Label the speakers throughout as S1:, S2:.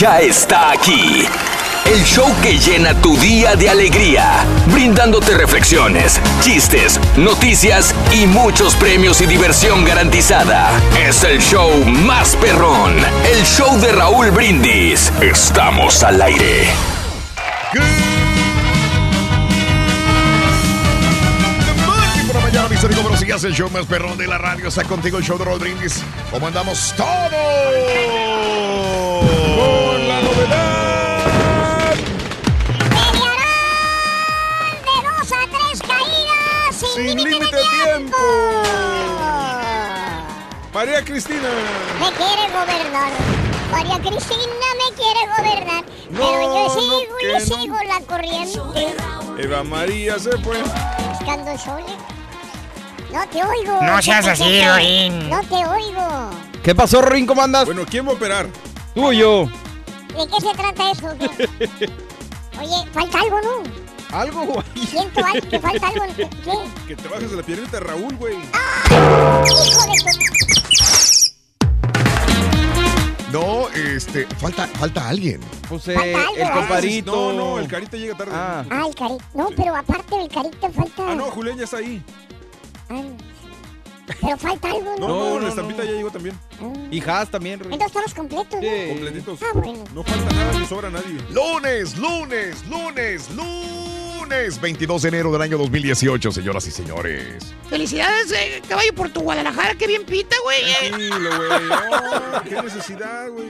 S1: Ya está aquí. El show que llena tu día de alegría, brindándote reflexiones, chistes, noticias y muchos premios y diversión garantizada. Es el show más perrón, el show de Raúl Brindis. Estamos al aire.
S2: Buenos. El show más perrón de la radio está contigo, el show de Raúl Brindis. ¿Cómo andamos todos? Novedad.
S3: De dos a tres caídas sin,
S2: Sin
S3: límite de tiempo.
S2: María Cristina.
S3: Me quiere gobernar. María Cristina me quiere gobernar.
S2: No,
S3: pero yo
S2: no,
S3: sigo y
S2: no.
S3: sigo la corriente.
S2: Eva María se fue.
S3: Buscando sole. No te oigo.
S4: No
S3: ¿Qué
S4: seas así? Rorín.
S3: No te oigo.
S4: ¿Qué pasó, Rorín? ¿Cómo andas?
S2: Bueno, ¿quién va a operar?
S4: Tú o yo.
S3: ¿De qué se trata eso? Oye, falta algo, ¿no?
S2: Algo, güey.
S3: Siento algo, que falta algo. ¿Qué?
S2: Que te bajes de la piernita de Raúl, güey.
S3: Hijo de tu...
S2: No, este, falta, falta alguien.
S4: Pues
S3: Falta algo,
S4: el
S3: ¿eh?
S4: comparito.
S2: No, no, el carita llega tarde.
S4: Ah.
S3: Ah, el carita. No, pero aparte del carita falta...
S2: Ah, no, Julián ya está ahí.
S3: Ah, Pero falta algo,
S2: No,
S3: ¿no?
S2: no,
S4: no,
S2: la estampita ya llegó también.
S4: Y Haas también.
S3: Entonces estamos completos, ¿no?
S4: Sí.
S2: Completitos.
S3: Ah, bueno.
S2: No falta nada ni sobra nadie. Lunes, lunes, lunes, lunes. 22 de enero del año 2018, señoras y señores.
S5: Felicidades, eh, caballo, por tu Guadalajara, que bien pita, güey. eh.
S2: Tranquilo, güey. Qué necesidad, güey.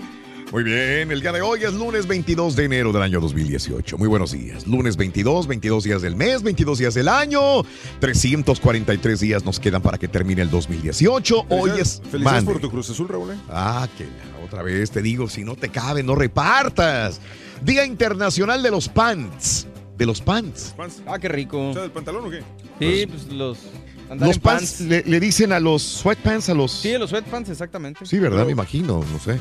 S2: Muy bien, el día de hoy es lunes 22 de enero del año 2018. Muy buenos días. Lunes 22, 22 días del mes, 22 días del año. 343 días nos quedan para que termine el 2018. Hoy es...
S6: Felicidades por tu Cruz Azul, Raúl. ¿eh?
S2: Ah, que la otra vez te digo, si no te cabe, no repartas. Día Internacional de los Pants. De los pants.
S6: Pants.
S4: Ah, qué rico.
S6: O sea, ¿del pantalón o qué?
S4: Sí, pues los. Andar
S2: Los
S4: en
S2: pants, Le, le dicen a los sweatpants, a los...
S4: Sí, los sweatpants, exactamente.
S2: Sí, ¿verdad?
S6: Pero-
S2: Me imagino, no sé.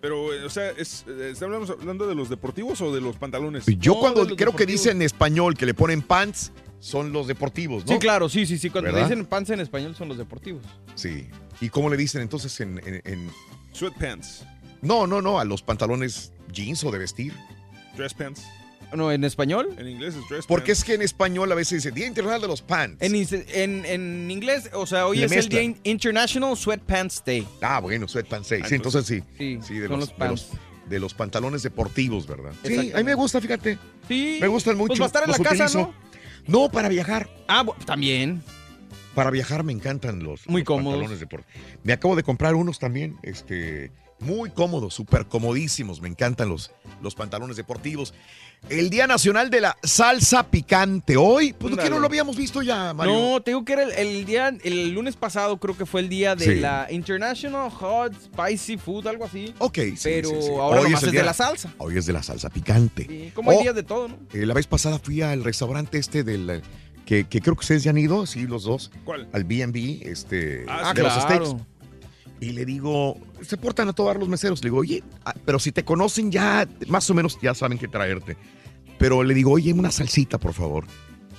S6: Pero, eh, o sea, es, eh, ¿estamos hablando de los deportivos o de los pantalones?
S2: Yo
S4: No,
S2: cuando creo que
S4: deportivos.
S2: dice en español que le ponen pants, son los deportivos, ¿no?
S4: Sí, claro, sí, sí, sí. Cuando
S2: ¿Verdad?
S4: dicen pants en español son los deportivos.
S2: Sí. ¿Y cómo le dicen entonces en, en- en-
S6: Sweatpants,
S2: No, no, no, a los pantalones jeans o de vestir.
S6: dress pants.
S4: No, en español.
S6: En inglés es dress
S2: Porque
S6: pants.
S2: es que en español a veces dice Día Internacional de los Pants.
S4: En, en, en inglés, o sea, hoy
S2: Le
S4: es el. Día In- International Sweatpants Day.
S2: Ah, bueno, sweatpants. Sí,
S6: Ah,
S2: sí, entonces sí.
S4: Sí,
S2: Sí, de
S4: son
S2: los,
S4: los
S2: de, los,
S4: pants.
S2: de los pantalones deportivos, ¿verdad? Sí, a mí me gusta, fíjate.
S4: Sí.
S2: Me gustan mucho.
S4: Pues va a estar en
S2: los
S4: la casa,
S2: utilizo.
S4: ¿no?
S2: No, para viajar.
S4: Ah, también.
S2: Para viajar me encantan los,
S4: Muy
S2: los
S4: cómodos.
S2: pantalones deportivos. Me acabo de comprar unos también, este, muy cómodos, súper comodísimos. Me encantan los, los pantalones deportivos. El Día Nacional de la Salsa Picante. Hoy, pues que no lo habíamos visto ya, Mario.
S4: No, te digo que era el, el día, el lunes pasado creo que fue el día de
S2: Sí.
S4: la International Hot Spicy Food, algo así.
S2: Ok, sí,
S4: Pero
S2: sí,
S4: ahora
S2: Hoy
S4: nomás es, de la salsa.
S2: Hoy es de la salsa picante.
S4: Sí, como hay
S2: Oh,
S4: días de todo, ¿no?
S2: eh, la vez pasada fui al restaurante este del... Que, que creo que ustedes ya han ido, sí, los dos.
S6: ¿Cuál?
S2: Al B&B, este,
S6: Ah,
S2: de
S6: sí.
S2: los steaks. Y le digo, se portan a todos los meseros. Le digo, oye, ah, pero si te conocen ya, más o menos ya saben qué traerte. Pero le digo, oye, una salsita, por favor.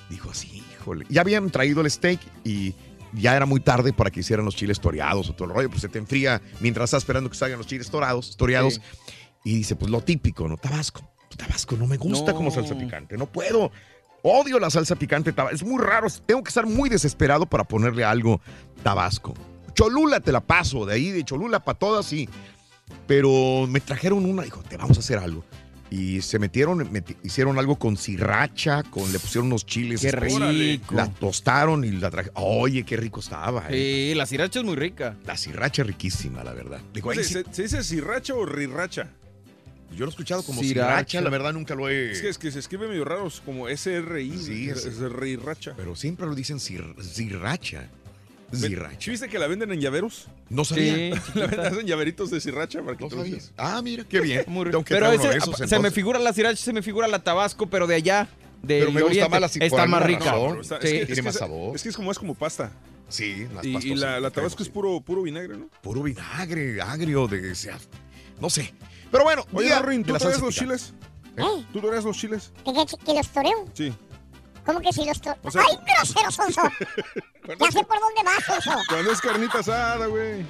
S2: Dijo así, híjole. Ya habían traído el steak y ya era muy tarde para que hicieran los chiles toreados o todo el rollo, pues se te enfría mientras estás esperando que salgan los chiles torados, toreados. Y dice, pues lo típico, ¿no? Tabasco. Tabasco no me gusta
S7: No.
S2: como salsa picante, no puedo. Odio la salsa picante, es muy raro, tengo que estar muy desesperado para ponerle algo tabasco. Cholula te la paso, de ahí de Cholula para todas, sí. Pero me trajeron una, dijo, te vamos a hacer algo. Y se metieron, meti- hicieron algo con sriracha, con, le pusieron unos chiles.
S7: Qué rico.
S2: La tostaron y la traje. Oye, qué rico estaba. eh.
S7: Sí, la sriracha es muy rica.
S2: La sirracha riquísima, la verdad. Digo, ahí
S6: ¿Se,
S2: sí-
S6: se- se dice sirracha o rirracha?
S2: yo lo he escuchado como
S7: Sriracha.
S2: sriracha, la verdad nunca lo he...
S6: Es que, es que se escribe medio raro, es como SRI.
S2: Sí,
S6: es,
S2: es-
S6: es rirracha.
S2: Pero siempre lo dicen sir- sriracha. Sriracha.
S6: ¿Sí viste que la venden en llaveros?
S2: No sabía.
S7: Sí,
S6: La venden hacen llaveritos de sirracha para que
S2: No
S6: des.
S2: Ah, mira, qué bien.
S7: Muy rico. Pero ese,
S2: esos,
S7: se me figura la sriracha, se me figura la tabasco, pero de allá, de
S2: Pero me gusta
S7: Oriente,
S2: más la
S7: está más rica.
S6: está-
S7: Sí.
S6: es que,
S2: Tiene más sabor.
S6: Es que es como, es como pasta.
S2: Sí, las
S6: Y, y
S2: pastas
S6: la,
S2: sí,
S6: la tabasco es puro, puro vinagre, ¿no?
S2: Puro vinagre, agrio, de... sea, no sé. Pero bueno,
S6: Oye, Rin, ¿tú traes los chiles?
S3: ¿Eh?
S6: ¿Tú traes los chiles?
S3: ¿Que, que, que los toreo?
S6: Sí.
S3: ¿Cómo que si los?
S6: O sea-
S3: ¡Ay, grosero, Sonso! ya sé por dónde vas, Sonso.
S6: Cuando es carnita asada, güey.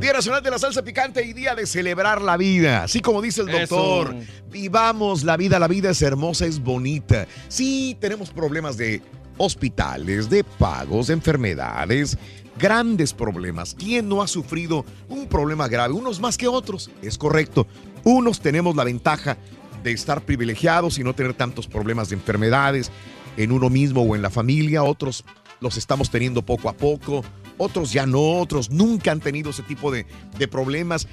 S2: Día Nacional de la Salsa Picante y día de celebrar la vida. Así como dice el
S7: Eso.
S2: doctor, vivamos la vida, la vida es hermosa, es bonita. Sí, tenemos problemas de hospitales, de pagos, de enfermedades, grandes problemas. ¿Quién no ha sufrido un problema grave? Unos más que otros, es correcto. Unos tenemos la ventaja de estar privilegiados y no tener tantos problemas de enfermedades en uno mismo o en la familia. Otros los estamos teniendo poco a poco. Otros ya no, otros nunca han tenido ese tipo de, de problemas.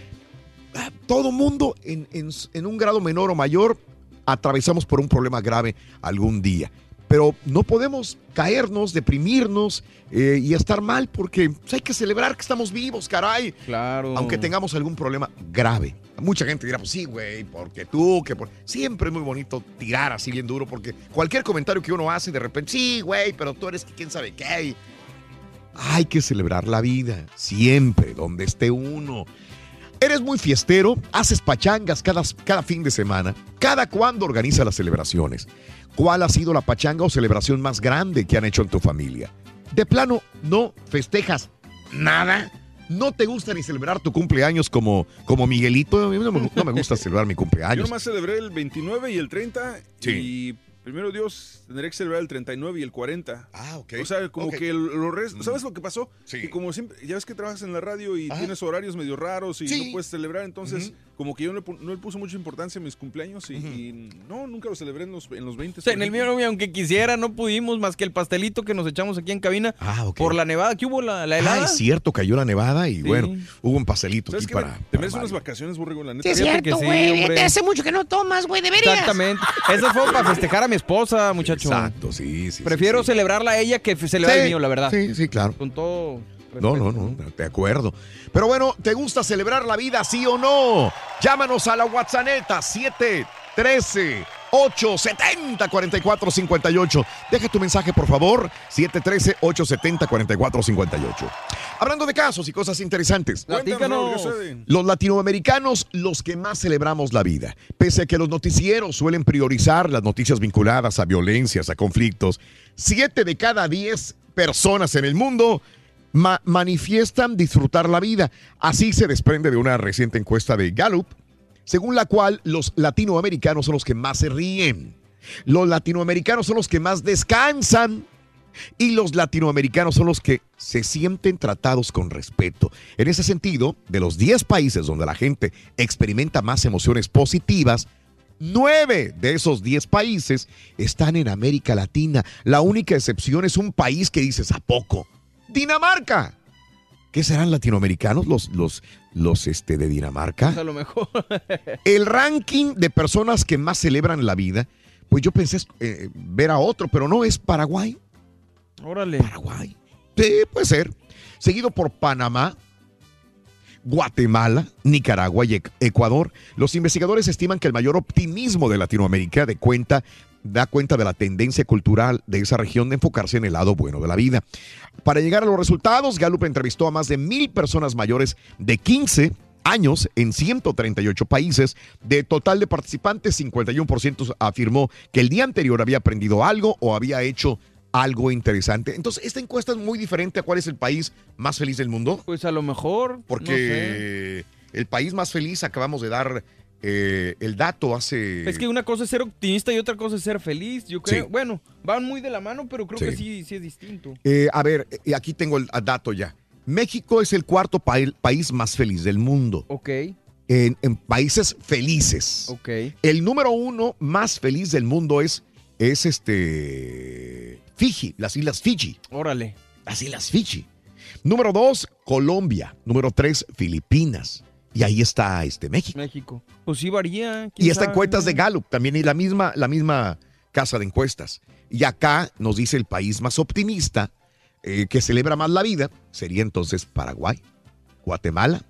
S2: Todo mundo en, en- en un grado menor o mayor atravesamos por un problema grave algún día. Pero no podemos caernos, deprimirnos eh, y estar mal porque pues, hay que celebrar que estamos vivos, caray.
S7: Claro.
S2: Aunque tengamos algún problema grave. Mucha gente dirá, pues sí, güey, porque tú, que por... Siempre es muy bonito tirar así bien duro porque cualquier comentario que uno hace de repente, sí, güey, pero tú eres quién sabe qué. Hay que celebrar la vida, siempre, donde esté uno. Eres muy fiestero, haces pachangas cada, cada fin de semana. ¿Cada cuándo organiza las celebraciones? ¿Cuál ha sido la pachanga o celebración más grande que han hecho en tu familia? De plano, no festejas nada. ¿No te gusta ni celebrar tu cumpleaños como, como Miguelito? A mí no me, no me gusta celebrar mi
S6: Yo
S2: cumpleaños.
S6: nomás celebré el 29 y el 30.
S2: Sí.
S6: Y primero Dios, tendré que celebrar el 39 y el 40.
S2: Ah, ok.
S6: O sea, como que el- los restos. ¿Sabes lo que pasó?
S2: Sí.
S6: Que como siempre, ya ves que trabajas en la radio y tienes horarios medio raros y
S2: Sí.
S6: no puedes celebrar. Entonces. Como que yo no no le puse mucha importancia a mis cumpleaños y, y no, nunca los celebré en los, en los 20.
S7: O sea, en el mío, no, aunque quisiera, no pudimos más que el pastelito que nos echamos aquí en cabina
S2: Ah, ok.
S7: por la nevada que hubo, la, la
S2: Ah,
S7: helada.
S2: es cierto, cayó la nevada y
S7: Sí.
S2: bueno, hubo un pastelito.
S6: Te mereces unas vacaciones, borrego, la neta.
S8: Sí, es cierto,
S7: sí,
S8: güey. Te hace mucho que no tomas, güey. Deberías.
S7: Exactamente. Eso fue para festejar a mi esposa, muchacho.
S2: Exacto, sí, sí.
S7: Prefiero
S2: sí, sí.
S7: celebrarla a ella que celebrar
S2: Sí,
S7: el mío, la verdad.
S2: Sí, sí, claro.
S7: Con todo.
S2: No, no, no, de acuerdo. Pero bueno, ¿te gusta celebrar la vida, sí o no? Llámanos a la WhatsApp 713 870 4458. Deja tu mensaje, por favor. 713 870 4458. Hablando de casos y cosas interesantes. Los latinoamericanos, los que más celebramos la vida, pese a que los noticieros suelen priorizar las noticias vinculadas a violencias, a conflictos, siete de cada diez personas en el mundo ma- manifiestan disfrutar la vida. Así se desprende de una reciente encuesta de Gallup, según la cual los latinoamericanos son los que más se ríen. Los latinoamericanos son los que más descansan. Y los latinoamericanos son los que se sienten tratados con respeto. En ese sentido, de los 10 países donde la gente experimenta más emociones positivas, 9 de esos 10 países están en América Latina. La única excepción es un país que dices, ¿a poco? Dinamarca. ¿Qué serán latinoamericanos los, los, los este, de Dinamarca?
S7: A lo mejor.
S2: El ranking de personas que más celebran la vida, pues yo pensé eh, ver a otro, pero no es Paraguay.
S7: Órale.
S2: Paraguay. Sí, puede ser. Seguido por Panamá, Guatemala, Nicaragua y Ec- Ecuador. Los investigadores estiman que el mayor optimismo de Latinoamérica de cuenta da cuenta de la tendencia cultural de esa región de enfocarse en el lado bueno de la vida. Para llegar a los resultados, Gallup entrevistó a más de mil personas mayores de 15 años en 138 países. De total de participantes, 51% afirmó que el día anterior había aprendido algo o había hecho algo interesante. Entonces, esta encuesta es muy diferente a cuál es el país más feliz del mundo.
S7: Pues a lo mejor.
S2: Porque el país más feliz acabamos de dar eh, el dato hace...
S7: Es que una cosa es ser optimista y otra cosa es ser feliz, yo creo.
S2: Sí.
S7: Bueno, van muy de la mano, pero creo que
S2: Sí.
S7: sí, es distinto.
S2: Eh, a ver, eh, aquí tengo el dato ya. México es el cuarto pa- país más feliz del mundo.
S7: Ok,
S2: En, en países felices.
S7: ok.
S2: El número uno más feliz del mundo es, es este Fiji, las islas Fiji.
S7: Órale.
S2: Las islas Fiji. Número dos, Colombia. Número tres, Filipinas. Y ahí está este México.
S7: México. Pues sí varía.
S2: Y está
S7: sabe.
S2: encuestas de Gallup, también y la misma, la misma casa de encuestas. Y acá nos dice el país más optimista, eh, que celebra más la vida, sería entonces Paraguay, Guatemala,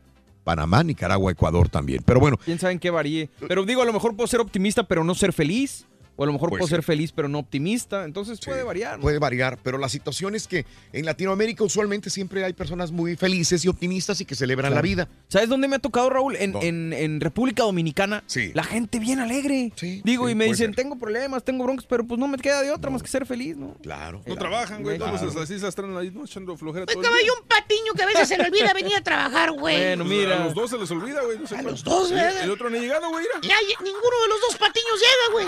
S2: Panamá, Nicaragua, Ecuador también. Pero bueno,
S7: Quién sabe en qué varíe. Pero digo, a lo mejor puedo ser optimista, pero no ser feliz. O a lo mejor
S2: Pues
S7: puedo
S2: sí.
S7: ser feliz, pero no optimista. Entonces puede variar. ¿no?
S2: puede variar, pero la situación es que en Latinoamérica usualmente siempre hay personas muy felices y optimistas y que celebran la vida.
S7: ¿Sabes dónde me ha tocado, Raúl? En, en- en República Dominicana.
S2: Sí.
S7: La gente bien alegre. Digo,
S2: sí,
S7: y me dicen,
S2: ser.
S7: tengo problemas, tengo broncas, pero pues no me queda de otra más que ser feliz, ¿no?
S2: Claro.
S6: No trabajan, güey.
S7: Claro.
S6: Todos las islas están ahí ¿no? echando flojera todo el
S8: Caballo,
S6: día.
S8: un patiño que a veces se le olvida venir a trabajar, güey.
S7: Bueno,
S6: Pues
S7: mira.
S6: A los dos se les olvida, güey. No sé
S8: A
S6: cuál.
S8: los dos, ¿verdad?
S6: El otro no ha llegado, güey.
S8: ya, ninguno de los dos patiños llega, güey.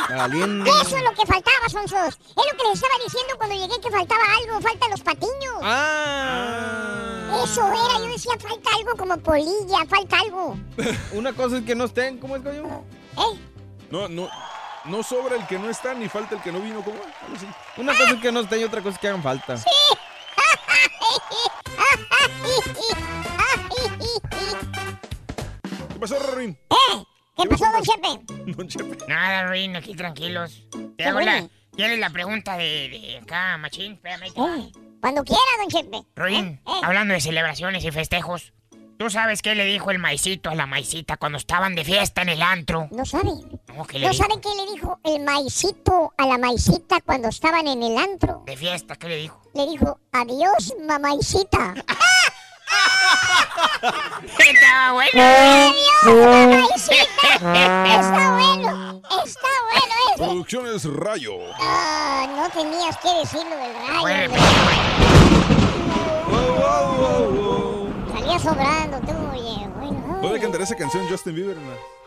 S3: Eso es lo que faltaba, Sonsos. Es lo que les estaba diciendo cuando llegué que faltaba algo, faltan los patiños.
S7: Ah.
S3: Eso era, yo decía, falta algo como polilla, falta algo.
S7: Una cosa es que no estén, ¿cómo es, coño?
S3: ¿Eh?
S6: No, no. No sobra el que no está ni falta el que no vino. ¿Cómo?
S7: Una cosa es que no estén y otra cosa es que hagan falta.
S6: ¿Qué pasó, Rorín?
S3: ¿Eh? ¿Qué pasó, don Chepe?
S6: Don Chepe.
S8: Nada, Ruin, aquí tranquilos. Te hago la,
S3: bueno.
S8: ¿Tienes la pregunta de, de acá, Machín? Espérame.
S3: Eh, Cuando quiera, don Chepe.
S8: Ruin,
S3: Eh, eh.
S8: hablando de celebraciones y festejos, ¿tú sabes qué le dijo el maicito a la maicita cuando estaban de fiesta en el antro?
S3: No sabe.
S8: No, ¿qué le
S3: ¿No
S8: dijo?
S3: sabe qué le dijo el maicito a la maicita cuando estaban en el antro?
S8: De fiesta, ¿qué le dijo?
S3: Le dijo, adiós, mamaicita.
S8: Estaba bueno.
S3: Está bueno, está bueno eso.
S6: Producciones Rayo.
S3: Ah, no tenías que decirlo del rayo. güey. Salía sobrando tú, oye. Bueno,
S6: Puede cantar esa canción Justin Bieber. ¿no?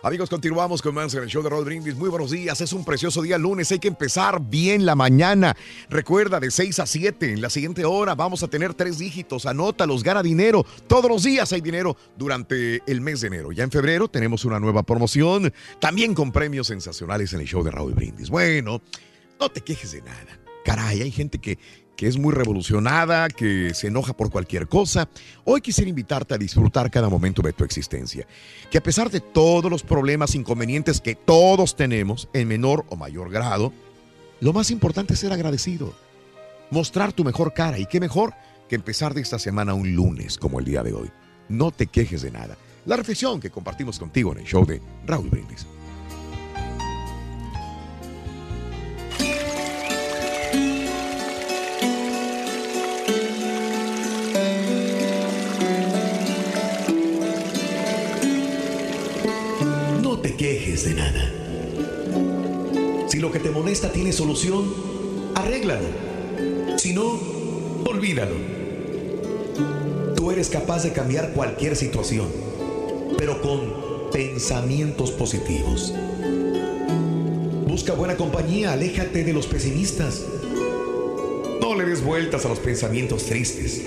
S2: Amigos, continuamos con más en el show de Rod Brindis. Muy buenos días. Es un precioso día lunes. Hay que empezar bien la mañana. Recuerda, de 6 a 7, en la siguiente hora vamos a tener tres dígitos. Anótalos, gana dinero. Todos los días hay dinero durante el mes de enero. Ya en febrero tenemos una nueva promoción, también con premios sensacionales en el show de Raúl Brindis. Bueno, no te quejes de nada. Caray, hay gente que, que es muy revolucionada, que se enoja por cualquier cosa. Hoy quisiera invitarte a disfrutar cada momento de tu existencia. Que a pesar de todos los problemas, inconvenientes que todos tenemos, en menor o mayor grado, lo más importante es ser agradecido. Mostrar tu mejor cara. Y qué mejor que empezar de esta semana un lunes como el día de hoy. No te quejes de nada. La reflexión que compartimos contigo en el show de Raúl Brindis.
S9: De nada. Si lo que te molesta tiene solución, arréglalo. Si no, olvídalo. Tú eres capaz de cambiar cualquier situación, pero con pensamientos positivos. Busca buena compañía, aléjate de los pesimistas. No le des vueltas a los pensamientos tristes.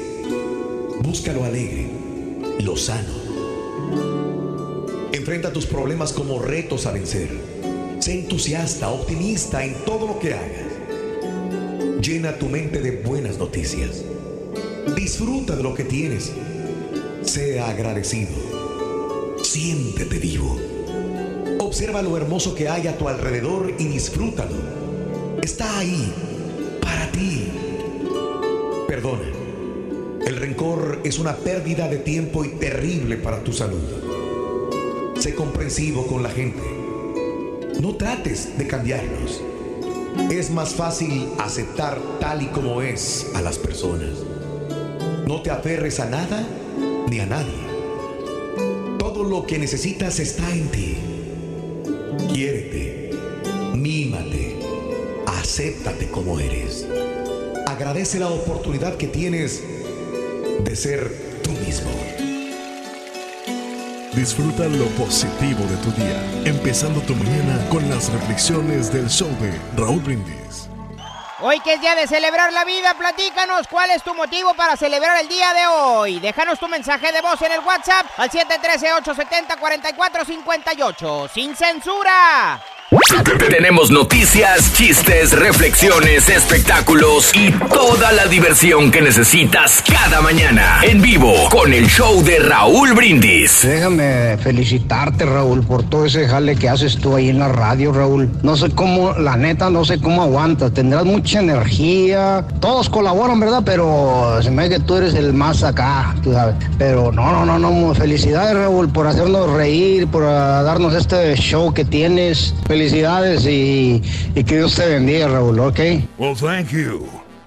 S9: Busca lo alegre, lo sano. Enfrenta tus problemas como retos a vencer. Sé entusiasta, optimista en todo lo que hagas. Llena tu mente de buenas noticias. Disfruta de lo que tienes. Sea agradecido. Siéntete vivo. Observa lo hermoso que hay a tu alrededor y disfrútalo. Está ahí, para ti. Perdona. El rencor es una pérdida de tiempo y terrible para tu salud. Sé comprensivo con la gente. no trates de cambiarlos. Es más fácil aceptar tal y como es a las personas. No te aferres a nada ni a nadie. Todo lo que necesitas está en ti. Quiérete, mímate, acéptate como eres. Agradece la oportunidad que tienes de ser tú mismo.
S10: Disfruta lo positivo de tu día, empezando tu mañana con las reflexiones del show de Raúl Brindis.
S11: Hoy que es día de celebrar la vida, platícanos cuál es tu motivo para celebrar el día de hoy. Déjanos tu mensaje de voz en el WhatsApp al 713-870-4458. ¡Sin censura!
S1: Tenemos noticias, chistes, reflexiones, espectáculos y toda la diversión que necesitas cada mañana en vivo con el show de Raúl Brindis.
S12: Déjame felicitarte, Raúl, por todo ese jale que haces tú ahí en la radio, Raúl. No sé cómo, la neta, no sé cómo aguantas. Tendrás mucha energía. Todos colaboran, ¿verdad? Pero se me ve que tú eres el más acá, tú sabes. Pero no, no, no, no. Felicidades, Raúl, por hacernos reír, por ah, darnos este show que tienes. Felicidades y, y que Dios te bendiga, Raúl, ¿ok?
S10: Well, thank you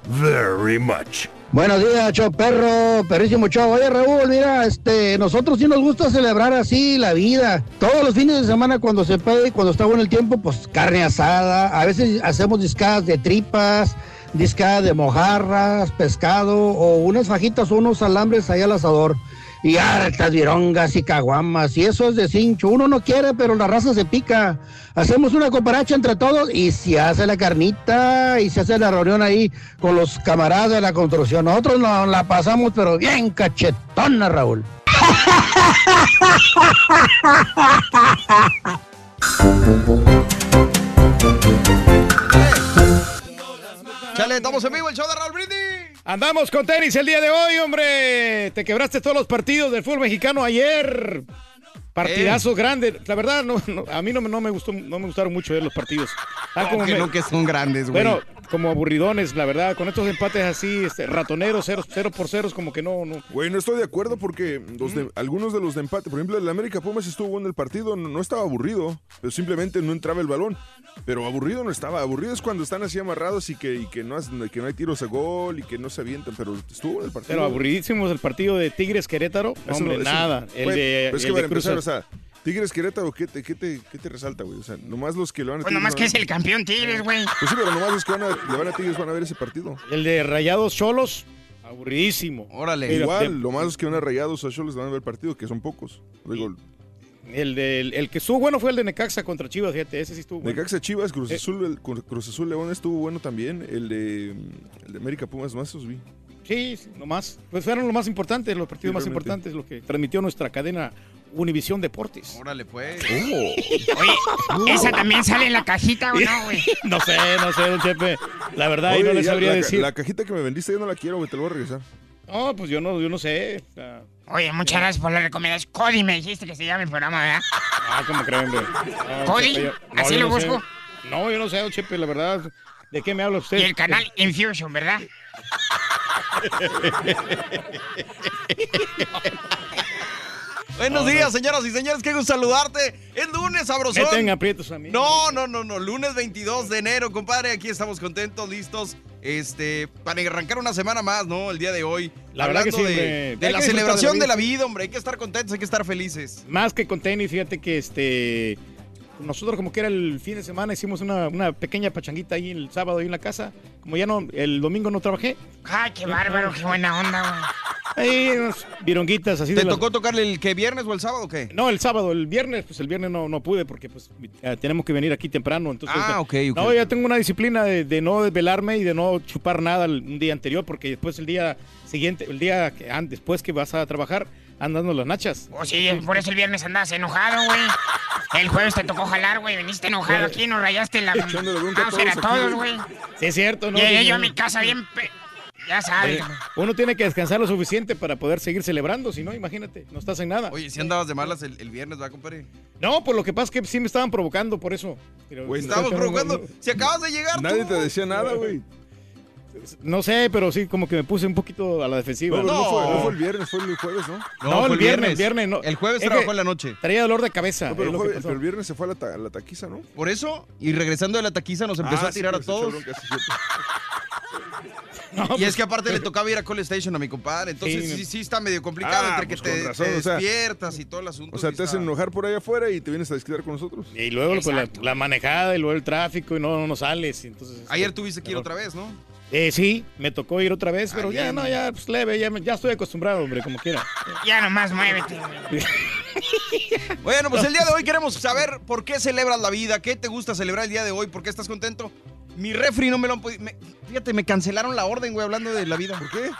S10: very much.
S12: Buenos días, show perro, perrísimo show. Oye, Raúl, mira, este, nosotros sí nos gusta celebrar así la vida. Todos los fines de semana cuando se puede y cuando está bueno el tiempo, pues carne asada. A veces hacemos discadas de tripas, discadas de mojarras, pescado o unas fajitas o unos alambres ahí al asador. Y hartas virongas y caguamas, y eso es de cincho. Uno no quiere, pero la raza se pica. Hacemos una cooperacha entre todos y se hace la carnita y se hace la reunión ahí con los camaradas de la construcción. Nosotros nos la pasamos, pero bien cachetona, Raúl.
S4: Chale, estamos en vivo, el show de Raúl Brindis.
S7: Andamos con tenis el día de hoy, hombre. Te quebraste todos los partidos del fútbol mexicano ayer. Partidazos grandes. La verdad, no, no, a mí no, me- no me gustó, no me gustaron mucho ver los partidos. Ah,
S4: ¿Cómo que no, que son grandes, güey?
S7: Bueno, como aburridones, la verdad, con estos empates así, este, ratoneros, cero, cero por ceros, como que no, no.
S6: Güey, no estoy de acuerdo porque los de- algunos de los de empate, por ejemplo, el América Pumas estuvo bueno el partido, no, no estaba aburrido, pero simplemente no entraba el balón. Pero aburrido no estaba, aburrido es cuando están así amarrados y que, y que, no, que no hay tiros a gol y que no se avientan, pero estuvo bueno el partido.
S7: Pero aburridísimos el partido de Tigres Querétaro. Hombre,
S6: no-
S7: nada. El de,
S6: pues es que
S7: el
S6: para
S7: de Cruz
S6: empezar, o sea, Tigres Querétaro, ¿qué te, qué te, qué te resalta, güey? O sea, nomás los que le van a
S8: Pues
S6: Tigres
S8: nomás que es el campeón Tigres, güey.
S6: Pues sí, pero nomás los que van a, le van a Tigres van a ver ese partido.
S7: El de Rayados Cholos, aburridísimo.
S4: Órale.
S6: Igual, lo más los que van a rayados a Cholos van a ver el partido, que son pocos. Digo,
S7: El, del- el que estuvo bueno fue el de Necaxa contra Chivas, fíjate, ese sí estuvo bueno.
S6: Necaxa Chivas, Cruz
S7: Eh.
S6: Azul, el- Cruz Azul León estuvo bueno también. El de, el de América Pumas más los vi.
S7: Sí, nomás. Pues fueron los más importantes, los partidos
S6: Sí,
S7: más
S6: realmente.
S7: importantes, lo que transmitió nuestra cadena Univisión Deportes.
S4: Órale, pues.
S8: Oye, ¿esa también sale en la cajita o no, güey?
S7: no sé, no sé, don Chepe. La verdad, ahí
S6: Oye,
S7: no le sabría
S6: la,
S7: decir.
S6: La cajita que me vendiste yo no la quiero, güey, te la voy a regresar.
S7: No, pues yo no, yo no sé.
S8: Oye, muchas gracias por la recomendación. Cody me dijiste que se llama el programa, ¿verdad?
S7: ah, ¿cómo creen, hombre? No,
S8: ¿Cody?
S7: Chepe, yo- no,
S8: ¿Así
S7: yo
S8: lo
S7: no sé.
S8: busco?
S7: No, yo no sé, don Chepe, la verdad. ¿De qué me habla usted?
S8: Y el canal Infusion, ¿verdad?
S4: Buenos días, señoras y señores, qué gusto saludarte. Es lunes, sabrosón.
S7: Meten aprietos a mí.
S4: No, no, no, no. Lunes 22 de enero, compadre. Aquí estamos contentos, listos. Este, para arrancar una semana más, ¿no? El día de hoy.
S7: La verdad que
S4: Hablando
S7: sí,
S4: de, de la celebración
S7: de la vida.
S4: hombre. Hay que estar contentos, hay que estar felices.
S7: Más que con tenis, fíjate que este nosotros como que era el fin de semana hicimos una, una pequeña pachanguita ahí el sábado ahí en la casa. Como ya no, el domingo no trabajé.
S8: Ay, qué bárbaro, qué buena onda, güey.
S7: Ahí unos vironguitas así
S4: ¿Te
S7: de las-
S4: tocó tocarle el que viernes o el sábado o qué?
S7: No, el sábado, el viernes, pues el viernes no, no pude porque pues eh, tenemos que venir aquí temprano. Entonces,
S4: Ah, ok, ok,
S7: No, ya tengo una disciplina de, de no desvelarme y de no chupar nada el- un día anterior porque después el día siguiente, el día que, después que vas a trabajar, andando las nachas.
S8: Oh, sí, por eso el viernes andabas enojado, güey. El jueves te tocó jalar, güey. Viniste enojado aquí, nos rayaste la
S6: Echándole bronca a todos güey.
S7: Sí, es cierto, ¿no?
S8: Llegué yo a mi casa bien... pe- Ya sabes.
S7: Oye, Uno tiene que descansar lo suficiente para poder seguir celebrando, si no, imagínate, no estás en nada.
S4: Oye, si andabas de malas el, el viernes, ¿va, compadre?
S7: No, pues lo que pasa es que sí me estaban provocando por eso. Pero-
S6: Güey,
S4: Estábamos
S7: no,
S4: provocando.
S7: no.
S4: Si acabas de llegar,
S6: Nadie
S4: tú.
S6: te decía nada, güey.
S7: No sé, pero sí, como que me puse un poquito a la defensiva.
S6: No, no, fue, no fue el viernes, fue el jueves, ¿no?
S7: No, el viernes, el viernes no.
S4: El jueves
S7: Es
S4: trabajó
S7: que
S4: en la noche.
S7: Traía dolor de cabeza.
S6: No, pero, el
S7: lo que
S6: jueves-
S7: pasó.
S6: pero el viernes se fue a la, ta- a la taquiza, ¿no?
S4: Por eso, y regresando de la taquiza nos empezó
S6: Ah,
S4: a tirar
S6: sí,
S4: a
S6: pues,
S4: todos.
S6: bronca, cierto.
S4: y es que aparte le tocaba ir a Call Station a mi compadre. Entonces
S6: Sí.
S4: sí, sí, está medio complicado
S6: Ah,
S4: entre que
S6: pues,
S4: te,
S6: razón,
S4: te
S6: o sea,
S4: despiertas y todo el asunto.
S6: O sea, te hacen enojar por allá afuera y te vienes a desquitar con nosotros.
S7: Y luego pues, la, la manejada y luego el tráfico y no, no sales. y Entonces,
S4: Ayer
S7: este,
S4: tuviste que ir otra vez, ¿no?
S7: Eh, sí, me tocó ir otra vez, pero ya
S4: Ayer.
S7: no, ya pues leve, ya, me- ya estoy acostumbrado, hombre, como quiera.
S8: Ya nomás muévete, güey.
S4: Bueno, pues el día de hoy queremos saber por qué celebras la vida, qué te gusta celebrar el día de hoy, por qué estás contento. Mi refri no me lo han podido... me- Fíjate, me cancelaron la orden, güey, hablando de la vida. ¿Por qué?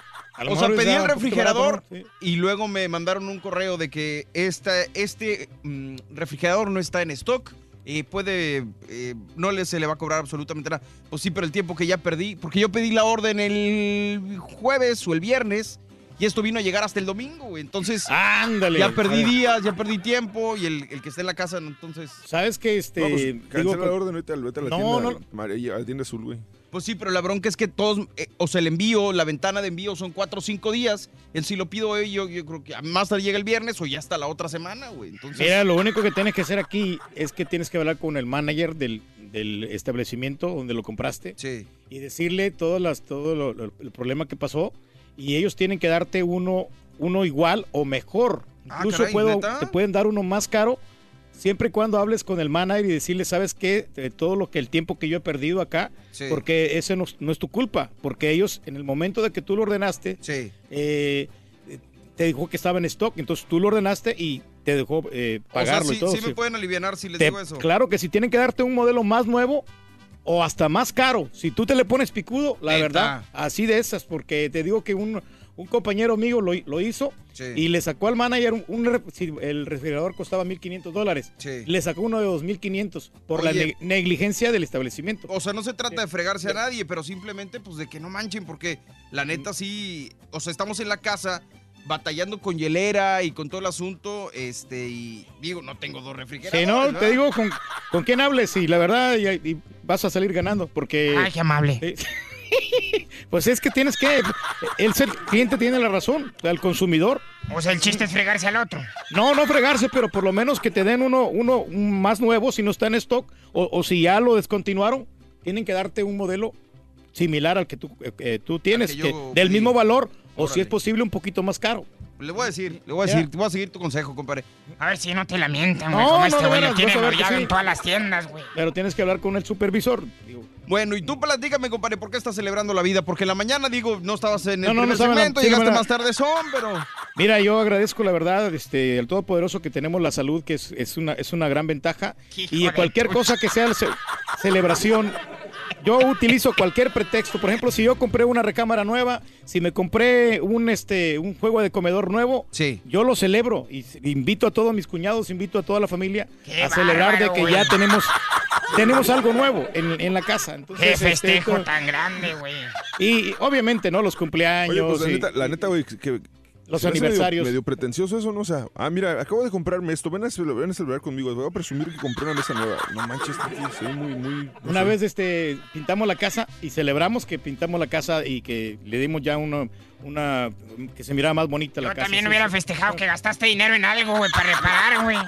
S4: O sea, pedí el refrigerador
S7: barato, ¿no? Sí.
S4: y luego me mandaron un correo de que esta, este mm, refrigerador no está en stock. Y puede, eh, no le, se le va a cobrar absolutamente nada. Pues sí, pero el tiempo que ya perdí, porque yo pedí la orden el jueves o el viernes y esto vino a llegar hasta el domingo, güey. Entonces,
S7: Ándale.
S4: ya perdí días, ya perdí tiempo y el, el que está en la casa, entonces...
S7: ¿Sabes qué? Este,
S6: No, pues,
S7: digo,
S6: la orden, vete, al- vete a la
S7: No,
S6: tienda,
S7: no.
S6: María, a la tienda azul, güey.
S4: Pues sí, pero la bronca es que todos, eh, o sea, el envío, la ventana de envío son cuatro o cinco días. El si lo pido hoy, yo, yo creo que más tarde llega el viernes o ya hasta la otra semana, güey. Entonces,
S7: Mira, lo único que tienes que hacer aquí es que tienes que hablar con el manager del, del establecimiento donde lo compraste
S4: Sí.
S7: y decirle todas las, todo lo- lo- el problema que pasó y ellos tienen que darte uno, uno igual o mejor.
S4: Ah,
S7: Incluso
S4: caray,
S7: puedo, te pueden dar uno más caro siempre y cuando hables con el manager y decirle, ¿sabes qué? De todo lo que el tiempo que yo he perdido acá,
S4: Sí.
S7: porque ese no, no es tu culpa, porque ellos en el momento de que tú lo ordenaste,
S4: Sí.
S7: eh, te dijo que estaba en stock, entonces tú lo ordenaste y te dejó eh,
S4: o sea,
S7: pagarlo
S4: sí,
S7: y todo.
S4: sí me pueden aliviar si les
S7: Te-
S4: digo eso.
S7: Claro que si tienen que darte un modelo más nuevo o hasta más caro, si tú te le pones picudo, la verdad, así de esas, porque te digo que un, un compañero mío lo, lo hizo
S4: Sí.
S7: y le sacó al manager un, el refrigerador costaba 1.500 dólares,
S4: Sí.
S7: le sacó uno de 2.500 por la ne- negligencia del establecimiento.
S4: O sea, no se trata de fregarse a nadie, pero simplemente pues de que no manchen, porque la neta sí, o sea, estamos en la casa batallando con hielera y con todo el asunto, este, y digo, no tengo dos refrigeradores.
S7: Si no, te digo con, con quién hables y la verdad y, y vas a salir ganando porque...
S8: Ay, qué amable.
S7: Sí. Pues es que tienes que. El ser cliente tiene la razón, el consumidor.
S8: O sea, el chiste es fregarse al otro.
S7: No, no fregarse, pero por lo menos que te den uno, uno un más nuevo si no está en stock. O, o si ya lo descontinuaron, tienen que darte un modelo similar al que tú, eh, eh, tú tienes,
S4: que
S7: que
S4: yo
S7: del mismo valor, o si es posible un poquito más caro.
S4: Le voy a decir, le voy a decir, te voy a seguir tu consejo, compadre.
S8: A ver si no te la mientan,
S7: No,
S8: güey. como
S7: no,
S8: este güey lo orillado
S7: sí.
S8: en todas las tiendas, güey.
S7: Pero tienes que hablar con el supervisor. Digo,
S4: Bueno, y tú platícame, compadre, ¿por qué estás celebrando la vida? Porque en la mañana, digo, no estabas en el
S7: No, no, no
S4: primer
S7: la-
S4: segmento,
S7: sí,
S4: llegaste
S7: no, no.
S4: más tarde son, pero...
S7: Mira, yo agradezco la verdad, este, el Todopoderoso que tenemos la salud, que es, es una, es una gran ventaja. Y cualquier cosa que sea ce- celebración, yo utilizo cualquier pretexto. Por ejemplo, si yo compré una recámara nueva, si me compré un, este, un juego de comedor nuevo,
S4: Sí.
S7: yo lo celebro y invito a todos mis cuñados, invito a toda la familia
S8: Qué
S7: a celebrar de que
S8: güey.
S7: ya tenemos, tenemos algo nuevo en, en la casa. Entonces,
S8: Qué
S7: este,
S8: festejo tan grande, güey.
S7: y obviamente, ¿no? Los cumpleaños.
S6: Oye, pues la
S7: y-
S6: neta, la neta, güey, que...
S7: Los
S6: se me hace medio-
S7: aniversarios.
S6: Medio, pretencioso eso, ¿no? O sea, ah, mira, acabo de comprarme esto, ven a, celebrar, ven a celebrar conmigo, voy a presumir que compré una mesa nueva. No manches, tío, soy muy, muy... no
S7: Una
S6: sé.
S7: vez este pintamos la casa y celebramos que pintamos la casa y que le dimos ya uno, una que se miraba más bonita la
S8: Yo
S7: casa.
S8: también
S7: sí,
S8: hubiera
S7: sí.
S8: festejado que gastaste dinero en algo, güey, para reparar, güey.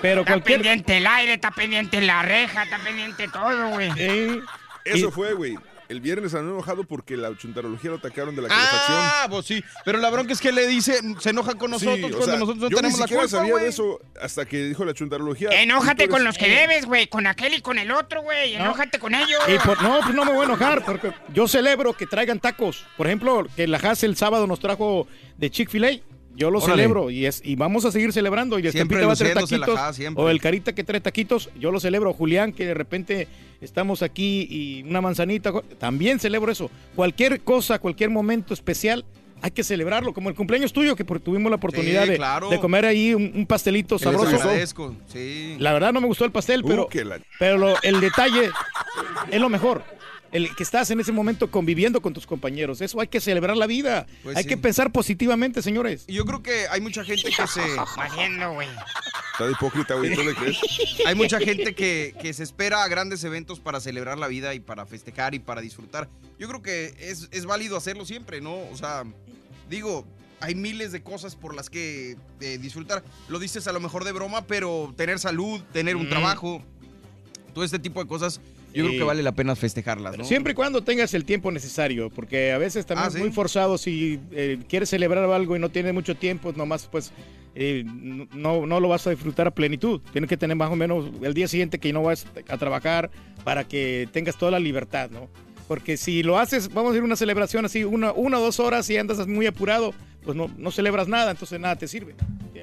S7: Pero
S8: Está
S7: cualquier
S8: pendiente el aire, está pendiente la reja, está pendiente todo, güey.
S7: Eh,
S6: Eso
S7: y-
S6: fue, güey. El viernes han enojado porque la chuntarología lo atacaron de la calefacción.
S4: Ah, pues sí. Pero la bronca es que le dice, se enoja con nosotros
S6: Sí,
S4: cuando
S6: sea,
S4: nosotros no
S6: yo
S4: tenemos
S6: ni
S4: la culpa,
S6: sabía de eso hasta que dijo la chuntarología.
S8: Enójate con los que debes, güey, con aquel y con el otro, güey.
S7: No.
S8: Enójate con ellos.
S7: y por- no, pues no me voy a enojar porque yo celebro que traigan tacos. Por ejemplo, que la Haas el sábado nos trajo de Chick-fil-A. Yo lo
S4: Órale.
S7: celebro y es y vamos a seguir celebrando. Y el
S4: Siempre
S7: va a
S4: la
S7: taquitos. O el Carita que trae taquitos, yo lo celebro. Julián, que de repente estamos aquí y una manzanita, también celebro eso. Cualquier cosa, cualquier momento especial, hay que celebrarlo. Como el cumpleaños tuyo, que por- tuvimos la oportunidad
S4: Sí,
S7: de,
S4: claro.
S7: de comer ahí un, un pastelito
S4: Que les
S7: sabroso.
S4: agradezco, sí.
S7: La verdad no me gustó el pastel,
S6: Uh,
S7: pero,
S6: la-
S7: pero lo- el detalle es lo mejor. El que estás en ese momento conviviendo con tus compañeros. Eso hay que celebrar la vida.
S4: Pues
S7: hay
S4: sí.
S7: que pensar positivamente, señores.
S4: Y yo creo que hay mucha gente que se...
S8: Haciendo, güey.
S6: Está de hipócrita, güey, ¿tú le crees?
S4: Hay mucha gente que, que se espera a grandes eventos para celebrar la vida y para festejar y para disfrutar. Yo creo que es, es válido hacerlo siempre, ¿no? O sea, digo, hay miles de cosas por las que eh, disfrutar. Lo dices a lo mejor de broma, pero tener salud, tener un
S7: Mm.
S4: trabajo, todo este tipo de cosas, yo
S7: Sí.
S4: creo que vale la pena festejarlas, ¿no?
S7: Siempre y cuando tengas el tiempo necesario, porque a veces también
S4: Ah,
S7: es
S4: ¿sí?
S7: muy forzado si eh, quieres celebrar algo y no tienes mucho tiempo, nomás pues eh, no, no lo vas a disfrutar a plenitud. Tienes que tener más o menos el día siguiente que no vas a trabajar para que tengas toda la libertad, ¿no? Porque si lo haces, vamos a ir a una celebración así, una, una o dos horas y andas muy apurado, pues no, no celebras nada, entonces nada te sirve.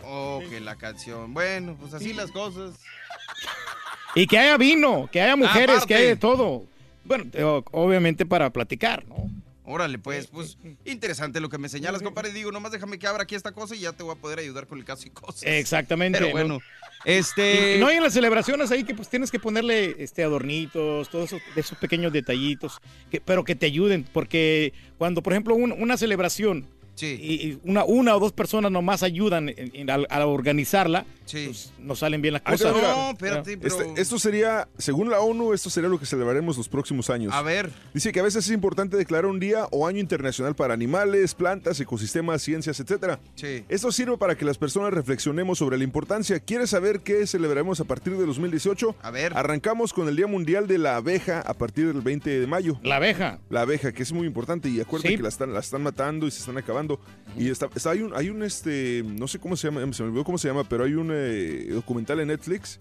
S4: Oh, que la canción. Bueno, pues así las cosas.
S7: Y que haya vino, que haya mujeres,
S4: Aparte.
S7: que haya de todo. Bueno, obviamente para platicar, ¿no?
S4: Órale, pues, pues, interesante lo que me señalas, compadre. Digo, nomás déjame que abra aquí esta cosa y ya te voy a poder ayudar con el caso y cosas.
S7: Exactamente.
S4: Pero
S7: ¿no?
S4: bueno, este...
S7: Y no hay en las celebraciones ahí que pues tienes que ponerle este adornitos, todos esos, esos pequeños detallitos, que, pero que te ayuden, porque cuando por ejemplo un- una celebración y, y una, una o dos personas nomás ayudan en- a, organizarla, pues no salen bien las cosas.
S6: mira, mira. Este- esto sería, según la ONU, esto sería lo que celebraremos los próximos años.
S4: A ver.
S6: Dice que a veces es importante declarar un día o año internacional para animales, plantas, ecosistemas, ciencias, etcétera.
S4: Sí.
S6: Esto sirve para que las personas reflexionemos sobre la importancia. ¿Quieres saber qué celebraremos a partir de 2018?
S4: A ver.
S6: Arrancamos con el Día Mundial de la Abeja a partir del 20 de mayo.
S7: La abeja.
S6: La abeja, que es muy importante. Y acuérdate
S7: Sí.
S6: que la están, la están matando y se están acabando. Y está, está- hay un, hay un este, no sé cómo se llama, se me olvidó cómo se llama, pero hay un eh, documental en Netflix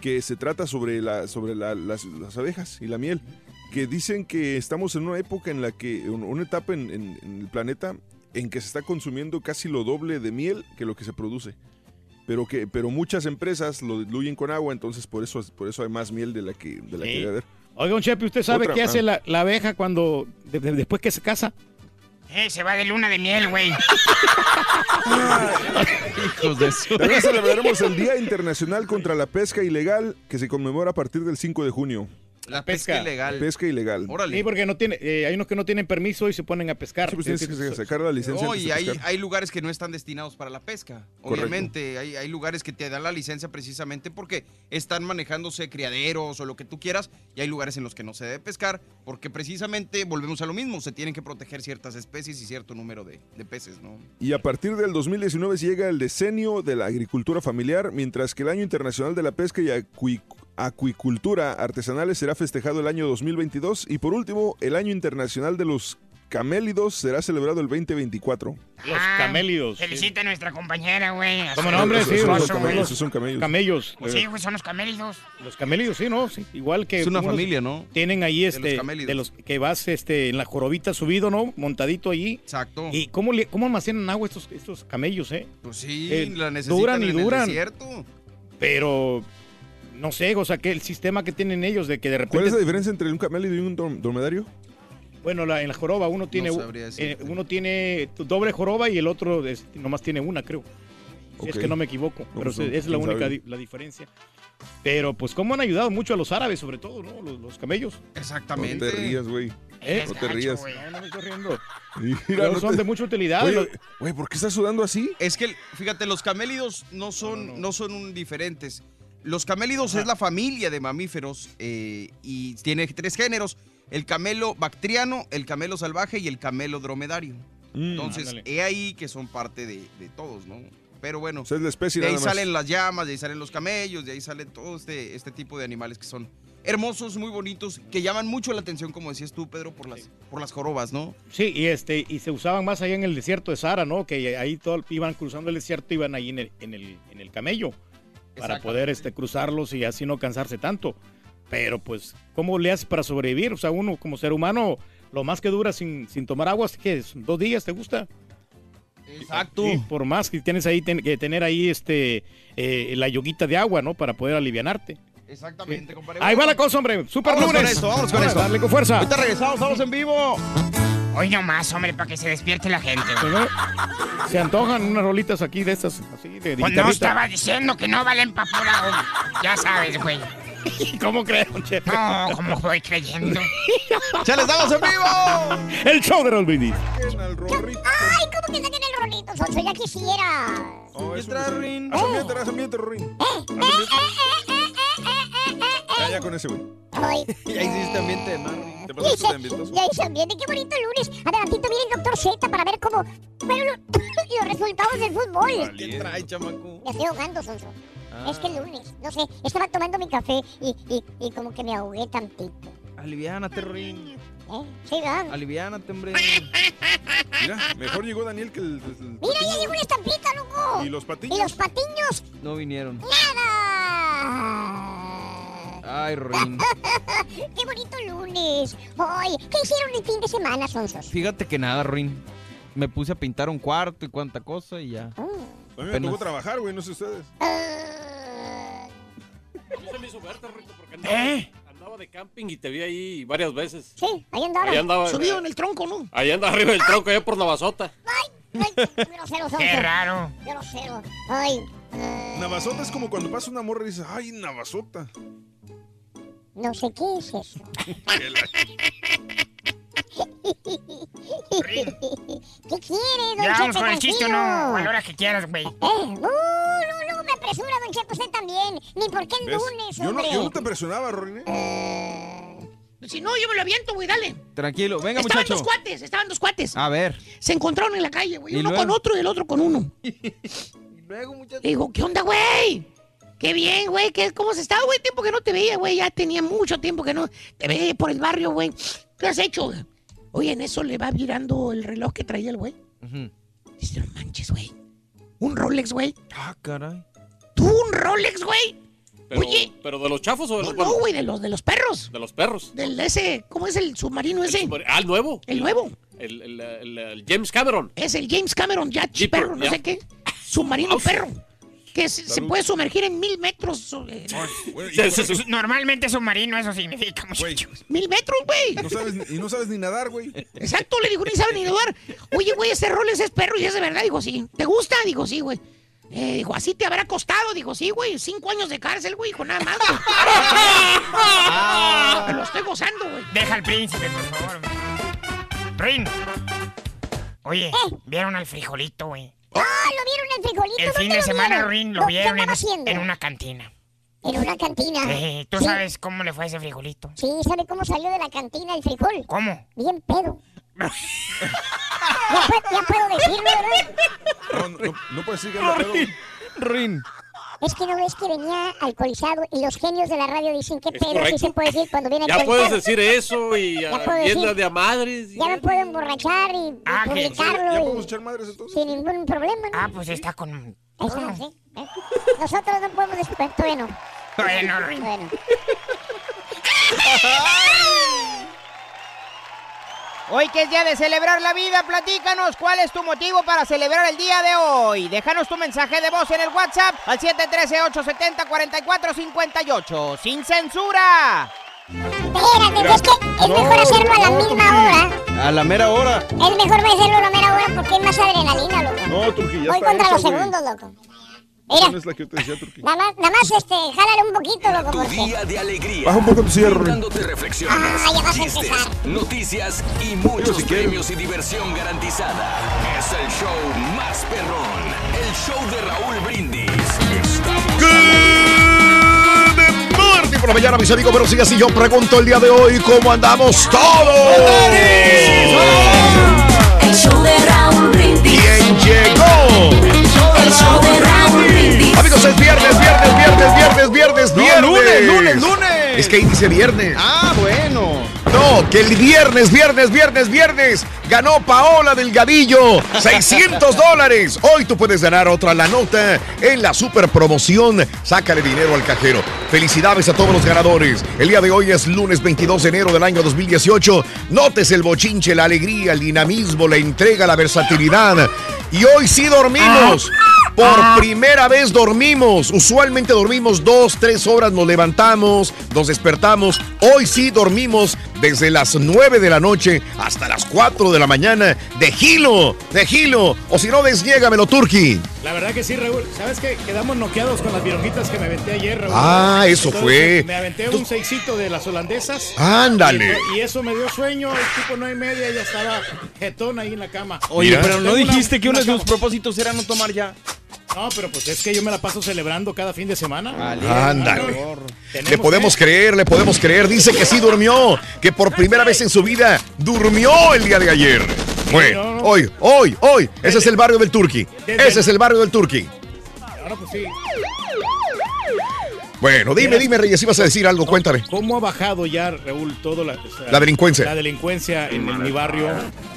S6: que se trata sobre, la, sobre la- las, las abejas y la miel. Que dicen que estamos en una época en la que, un- una etapa en, en- en el planeta en que se está consumiendo casi lo doble de miel que lo que se produce. Pero que, pero muchas empresas lo diluyen con agua, entonces por eso, por eso hay más miel de la que, de la que debe haber.
S7: Oiga, un Chepi, ¿usted sabe
S6: Otra,
S7: qué
S6: ah.
S7: hace la, la abeja cuando de- de- después que se casa?
S8: Eh, se va de luna de miel, güey.
S4: Hijos de su...
S6: También celebraremos el Día Internacional contra la Pesca Ilegal, que se conmemora a partir del 5 de junio.
S4: La pesca ilegal.
S6: Pesca ilegal.
S7: Sí, porque no tiene, eh, hay unos que no tienen permiso y se ponen a pescar.
S6: Sí, pues tienes que sacar la licencia
S4: No, y hay,
S6: pescar.
S4: hay lugares que no están destinados para la pesca.
S6: Correcto.
S4: Obviamente, hay, hay lugares que te dan la licencia precisamente porque están manejándose criaderos o lo que tú quieras, y hay lugares en los que no se debe pescar, porque precisamente volvemos a lo mismo, se tienen que proteger ciertas especies y cierto número de, de peces, ¿no?
S6: Y a partir del 2019 llega el decenio de la agricultura familiar, mientras que el Año Internacional de la Pesca y Acui- Acuicultura Artesanales será festejado el año 2022. Y por último, el Año Internacional de los Camélidos será celebrado el 2024.
S7: Los camélidos.
S8: Felicita a nuestra compañera, güey. a
S7: ¿Cómo
S8: su
S7: no, hombre?
S6: Esos
S7: Sí,
S6: son
S7: los
S6: los camellos, son camellos.
S7: Camellos.
S8: Pues sí, güey, son los camélidos.
S7: Los camélidos, sí, ¿no? Sí, igual que...
S4: Es una familia, ¿no?
S7: Tienen ahí
S4: De
S7: este...
S4: los camélidos.
S7: de los que vas este, en la jorobita subido, ¿no? Montadito allí.
S4: Exacto.
S7: ¿Y cómo, le- cómo almacenan agua estos, estos camellos, eh?
S4: Pues sí,
S7: Eh,
S4: la necesitan
S7: duran y
S4: en el
S7: duran.
S4: desierto.
S7: Pero... No sé, o sea, que el sistema que tienen ellos de que de repente...
S6: ¿Cuál es la diferencia entre un camélido y un drom- dromedario?
S7: Bueno, la- en la joroba uno tiene,
S6: sabría
S7: eh, uno tiene doble joroba y el otro es- nomás tiene una, creo. Si Es que no me equivoco,
S6: No,
S7: pero
S6: pues
S7: es-
S6: no,
S7: la única di- la diferencia. Pero pues cómo han ayudado mucho a los árabes, sobre todo, ¿no? Los, los camellos.
S4: Exactamente.
S6: No te rías, güey.
S7: ¿Eh?
S6: No te rías.
S7: No, no me estoy riendo.
S6: Mira,
S7: Pero
S6: no
S7: son
S6: te-
S7: de mucha utilidad.
S6: Güey, ¿por qué estás sudando así?
S4: Es que, fíjate, los camélidos no son, no, son un diferentes. Los camélidos es la familia de mamíferos eh, y tiene tres géneros: el camelo bactriano, el camelo salvaje y el camelo dromedario.
S6: Mm.
S4: Entonces,
S7: ándale.
S4: he ahí que son parte de, de todos, ¿no? Pero bueno,
S6: O sea, es la especie
S4: de ahí
S6: nada más.
S4: salen las llamas, de ahí salen los camellos, de ahí salen todo este, este tipo de animales que son hermosos, muy bonitos, que llaman mucho la atención, como decías tú, Pedro, por las, por las jorobas, ¿no?
S7: Sí, y este y se usaban más allá en el desierto de Sahara, ¿no? Que ahí todo, iban cruzando el desierto, iban ahí en el, en el, en el camello para poder este, cruzarlos y así no cansarse tanto. Pero pues, ¿cómo le haces para sobrevivir? O sea, uno como ser humano, lo más que dura sin, sin tomar agua, ¿qué es? ¿Dos días te gusta?
S4: Exacto.
S7: Por más que tienes ahí ten- que tener ahí este eh, la yoguita de agua, ¿no? Para poder alivianarte.
S4: Exactamente, compadre.
S7: Ahí va la cosa, hombre. Super
S4: Vámonos
S7: lunes.
S4: con esto, vámonos con
S7: Ahora. Darle con fuerza.
S4: Ahorita regresamos, estamos en vivo.
S8: Hoy nomás, hombre, para que se despierte la gente.
S7: Pues. Se antojan unas rolitas aquí de estas, así de
S8: Pues no estaba diciendo que no valen pa' pura, Ya sabes, güey.
S7: ¿Cómo creen, chef?
S8: No, ¿cómo estoy creyendo?
S4: ¡Ya les damos en vivo!
S7: El show de Brindis.
S3: Ay, ¿cómo que saquen el rolito, Sonso? Ya quisiera.
S6: Oh, eso
S4: Entra,
S6: es-
S4: Rin.
S6: Haz ambiente, haz ambiente, Rin. Ya, ya con ese, güey.
S4: Ya hiciste ambiente de mar. Rin.
S6: Te
S3: Y
S6: pasaste de ambientoso.
S3: y ese ambiente, qué bonito lunes. Adelantito el doctor Z para ver cómo fueron los, los resultados del fútbol.
S4: ¿Qué trae, chamaco?
S3: Me estoy ahogando, Sonso.
S4: Ah.
S3: Es que el lunes, no sé, estaba tomando mi café y, y, y como que me ahogué tantito.
S4: Aliviánate, Rin.
S3: ¿Eh? Sí, ¿verdad?
S4: Aliviánate, hombre.
S6: Mira, mejor llegó Daniel que el. el- el
S3: Mira, ya llegó una estampita, loco.
S6: ¿Y los patiños?
S3: ¿Y los patiños?
S4: No vinieron.
S3: ¡Nada!
S4: Ay, Rin.
S3: ¡Qué bonito lunes! Ay, ¿qué hicieron el fin de semana, Sonsos?
S4: Fíjate que nada, Rin. Me puse a pintar un cuarto y cuánta cosa y ya.
S6: A mí me
S4: Apenas.
S6: tocó trabajar, güey, no sé ustedes.
S3: Ah,
S13: se me hizo verte, porque andaba,
S8: ¿Eh?
S13: andaba de camping y te vi ahí varias veces.
S3: Sí, ahí andaba.
S13: Ahí andaba.
S3: Subido en el tronco, ¿no?
S13: Ahí anda arriba del tronco, allá por Navasota.
S3: Grosero, Sonso.
S8: Qué raro.
S3: Grosero. Ay, ah,
S6: Navasota es como cuando pasa una morra y dices, ay, Navasota.
S3: No sé qué es eso. ¿Qué quieres, don
S8: Ya vamos con el chiste, ¿o no? A la hora que quieras, güey.
S3: Eh, uh, no, no me apresura, don Chepe, usted también. Ni por qué el
S6: ¿Ves?
S3: lunes,
S6: Yo no, yo no te presionaba, Rorín.
S5: Si no, yo me lo aviento, güey, dale.
S4: Tranquilo, venga,
S5: estaban
S4: muchacho.
S5: dos cuates, estaban dos cuates.
S4: A ver.
S5: Se encontraron en la calle, güey.
S4: ¿Y
S5: Uno
S4: luego?
S5: con otro y el otro con uno.
S4: Luego, muchacho.
S5: Le digo, ¿qué onda, güey? Qué bien, güey. ¿Qué, ¿Cómo has estado, güey? Tiempo que no te veía, güey. Ya tenía mucho tiempo que no te veía por el barrio, güey. ¿Qué has hecho? Oye, en eso le va virando el reloj que traía el güey. Dice, no manches, güey. Un Rolex, güey.
S4: Ah, caray.
S5: ¿Tú un Rolex, güey?
S13: Pero,
S5: Oye.
S13: ¿Pero de los chafos o de los
S5: no, güey, de los, de los perros.
S13: De los perros.
S5: Del de ese, ¿cómo es el submarino ese?
S13: Ah, el nuevo.
S5: El nuevo.
S13: El, el- el- el James Cameron.
S5: Es el James Cameron
S13: Jeeper,
S5: perro, no
S13: ya.
S5: sé qué. Submarino perro. Que se, puede sumergir en mil metros. eh,
S8: Normalmente submarino eso significa, muchachos.
S5: Mil metros, güey.
S6: No sabes, ni- y no sabes ni nadar, güey.
S5: Exacto, le digo, ni sabe ni nadar. Oye, güey, ese Rolex es perro y es de verdad. Digo, sí. ¿Te gusta? Digo, sí, güey. Eh, dijo, así te habrá costado. Digo, sí, güey. Cinco años de cárcel, güey. Dijo, nada más, güey. Me lo estoy gozando, güey.
S8: Deja al príncipe, por favor. Rin. Oye, ¿vieron al frijolito, güey?
S3: Ah, ¿lo vieron el frijolito?
S8: El
S3: ¿Dónde
S8: fin de
S3: lo
S8: semana? Rin, lo
S3: ¿Qué
S8: vieron en, en una cantina.
S3: En una cantina.
S8: Sí, ¿Tú
S3: Sí.
S8: sabes cómo le fue a ese frijolito?
S3: Sí, ¿sabe cómo salió de la cantina el frijol?
S8: ¿Cómo?
S3: Bien pedo. ya, puedo, ya puedo decirlo, ¿verdad?
S6: No, no, no puedes decir que.
S4: Rin.
S3: Es que no ves que venía alcoholizado y los genios de la radio dicen que
S13: Es
S3: pedo sí
S13: correcto.
S3: se puede decir cuando viene
S13: Ya puedes decir eso y
S3: Ya
S13: ah, bien
S3: decir.
S13: de a madres. y-
S3: Ya me puedo emborrachar y, y
S8: Ah, que-
S3: publicarlo
S6: ¿Ya
S3: y-
S6: podemos echar madres entonces?
S3: sin ningún problema, ¿no?
S8: Ah, pues está con...
S3: Ahí está, ¿sí? ¿Eh? Nosotros no podemos después, todavía no.
S8: Bueno, Rin.
S11: Hoy que es día de celebrar la vida, platícanos cuál es tu motivo para celebrar el día de hoy. Déjanos tu mensaje de voz en el WhatsApp al 713-870-4458. ¡Sin censura!
S3: Espérate, es que es mejor hacerlo a la misma hora.
S4: A la mera hora.
S3: Es mejor hacerlo a la mera hora porque es más adrenalina, loco.
S6: No, Turquía,
S3: Voy contra los
S6: güey.
S3: segundos, loco. Mira,
S6: no es la que te decía, Turquía.
S3: nada más, nada más este, jálale un poquito, loco,
S1: Tu
S3: porque...
S1: día de alegría.
S6: Baja un poco tu silla, Rorín.
S1: Dándote reflexiones,
S3: Ah, ya vas a
S1: chistes,
S3: empezar.
S1: noticias y muchos
S6: si
S1: premios y diversión garantizada. Es el show más perrón. El show de Raúl Brindis.
S2: Good morning por la mañana, mis amigos. Pero sí, así yo pregunto el día de hoy cómo andamos todos.
S14: El show de Raúl Brindis.
S2: ¿Quién llegó?
S14: El show de Raúl Brindis.
S2: Amigos, es viernes, viernes, viernes, viernes, viernes,
S4: No,
S2: viernes.
S4: lunes, lunes, lunes.
S2: Es que ahí dice viernes.
S4: Ah, bueno.
S2: No, que el viernes, viernes, viernes, viernes ganó Paola Delgadillo 600 dólares. Hoy tú puedes ganar otra la nota en la super promoción. Sácale dinero al cajero. Felicidades a todos los ganadores. El día de hoy es lunes 22 de enero del año 2018. Notes el bochinche, la alegría, el dinamismo, la entrega, la versatilidad. Y hoy sí dormimos. Por primera vez dormimos. Usualmente dormimos dos, tres horas, nos levantamos, nos despertamos. Hoy sí dormimos desde las 9 de la noche hasta las 4 de la mañana. De gilo, de gilo. O si no, desniégamelo, Turki.
S7: La verdad que sí, Raúl. ¿Sabes qué? Quedamos noqueados con las vironjitas que me aventé ayer, Raúl.
S2: Ah, eso
S7: Entonces,
S2: fue.
S7: Me aventé un seisito de las holandesas.
S2: Ándale.
S7: Y, y eso me dio sueño. El tipo nueve y media ya estaba jetón ahí en la cama.
S4: Oye,
S2: Mira.
S4: pero no
S7: una-
S4: dijiste que uno de tus propósitos era no tomar ya.
S7: No, pero pues es que yo me la paso celebrando cada fin de semana.
S2: Ándale. Le podemos
S7: que-
S2: creer, le podemos creer. Dice que sí durmió, que por primera vez en su vida durmió el día de ayer. Bueno, hoy, hoy, hoy. Ese es el barrio del Turqui. Ese es el barrio del Turqui.
S7: Ahora pues sí.
S2: Bueno, dime, dime, Reyes, ibas a decir algo, cuéntame.
S7: ¿Cómo ha bajado ya, Raúl, todo la, o sea,
S2: La delincuencia.
S7: La delincuencia en, en mi barrio.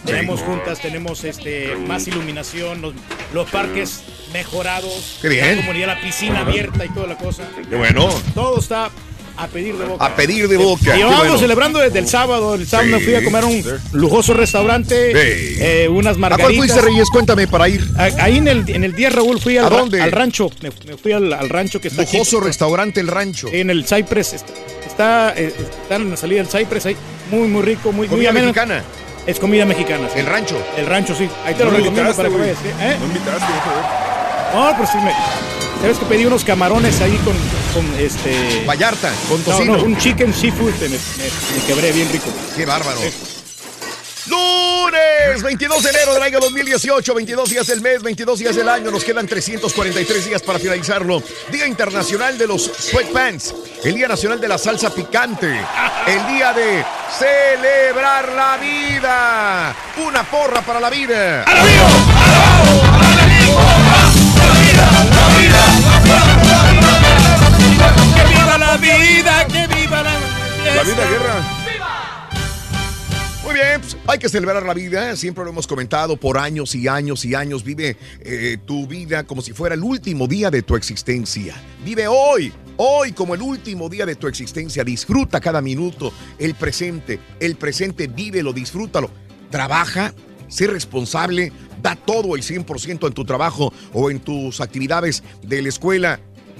S7: Tenemos juntas, tenemos este más iluminación, los, los parques mejorados.
S2: Qué bien.
S7: La comunidad, la piscina abierta y toda la cosa.
S2: Qué bueno.
S7: Todo está a pedir de boca.
S2: A pedir de boca.
S7: Y
S2: qué
S7: vamos
S2: bueno.
S7: celebrando desde el sábado. El sábado me fui a comer a un lujoso restaurante,
S2: Sí.
S7: eh, unas
S2: ¿A
S7: margaritas.
S2: cuál fuiste, Reyes? Cuéntame para ir.
S7: A- Ahí en el, en el día, Raúl, fui al,
S2: ¿A
S7: ra-
S2: dónde?
S7: al rancho. Me, me fui al, al rancho que está aquí.
S2: Lujoso restaurante El Rancho.
S7: En el Cypress. Está, está, eh, está en la salida del Cypress ahí. Muy, muy rico, muy, muy
S2: ¿Comida
S7: ameno.
S2: mexicana?
S7: Es comida mexicana. sí.
S2: El rancho.
S7: El rancho, sí. Ahí te lo recomiendo para que. ¿Eh?
S6: No invitaste.
S7: No, pero sí me. ¿Sabes que pedí unos camarones ahí con, con este.
S2: Vallarta, con
S7: No,
S2: tocino.
S7: no, un chicken seafood. Me, me- me quebré bien rico.
S2: Qué bárbaro. Lunes 22 de enero del año 2018, 22 días del mes, 22 días del año, nos quedan 343 días para finalizarlo. Día Internacional de los Sweatpants, el Día Nacional de la Salsa Picante, el Día de celebrar la vida. Una porra para la vida.
S7: ¡Que viva la vida! ¡Que viva la
S6: La vida guerra.
S2: Muy bien, pues, hay que celebrar la vida, siempre lo hemos comentado, por años y años y años vive eh, tu vida como si fuera el último día de tu existencia. Vive hoy, hoy como el último día de tu existencia, disfruta cada minuto, el presente, el presente, vívelo, disfrútalo. Trabaja, sé responsable, da todo el 100% en tu trabajo o en tus actividades de la escuela,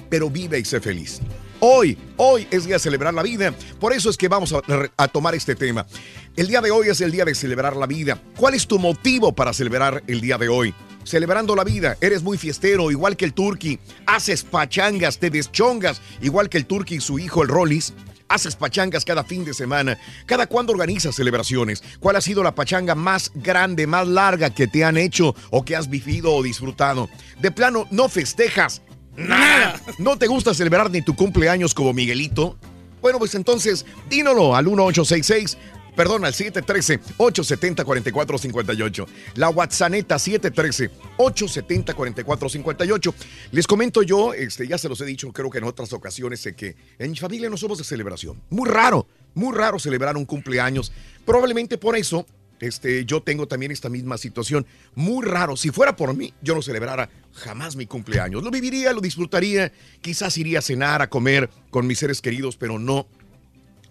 S2: pero vive y sé feliz. Hoy, hoy es día de celebrar la vida. Por eso es que vamos a, tomar este tema. El día de hoy es el día de celebrar la vida. ¿Cuál es tu motivo para celebrar el día de hoy? Celebrando la vida, eres muy fiestero, igual que el turqui. Haces pachangas, te deschongas, igual que el turqui y su hijo, el Rollis. Haces pachangas cada fin de semana. ¿Cada cuándo organizas celebraciones? ¿Cuál ha sido la pachanga más grande, más larga que te han hecho o que has vivido o disfrutado? De plano, no festejas nada. ¿No te gusta celebrar ni tu cumpleaños como Miguelito? Bueno, pues entonces, dínolo al 1866. Perdón, al 713-870-4458. La WhatsApp 713-870-4458. Les comento yo, este, ya se los he dicho, creo que en otras ocasiones, sé que en mi familia no somos de celebración. Muy raro, muy raro celebrar un cumpleaños. Probablemente por eso este, yo tengo también esta misma situación. Muy raro. Si fuera por mí, yo no celebrara jamás mi cumpleaños. Lo viviría, lo disfrutaría. Quizás iría a cenar, a comer con mis seres queridos, pero no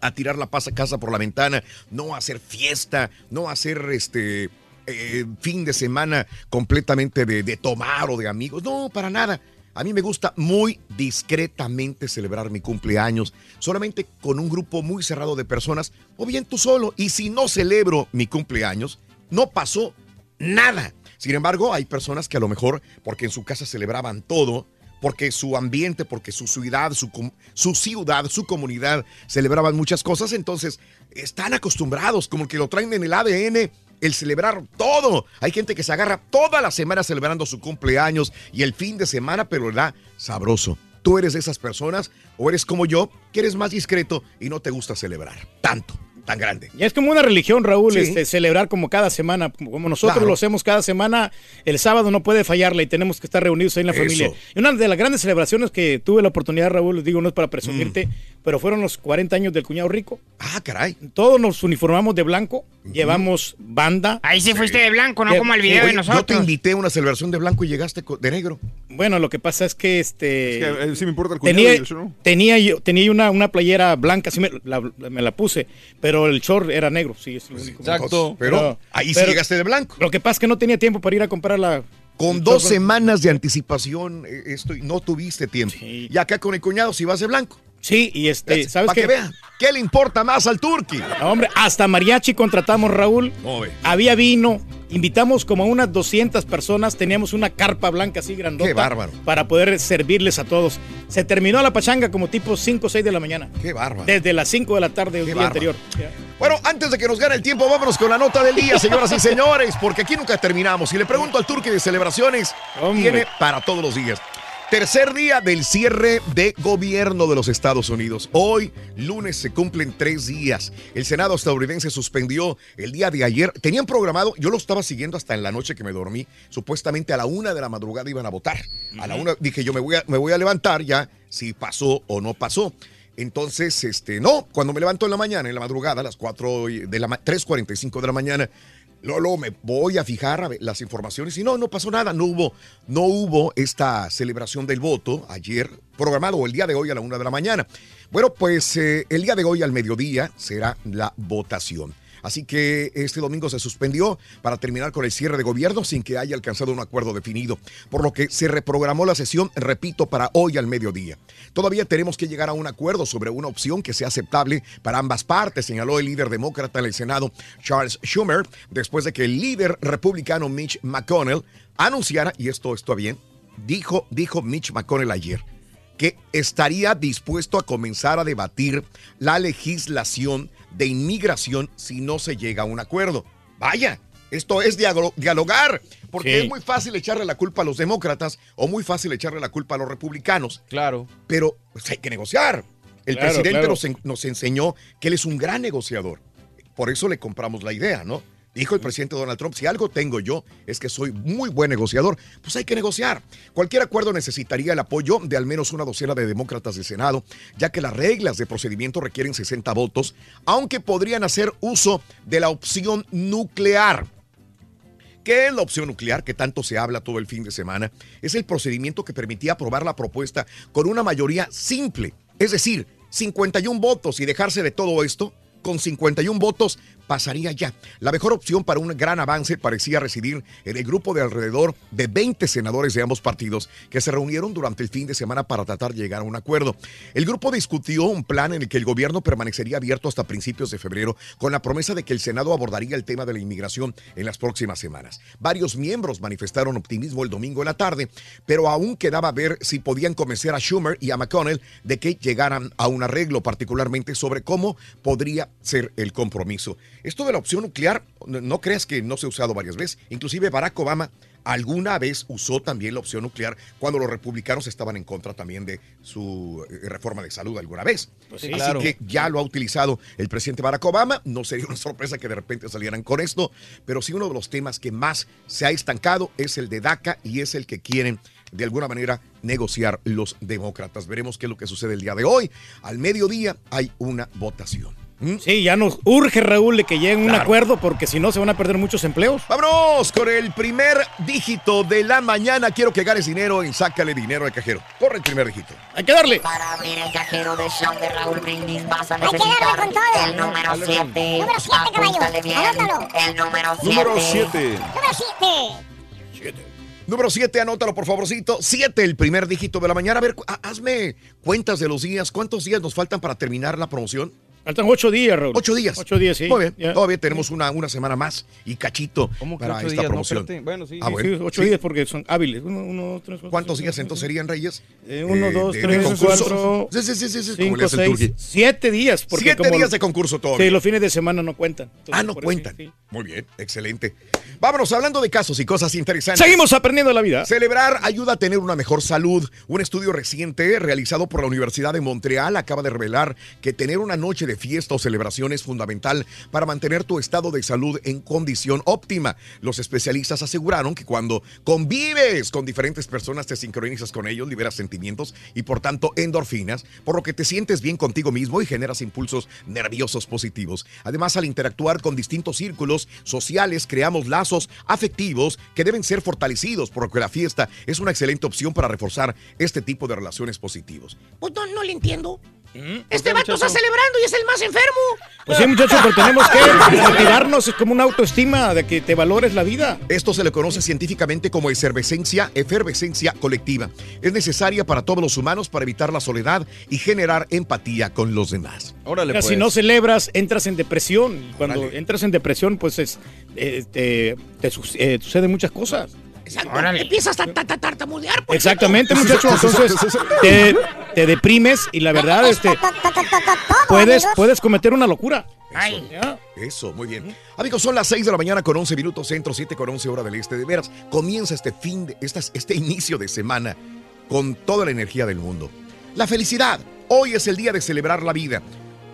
S2: a tirar la casa por la ventana, no hacer fiesta, no hacer este eh, fin de semana completamente de, de tomar o de amigos. No, para nada. A mí me gusta muy discretamente celebrar mi cumpleaños, solamente con un grupo muy cerrado de personas, o bien tú solo. Y si no celebro mi cumpleaños, no pasó nada. Sin embargo, hay personas que a lo mejor, porque en su casa celebraban todo, porque su ambiente, porque su ciudad, su, su ciudad, su comunidad celebraban muchas cosas, entonces están acostumbrados, como que lo traen en el ADN, el celebrar todo. Hay gente que se agarra toda la semana celebrando su cumpleaños y el fin de semana, pero da sabroso. ¿Tú eres de esas personas o eres como yo, que eres más discreto y no te gusta celebrar tanto, tan grande?
S7: Ya es como una religión, Raúl,
S2: Sí.
S7: este, celebrar como cada semana, como nosotros
S2: Claro.
S7: lo hacemos cada semana, el sábado no puede fallarle y tenemos que estar reunidos ahí en la
S2: Eso.
S7: familia. Y una de las grandes celebraciones que tuve la oportunidad, Raúl, les digo, no es para
S2: Mm.
S7: presumirte, pero fueron los 40 años del cuñado rico.
S2: Ah, caray.
S7: Todos nos uniformamos de blanco, llevamos banda.
S8: Ahí sí fuiste de blanco, no como el video
S2: Oye,
S8: de nosotros.
S2: Yo te invité a una celebración de blanco y llegaste de negro.
S7: Bueno, lo que pasa es que este.
S6: Es que, eh, sí me importa el cuñado
S7: tenía,
S6: y el show, ¿no?
S7: tenía yo tenía una, una playera blanca, sí me la, me la puse, pero el short era negro, sí, es lo único.
S2: Exacto. Pero ahí sí llegaste de blanco.
S7: Lo que pasa es que no tenía tiempo para ir a comprar la.
S2: Con dos semanas de anticipación, eh, esto, no tuviste tiempo. Y acá con el cuñado, si vas de blanco.
S7: Sí, y este, ¿sabes
S2: Para
S7: qué?
S2: que vean, ¿qué le importa más al turqui?
S7: No, hombre, hasta mariachi contratamos, Raúl. Había vino, invitamos como a unas 200 personas, teníamos una carpa blanca así grandota.
S2: Qué bárbaro.
S7: Para poder servirles a todos. Se terminó la pachanga como tipo 5 o 6 de la mañana.
S2: Qué bárbaro.
S7: Desde las 5 de la tarde del día
S2: bárbaro.
S7: anterior.
S2: Bueno, antes de que nos gane el tiempo, vámonos con la nota del día, señoras y señores, porque aquí nunca terminamos. Y le pregunto al turqui de celebraciones, tiene para todos los días. Tercer día del cierre de gobierno de los Estados Unidos. Hoy, lunes, se cumplen tres días. El Senado estadounidense suspendió el día de ayer. Tenían programado, yo lo estaba siguiendo hasta en la noche que me dormí. Supuestamente a la una de la madrugada iban a votar. A la una dije yo me voy a, me voy a levantar ya si pasó o no pasó. Entonces, este, no, cuando me levanto en la mañana, en la madrugada, a las 4 de la ma- 3.45 de la mañana, luego me voy a fijar las informaciones y no, no pasó nada, no hubo, no hubo esta celebración del voto ayer programado el día de hoy a la una de la mañana. Bueno, pues eh, el día de hoy al mediodía será la votación. Así que este domingo se suspendió para terminar con el cierre de gobierno sin que haya alcanzado un acuerdo definido, por lo que se reprogramó la sesión, repito, para hoy al mediodía. Todavía tenemos que llegar a un acuerdo sobre una opción que sea aceptable para ambas partes, señaló el líder demócrata en el Senado, Charles Schumer, después de que el líder republicano Mitch McConnell anunciara, y esto está bien, dijo, dijo Mitch McConnell ayer, que estaría dispuesto a comenzar a debatir la legislación de inmigración si no se llega a un acuerdo. Vaya, esto es dialo- dialogar, porque
S4: Sí.
S2: es muy fácil echarle la culpa a los demócratas o muy fácil echarle la culpa a los republicanos.
S4: Claro.
S2: Pero pues, hay que negociar. El
S4: Claro,
S2: presidente
S4: claro.
S2: Nos, en- nos enseñó que él es un gran negociador. Por eso le compramos la idea, ¿no? Dijo el presidente Donald Trump, si algo tengo yo es que soy muy buen negociador, pues hay que negociar. Cualquier acuerdo necesitaría el apoyo de al menos una docena de demócratas del Senado, ya que las reglas de procedimiento requieren 60 votos, aunque podrían hacer uso de la opción nuclear. ¿Qué es la opción nuclear que tanto se habla todo el fin de semana? Es el procedimiento que permitía aprobar la propuesta con una mayoría simple, es decir, 51 votos y dejarse de todo esto. Con 51 votos pasaría ya. La mejor opción para un gran avance parecía residir en el grupo de alrededor de 20 senadores de ambos partidos que se reunieron durante el fin de semana para tratar de llegar a un acuerdo. El grupo discutió un plan en el que el gobierno permanecería abierto hasta principios de febrero con la promesa de que el Senado abordaría el tema de la inmigración en las próximas semanas. Varios miembros manifestaron optimismo el domingo en la tarde, pero aún quedaba ver si podían convencer a Schumer y a McConnell de que llegaran a un arreglo, particularmente sobre cómo podría ser el compromiso. Esto de la opción nuclear, no, no creas que no se ha usado varias veces. Inclusive Barack Obama alguna vez usó también la opción nuclear cuando los republicanos estaban en contra también de su eh, reforma de salud alguna vez.
S4: Pues sí,
S2: Así
S4: claro.
S2: que ya lo ha utilizado el presidente Barack Obama. No sería una sorpresa que de repente salieran con esto, pero sí uno de los temas que más se ha estancado es el de DACA y es el que quieren de alguna manera negociar los demócratas. Veremos qué es lo que sucede el día de hoy. Al mediodía hay una votación.
S7: Sí, ya nos urge, Raúl, de que lleguen a un
S2: Claro.
S7: acuerdo porque si no se van a perder muchos empleos.
S2: Vámonos con el primer dígito de la mañana. Quiero que ganes dinero en Sácale Dinero al Cajero. Corre el primer dígito.
S7: Hay que darle.
S15: Para abrir el cajero de show de Raúl Brindis vas a
S3: Hay que darle
S15: necesitar
S3: con todo.
S15: el número
S3: Dale,
S15: 7.
S3: Número siete, caballo.
S15: Apúntale bien.
S3: Anótalo.
S15: El número 7.
S6: Número 7.
S3: Número 7.
S2: Número 7, anótalo por favorcito. 7, el primer dígito de la mañana. A ver, hazme cuentas de los días. ¿Cuántos días nos faltan para terminar la promoción?
S7: Faltan ocho días, Raúl.
S2: Ocho días.
S7: Ocho días, sí.
S2: Muy bien.
S7: Ya.
S2: Todavía tenemos una, una semana más y cachito
S4: ¿Cómo que
S2: para
S4: ocho
S2: esta
S4: días?
S2: Promoción.
S4: Bueno, sí.
S2: Ah,
S7: Sí,
S2: bueno.
S7: sí, ocho
S2: Sí.
S7: días porque son hábiles. Uno, uno, tres, cuatro,
S2: ¿Cuántos
S7: cinco,
S2: días entonces serían, Reyes?
S7: Eh, uno,
S2: Eh,
S7: dos, tres, cuatro,
S2: Sí, sí, sí, sí,
S7: cinco,
S2: le
S7: seis, siete días. Porque
S2: Siete
S7: como-
S2: días de concurso todavía.
S7: Sí, los fines de semana no cuentan. Entonces,
S2: Ah, no cuentan.
S7: sí.
S2: Muy bien, excelente. Vámonos, hablando de casos y cosas interesantes.
S7: Seguimos aprendiendo la vida.
S2: Celebrar ayuda a tener una mejor salud. Un estudio reciente realizado por la Universidad de Montreal acaba de revelar que tener una noche de fiesta o celebración es fundamental para mantener tu estado de salud en condición óptima. Los especialistas aseguraron que cuando convives con diferentes personas te sincronizas con ellos, liberas sentimientos y por tanto endorfinas, por lo que te sientes bien contigo mismo y generas impulsos nerviosos positivos. Además, al interactuar con distintos círculos sociales, creamos lazos afectivos que deben ser fortalecidos, por lo que la fiesta es una excelente opción para reforzar este tipo de relaciones positivos.
S5: Pues no, no le entiendo. Este vato está celebrando y es el más enfermo.
S7: Pues sí, muchachos, pero tenemos que motivarnos. Es como una autoestima de que te valores la vida.
S16: Esto se le conoce científicamente como efervescencia, efervescencia colectiva. Es necesaria para todos los humanos para evitar la soledad y generar empatía con los demás.
S4: Órale, pues.
S7: Si no celebras, entras en depresión. Y cuando entras en depresión, pues es, eh, te, te eh, suceden muchas cosas.
S5: Exacto. Empiezas a ta- ta- tartamudear. por
S7: Exactamente, muchachos. Entonces te, te deprimes y la verdad, este, puedes, puedes cometer una locura.
S5: Ay.
S16: Eso, muy bien. Amigos, son las 6 de la mañana con 11 minutos centro, 7 con 11 hora del este. De veras, comienza este fin, de, estas- este inicio de semana con toda la energía del mundo. La felicidad. Hoy es el día de celebrar la vida.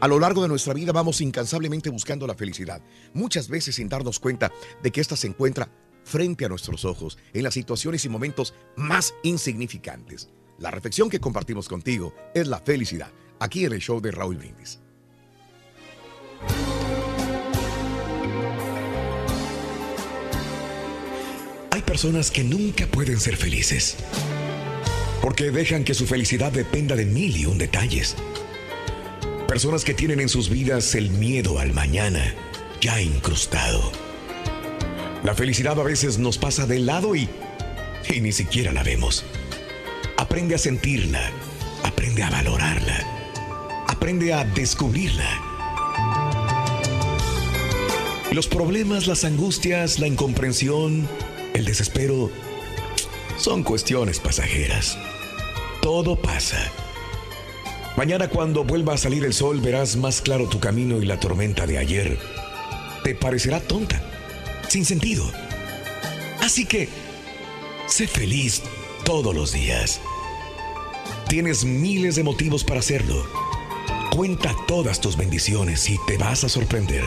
S16: A lo largo de nuestra vida vamos incansablemente buscando la felicidad, muchas veces sin darnos cuenta de que ésta se encuentra frente a nuestros ojos, en las situaciones y momentos más insignificantes. La reflexión que compartimos contigo es la felicidad, aquí en el show de Raúl Brindis.
S2: Hay personas que nunca pueden ser felices. Porque dejan que su felicidad dependa de mil y un detalles. Personas que tienen en sus vidas el miedo al mañana ya incrustado. La felicidad a veces nos pasa de lado y, y ni siquiera la vemos. Aprende a sentirla, aprende a valorarla, aprende a descubrirla. Los problemas, las angustias, la incomprensión, el desespero son cuestiones pasajeras. Todo pasa. Mañana cuando vuelva a salir el sol verás más claro tu camino y la tormenta de ayer te parecerá tonta, sin sentido. Así que sé feliz todos los días. Tienes miles de motivos para hacerlo. Cuenta todas tus bendiciones y te vas a sorprender.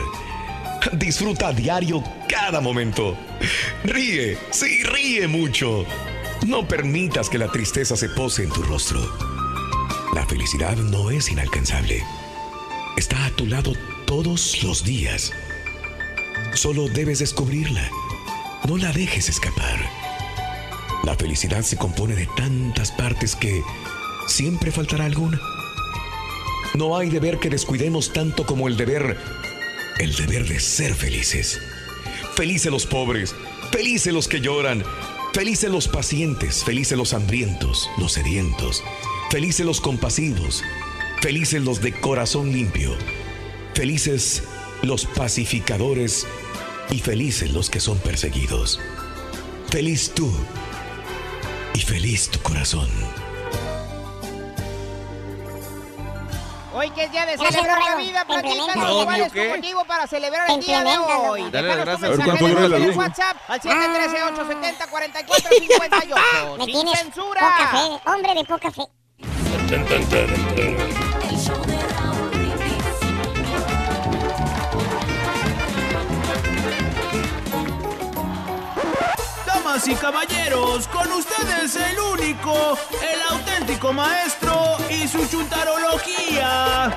S2: Disfruta a diario cada momento. Ríe, sí, ríe mucho. No permitas que la tristeza se pose en tu rostro. La felicidad no es inalcanzable. Está a tu lado todos los días. Solo debes descubrirla. No la dejes escapar. La felicidad se compone de tantas partes que siempre faltará alguna. No hay deber que descuidemos tanto como el deber, el deber de ser felices. Felices los pobres, felices los que lloran, felices los pacientes, felices los hambrientos, los sedientos, felices los compasivos, felices los de corazón limpio, felices los pacificadores y felices los que son perseguidos. Feliz tú y feliz tu corazón.
S11: Hoy que es día de celebrar la vida, platícanos cuál es tu motivo para celebrar el día de hoy.
S6: Dale,
S11: Déjanos
S6: gracias.
S11: tu
S6: A ver,
S11: mensaje
S6: ¿cuánto
S11: de
S6: dura
S11: voz
S6: la
S11: en el? WhatsApp al 713-870-4458.
S3: Me
S11: Sin
S3: tienes
S11: censura.
S3: poca fe, hombre de poca fe.
S17: Damas y caballeros, con ustedes el único, el auténtico maestro y su chuntarología.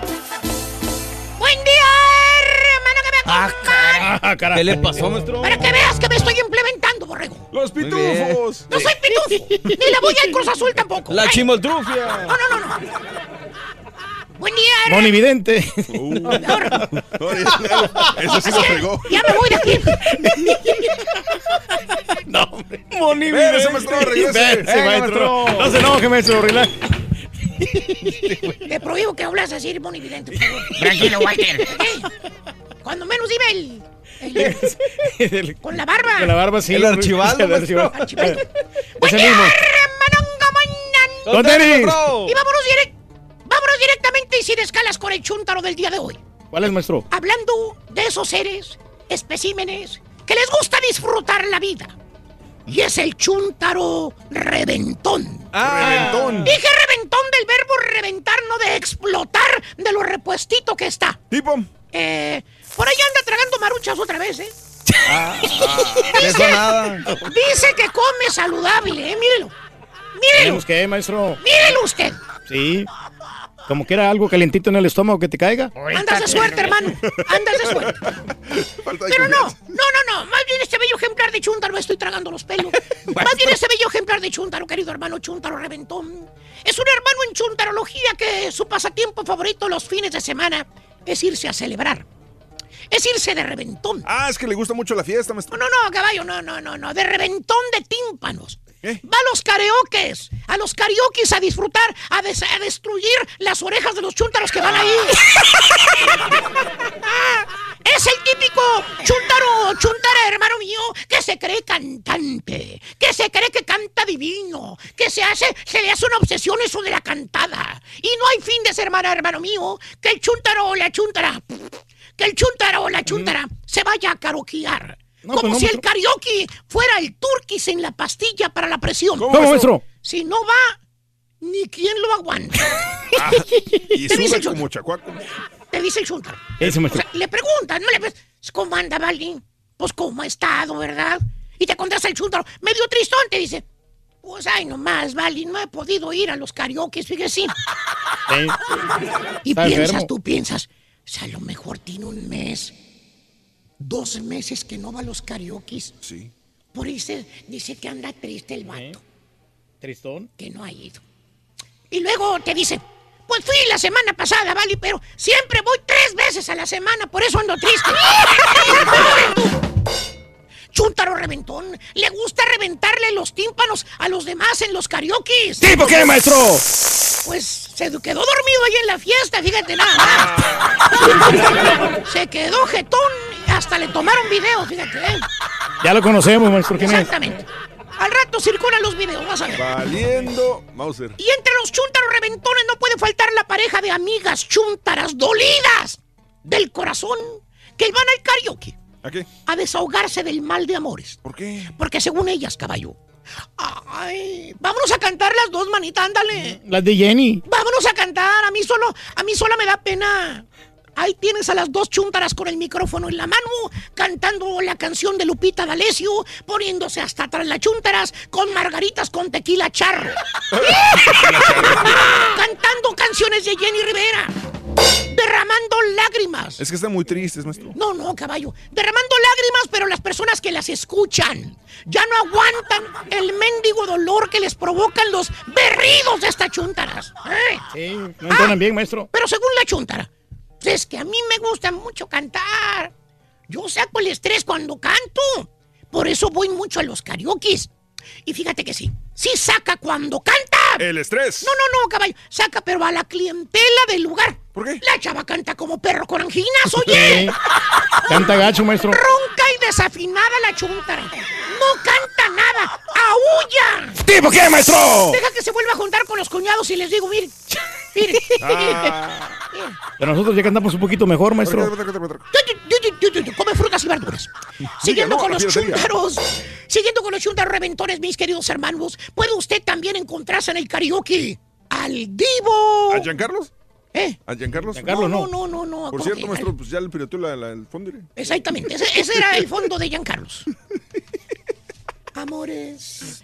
S5: Buen día, hermano, que me acompaña.
S7: Ah, caray.
S4: ¿Qué le pasó, maestro?
S5: Para que veas que me estoy implementando, borrego.
S6: ¡Los
S4: bien.
S6: pitufos!
S5: No soy pitufo. Ni le voy al Cruz Azul tampoco.
S4: La
S5: Ay,
S4: chimoltrufia.
S5: No, no, no, no. Buen día, hermano.
S7: Monividente.
S6: Eso sí lo fregó.
S5: Ya me voy de aquí.
S7: no, hombre.
S6: Espérese, maestro, regrese. Venga,
S7: maestro. No se enoje, maestro. relax.
S5: Te prohíbo que hables así, monividente, por favor. Tranquilo, Walter. Cuando menos dime el... el- con la barba.
S7: Con la barba, sí.
S4: El archibaldo,
S7: El. Ese mismo. ¡Don Tenis!
S5: Y vámonos, direct- vámonos directamente y sin escalas con el chúntaro del día de hoy.
S7: ¿Cuál es, maestro?
S5: Hablando de esos seres, especímenes, que les gusta disfrutar la vida. Y es el chúntaro reventón.
S6: Reventón.
S5: Dije reventón del verbo reventar, no de explotar de lo repuestito que está.
S6: Tipo.
S5: Eh, por ahí anda tragando maruchas otra vez, ¿eh?
S4: Eso nada.
S5: Dice que come saludable, ¿eh? Mírelo. Mírelo.
S7: ¿Tenemos qué, maestro?
S5: Mírelo usted.
S7: Sí. Como que era algo calientito en el estómago que te caiga.
S5: Andas de suerte, hermano. Andas de suerte. Pero no, no, no, no. Más bien este bello ejemplar de chúntaro, me estoy tragando los pelos. Más bien este bello ejemplar de chúntaro, querido hermano chúntaro reventón. Es un hermano en chuntarología que su pasatiempo favorito los fines de semana es irse a celebrar. Es irse de reventón.
S6: Ah, es que le gusta mucho la fiesta, maestro.
S5: No, no, no, caballo, no, no, no, no. De reventón de tímpanos. Va a los karaokes, a los karaokes a disfrutar, a, des- a destruir las orejas de los chúntaros que van ahí. es el típico chúntaro, chúntara, hermano mío, que se cree cantante, que se cree que canta divino, que se hace, se le hace una obsesión eso de la cantada. Y no hay fin de semana, hermano mío, que el chúntaro o la chúntara, que el chúntaro o la chúntara se vaya a karaokear.
S7: No,
S5: Como
S7: pues no,
S5: si el karaoke fuera el turquis en la pastilla para la presión.
S7: ¿Cómo, ¿Cómo, maestro?
S5: Si no va, ni quien lo aguanta.
S6: Ah, y
S5: Te dice
S6: como chacuaco.
S5: Te dice el.
S7: ¿Qué dice, maestro?
S5: Le preguntan, no le ¿Cómo anda, Vali? Pues, ¿cómo ha estado, verdad? Y te contesta el chúntaro, medio tristón, te dice, pues, ay, nomás, Vali, no he podido ir a los karaoke, fíjese. Y
S7: Está
S5: piensas,
S7: enfermo.
S5: tú piensas, o sea, a lo mejor tiene un mes, dos meses que no va a los karaoke.
S6: Sí.
S5: Por ahí se dice que anda triste el vato,
S7: ¿Tristón?
S5: que no ha ido. Y luego te dice, pues fui la semana pasada, Vali, pero siempre voy tres veces a la semana, por eso ando triste. Chúntaro reventón, le gusta reventarle los tímpanos a los demás en los karaoke.
S7: ¿Tipo qué, maestro?
S5: Pues se quedó dormido ahí en la fiesta, fíjate nada más. se quedó jetón hasta le tomaron video, fíjate. ¿eh?
S7: Ya lo conocemos, maestro. ¿Quién es?
S5: Exactamente. Al rato circulan los videos, vas a ver.
S6: Valiendo Mauser.
S5: Y entre los chúntaros reventones no puede faltar la pareja de amigas chúntaras dolidas del corazón que van al karaoke
S6: ¿A qué?
S5: a desahogarse del mal de amores.
S6: ¿Por qué?
S5: Porque según ellas, caballo. Ay, vámonos a cantar las dos, manita, ándale.
S7: Las de Jenny.
S5: Vámonos a cantar. A mí solo, a mí sola me da pena. Ahí tienes a las dos chúntaras con el micrófono en la mano, cantando la canción de Lupita D'Alessio, poniéndose hasta atrás las chúntaras con margaritas con tequila charro. cantando canciones de Jenny Rivera. Derramando lágrimas.
S6: Es que están muy tristes, maestro.
S5: No, no, caballo. Derramando lágrimas, pero las personas que las escuchan ya no aguantan el mendigo dolor que les provocan los berridos de estas chúntaras. ¿eh?
S7: Sí, no entonan bien, maestro.
S5: Pero según la chuntara, es que a mí me gusta mucho cantar. Yo saco el estrés cuando canto. Por eso voy mucho a los karaokes. Y fíjate que sí, sí saca cuando canta.
S6: El estrés.
S5: No, no, no, caballo. Saca, pero a la clientela del lugar.
S6: ¿Por qué?
S5: La chava canta como perro con anginas, oye.
S7: Sí. Canta gacho, maestro.
S5: Ronca y desafinada la chuntara. No canta nada. ¡Aúlla!
S7: ¿Tipo qué, maestro?
S5: Deja que se vuelva a juntar con los cuñados y les digo, miren. Miren.
S7: Ah. Pero nosotros ya cantamos un poquito mejor, maestro.
S5: Come frutas y verduras. Siguiendo con los chúntaros. Siguiendo con los chúntaros reventones, mis queridos hermanos. ¿Puede usted también encontrarse en el karaoke al divo?
S6: ¿A Giancarlos?
S5: ¿Eh?
S6: ¿A Giancarlos?
S5: Giancarlo no. No, no, no, no.
S6: Por
S5: ¿cómo
S6: cierto,
S5: que?
S6: maestro, pues ya le pirateó la, la- el fondo. ¿eh?
S5: Exactamente. Ese, ese era el fondo de Giancarlos. Amores.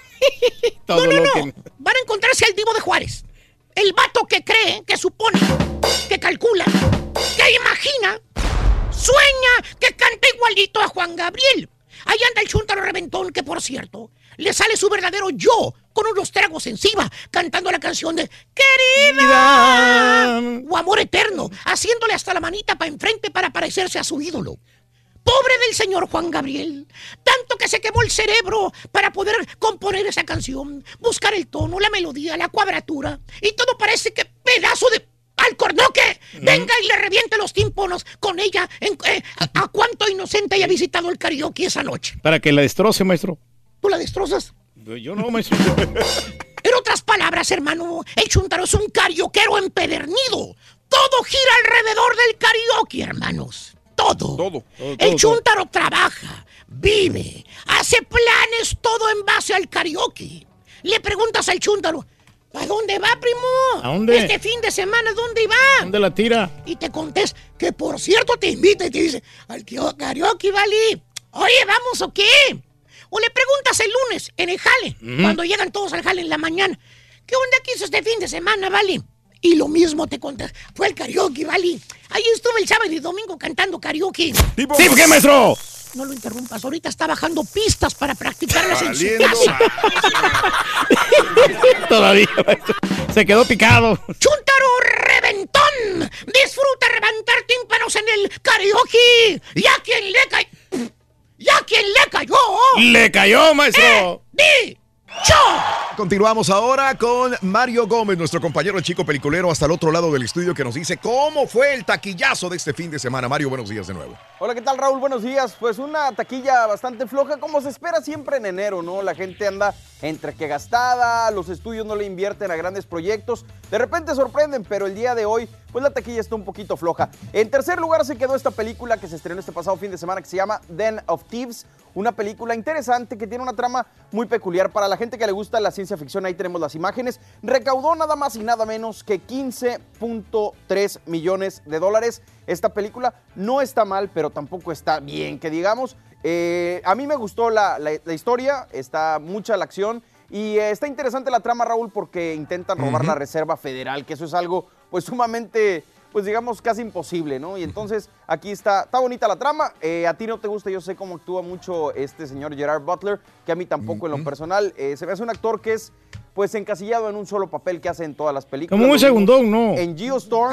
S7: Todo
S5: no, no,
S7: lo
S5: no.
S7: que-
S5: Van a encontrarse al divo de Juárez. El vato que cree, que supone, que calcula, que imagina, sueña que canta igualito a Juan Gabriel. Ahí anda el chúntaro reventón que, por cierto, le sale su verdadero yo con unos tragos encima, cantando la canción de Querida o Amor Eterno, haciéndole hasta la manita para enfrente para parecerse a su ídolo. Pobre del señor Juan Gabriel, tanto que se quemó el cerebro para poder componer esa canción, buscar el tono, la melodía, la cuadratura, y todo parece que pedazo de alcornoque venga y le reviente los tímpanos con ella. En, eh, a, a cuánto inocente haya visitado el karaoke esa noche?
S7: Para que la destroce, maestro.
S5: ¿Tú la destrozas?
S7: Yo no, maestro.
S5: En otras palabras, hermano, el chuntaro es un carioquero empedernido. Todo gira alrededor del karaoke, hermanos. Todo.
S6: Todo.
S5: El chuntaro trabaja, vive, hace planes todo en base al karaoke. Le preguntas al chuntaro, ¿a dónde va, primo?
S7: ¿A dónde?
S5: Este fin de semana, ¿dónde va?
S7: ¿Dónde la tira?
S5: Y te contesta que por cierto te invita y te dice, al karaoke, vale. Oye, ¿vamos o qué? O le preguntas el lunes en el jale, cuando llegan todos al jale en la mañana. ¿Qué onda que hizo este fin de semana, vale? Y lo mismo te conté. Fue el karaoke, ¿vale? Ahí estuve el sábado y domingo cantando karaoke.
S7: ¿Sí, por qué, maestro?
S5: No lo interrumpas, ahorita está bajando pistas para practicarlas en su casa.
S7: Todavía, maestro. Se quedó picado.
S5: ¡Chuntaro reventón! Disfruta reventar tímpanos en el karaoke. ¿Y a quien le cayó? ¿Y a quien le cayó?
S7: Le cayó, maestro.
S5: ¡Di!
S2: Continuamos ahora con Mario Gómez, nuestro compañero el chico peliculero, hasta el otro lado del estudio, que nos dice cómo fue el taquillazo de este fin de semana. Mario, buenos días de nuevo.
S4: Hola, ¿qué tal Raúl? Buenos días. Pues una taquilla bastante floja, como se espera siempre en enero, ¿no? La gente anda entre que gastada, los estudios no le invierten a grandes proyectos. De repente sorprenden, pero el día de hoy, pues la taquilla está un poquito floja. En tercer lugar se quedó esta película que se estrenó este pasado fin de semana que se llama Den of Thieves. Una película interesante que tiene una trama muy peculiar para la gente que le gusta la ciencia ficción. Ahí tenemos las imágenes. Recaudó nada más y nada menos que 15.3 millones de dólares. Esta película no está mal, pero tampoco está bien, que digamos. Eh, a mí me gustó la, la- la historia, está mucha la acción y eh, está interesante la trama, Raúl, porque intentan robar la Reserva Federal, que eso es algo pues sumamente, pues digamos, casi imposible, ¿no? Y entonces aquí está, está bonita la trama. Eh, a ti no te gusta, yo sé cómo actúa mucho este señor Gerard Butler, que a mí tampoco en lo personal. Eh, se me hace un actor que es pues encasillado en un solo papel que hace en todas las películas.
S7: Como un segundón, ¿no?
S4: En Geostorm.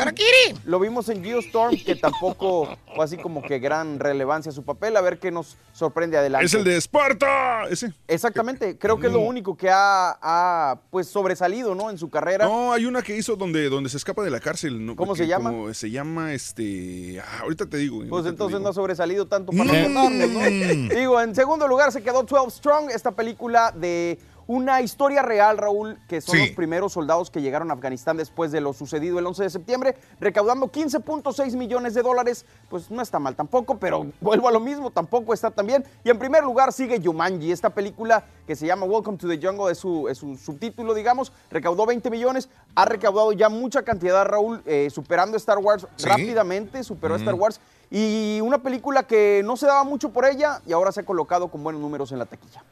S4: Lo vimos en Geostorm, que tampoco fue así como que gran relevancia su papel. A ver qué nos sorprende adelante.
S6: Es el de Esparta. Ese.
S4: Exactamente, creo que es lo único que ha, ha, pues sobresalido, ¿no? En su carrera.
S6: No, hay una que hizo donde, donde se escapa de la cárcel. ¿no?
S4: ¿Cómo se llama?
S6: como se llama, este... ah, ahorita te digo.
S4: Pues
S6: ahorita
S4: entonces
S6: digo.
S4: no ha sobresalido tanto para
S6: Mm.
S4: recordarnos, ¿no? Digo, en segundo lugar se quedó 12 Strong, esta película de una historia real, Raúl, que son
S2: Sí.
S4: los primeros soldados que llegaron a Afganistán después de lo sucedido el 11 de septiembre, recaudando 15.6 millones de dólares. Pues no está mal tampoco, pero vuelvo a lo mismo, tampoco está tan bien. Y en primer lugar sigue Jumanji, esta película que se llama Welcome to the Jungle, es su, es su subtítulo, digamos, recaudó 20 millones, ha recaudado ya mucha cantidad, Raúl, eh, superando Star Wars
S2: Sí.
S4: rápidamente, superó a
S2: Mm.
S4: Star Wars. Y una película que no se daba mucho por ella y ahora se ha colocado con buenos números en la taquilla.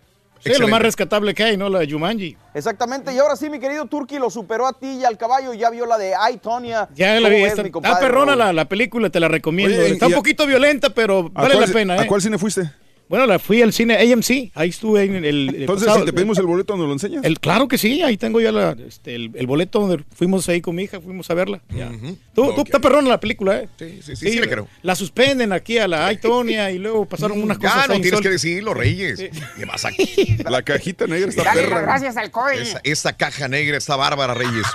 S7: Sí, lo más rescatable que hay, ¿no? La de Jumanji.
S4: Exactamente, y ahora sí, mi querido Turki lo superó a ti y al caballo, ya vio la de Ay, Tonya.
S7: Ya la
S4: ¿Cómo
S7: vi. Está, perrona la, la película, te la recomiendo.
S6: Oye,
S7: está
S6: y
S7: un
S6: a-
S7: poquito violenta, pero
S6: ¿A
S7: vale
S6: cuál
S7: la pena,
S6: ¿A
S7: ¿eh?
S6: cuál cine fuiste?
S7: Bueno, la fui al cine AMC. Ahí estuve en el. el
S6: Entonces,
S7: pasado-
S6: si te pedimos el boleto, ¿nos lo enseñas?
S7: el- claro que sí, ahí tengo ya la, este, el, el boleto donde fuimos ahí con mi hija, fuimos a verla. Ya. Tú, tú, está perrona la película, ¿eh?
S2: Sí, sí, sí, sí le creo.
S7: La suspenden aquí a la Aitonia y luego pasaron unas cosas
S2: Ya no tienes que decirlo, Reyes. ¿Qué vas aquí?
S6: La cajita negra está
S5: Dale
S6: perra.
S5: gracias al COI.
S2: Esa, esa caja negra está bárbara, Reyes.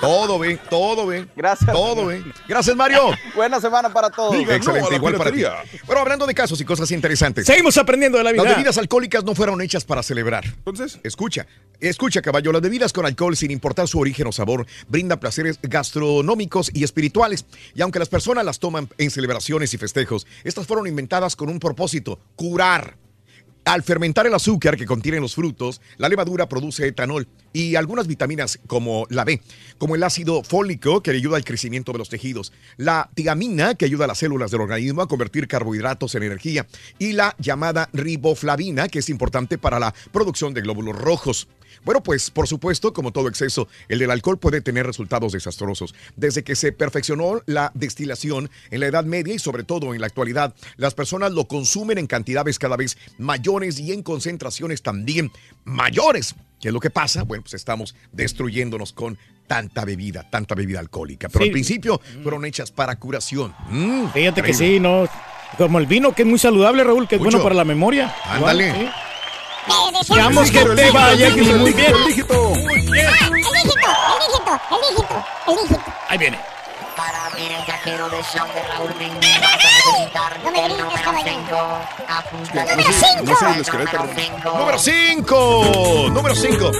S2: Todo bien, todo bien.
S4: Gracias.
S2: Todo bien. Gracias, Mario.
S4: Buena semana para todos.
S2: Excelente, igual para ti. Bueno, hablando de casos y cosas interesantes.
S7: Seguimos aprendiendo de la vida.
S2: Las bebidas alcohólicas no fueron hechas para celebrar.
S6: Entonces,
S2: escucha, escucha, caballo. Las bebidas con alcohol, sin importar su origen o sabor, brindan placeres gastronómicos y espirituales. Y aunque las personas las toman en celebraciones y festejos, estas fueron inventadas con un propósito: curar. Al fermentar el azúcar que contienen los frutos, la levadura produce etanol y algunas vitaminas como la B, como el ácido fólico que ayuda al crecimiento de los tejidos, la tiamina que ayuda a las células del organismo a convertir carbohidratos en energía y la llamada riboflavina que es importante para la producción de glóbulos rojos. Bueno, pues por supuesto, como todo exceso, el del alcohol puede tener resultados desastrosos. Desde que se perfeccionó la destilación en la Edad Media y sobre todo en la actualidad, las personas lo consumen en cantidades cada vez mayores y en concentraciones también mayores. ¿Qué es lo que pasa? Bueno, pues estamos destruyéndonos con tanta bebida, tanta bebida alcohólica. Pero
S7: Sí.
S2: al principio fueron hechas para curación. Mm,
S7: Fíjate que sí, ¿no? Como el vino, que es muy saludable, Raúl, que es
S2: Mucho.
S7: bueno para la memoria.
S2: Ándale.
S7: Igual, sí.
S3: Eh,
S7: Deseamos que te vaya que muy bien.
S3: El dígito, el dígito, el dígito, el dígito.
S7: Ahí viene.
S15: Para abrir el cajero del show de Raúl Brindis vas a necesitar
S3: No me
S15: el número
S3: caballero.
S15: 5. Apunta
S3: Número cinco.
S6: No sé el esqueleto.
S2: Número 5. Número 5.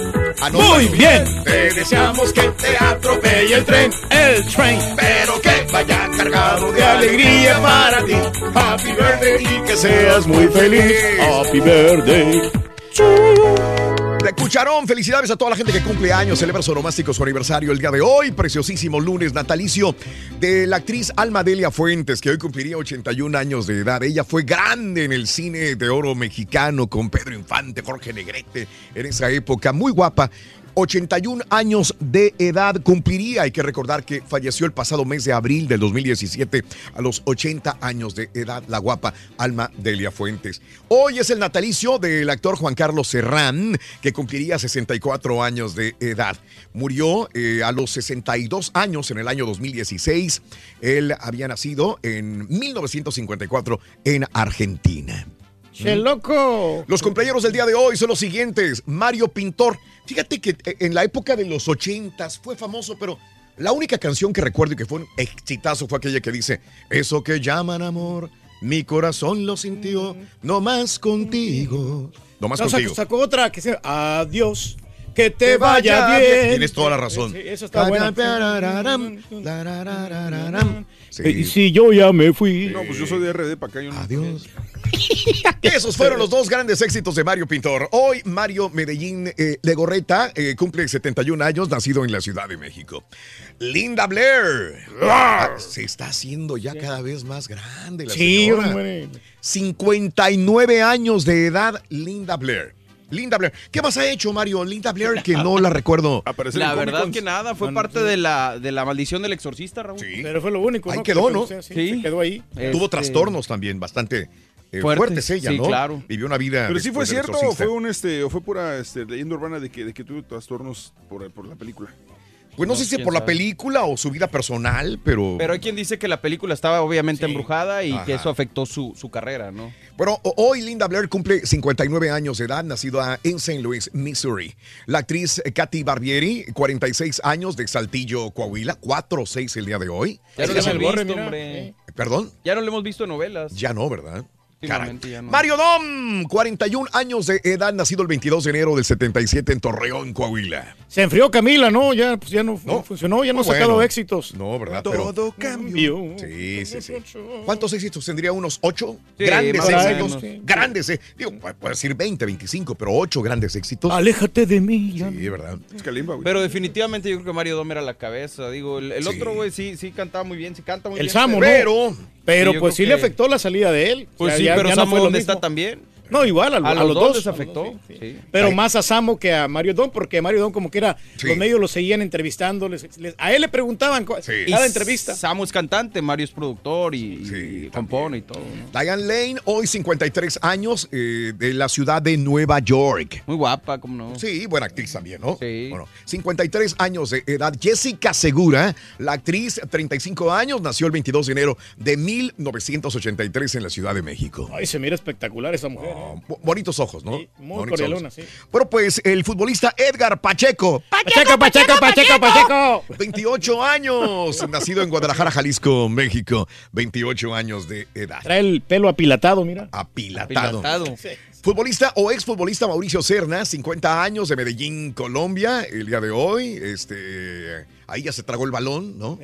S7: Muy bien.
S2: Te deseamos que te atropelle el tren.
S7: El train.
S2: Pero que vaya cargado de
S7: De alegría para ti.
S2: Happy birthday y que seas muy feliz.
S7: Happy birthday.
S2: Recuerda Cucharón, felicidades a toda la gente que cumple años, celebra su onomástico, su aniversario el día de hoy, preciosísimo lunes natalicio de la actriz Alma Delia Fuentes, que hoy cumpliría 81 años de edad. Ella fue grande en el cine de oro mexicano con Pedro Infante, Jorge Negrete, en esa época, muy guapa. 81 años de edad cumpliría. Hay que recordar que falleció el pasado mes de abril del 2017 a los 80 años de edad la guapa Alma Delia Fuentes. Hoy es el natalicio del actor Juan Carlos Serrán, que cumpliría 64 años de edad. Murió eh, a los 62 años en el año 2016. Él había nacido en 1954 en Argentina.
S7: ¡Che loco!
S2: Los cumpleaños del día de hoy son los siguientes. Mario Pintor. Fíjate que eh, en la época de los ochentas fue famoso, pero la única canción que recuerdo y que fue un exitazo fue aquella que dice, eso que llaman amor, mi corazón lo sintió, no más contigo. No más
S7: No,
S2: contigo.
S7: sacó otra que se adiós, que te vaya bien.
S2: Tienes toda la razón.
S7: Sí, eso está bueno.
S2: Sí.
S7: Y si yo ya me fui.
S6: No, pues yo soy de RD para acá. Yo no.
S2: Adiós. Esos fueron los dos grandes éxitos de Mario Pintor. Hoy Mario Medellín eh, Legorreta eh, cumple 71 años, nacido en la Ciudad de México. Linda Blair. Ah, se está haciendo ya cada vez más grande la
S7: Sí,
S2: señora.
S7: hombre.
S2: 59 años de edad, Linda Blair. Linda Blair. ¿Qué más ha hecho Mario? Linda Blair, que no la recuerdo.
S4: La verdad que nada, fue parte de la, de la maldición del exorcista, Raúl.
S2: Sí.
S7: Pero fue lo único,
S2: Ahí
S7: ¿no?
S2: quedó,
S7: Que
S2: ¿no?
S7: sí, se quedó ahí.
S2: Tuvo
S4: Este,
S2: trastornos también bastante eh,
S4: Fuertes,
S2: fuertes, ella,
S4: sí,
S2: ¿no?
S4: claro.
S2: Vivió una vida.
S6: Pero sí fue
S2: después del
S6: cierto o
S2: exorcista.
S6: fue un este o fue pura este, leyenda urbana de que, de que tuvo trastornos por, por la película.
S2: Pues no, sé si por la película o su vida personal, pero.
S4: Pero hay quien dice que la película estaba obviamente embrujada y que eso afectó su, su carrera, ¿no?
S2: Bueno, hoy Linda Blair cumple 59 años de edad, nacida en St. Louis, Missouri. La actriz Katy Barbieri, 46 años de Saltillo, Coahuila, 4 o 6 el día de hoy.
S4: Ya no le hemos
S2: se-
S4: visto, hombre.
S2: ¿Perdón?
S4: Ya no lo hemos visto en novelas.
S2: Ya no, ¿verdad? Caray.
S4: Ya no.
S2: Mario Dom, 41 años de edad, nacido el 22 de enero del 77 en Torreón, Coahuila.
S7: Se enfrió Camila, ¿no? Ya, pues ya no, no funcionó, ya no ha sacado éxitos.
S2: No, ¿verdad?
S7: Todo
S2: Pero-
S7: cambió.
S2: Sí, sí, sí. ¿Cuántos éxitos tendría? ¿Unos 8?
S7: Sí,
S2: grandes éxitos.
S7: menos, sí.
S2: Grandes, eh. Digo, pu- puede decir 20, 25, pero 8 grandes éxitos.
S7: Aléjate de mí. ya
S2: Sí, ¿verdad?
S6: Es Kalimba, güey.
S4: Pero definitivamente yo creo que Mario Dom era la cabeza. Digo, el, el
S2: Sí.
S4: otro güey sí, sí cantaba muy bien, sí canta muy
S7: El
S4: bien.
S7: Samo, ¿no?
S2: Pero,
S4: Sí,
S7: pues sí le afectó la salida de él.
S4: Pues
S7: Ya-
S4: sí,
S7: ya-
S4: pero
S7: ya no fue lo
S4: ¿dónde
S7: mismo.
S4: está también?
S7: No, igual, a,
S4: A
S7: a
S4: los
S7: los
S4: dos les afectó. Sí.
S7: Pero
S2: Ay.
S7: más a Samo que a Mario Don, porque Mario Don como que era,
S2: Sí.
S7: los medios lo seguían entrevistando, les- les- a él le preguntaban cada
S4: Y
S7: entrevista.
S4: Samo es cantante, Mario es productor y,
S2: Sí,
S4: y compone y todo. ¿no?
S2: Diane Lane, hoy 53 años, eh, de la ciudad de Nueva York.
S4: Muy guapa, como no.
S2: Sí, buena actriz también, ¿no?
S4: Sí.
S2: Bueno, 53 años de edad. Jessica Segura, la actriz, 35 años, nació el 22 de enero de 1983 en la Ciudad de México.
S7: Ay, se mira espectacular esa mujer. ¿eh?
S2: Bo- Bonitos ojos, ¿no?
S7: Sí, muy cordialona, sí.
S2: Bueno, pues el futbolista Edgar Pacheco,
S7: Pacheco, Pacheco, Pacheco, Pacheco.
S2: 28 años, nacido en Guadalajara, Jalisco, México, 28 años de edad.
S7: Trae el pelo apilatado, mira.
S2: Apilatado.
S4: Apilatado.
S2: Futbolista o exfutbolista Mauricio Serna, 50 años de Medellín, Colombia, el día de hoy. Este, ahí ya se tragó el balón, ¿no?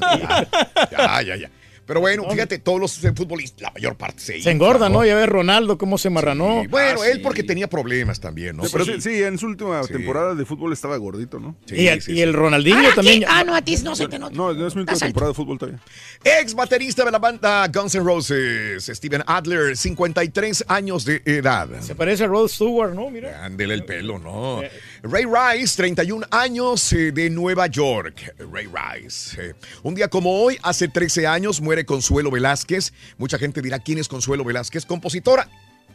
S2: ¿Ah? Ya, ya, ya, ya. Pero bueno, fíjate, todos los eh, futbolistas, la mayor parte se
S7: Se engorda, ¿no? Ya ves Ronaldo cómo se marranó.
S2: Bueno,
S4: Ah,
S2: él
S4: sí.
S2: porque tenía problemas también, ¿no?
S6: Sí, pero sí, sí, en su última
S2: Sí.
S6: temporada de fútbol estaba gordito, ¿no?
S2: Sí,
S7: y y el Ronaldinho
S5: Ah,
S7: también.
S5: ¿qué? Ah, no, a ti no se te nota.
S6: No, no es mi última temporada de fútbol todavía.
S2: Ex baterista de la banda Guns N' Roses, Steven Adler, 53 años de edad.
S7: Se parece a Rod Stewart, ¿no? Mira.
S2: Ándele el pelo, ¿no? Ray Rice, 31 años eh, de Nueva York. Ray Rice. eh. Un día como hoy, hace 13 años, muere Consuelo Velázquez. Mucha gente dirá quién es Consuelo Velázquez, compositora.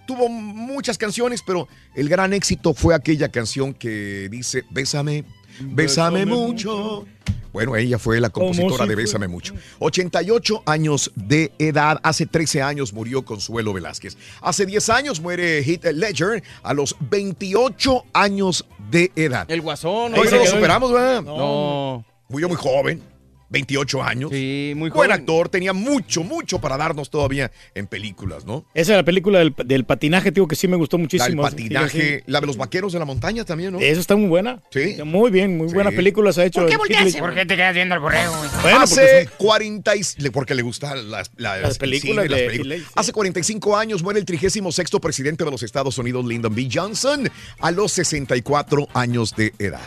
S2: Tuvo muchas canciones, pero el gran éxito fue aquella canción que dice Bésame, bésame,
S7: Bésame
S2: mucho. Bueno, ella fue la compositora
S7: si
S2: de
S7: fue-
S2: Bésame mucho. 88 años de edad. Hace 13 años murió Consuelo Velázquez. Hace 10 años muere Heath Ledger a los 28 años de edad.
S4: El guasón.
S2: Hoy no lo superamos, ¿verdad?
S4: No.
S2: Murió muy joven. 28 años.
S4: Sí, muy
S2: Buen
S4: joven.
S2: actor, tenía mucho, mucho para darnos todavía en películas, ¿no?
S7: Esa es la película del, del patinaje, digo que sí me gustó
S2: La del
S7: muchísimo.
S2: patinaje,
S7: Fíjate.
S2: la de los vaqueros de la montaña también, ¿no?
S7: Esa está muy buena.
S2: Sí.
S7: Muy bien, muy buena
S2: Sí.
S7: película se ha hecho.
S8: ¿Por qué volteaste? ¿Por qué te quedas viendo al borrego?
S7: Bueno,
S2: Hace 40 y- le- porque le gustan las, las,
S7: Las
S2: el
S7: películas
S2: cine, las
S7: de
S2: películas.
S7: Sí.
S2: Hace 45 años muere el 36 presidente de los Estados Unidos, Lyndon B. Johnson, a los 64 años de edad.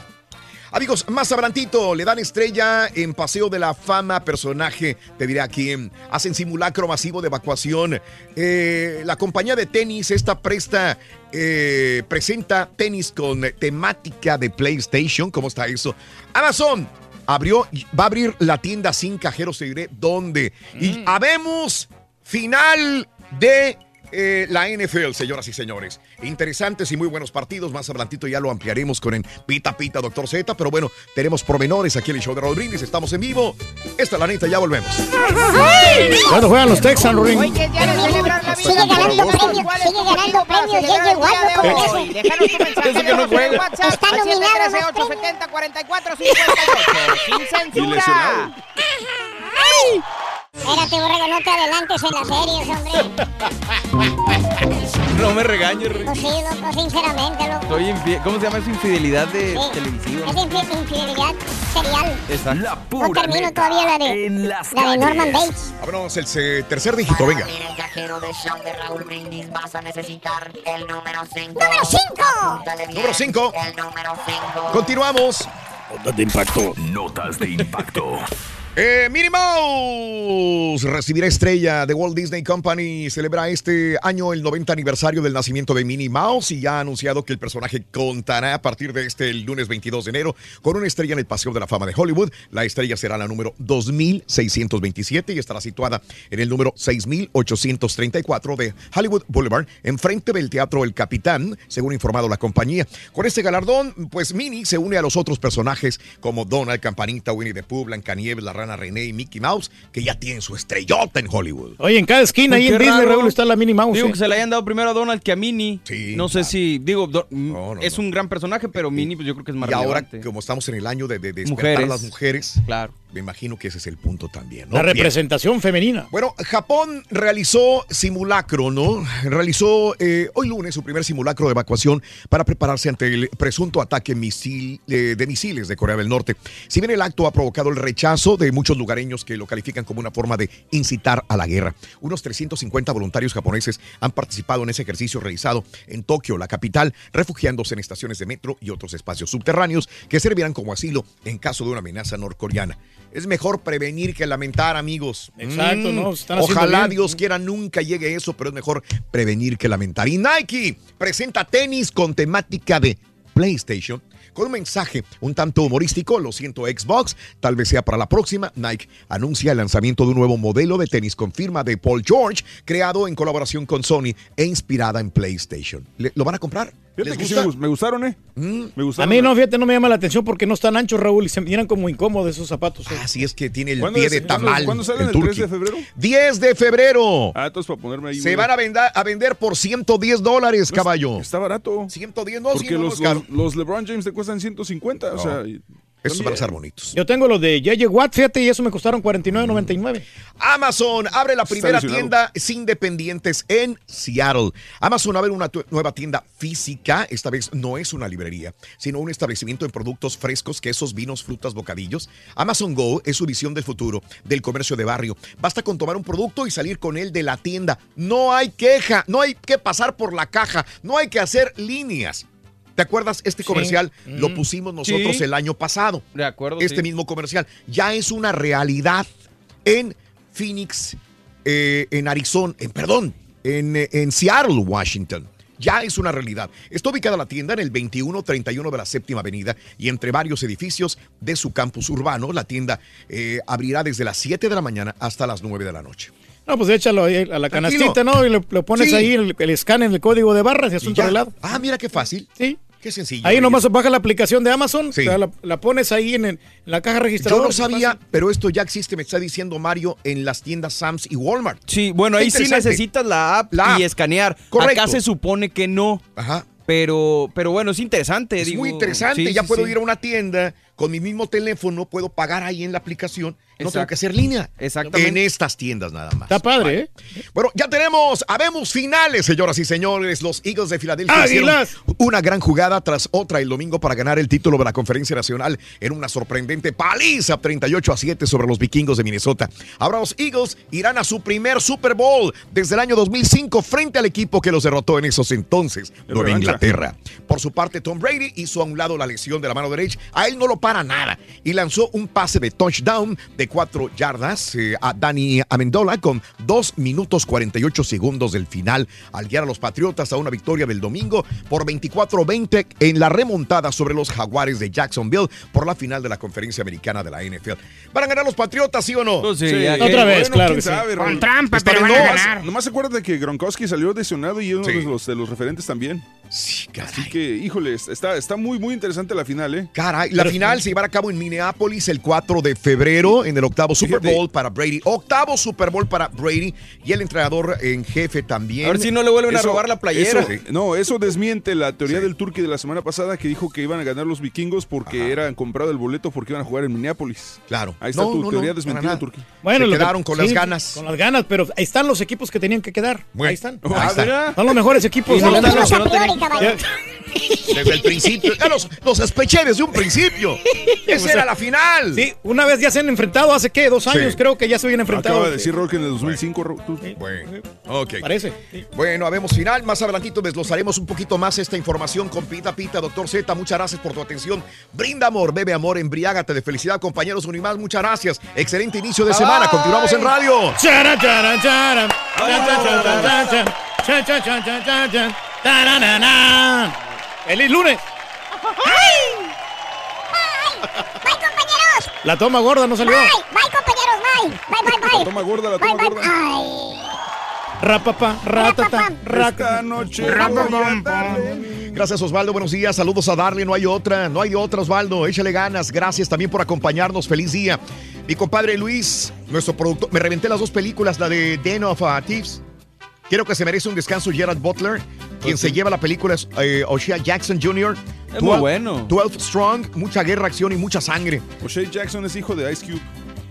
S2: Amigos, más adelantito le dan estrella en Paseo de la Fama, personaje, te diré a quién. Hacen simulacro masivo de evacuación. Eh, la compañía de tenis, esta presta, eh, presenta tenis con temática de PlayStation. ¿Cómo está eso? Amazon abrió, va a abrir la tienda sin cajeros, te diré dónde. Y habemos final de eh, la NFL, señoras y señores. Interesantes y muy buenos partidos. Más adelantito ya lo ampliaremos con en Pita Pita, Doctor Z. Pero bueno, tenemos pormenores aquí en el show de Rodríguez. Estamos en vivo. Esta es la neta, ya volvemos.
S7: ¿Cuándo juegan los Texans, Ring?
S11: Hoy que es día de celebrar la vida.
S3: Sigue ganando premios,
S11: ¿Cuál es
S3: sigue ganando premios, J.J. Watt,
S11: hoy?
S3: conoce.
S11: Déjanos tu mensaje
S3: Eso
S11: de voz en. WhatsApp
S3: Está
S11: al
S3: nominado a los
S11: 713 44 58 Sin censura.
S6: lesionado.
S3: Espérate, borrego, no te adelantes en las series, hombre.
S4: No me regañes, Rick.
S3: Pues sí, loco, sinceramente, loco.
S4: Soy infi- ¿Cómo se llama eso? Infidelidad de
S3: Sí.
S4: televisiva.
S3: Es infi- infidelidad serial.
S4: Esa.
S1: La
S3: No
S1: pura
S3: termino
S1: neta
S3: todavía la de,
S1: en las
S3: la de Norman. Bates.
S2: Vámonos, el tercer dígito, venga.
S15: En el cajero del show de Raúl Brindis vas a necesitar el número 5.
S3: ¡Número 5!
S2: Número 5.
S15: El número 5.
S2: Continuamos.
S7: de impacto.
S1: Notas de impacto.
S2: Eh, Minnie Mouse recibirá estrella de Walt Disney Company. Celebra este año el 90 aniversario del nacimiento de Minnie Mouse y ya ha anunciado que el personaje contará a partir de este lunes 22 de enero con una estrella en el Paseo de la Fama de Hollywood. La estrella será la número 2627 y estará situada en el número 6834 de Hollywood Boulevard, enfrente del Teatro El Capitán, según informado la compañía. Con este galardón, pues Minnie se une a los otros personajes como Donald, Campanita, Winnie the Pooh, Blancanieves, la Rana René y Mickey Mouse, que ya tienen su estrellota en Hollywood.
S7: Oye, en cada esquina ahí en Disney. Raúl, está la Minnie Mouse.
S4: Digo
S7: eh.
S4: que se le hayan dado primero a Donald que a Minnie.
S2: Sí,
S4: No sé
S2: claro.
S4: si, digo, do-
S2: no,
S4: es un gran personaje, pero Minnie pues yo creo que es más
S2: Y ahora, como estamos en el año de, de, de despertar
S4: Mujeres.
S2: a las mujeres,
S4: Claro.
S2: Me imagino que ese es el punto también. ¿no?
S7: La
S2: Bien.
S7: representación femenina.
S2: Bueno, Japón realizó simulacro, ¿no? Realizó eh, hoy lunes su primer simulacro de evacuación para prepararse ante el presunto ataque misil, eh, de misiles de Corea del Norte. Si bien el acto ha provocado el rechazo de muchos lugareños que lo califican como una forma de incitar a la guerra, unos 350 voluntarios japoneses han participado en ese ejercicio realizado en Tokio, la capital, refugiándose en estaciones de metro y otros espacios subterráneos que servirán como asilo en caso de una amenaza norcoreana. Es mejor prevenir que lamentar, amigos.
S7: Exacto,
S2: Mm,
S7: ¿no? Están
S2: Ojalá. Dios quiera nunca llegue eso, pero es mejor prevenir que lamentar. Y Nike presenta tenis con temática de PlayStation. Con un mensaje un tanto humorístico, lo siento Xbox, tal vez sea para la próxima. Nike anuncia el lanzamiento de un nuevo modelo de tenis con firma de Paul George, creado en colaboración con Sony e inspirada en PlayStation. ¿Le- ¿Lo van a comprar?
S6: Fíjate
S2: ¿Les
S6: que sí
S2: gusta?
S6: me gust- me gustaron, ¿eh? Me
S7: A
S6: gustaron.
S7: mí no, fíjate, no me llama la atención porque no están anchos, Raúl, y se miran como incómodos esos zapatos. eh.
S2: Así es que tiene el
S6: ¿Cuándo
S2: pie de tamal.
S6: cuándo salen
S2: el
S6: el 3
S2: turqui.
S6: de febrero?
S2: 10 de febrero.
S6: Ah, entonces para ponerme ahí.
S2: Se van a, venda- a vender por 110 dólares,
S6: No,
S2: caballo.
S6: Está barato.
S2: 110, no,
S6: Porque
S2: no
S6: los, los, los LeBron James te cuestan 150. O sea,
S2: Estos
S6: son
S2: van a estar bonitos.
S7: Yo tengo los de JJ Watt, fíjate, y eso me costaron 49.99.
S2: Amazon abre la primera tienda sin dependientes en Seattle. Amazon abre una nueva tienda física. Esta vez no es una librería, sino un establecimiento de productos frescos, quesos, vinos, frutas, bocadillos. Amazon Go es su visión del futuro del comercio de barrio. Basta con tomar un producto y salir con él de la tienda. No hay queja, no hay que pasar por la caja, no hay que hacer líneas. ¿Te acuerdas? Este
S4: Sí.
S2: comercial lo
S4: Mm.
S2: pusimos nosotros
S4: Sí.
S2: el año pasado.
S4: De acuerdo.
S2: Este
S4: sí.
S2: mismo comercial. Ya es una realidad en Phoenix, eh, en Arizona, en, perdón, en, eh, en Seattle, Washington. Ya es una realidad. Está ubicada la tienda en el 2131 de la séptima avenida y entre varios edificios de su campus urbano. La tienda eh, abrirá desde las 7 de la mañana hasta las 9 de la noche.
S7: No, pues échalo ahí a la
S2: Tranquilo.
S7: canastita, ¿no? Y le pones
S2: Sí.
S7: ahí el, el escáner, el código de barras y asunto arreglado.
S2: Ah, mira qué fácil.
S7: Sí.
S2: Qué sencillo.
S7: Ahí nomás baja la aplicación de Amazon,
S2: Sí.
S7: o sea, la, la pones ahí en, el- en la caja registradora.
S2: Yo no sabía, pero esto ya existe, me está diciendo Mario, en las tiendas Sam's y Walmart.
S4: Sí, bueno,
S2: Qué
S4: ahí sí necesitas la app
S2: La
S4: y
S2: app.
S4: escanear.
S2: Correcto.
S4: Acá se supone que no.
S2: Ajá.
S4: Pero, pero bueno, es interesante.
S2: Es
S4: digo,
S2: muy interesante.
S4: sí,
S2: ya
S4: sí,
S2: puedo
S4: sí.
S2: ir a una tienda con mi mismo teléfono, puedo pagar ahí en la aplicación No tengo que hacer línea.
S4: Exactamente.
S2: En estas tiendas nada más.
S7: Está padre, ¿eh?
S2: Bueno, ya tenemos, habemos finales, señoras y señores. Los Eagles de Filadelfia hicieron una gran jugada tras otra el domingo para ganar el título de la Conferencia Nacional en una sorprendente paliza 38 a 7 sobre los vikingos de Minnesota. Ahora los Eagles irán a su primer Super Bowl desde el año 2005 frente al equipo que los derrotó en esos entonces, Nueva. Inglaterra. Por su parte, Tom Brady hizo a un lado la lesión de la mano derecha. A él no lo para nada y lanzó un pase de touchdown de 4 yardas eh, a Danny Amendola con 2 minutos 48 segundos del final al guiar a los Patriotas a una victoria del domingo por 24-20 en la remontada sobre los Jaguares de Jacksonville por la final de la conferencia americana de la NFL. ¿Van a ganar los Patriotas, sí o no?
S4: Pues sí,
S6: Sí,
S4: ya-
S7: Otra vez,
S6: bueno,
S7: claro que sí.
S6: sabe,
S8: Con trampa, pero van a
S2: no,
S8: ganar.
S6: Nomás acuérdate que Gronkowski salió lesionado y uno
S2: Sí.
S6: de, los, de los referentes también.
S2: Sí, caray.
S6: Así que, híjole, está, está muy, muy interesante la final, ¿eh?
S2: Caray, la final se llevará a cabo en Minneapolis el 4 de febrero en el octavo Super
S6: Fíjate.
S2: Bowl para Brady. Octavo Super Bowl para Brady y el entrenador en jefe también.
S4: A ver si no le vuelven a robar la playera.
S6: eso- no, eso desmiente la teoría del Turqui de la semana pasada que dijo que iban a ganar los vikingos porque eran comprado el boleto porque iban a jugar en Minneapolis.
S2: Claro.
S6: Ahí está
S2: No,
S6: tu
S2: no,
S6: teoría
S2: no,
S6: desmentida. Turqui.
S7: Bueno,
S2: Se
S7: lo que-
S2: quedaron con las ganas.
S7: Con las ganas, pero ahí están los equipos que tenían que quedar.
S2: Bueno,
S7: ahí están.
S2: ahí está.
S7: Son los mejores equipos.
S4: Y están los que no tenían-
S3: caballo.
S2: Desde el principio. Ya los, los espeché desde un principio. Esa era la final.
S7: Sí, una vez ya se han enfrentado, hace qué, dos años
S2: Sí.
S7: creo que ya se habían enfrentado.
S6: Acaba de decir Rock en el 2005. Ro- tú-
S2: Bueno, ok.
S7: Parece. sí.
S2: Bueno, habemos final. Más adelantito desglosaremos un poquito más esta información con Pita Pita, doctor Z. Muchas gracias por tu atención. Brinda amor, bebe amor, embriágate de felicidad, compañeros Unimás. Muchas gracias. Excelente inicio de semana. Continuamos en radio.
S7: Charan, charan, charan. Taranana. ¡Feliz lunes!
S3: Bye, compañeros.
S7: La toma gorda no salió.
S3: Bye, bye, compañeros. Bye, bye, bye, bye.
S6: La toma gorda, la toma
S3: bye,
S6: gorda.
S3: bye.
S7: Rapapa, ratata,
S6: Esta
S7: raca.
S6: noche.
S2: Gracias, Osvaldo. Buenos días. Saludos a Darle. No hay otra. No hay otra, Osvaldo. Échale ganas. Gracias también por acompañarnos. Feliz día. Mi compadre Luis, nuestro productor. Me reventé las dos películas, la de Den of uh, Thieves. Quiero que se merece un descanso Gerard Butler. Quien se lleva la película es eh, O'Shea Jackson Jr.
S4: Es muy bueno.
S2: 12 Strong, mucha guerra, acción y mucha sangre.
S6: O'Shea Jackson es hijo de Ice Cube.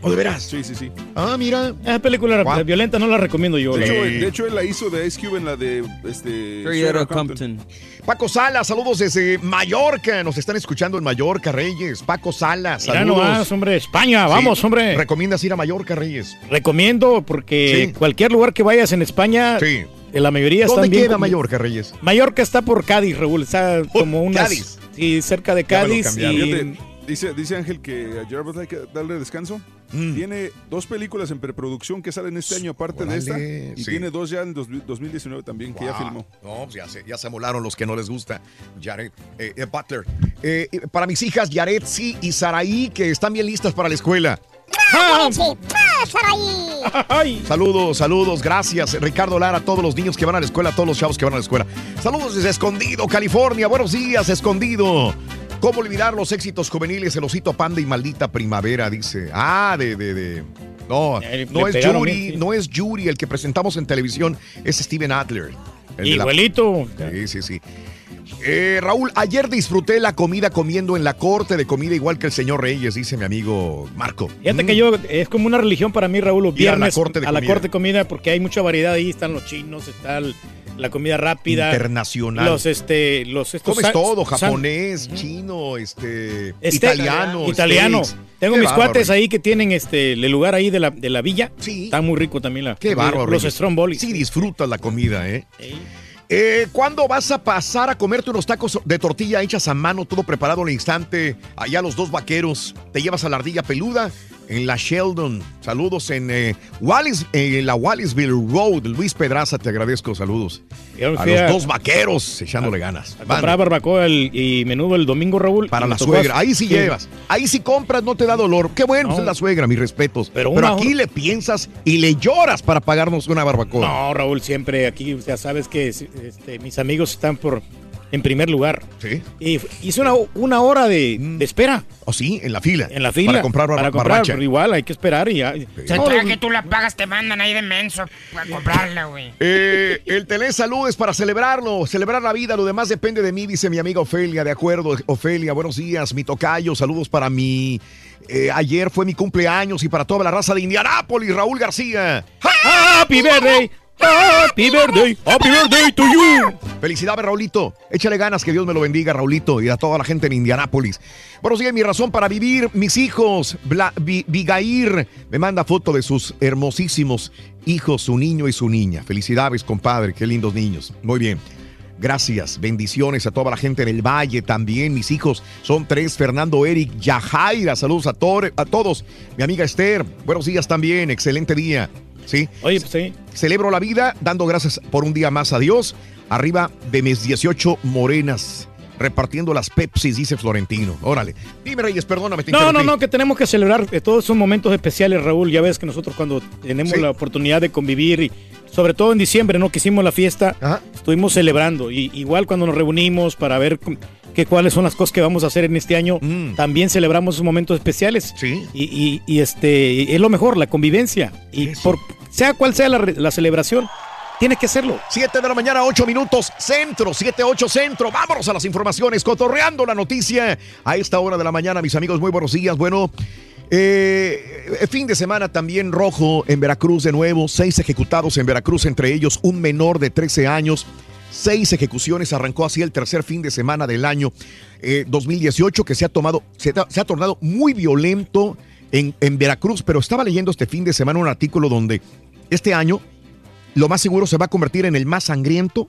S2: ¿O de veras?
S6: Sí, sí, sí.
S2: Ah, mira.
S7: Esa película violenta no la recomiendo yo.
S6: De
S7: la
S6: hecho, de hecho, él la hizo de Ice Cube en la de este, Compton.
S4: Compton.
S2: Paco Sala, saludos desde Mallorca. Nos están escuchando en Mallorca, Reyes. Paco Sala,
S7: Mira
S2: saludos.
S7: nomás, hombre, España,
S2: Sí.
S7: vamos, hombre.
S2: ¿Recomiendas ir a Mallorca, Reyes?
S7: Recomiendo porque
S2: Sí.
S7: cualquier lugar que vayas en España,
S2: Sí.
S7: eh, la mayoría
S2: ¿Dónde
S7: están bien.
S2: queda Mallorca, Reyes?
S7: Mallorca está por Cádiz, Raúl. Está como unas.
S2: Cádiz.
S7: Sí, cerca de
S2: Ya me lo
S6: Dice, dice Ángel que a Gerard hay que darle descanso.
S2: Mm.
S6: Tiene dos películas en preproducción que salen este año aparte de esta. Y
S2: sí.
S6: tiene dos ya en dos- 2019 también que ya filmó.
S2: No, pues ya se, ya se amolaron los que no les gusta. Jared eh, eh, Butler. Eh, para mis hijas, Yaretsi y Saraí, que están bien listas para la escuela.
S3: Ah. Ah, Saraí.
S7: Ay,
S2: Saludos, saludos, gracias. Ricardo Lara, a todos los niños que van a la escuela, a todos los chavos que van a la escuela. Saludos desde Escondido, California. Buenos días, Escondido. ¿Cómo olvidar los éxitos juveniles? El osito panda y maldita primavera, dice. Ah, de, de, de. No,
S7: Eh,
S2: no es Yuri,
S7: bien, sí.
S2: no es Yuri el que presentamos en televisión, es Steven Adler. el la-
S7: igualito.
S2: Sí, sí, sí. Eh, Raúl, ayer disfruté la comida comiendo en la corte de comida igual que el señor Reyes, dice mi amigo Marco.
S7: Fíjate
S2: Mm.
S7: que yo, es como una religión para mí, Raúl, los
S2: Ir a la
S7: viernes
S2: corte de
S7: a la
S2: comida.
S7: corte de comida, porque hay mucha variedad ahí, están los chinos, está el- la comida rápida.
S2: Internacional.
S7: Los, este, los, estos
S2: Comes todo, japonés, chino, este,
S7: Este-
S2: italiano.
S7: Italiano.
S2: steaks.
S7: Tengo
S2: Qué
S7: mis
S2: bárbaro.
S7: cuates ahí que tienen este el lugar ahí de la, de la villa.
S2: Sí.
S7: Está muy rico también la
S2: Qué bárbaro.
S7: Los
S2: Reyes.
S7: Stromboli.
S2: Sí, disfrutas la comida, ¿eh? Eh, ¿Cuándo vas a pasar a comerte unos tacos de tortilla hechas a mano, todo preparado al instante? Allá los dos vaqueros, te llevas a la ardilla peluda en la Sheldon. Saludos en eh, Wallis, en la Wallisville Road. Luis Pedraza, te agradezco, saludos.
S7: Yo
S2: A los
S7: a-
S2: dos vaqueros echándole ganas.
S7: Comprar barbacoa el- y menudo el domingo, Raúl.
S2: Para la suegra, ahí sí, llevas. Ahí sí compras, no te da dolor. Qué bueno,
S7: No.
S2: es la suegra, mis respetos. Pero, aquí le piensas y le lloras para pagarnos una barbacoa.
S7: No, Raúl, siempre aquí, ya sabes que este, mis amigos están por en primer lugar.
S2: Sí.
S7: Y hice una, una hora de, de espera.
S2: ¿O sí? En la fila.
S7: En la fila.
S2: Para comprar bar-
S7: Para comprar, pero igual hay que esperar y ya. No,
S8: trae que tú la pagas, te mandan ahí de menso a comprarla, güey.
S2: Eh, el Tele Salud es para celebrarlo, celebrar la vida, lo demás depende de mí, dice mi amiga Ofelia. De acuerdo, Ofelia, buenos días, mi tocayo, saludos para mi Eh, ayer fue mi cumpleaños y para toda la raza de Indianápolis, Raúl García.
S7: Happy birthday, happy birthday, happy birthday to you.
S2: Felicidades, Raulito. Échale ganas, que Dios me lo bendiga, Raulito, y a toda la gente en Indianápolis. Bueno, sigue mi razón para vivir. Mis hijos, Bla- Vigair, me manda foto de sus hermosísimos hijos, su niño y su niña. Felicidades, compadre, qué lindos niños. Muy bien. Gracias, bendiciones a toda la gente en el Valle también. Mis hijos son tres, Fernando, Eric, Yajaira. Saludos a todos. Mi amiga Esther, buenos días también, excelente día. ¿Sí?
S7: Oye, pues sí.
S2: Celebro la vida dando gracias por un día más a Dios. Arriba de mis 18 morenas, repartiendo las Pepsis, dice Florentino. Órale. Dime, Reyes, perdóname, te
S7: No, no,
S2: interrumpí.
S7: no, que tenemos que celebrar eh, todos esos momentos especiales, Raúl. Ya ves que nosotros cuando tenemos
S2: Sí.
S7: la oportunidad de convivir y sobre todo en diciembre, ¿no? Que hicimos la fiesta, estuvimos celebrando. Y igual cuando nos reunimos para ver que cuáles son las cosas que vamos a hacer en este año, también celebramos momentos especiales.
S2: Mm. Sí.
S7: Y, y- y, este, es lo mejor, la convivencia. Y por sea cual sea la, celebración, tienes que hacerlo.
S2: 7 de la mañana, 8 minutos, centro, 7-8 centro. Vámonos a las informaciones, cotorreando la noticia a esta hora de la mañana, mis amigos. Muy buenos días. Bueno, eh, fin de semana también rojo en Veracruz de nuevo. Seis ejecutados en Veracruz, entre ellos un menor de 13 años. Seis ejecuciones, arrancó así el tercer fin de semana del año eh, 2018 que se ha tomado, se, se ha tornado muy violento en, en Veracruz, pero estaba leyendo este fin de semana un artículo donde este año lo más seguro se va a convertir en el más sangriento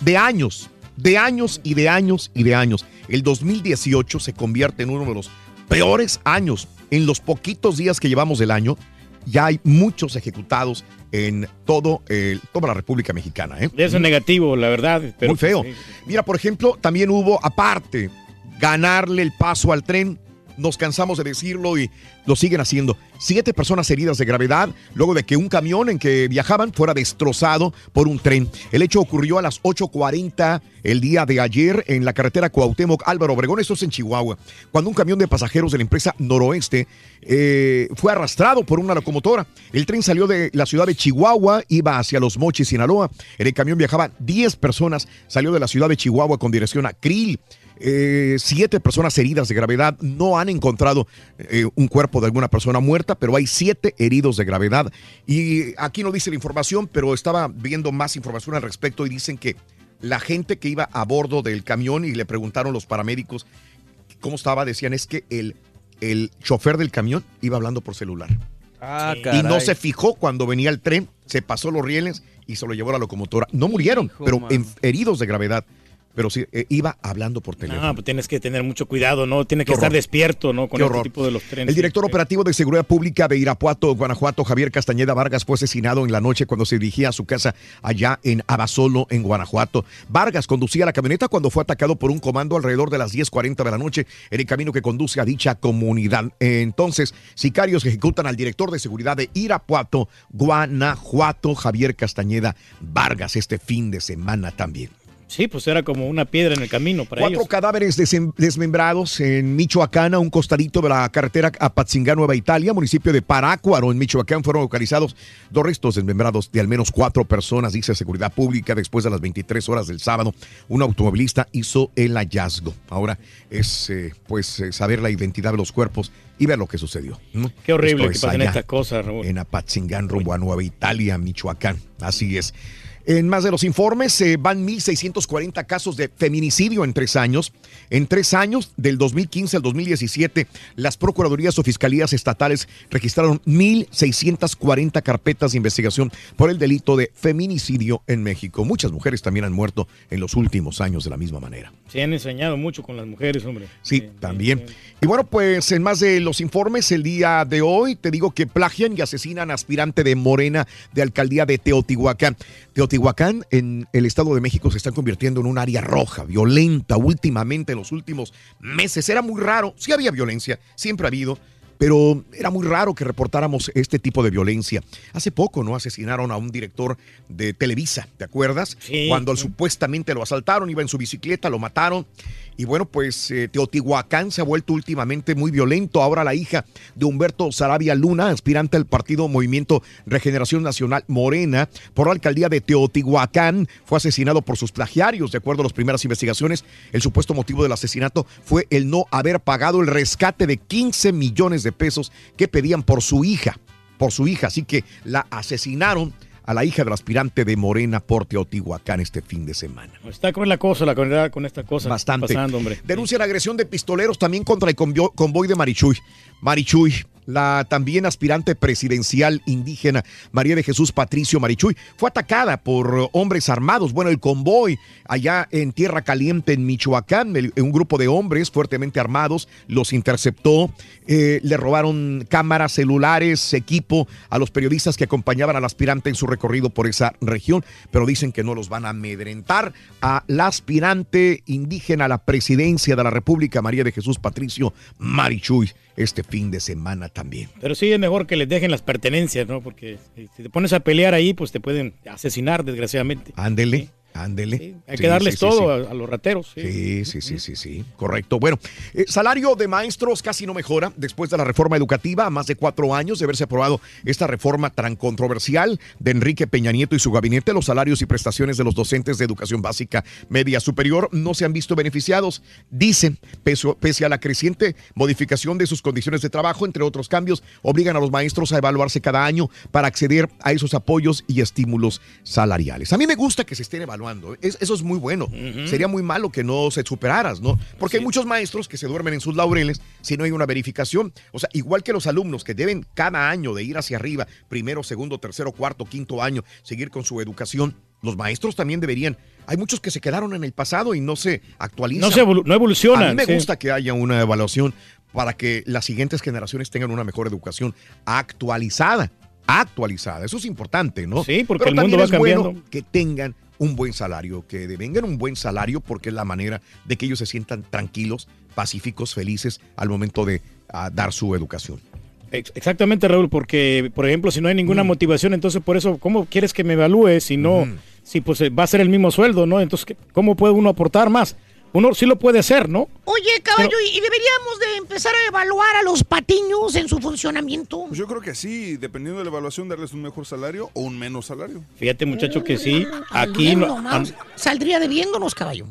S2: de años, de años y de años y de años. El 2018 se convierte en uno de los peores años. En los poquitos días que llevamos del año, ya hay muchos ejecutados en todo el- toda la República Mexicana. ¿eh?
S7: Eso es negativo, la verdad. Pero
S2: Muy feo. Mira, por ejemplo, también hubo, aparte, ganarle el paso al tren. Nos cansamos de decirlo y lo siguen haciendo. Siete personas heridas de gravedad luego de que un camión en que viajaban fuera destrozado por un tren. El hecho ocurrió a las 8.40 el día de ayer en la carretera Cuauhtémoc Álvaro Obregón, esto es en Chihuahua, cuando un camión de pasajeros de la empresa Noroeste eh, fue arrastrado por una locomotora. El tren salió de la ciudad de Chihuahua, iba hacia Los Mochis, Sinaloa. En el camión viajaban 10 personas, salió de la ciudad de Chihuahua con dirección a Krill. Eh, siete personas heridas de gravedad. No han encontrado eh, un cuerpo de alguna persona muerta, pero hay siete heridos de gravedad. Y aquí no dice la información, pero estaba viendo más información al respecto y dicen que la gente que iba a bordo del camión y le preguntaron los paramédicos cómo estaba, decían es que el, el chofer del camión iba hablando por celular.
S4: Ah,
S2: y no se fijó cuando venía el tren, se pasó los rieles y se lo llevó a la locomotora. No murieron,
S7: Hijo,
S2: pero en- heridos de gravedad. Pero sí, eh, iba hablando por teléfono.
S7: No, pues tienes que tener mucho cuidado, ¿no? Tienes que
S2: Qué
S7: estar
S2: horror.
S7: despierto, ¿no? Con
S2: Qué
S7: este
S2: horror.
S7: tipo de los trenes.
S2: El director operativo de Seguridad Pública de Irapuato, Guanajuato, Javier Castañeda Vargas, fue asesinado en la noche cuando se dirigía a su casa allá en Abasolo, en Guanajuato. Vargas conducía la camioneta cuando fue atacado por un comando alrededor de las 10.40 de la noche en el camino que conduce a dicha comunidad. Entonces, sicarios ejecutan al director de seguridad de Irapuato, Guanajuato, Javier Castañeda Vargas, este fin de semana también.
S7: Sí, pues era como una piedra en el camino para
S2: Cuatro
S7: ellos.
S2: cadáveres desmembrados en Michoacán, a un costadito de la carretera Apatzingán, Nueva Italia, municipio de Parácuaro, en Michoacán, fueron localizados dos restos desmembrados de al menos cuatro personas, dice Seguridad Pública. Después de las 23 horas del sábado, un automovilista hizo el hallazgo. Ahora es, eh, pues, eh, saber la identidad de los cuerpos y ver lo que sucedió. ¿no?
S7: Qué horrible
S2: Esto
S7: que
S2: es
S7: pasen estas cosas.
S2: En Apatzingán, rumbo a Nueva Italia, Michoacán. Así es. En más de los informes, eh, van 1.640 casos de feminicidio en tres años. En tres años, del 2015 al 2017, las Procuradurías o Fiscalías Estatales registraron 1.640 carpetas de investigación por el delito de feminicidio en México. Muchas mujeres también han muerto en los últimos años de la misma manera.
S7: Se han enseñado mucho con las mujeres, hombre.
S2: Sí, también. Y bueno, pues en más de los informes, el día de hoy te digo que plagian y asesinan aspirante de Morena de alcaldía de Teotihuacán. Teotihuacán en el Estado de México se está convirtiendo en un área roja, violenta últimamente en los últimos meses. Era muy raro, sí había violencia, siempre ha habido, pero era muy raro que reportáramos este tipo de violencia. Hace poco, ¿no? Asesinaron a un director de Televisa, ¿te acuerdas?
S7: Sí.
S2: Cuando supuestamente lo asaltaron, iba en su bicicleta, lo mataron. Y bueno, pues eh, Teotihuacán se ha vuelto últimamente muy violento. Ahora la hija de Humberto Sarabia Luna, aspirante al partido Movimiento Regeneración Nacional Morena, por la alcaldía de Teotihuacán, fue asesinado por sus plagiarios. De acuerdo a las primeras investigaciones, el supuesto motivo del asesinato fue el no haber pagado el rescate de 15 millones de pesos que pedían por su hija. Por su hija. Así que la asesinaron a la hija del aspirante de Morena por Teotihuacán este fin de semana.
S7: Está con la cosa, la comunidad con esta cosa.
S2: Bastante.
S7: Pasando, hombre.
S2: Denuncian agresión de pistoleros también contra el convoy de Marichuy. Marichuy, la también aspirante presidencial indígena María de Jesús Patricio Marichuy, fue atacada por hombres armados. Bueno, el convoy allá en Tierra Caliente, en Michoacán, el- un grupo de hombres fuertemente armados los interceptó, eh, le robaron cámaras, celulares, equipo a los periodistas que acompañaban al aspirante en su recorrido por esa región, pero dicen que no los van a amedrentar. A la aspirante indígena a la presidencia de la República, María de Jesús Patricio Marichuy, este fin de semana también.
S7: Pero sí es mejor que les dejen las pertenencias, ¿no? Porque si te pones a pelear ahí, pues te pueden asesinar, desgraciadamente.
S2: Ándele, ándele.
S7: Hay
S2: Sí,
S7: que darles
S2: sí,
S7: todo. A, a los rateros.
S2: Sí, sí, sí, sí, sí, correcto. Bueno, eh, salario de maestros casi no mejora después de la reforma educativa, a más de cuatro años de haberse aprobado esta reforma tan controversial de Enrique Peña Nieto y su gabinete. Los salarios y prestaciones de los docentes de educación básica media superior no se han visto beneficiados, dicen, pese, pese a la creciente modificación de sus condiciones de trabajo, entre otros cambios, obligan a los maestros a evaluarse cada año para acceder a esos apoyos y estímulos salariales. A mí me gusta que se estén evaluando, es- eso es muy bueno. Sería muy malo que no se superaras, ¿no? Porque hay muchos maestros que se duermen en sus laureles si no hay una verificación. O sea, igual que los alumnos que deben cada año de ir hacia arriba, primero, segundo, tercero, cuarto, quinto año, seguir con su educación, los maestros también deberían. Hay muchos que se quedaron en el pasado y no se actualizan.
S7: No se evolu- no evolucionan,
S2: A mí me
S7: sí.
S2: gusta que haya una evaluación para que las siguientes generaciones tengan una mejor educación actualizada. Actualizada. Eso es importante, ¿no?
S7: Sí, porque
S2: Pero
S7: el mundo va
S2: es bueno
S7: cambiando.
S2: que tengan un buen salario, que devengan un buen salario porque es la manera de que ellos se sientan tranquilos, pacíficos, felices al momento de ah, dar su educación.
S7: Ex- Exactamente, Raúl, porque, por ejemplo, si no hay ninguna motivación, entonces por eso, ¿cómo quieres que me evalúe si no, si pues eh, va a ser el mismo sueldo, ¿no? Entonces, ¿qué- ¿cómo puede uno aportar más? Uno sí lo puede hacer, ¿no?
S5: Oye, caballo, y deberíamos de empezar a evaluar a los patiños en su funcionamiento.
S6: Pues yo creo que sí, dependiendo de la evaluación, darles un mejor salario o un menos salario.
S7: Fíjate, muchacho, que sí. Aquí no.
S5: Saldría debiéndonos, caballo.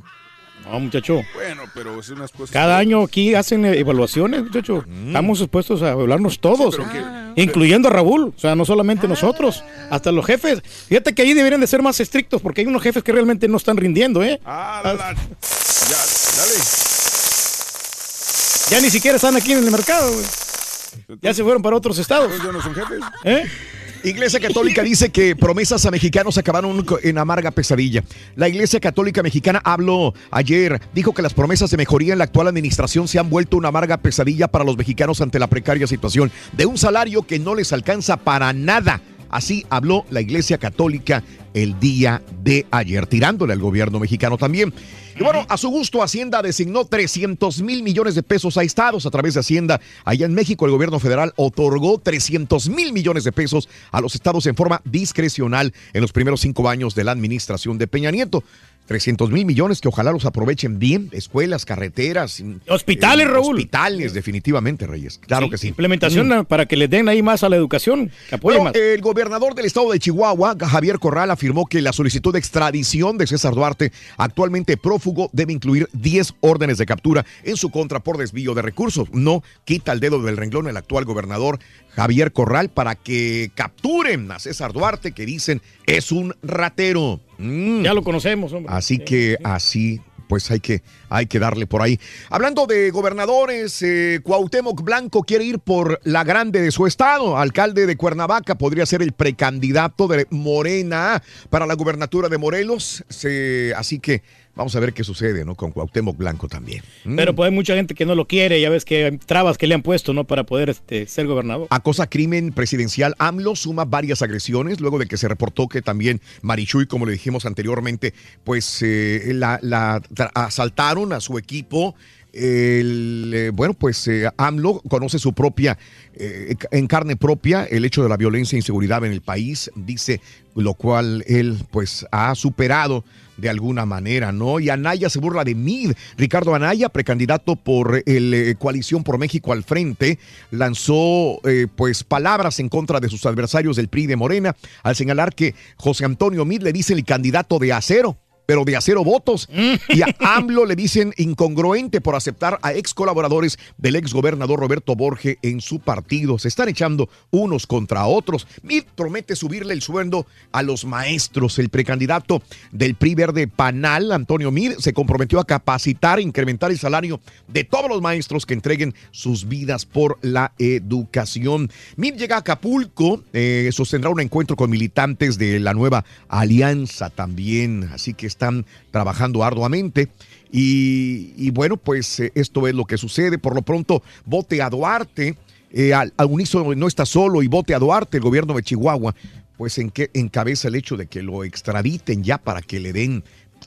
S7: No, muchacho.
S6: Bueno, pero es unas cosas.
S7: Cada año aquí hacen evaluaciones, muchacho. Estamos expuestos a evaluarnos todos,
S6: que-
S7: incluyendo a Raúl. O sea, no solamente nosotros, hasta los jefes. Fíjate que ahí deberían de ser más estrictos porque hay unos jefes que realmente no están rindiendo, ¿eh?
S6: Ah, la, la- Ya, dale.
S7: Ya ni siquiera están aquí en el mercado, güey. Ya se fueron para otros estados.
S6: Ya no son jefes.
S7: ¿Eh?
S2: Iglesia Católica dice que promesas a mexicanos acabaron en amarga pesadilla. La Iglesia Católica Mexicana habló ayer, dijo que las promesas de mejoría en la actual administración se han vuelto una amarga pesadilla para los mexicanos ante la precaria situación de un salario que no les alcanza para nada. Así habló la Iglesia Católica el día de ayer, tirándole al gobierno mexicano también. Y bueno, a su gusto, Hacienda designó 300 mil millones de pesos a estados a través de Hacienda. Allá en México, el gobierno federal otorgó 300 mil millones de pesos a los estados en forma discrecional en los primeros cinco años de la administración de Peña Nieto. 300 mil millones que ojalá los aprovechen bien, escuelas, carreteras.
S7: Hospitales,
S2: eh,
S7: Raúl.
S2: Hospitales, definitivamente, Reyes. Claro que sí.
S7: Implementación
S2: Mm.
S7: para que les den ahí más a la educación, que apoyen
S2: Bueno,
S7: más.
S2: el gobernador del estado de Chihuahua, Javier Corral, afirmó que la solicitud de extradición de César Duarte, actualmente prófugo, debe incluir 10 órdenes de captura en su contra por desvío de recursos. No quita el dedo del renglón el actual gobernador Javier Corral para que capturen a César Duarte, que dicen es un ratero. Mm.
S7: Ya lo conocemos, hombre.
S2: Así que así pues hay que, hay que darle por ahí. Hablando de gobernadores, eh, Cuauhtémoc Blanco quiere ir por la grande de su estado. Alcalde de Cuernavaca podría ser el precandidato de Morena para la gubernatura de Morelos. Se- así que vamos a ver qué sucede, ¿no? Con Cuauhtémoc Blanco también. Mm.
S7: Pero pues hay mucha gente que no lo quiere, ya ves que hay trabas que le han puesto, ¿no? Para poder este, ser gobernador.
S2: Acosa crimen presidencial. AMLO suma varias agresiones luego de que se reportó que también Marichuy, como le dijimos anteriormente, pues eh, la, asaltaron a su equipo el, eh, bueno, pues eh, AMLO conoce su propia, eh, en carne propia, el hecho de la violencia e inseguridad en el país, dice, lo cual él pues ha superado de alguna manera, ¿no? Y Anaya se burla de Mid. Ricardo Anaya, precandidato por el Coalición por México al frente, lanzó pues palabras en contra de sus adversarios del PRI de Morena al señalar que José Antonio Mid le dice el candidato de acero pero de acero votos. Y a AMLO le dicen incongruente por aceptar a ex colaboradores del ex gobernador Roberto Borge en su partido. Se están echando unos contra otros. Mid promete subirle el sueldo a los maestros. El precandidato del PRI Verde Panal, Antonio Mid, se comprometió a capacitar e incrementar el salario de todos los maestros que entreguen sus vidas por la educación. Mid llega a Acapulco, eh, sostendrá un encuentro con militantes de la nueva alianza también. Así que están trabajando arduamente. Y, bueno, pues eh, esto es lo que sucede. Por lo pronto, vote a Duarte. Eh, al, no está solo y vote a Duarte, el gobierno de Chihuahua, pues en que encabeza el hecho de que lo extraditen ya para que le den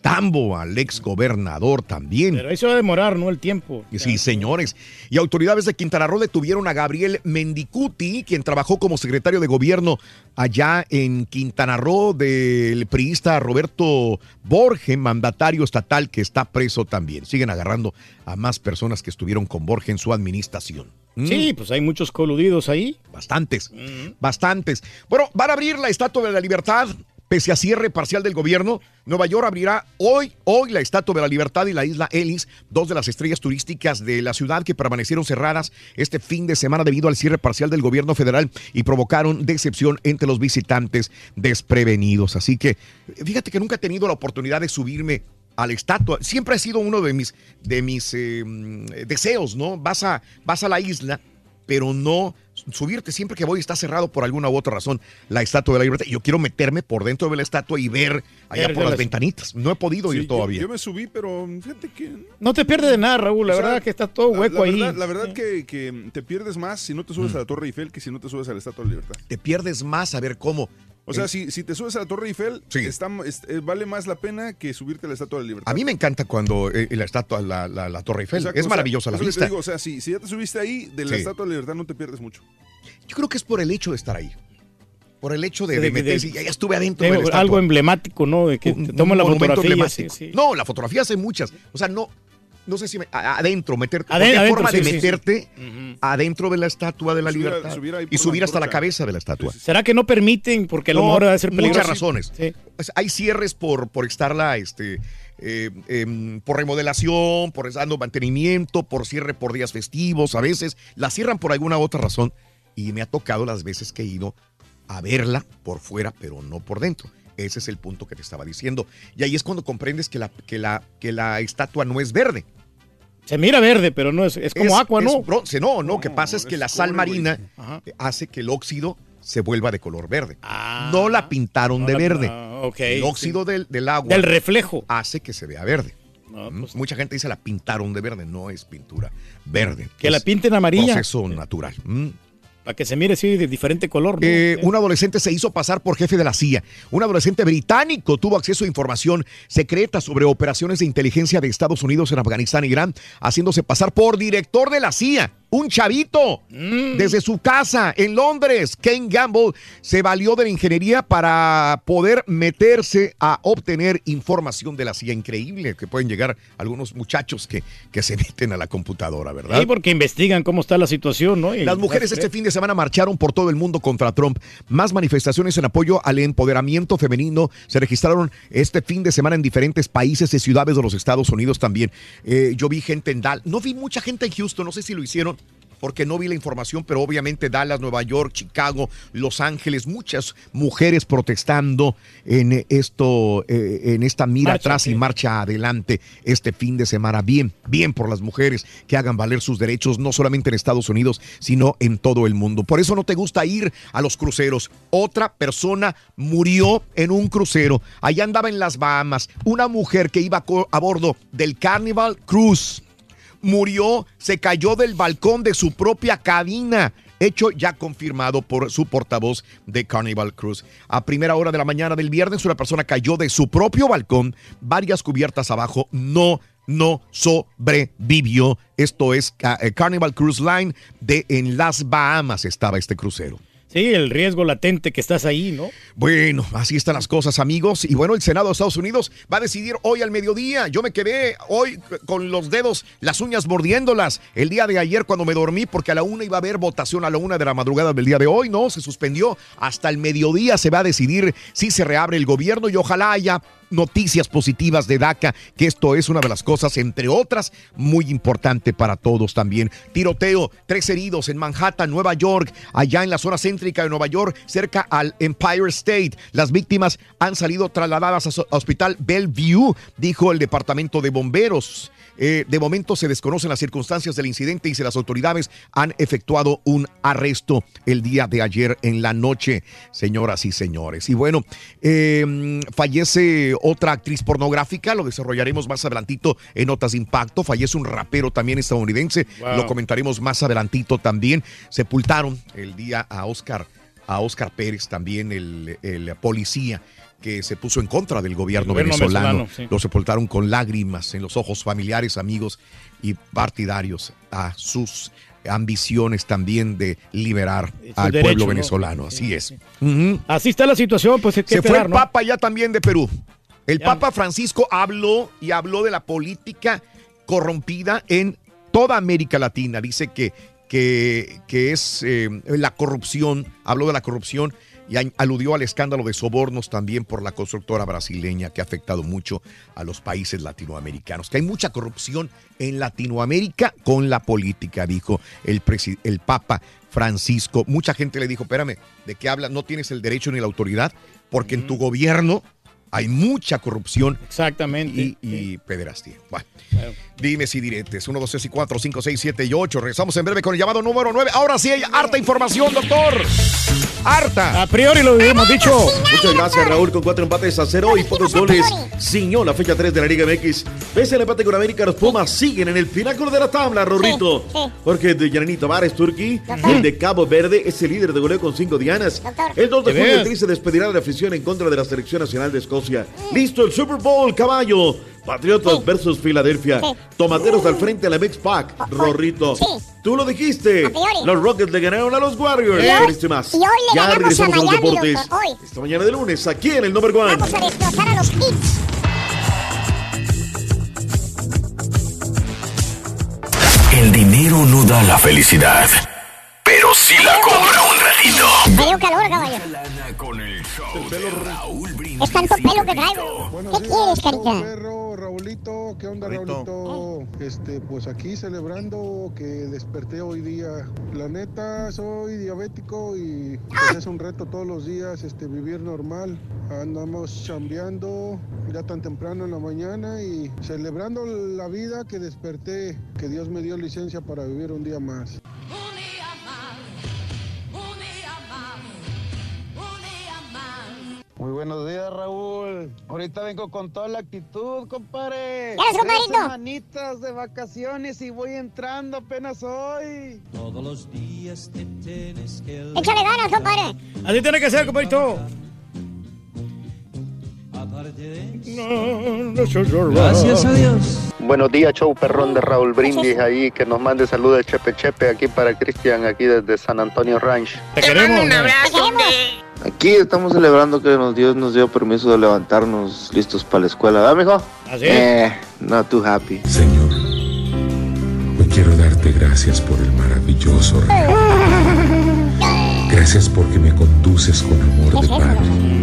S2: tambo al ex gobernador también.
S7: Pero eso va a demorar, ¿no? El tiempo.
S2: Sí, señores. Y autoridades de Quintana Roo detuvieron a Gabriel Mendicuti, quien trabajó como secretario de gobierno allá en Quintana Roo del priista Roberto Borge, mandatario estatal que está preso también. Siguen agarrando a más personas que estuvieron con Borge en su administración. Mm.
S7: Sí, pues hay muchos coludidos ahí.
S2: Bastantes, bastantes. Bueno, van a abrir la Estatua de la Libertad. Pese a cierre parcial del gobierno, Nueva York abrirá hoy, hoy la Estatua de la Libertad y la isla Ellis, dos de las estrellas turísticas de la ciudad que permanecieron cerradas este fin de semana debido al cierre parcial del gobierno federal y provocaron decepción entre los visitantes desprevenidos. Así que fíjate que nunca he tenido la oportunidad de subirme a la estatua. Siempre ha sido uno de mis, de mis eh, deseos, ¿no? Vas a, vas a la isla, pero no subirte siempre que voy está cerrado por alguna u otra razón la estatua de la libertad. Yo quiero meterme por dentro de la estatua y ver allá por las ventanitas. No he podido
S6: Sí,
S2: ir
S6: yo-
S2: todavía.
S6: Yo, me subí, pero fíjate que.
S7: No te pierdes de nada, Raúl. La
S6: O sea,
S7: verdad que está todo hueco
S6: la,
S7: ahí.
S6: Verdad, la verdad que, que te pierdes más si no te
S2: Mm.
S6: subes a la Torre Eiffel que si no te subes a la Estatua de la Libertad.
S2: Te pierdes más a ver cómo.
S6: O sea,
S2: Eh,
S6: si, si te subes a la Torre Eiffel, está- es- eh, vale más la pena que subirte a la Estatua de la Libertad.
S2: A mí me encanta cuando eh, la estatua, la, la- la Torre Eiffel,
S6: Exacto,
S2: es
S6: o sea,
S2: maravillosa la
S6: que te
S2: vista.
S6: digo, o sea, si, si ya te subiste ahí, de la
S2: Sí.
S6: Estatua de la Libertad no te pierdes mucho.
S2: Yo creo que es por el hecho de estar ahí. Por el hecho de,
S7: Sí,
S2: de
S7: de-
S2: meterse.
S7: de-
S2: ya, ya estuve adentro
S7: de algo emblemático, ¿no? De que
S2: Un-
S7: te toman la fotografía. sí, sí.
S2: No, la fotografía hace muchas. O sea, no, no sé si me- a- adentro, meterte.
S7: Adentro,
S2: forma
S7: sí,
S2: de
S7: sí, sí.
S2: meterte adentro de la estatua de la
S7: Subir a-
S2: libertad
S7: subir
S2: y subir hasta la cabeza de la estatua.
S7: ¿Será que no permiten? Porque a lo
S2: No,
S7: mejor debe ser peligroso.
S2: Muchas razones. Hay cierres por, por estarla, este, eh, em, por remodelación, por dando mantenimiento, por cierre por días festivos. A veces la cierran por alguna otra razón y me ha tocado las veces que he ido a verla por fuera, pero no por dentro. Ese es el punto que te estaba diciendo. Y ahí es cuando comprendes que la, que la, que la estatua no es verde.
S7: Se mira verde, pero no es, es como agua, ¿no?
S2: es bronce. No, no, que pasa es que la sal marina hace que el óxido se vuelva de color verde. no la pintaron de
S7: la-
S2: verde.
S7: ah,
S2: el óxido
S7: sí.
S2: del, del agua.
S7: Del reflejo.
S2: Hace que se vea verde.
S7: pues
S2: Mm, Mucha gente dice la pintaron de verde. No es pintura verde.
S7: Que la pinten amarilla.
S2: Proceso natural.
S7: Para que se mire así de diferente color. ¿no?
S2: Eh, un adolescente se hizo pasar por jefe de la CIA. Un adolescente británico tuvo acceso a información secreta sobre operaciones de inteligencia de Estados Unidos en Afganistán e Irán, haciéndose pasar por director de la CIA. Un chavito
S7: Mm.
S2: desde su casa en Londres, Ken Gamble, se valió de la ingeniería para poder meterse a obtener información de la CIA. Increíble que pueden llegar algunos muchachos que, que se meten a la computadora, ¿verdad?
S7: Sí, porque investigan cómo está la situación, ¿no? Y
S2: Las mujeres este fin de semana marcharon por todo el mundo contra Trump. Más manifestaciones en apoyo al empoderamiento femenino se registraron este fin de semana en diferentes países y ciudades de los Estados Unidos también. Eh, yo vi gente en Dallas, no vi mucha gente en Houston, no sé si lo hicieron porque no vi la información, pero obviamente Dallas, Nueva York, Chicago, Los Ángeles, muchas mujeres protestando en esto, eh, en esta mira
S7: Marcha,
S2: atrás y marcha adelante este fin de semana. Bien, bien por las mujeres que hagan valer sus derechos, no solamente en Estados Unidos, sino en todo el mundo. Por eso no te gusta ir a los cruceros. Otra persona murió en un crucero. Allá andaba en las Bahamas. Una mujer que iba a bordo del Carnival Cruise murió, se cayó del balcón de su propia cabina. Hecho ya confirmado por su portavoz de Carnival Cruise. A primera hora de la mañana del viernes, una persona cayó de su propio balcón, varias cubiertas abajo, no no sobrevivió. Esto es Ca- eh, Carnival Cruise Line de en las Bahamas estaba este crucero.
S7: Sí, el riesgo latente que estás ahí, ¿no?
S2: Bueno, así están las cosas, amigos. Y bueno, el Senado de Estados Unidos va a decidir hoy al mediodía. Yo me quedé hoy con los dedos, las uñas mordiéndolas el día de ayer cuando me dormí, porque a la una iba a haber votación a la una de la madrugada del día de hoy. No, se suspendió. Hasta el mediodía se va a decidir si se reabre el gobierno y ojalá haya noticias positivas de DACA, que esto es una de las cosas, entre otras, muy importante para todos también. Tiroteo, tres heridos en Manhattan, Nueva York, allá en la zona de Nueva York, cerca al Empire State. Las víctimas han salido trasladadas a Hospital Bellevue, dijo el Departamento de Bomberos. Eh, de momento se desconocen las circunstancias del incidente y si las autoridades han efectuado un arresto el día de ayer en la noche, señoras y señores. Y bueno, eh, fallece otra actriz pornográfica, lo desarrollaremos más adelantito en Notas de Impacto. Fallece un rapero también estadounidense,
S7: Wow.
S2: lo comentaremos más adelantito también. Sepultaron el día a Oscar, a Oscar Pérez, también el, el policía que se puso en contra del gobierno,
S7: gobierno
S2: venezolano.
S7: venezolano, sí.
S2: Lo sepultaron con lágrimas en los ojos familiares, amigos y partidarios a sus ambiciones también de liberar
S7: su
S2: al
S7: derecho,
S2: pueblo
S7: ¿no?
S2: venezolano. Así es.
S7: Así está la situación, pues hay que
S2: Se fue el
S7: ¿no?
S2: Papa ya también de Perú. El
S7: Ya.
S2: Papa Francisco habló y habló de la política corrompida en toda América Latina. Dice que, que, que es eh, la corrupción, habló de la corrupción y aludió al escándalo de sobornos también por la constructora brasileña que ha afectado mucho a los países latinoamericanos. Que hay mucha corrupción en Latinoamérica con la política, dijo el Papa Francisco. Mucha gente le dijo, espérame, ¿de qué hablas? No tienes el derecho ni la autoridad porque en tu gobierno hay mucha corrupción.
S7: Exactamente.
S2: Y, y pederastía. Bueno, dime si diretes. 1, 2, 3 y 4, 5, 6, 7 y 8. Regresamos en breve con el llamado número 9. Ahora sí hay harta información, doctor. Harta.
S7: A priori lo hemos dicho.
S18: Muchas gracias, Raúl, con cuatro empates a cero y pocos goles. Ciñó la fecha 3 de la Liga MX. Pese al empate con América, los Pumas siguen en el pináculo de la tabla, Rorrito. Porque el de Yanani Tavares, Turquí, el de Cabo Verde, es el líder de goleo con cinco dianas. El 2 de
S7: ¿De
S18: junio, el se despedirá de la afición en contra de la Selección Nacional de Escocia. Listo el Super Bowl, caballo. Patriotas versus Filadelfia. Tomateros al frente a la Mix Pack, Rorrito. Tú lo dijiste. Los Rockets le ganaron a los Warriors.
S3: Y hoy-
S18: Pero este más.
S3: y hoy le
S18: ya
S3: ganamos a
S18: regresamos a los
S3: Miami,
S18: deportes.
S3: doctor, hoy.
S18: Esta mañana de lunes, aquí en el Number One.
S3: Vamos a destrozar a los hits.
S1: El dinero no da la felicidad, pero sí la compra un ratito.
S3: Tengo calor, caballo. Es tanto pelo que traigo. ¿Qué quieres, carita?
S19: Perro, Raulito, ¿qué onda, Raulito? Este, pues aquí celebrando que desperté hoy día. La neta, soy diabético y pues, es un reto todos los días este, vivir normal. Andamos chambeando ya tan temprano en la mañana y celebrando la vida que desperté, que Dios me dio licencia para vivir un día más.
S20: Muy buenos días, Raúl. Ahorita vengo con toda la actitud, compadre. Tres
S3: compadrito.
S20: semanitas de vacaciones y voy entrando apenas hoy.
S21: Todos los días te tienes que
S3: Échale ganas, compadre.
S7: Así tiene que ser, compadrito.
S21: Gracias a Dios.
S22: Buenos días, show perrón de Raúl Brindis ahí, que nos mande saludos de Chepe Chepe aquí para Cristian, aquí desde San Antonio Ranch.
S7: Te queremos.
S8: Un abrazo, hombre.
S22: Aquí estamos celebrando que nos Dios nos dio permiso de levantarnos listos para la escuela, ¿verdad, mijo?
S7: Así
S22: Eh, not too happy.
S23: Señor, hoy quiero darte gracias por el maravilloso regalo. Gracias porque me conduces con amor de padre.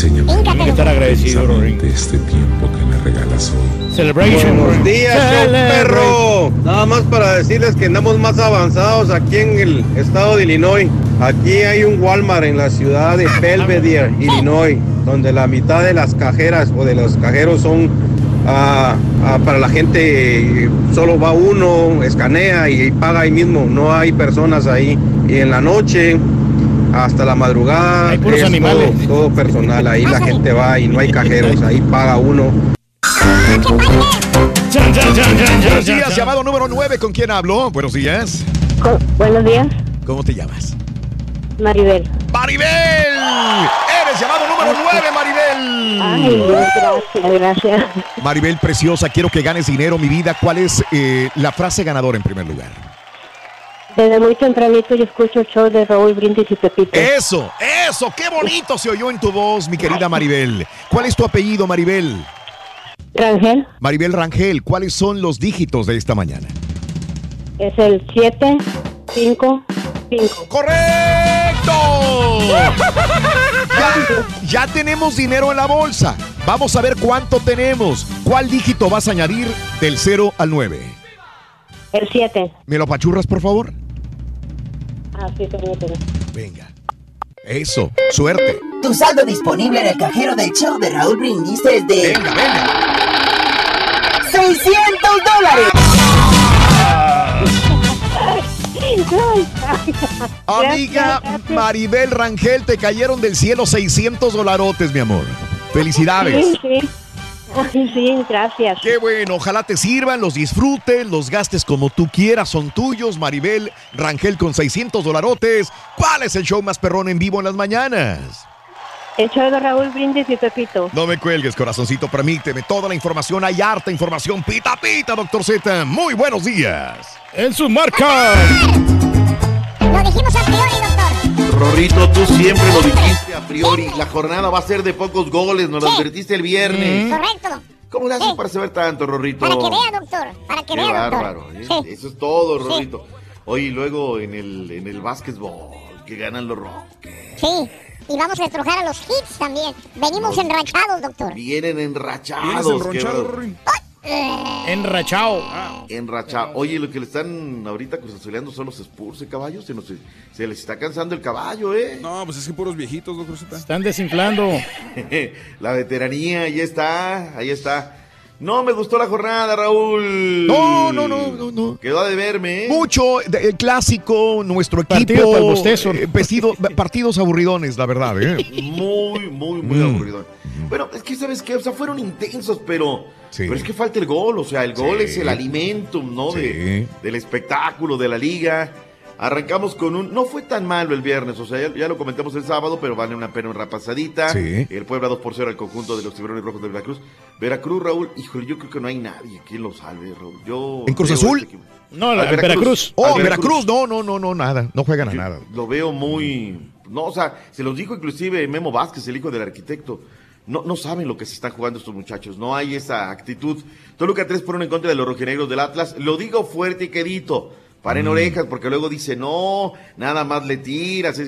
S7: Hay que estar agradecido,
S23: precisamente este tiempo que me regalas hoy.
S7: Celebration.
S20: Buenos días, show perro. Nada más para decirles que andamos más avanzados aquí en el estado de Illinois. Aquí hay un Walmart en la ciudad de Belvedere, Illinois, donde la mitad de las cajeras o de los cajeros son ah, ah, para la gente. Solo va uno, escanea y paga ahí mismo. No hay personas ahí. Y en la noche hasta la madrugada.
S7: Hay puros
S20: es
S7: animales.
S20: Todo, todo personal. Ahí la gente va y no hay cajeros. Ahí paga uno.
S2: Buenos días, llamado número 9. ¿Con quién hablo? Buenos días.
S24: Buenos días,
S2: ¿Cómo te llamas?
S24: Maribel.
S2: ¡Maribel! Eres llamado número 9, Maribel.
S25: Ay, gracias, gracias.
S2: Maribel Preciosa, quiero que ganes dinero, mi vida. ¿Cuál es eh, la frase ganadora en primer lugar?
S25: Desde muy tempranito yo escucho el show de Raúl Brindis y Pepito.
S2: Eso, eso, qué bonito se oyó en tu voz, mi querida Maribel. ¿Cuál es tu apellido, Maribel?
S25: Rangel
S2: Maribel Rangel, ¿cuáles son los dígitos de esta mañana?
S25: es el 755.
S2: ¡Correcto! Ya, ya tenemos dinero en la bolsa. Vamos a ver cuánto tenemos. ¿Cuál dígito vas a añadir del 0 al 9?
S25: El 7.
S2: ¿Me lo pachurras, por favor?
S25: Ah, sí, permíteme.
S2: Venga. Eso, suerte.
S26: Tu saldo disponible en el cajero del show de Raúl Brindis es de...
S2: Venga, venga.
S26: 600 dólares.
S2: Amiga Maribel Rangel, te cayeron del cielo 600 dolarotes, mi amor. Felicidades.
S25: Sí, sí. Ay, sí, gracias.
S2: Qué bueno, ojalá te sirvan, los disfrutes, los gastes como tú quieras, son tuyos. Maribel Rangel con 600 dolarotes. ¿Cuál es el show más perrón en vivo en las mañanas?
S25: El show de Raúl Brindis y Pepito.
S2: No me cuelgues, corazoncito, permíteme toda la información. Hay harta información. Pita, pita, doctor Z. Muy buenos días.
S7: En sus marcas.
S3: Lo dijimos a priori, doctor.
S18: Rorrito, tú siempre lo dijiste a priori. La jornada va a ser de pocos goles, nos lo advertiste el viernes.
S3: Correcto.
S18: ¿Cómo le haces para saber tanto, Rorrito?
S3: Para que vea, doctor. Para que
S18: Qué
S3: vea,
S18: bárbaro.
S3: doctor.
S18: ¿eh? Eso es todo, Rorrito. Oye, y luego en el, en el básquetbol, que ganan los Rockets.
S3: Sí. Y vamos a estrujar a los hits también. Venimos enrachados, doctor.
S18: Vienen enrachados.
S6: ¿Vienes
S18: qué bárbaro.
S6: Rorín?
S7: Enrachao.
S18: Oye, lo que le están ahorita cruzazuleando son los Spurs, ¿eh, caballos? Se, nos- se les está cansando el caballo, ¿eh?
S6: No, pues es que puros viejitos, Z.
S7: Están desinflando.
S18: la veteranía, ahí está, ahí está. No me gustó la jornada, Raúl.
S2: No, no, no, no, no.
S18: Quedó a deberme, ¿eh?
S2: Mucho, de- el clásico, nuestro equipo.
S7: Partido
S2: eh, vestido- partidos aburridones, la verdad, ¿eh?
S18: Muy, muy, muy
S2: Mm.
S18: aburrido. Bueno, es que, ¿sabes qué? O sea, fueron intensos, pero...
S2: Sí.
S18: Pero es que falta el gol, o sea, el gol
S2: Sí.
S18: es el alimento, ¿no?
S2: Sí.
S18: De, del espectáculo, de la liga. Arrancamos con un... No fue tan malo el viernes, o sea, ya, ya lo comentamos el sábado, pero vale una pena una repasadita.
S2: Sí.
S18: El Puebla 2 por 0 al conjunto de los tiburones rojos de Veracruz. Veracruz, Raúl, híjole, yo creo que no hay nadie quien lo salve, Raúl. Yo
S2: ¿En Cruz Azul?
S18: este.
S7: No,
S18: Al
S7: la, Veracruz.
S2: Oh,
S18: Al
S2: Veracruz, no, no, no, no, nada. No juegan a
S18: yo
S2: nada.
S18: Lo veo muy. No, o sea, se los dijo inclusive Memo Vázquez, el hijo del arquitecto. No, no saben lo que se están jugando estos muchachos. No hay esa actitud. Toluca 3 por 1 en contra de los rojinegros del Atlas. Lo digo fuerte y quedito. Paren
S2: Mm.
S18: orejas, porque luego dice, no, nada más le tiras.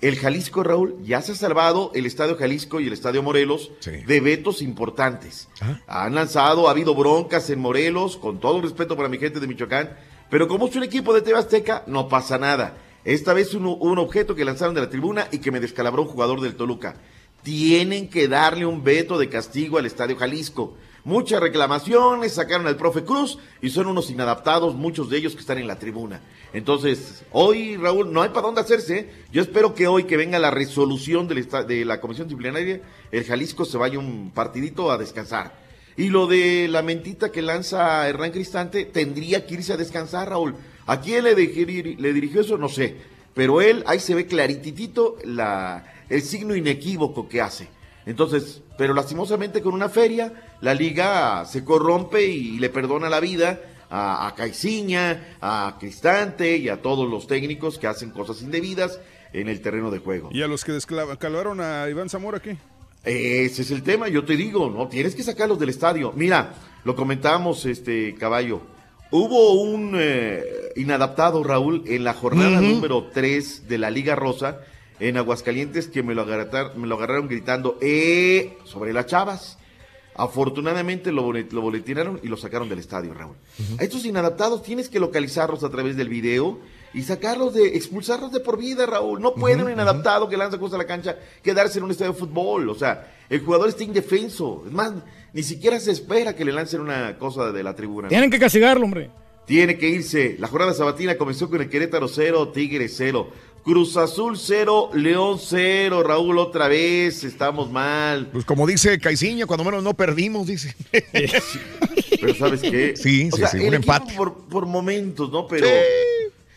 S18: El Jalisco, Raúl, ya se ha salvado el Estadio Jalisco y el Estadio Morelos
S2: Sí.
S18: de vetos importantes.
S2: Ah.
S18: Han lanzado, ha habido broncas en Morelos, con todo el respeto para mi gente de Michoacán, pero como es un equipo de TV Azteca, no pasa nada. Esta vez un, un objeto que lanzaron de la tribuna y que me descalabró un jugador del Toluca. Tienen que darle un veto de castigo al Estadio Jalisco. Muchas reclamaciones, sacaron al profe Cruz y son unos inadaptados, muchos de ellos que están en la tribuna. Entonces, hoy, Raúl, no hay para dónde hacerse. ¿eh? Yo espero que hoy que venga la resolución de la comisión disciplinaria, el Jalisco se vaya un partidito a descansar. Y lo de la mentita que lanza Hernán Cristante, tendría que irse a descansar, Raúl. ¿A quién le, le dirigió eso? No sé. Pero él, ahí se ve clarititito la, el signo inequívoco que hace. Entonces, pero lastimosamente con una feria, la liga se corrompe y le perdona la vida a, a Caiciña, a Cristante y a todos los técnicos que hacen cosas indebidas en el terreno de juego.
S6: ¿Y a los que descalaron a Iván Zamora qué?
S18: Ese es el tema, yo te digo, no tienes que sacarlos del estadio. Mira, lo comentamos, este caballo. Hubo un eh, inadaptado, Raúl, en la jornada número 3 de la Liga Rosa en Aguascalientes que me lo, agarratar- me lo agarraron gritando ¡Eh! sobre las chavas. Afortunadamente lo boletinaron y lo sacaron del estadio, Raúl. A estos inadaptados tienes que localizarlos a través del video y sacarlos de, expulsarlos de por vida, Raúl. No puede un inadaptado que lanza cosas a la cancha quedarse en un estadio de fútbol. O sea, el jugador está indefenso. Es más, ni siquiera se espera que le lancen una cosa de la tribuna.
S7: Tienen que castigarlo, hombre.
S18: Tiene que irse. La jornada sabatina comenzó con el Querétaro 0, Tigre 0. Cruz Azul 0, León 0. Raúl, otra vez. Estamos mal.
S2: Pues como dice Caiciña, cuando menos no perdimos, dice.
S18: Pero ¿sabes qué?
S2: Sí,
S18: O
S2: sí,
S18: sea,
S2: sí, un empate.
S18: Por, por momentos, ¿no? Pero.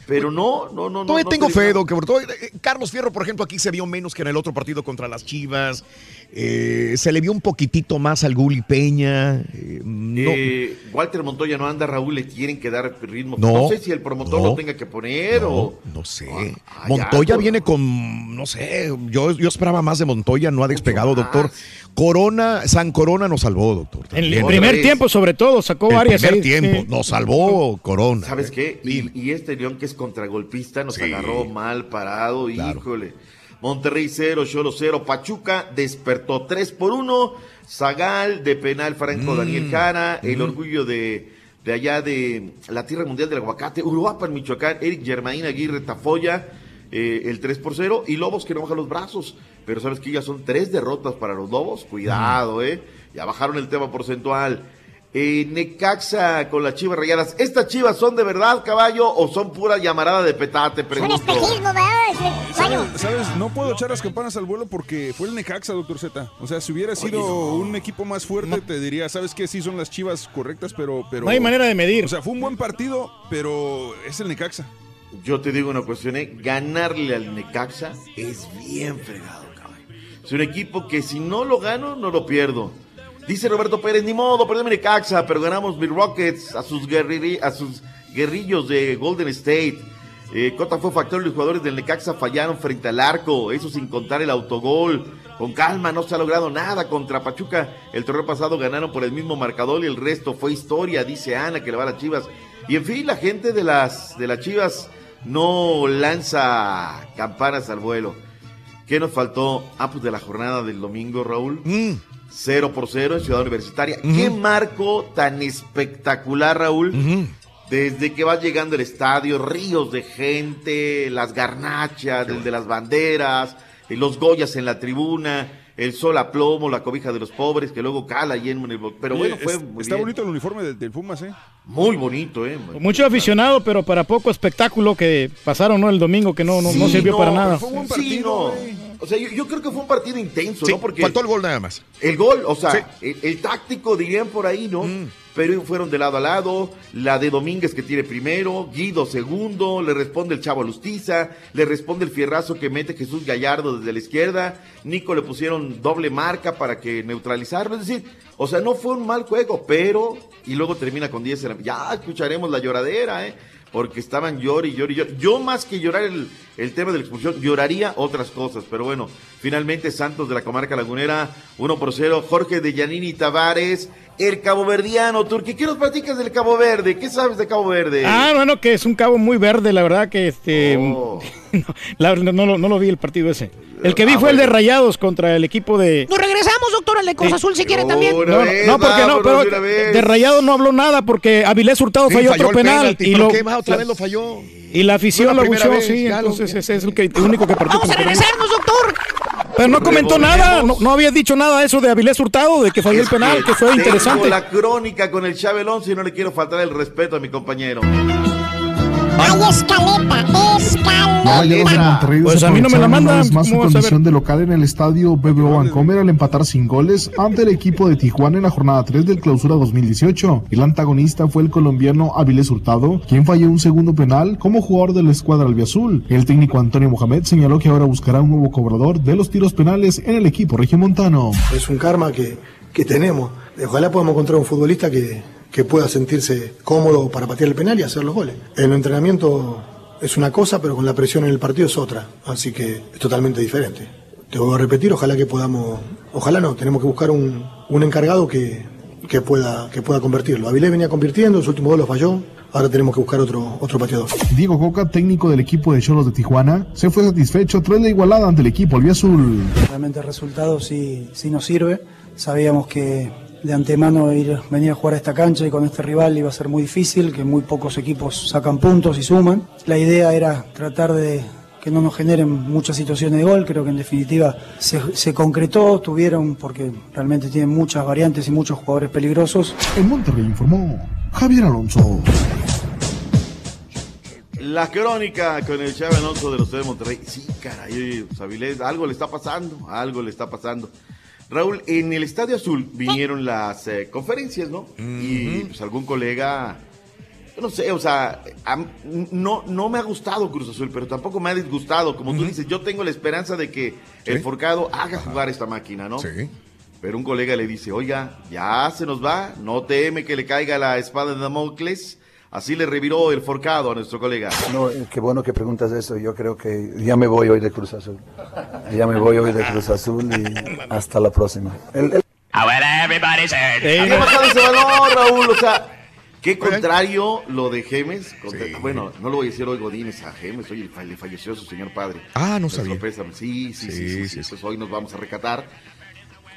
S18: Pero no, no, no. no,
S2: Todavía
S18: no
S2: tengo
S18: te-
S2: fe, Doc, que todavía- eh, Carlos Fierro, por ejemplo, aquí se vio menos que en el otro partido contra las Chivas. Eh, se le vio un poquitito más al Guli Peña. eh, no.
S18: Eh, Walter Montoya no anda, Raúl, le quieren que dar ritmo.
S2: No,
S18: No, sé si el promotor
S2: no,
S18: lo tenga que poner o.
S2: No sé.
S18: Ah,
S2: Montoya
S18: ya,
S2: viene con, no sé, yo, yo esperaba más de Montoya, no ha despegado, doctor. Corona, San Corona nos salvó, doctor.
S7: En el primer tiempo, sobre todo, sacó
S2: El
S7: varias.
S2: primer tiempo,
S7: sí.
S2: nos salvó Corona.
S18: ¿Sabes qué? Y, y este León que es contragolpista nos
S2: Sí.
S18: agarró mal parado, híjole. Monterrey 0, Cholo 0, Pachuca despertó 3 por 1. Zagal de penal Franco
S2: Mm.
S18: Daniel Jara, el
S2: Mm.
S18: orgullo de, de allá de la tierra mundial del aguacate, Uruapan, Michoacán, Eric Germain Aguirre Tafoya, eh, el 3 por 0, y Lobos que no baja los brazos. Pero sabes que ya son tres derrotas para los Lobos, cuidado, eh. Ya bajaron el tema porcentual. Eh, Necaxa con las chivas rayadas. ¿Estas chivas son de verdad, caballo, o son pura llamarada de petate? Pregunto.
S6: ¿Sabes, sabes? No puedo echar las campanas al vuelo porque fue el Necaxa, doctor Z. O sea, si hubiera sido un equipo más fuerte, te diría, ¿sabes qué? Sí son las chivas correctas, pero, pero...
S7: No hay manera de medir.
S6: O sea, fue un buen partido, pero es el Necaxa.
S18: Yo te digo una cuestión, ¿eh? ganarle al Necaxa es bien fregado, caballo. Es un equipo que si no lo gano, no lo pierdo. Dice Roberto Pérez, ni modo, perdemos Necaxa, pero ganamos mis Rockets a sus, a guerrillos de Golden State. Eh, Cota fue factor los jugadores del Necaxa fallaron frente al arco, eso sin contar el autogol. Con calma, no se ha logrado nada contra Pachuca. El torneo pasado ganaron por el mismo marcador y el resto fue historia, dice Ana, que le va a las Chivas. Y en fin, la gente de las, de las Chivas no lanza campanas al vuelo. ¿Qué nos faltó? Ah, pues de la jornada del domingo, Raúl.
S2: Mm.
S18: Cero por cero en Ciudad Universitaria. Qué marco tan espectacular, Raúl. Desde que vas llegando al estadio, ríos de gente, las garnachas, el de las banderas, eh, los Goyas en la tribuna, el sol a plomo, la cobija de los pobres, que luego cala y en el... Pero bueno, fue muy
S6: está
S18: bien.
S6: bonito el uniforme del, del Pumas, ¿eh?
S18: Muy bonito, ¿eh?
S7: Mucho aficionado, pero para poco espectáculo que pasaron ¿no? el domingo que no, no, no
S18: Sí,
S7: sirvió
S18: no,
S7: para nada.
S18: fue un buen partido, O sea, yo, yo creo que fue un partido intenso,
S2: Sí,
S18: ¿no? Porque
S2: faltó el gol nada más.
S18: El gol, o sea,
S2: Sí.
S18: el, el táctico dirían por ahí, ¿no?
S2: Mm.
S18: Pero fueron de lado a lado, la de Domínguez que tiene primero, Guido segundo, le responde el Chavo Lustiza, le responde el fierrazo que mete Jesús Gallardo desde la izquierda, Nico le pusieron doble marca para que neutralizarlo, es decir, o sea, no fue un mal juego, pero, y luego termina con 10, en la- ya escucharemos la lloradera, ¿eh? Porque estaban llor y llor. Yo más que llorar el, el tema de la expulsión, lloraría otras cosas. Pero bueno, finalmente Santos de la comarca lagunera, 1 por 0. Jorge de Yanini Tavares, el caboverdiano. Turqui, ¿qué nos platicas del Cabo Verde? ¿Qué sabes de Cabo Verde?
S7: Ah, bueno, que es un cabo muy verde, la verdad que este.
S18: Oh.
S7: no, la verdad, no, lo- no lo vi el partido ese. El que vi
S18: Ah,
S7: fue el de. Rayados contra el equipo de.
S5: Nos regresamos, doctor, al de Cruz. Azul si quiere también.
S7: No, no, no, porque no, pero de Rayados no habló nada porque Avilés Hurtado
S2: Sí,
S7: falló
S2: falló
S7: otro penal.
S2: penalti,
S7: y
S2: ¿pero
S7: lo,
S2: qué más? Otra vez lo falló.
S7: Y la afición
S2: No
S7: lo
S2: vez,
S7: sí.
S2: ya lo-
S7: Entonces ese es el, que, el único que partió.
S5: Vamos a regresarnos, doctor.
S7: Pero no comentó nada, no, no había dicho nada eso de Avilés Hurtado, de que falló el penal, que fue interesante.
S18: la crónica con el Chávez Alonso y no le quiero faltar el respeto a mi compañero.
S3: Hay escaleta, escaleta.
S27: Monterrey
S7: Pues a mí no me la mandan,
S27: más su condición de local en el estadio BBO Vancomer al empatar sin goles ante el equipo de Tijuana en la jornada 3 del clausura 2018. El antagonista fue el colombiano Avilés Hurtado, quien falló un segundo penal como jugador de la escuadra albiazul. El técnico Antonio Mohamed señaló que ahora buscará un nuevo cobrador de los tiros penales en el equipo regiomontano.
S28: Es un karma que, que tenemos. Ojalá podamos encontrar un futbolista que, que pueda sentirse cómodo para patear el penal y hacer los goles. El entrenamiento es una cosa, pero con la presión en el partido es otra. Así que es totalmente diferente. Te voy a repetir, ojalá que podamos, ojalá no, tenemos que buscar un, un encargado que, que, pueda, que pueda convertirlo. Avilés venía convirtiendo, su último gol lo falló, ahora tenemos que buscar otro, otro pateador.
S27: Diego Coca, técnico del equipo de Cholos de Tijuana, se fue satisfecho tras la igualada ante el equipo albiazul.
S29: Realmente el resultado sí, sí nos sirve. Sabíamos que de antemano ir, venir a jugar a esta cancha y con este rival iba a ser muy difícil, que muy pocos equipos sacan puntos y suman. La idea era tratar de que no nos generen muchas situaciones de gol, creo que en definitiva se, se concretó, tuvieron, porque realmente tienen muchas variantes y muchos jugadores peligrosos.
S27: En Monterrey informó Javier Alonso.
S18: La crónica con el Chávez Alonso de los de Monterrey. Sí, caray, Avilés, algo le está pasando, algo le está pasando. Raúl, en el Estadio Azul vinieron las eh, conferencias, ¿no? Y pues algún colega yo no sé, o sea, no, no me ha gustado Cruz Azul, pero tampoco me ha disgustado. Como tú dices, yo tengo la esperanza de que el. Forcado haga jugar esta máquina, ¿no?
S2: Sí.
S18: Pero un colega le dice, oiga, ya se nos va, no teme que le caiga la espada de Damocles. Así le reviró el Forcado a nuestro colega.
S30: No, qué bueno que preguntas eso. Yo creo que ya me voy hoy de Cruz Azul. Ya me voy hoy de Cruz Azul y hasta la próxima. El- el-
S18: ¿Qué bajado ese balón, Raúl? O sea, qué contrario lo de Gemes. contra- Bueno, no lo voy a decir hoy Godínez a Gemes, hoy le fa- le falleció su señor padre.
S2: Ah, no sabía.
S18: pésame. Sí, sí, sí,
S2: Sí,
S18: sí,
S2: sí,
S18: sí, Pues hoy nos vamos a recatar.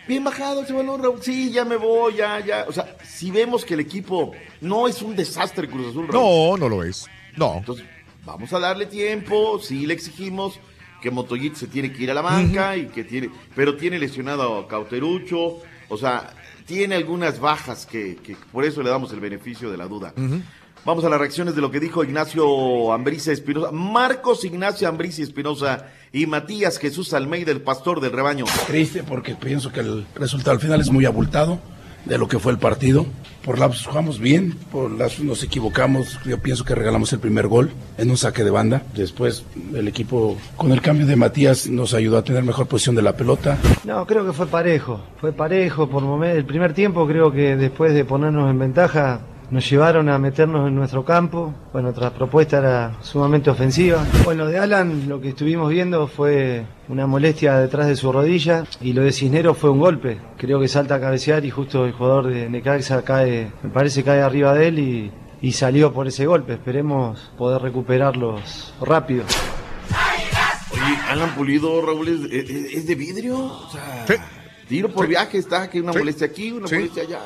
S18: Bien bajado ese balón, Raúl. Sí, ya me voy, ya, ya. O sea, si vemos que el equipo no es un desastre Cruz Azul, Raúl.
S2: No, no lo es. No.
S18: Entonces, vamos a darle tiempo, sí le exigimos que Motoyit se tiene que ir a la banca y que tiene, pero tiene lesionado a Cauterucho, o sea, tiene algunas bajas que, que por eso le damos el beneficio de la duda. Vamos a las reacciones de lo que dijo Ignacio Ambricia Espinosa, Marcos Ignacio Ambricia Espinosa y Matías Jesús Almeida, el pastor del rebaño.
S31: Triste porque pienso que el resultado al final es muy abultado de lo que fue el partido. Por lapsos jugamos bien, por lapsos nos equivocamos. Yo pienso que regalamos el primer gol en un saque de banda. Después el equipo con el cambio de Matías nos ayudó a tener mejor posición de la pelota.
S32: No, creo que fue parejo. Fue parejo por momentos. El primer tiempo creo que después de ponernos en ventaja nos llevaron a meternos en nuestro campo. Bueno, nuestra propuesta era sumamente ofensiva. Bueno, de Alan lo que estuvimos viendo fue una molestia detrás de su rodilla y lo de Cisneros fue un golpe. Creo que salta a cabecear y justo el jugador de Necaxa cae, me parece cae arriba de él y, y salió por ese golpe. Esperemos poder recuperarlos rápido.
S18: Oye, Alan Pulido, Raúl, ¿es, es- es de vidrio? O sea, tiro por viaje está, que una molestia aquí, una
S2: Sí.
S18: molestia allá.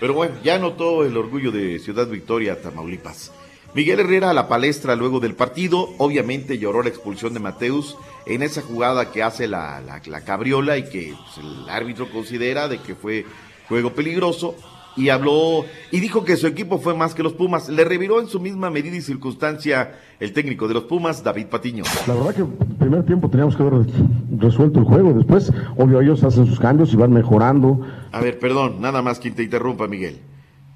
S18: Pero bueno, ya notó el orgullo de Ciudad Victoria, Tamaulipas. Miguel Herrera a la palestra luego del partido, obviamente lloró la expulsión de Mateus en esa jugada que hace la, la- la cabriola y que pues, el árbitro considera de que fue juego peligroso y habló y dijo que su equipo fue más que los Pumas. Le reviró en su misma medida y circunstancia el técnico de los Pumas, David Patiño.
S33: La verdad que el primer tiempo teníamos que haber resuelto el juego. Después, obvio, ellos hacen sus cambios y van mejorando.
S18: A ver, perdón, nada más quien te interrumpa, Miguel.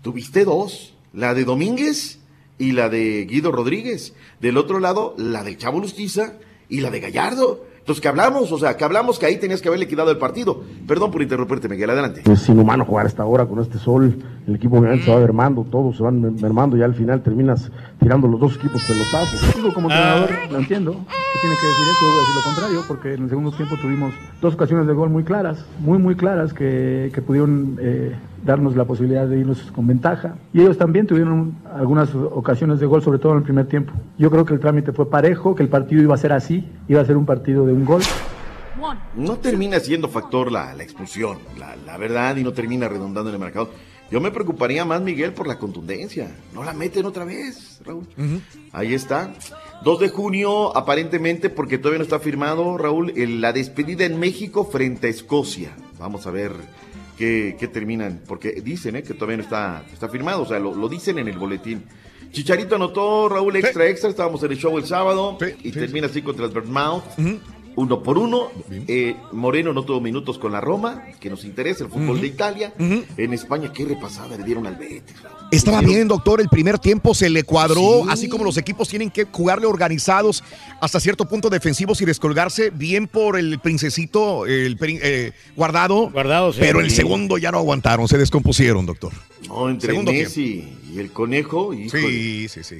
S18: Tuviste dos, la de Domínguez y la de Guido Rodríguez. Del otro lado, la del Chavo Lustiza y la de Gallardo. Entonces, que hablamos? O sea, que hablamos que ahí tenías que haberle quitado el partido. Perdón por interrumpirte, Miguel, adelante.
S33: Es inhumano jugar a esta hora con este sol. El equipo obviamente se va mermando, todos se van mermando y al final terminas tirando los dos equipos pelotazos.
S34: Digo, como entrenador, lo entiendo. que tiene que decir eso? Voy a decir lo contrario, porque en el segundo tiempo tuvimos dos ocasiones de gol muy claras, muy, muy claras, que, que pudieron eh, darnos la posibilidad de irnos con ventaja. Y ellos también tuvieron algunas ocasiones de gol, sobre todo en el primer tiempo. Yo creo que el trámite fue parejo, que el partido iba a ser así, iba a ser un partido de un gol.
S18: No termina siendo factor la, la expulsión, la, la verdad, y no termina redondando en el mercado. Yo me preocuparía más, Miguel, por la contundencia. No la meten otra vez, Raúl. Ahí está. 2 de junio, aparentemente, porque todavía no está firmado, Raúl, el- la despedida en México frente a Escocia. Vamos a ver qué terminan, porque dicen eh, que todavía no está, está firmado, o sea, lo, lo dicen en el boletín. Chicharito anotó, Raúl, extra, extra. Estábamos en el show el sábado y termina así contra el Bournemouth. Uno por uno. Eh, Moreno no tuvo minutos con la Roma, que nos interesa el fútbol de Italia. En España, qué repasada le dieron al Betis.
S2: Estaba bien, doctor, el primer tiempo se le cuadró,
S18: Sí.
S2: así como los equipos tienen que jugarle organizados hasta cierto punto defensivos y descolgarse, bien por el princesito, el prin- eh, guardado,
S7: Guardado, sí.
S2: pero el segundo ya no aguantaron, se descompusieron, doctor.
S18: No, entre
S2: Segundo
S18: Messi y el Conejo. híjole.
S2: Sí, sí, sí.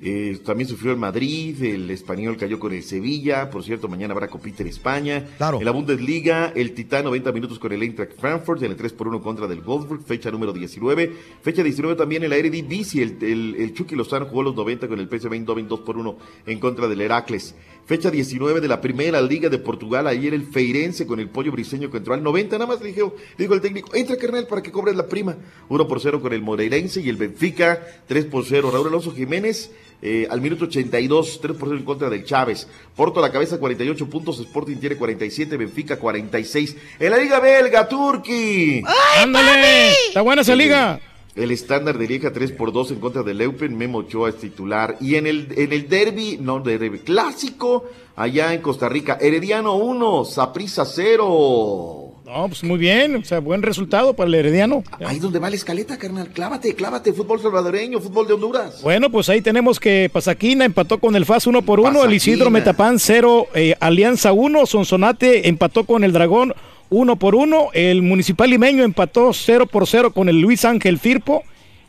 S18: Eh, también sufrió el Madrid, el español cayó con el Sevilla, por cierto, mañana habrá copita en España.
S2: Claro.
S18: En la Bundesliga, el Titán 90 minutos con el Eintracht Frankfurt, en el 3 por 1 contra del Wolfsburg, fecha número 19. Fecha 19 también en la Eredivisie, el, el, el Chucky Lozano jugó los 90 con el PSV Eindhoven 2 por 1 en contra del Heracles. Fecha 19 de la Primera Liga de Portugal, ayer el Feirense con el Pollo Briseño entró al 90, nada más le dijo, dijo el técnico, entra carnal para que cobres la prima. 1 por 0 con el Moreirense y el Benfica, 3 por 0. Raúl Alonso Jiménez, eh, al minuto 82, 3 por 0 en contra del Chávez. Porto a la cabeza, 48 puntos. Sporting tiene 47, Benfica 46. En la Liga Belga, Turquí.
S7: ¡Ándale! Está buena esa liga.
S18: El estándar de Lieja 3 por 2 en contra del Leupen, Memo Ochoa es titular. Y en el, en el derby, no, derby clásico, allá en Costa Rica, Herediano 1, Saprissa 0.
S7: No, pues muy bien, o sea, buen resultado para el Herediano.
S18: Ahí donde va la escaleta, carnal. Clávate, clávate. Fútbol salvadoreño, fútbol de Honduras.
S7: Bueno, pues ahí tenemos que Pasaquina empató con el FAS 1 por 1, el Isidro. Metapán 0, eh, Alianza 1, Sonsonate empató con el Dragón 1 por 1, el Municipal Limeño empató 0 por 0 con el Luis Ángel Firpo.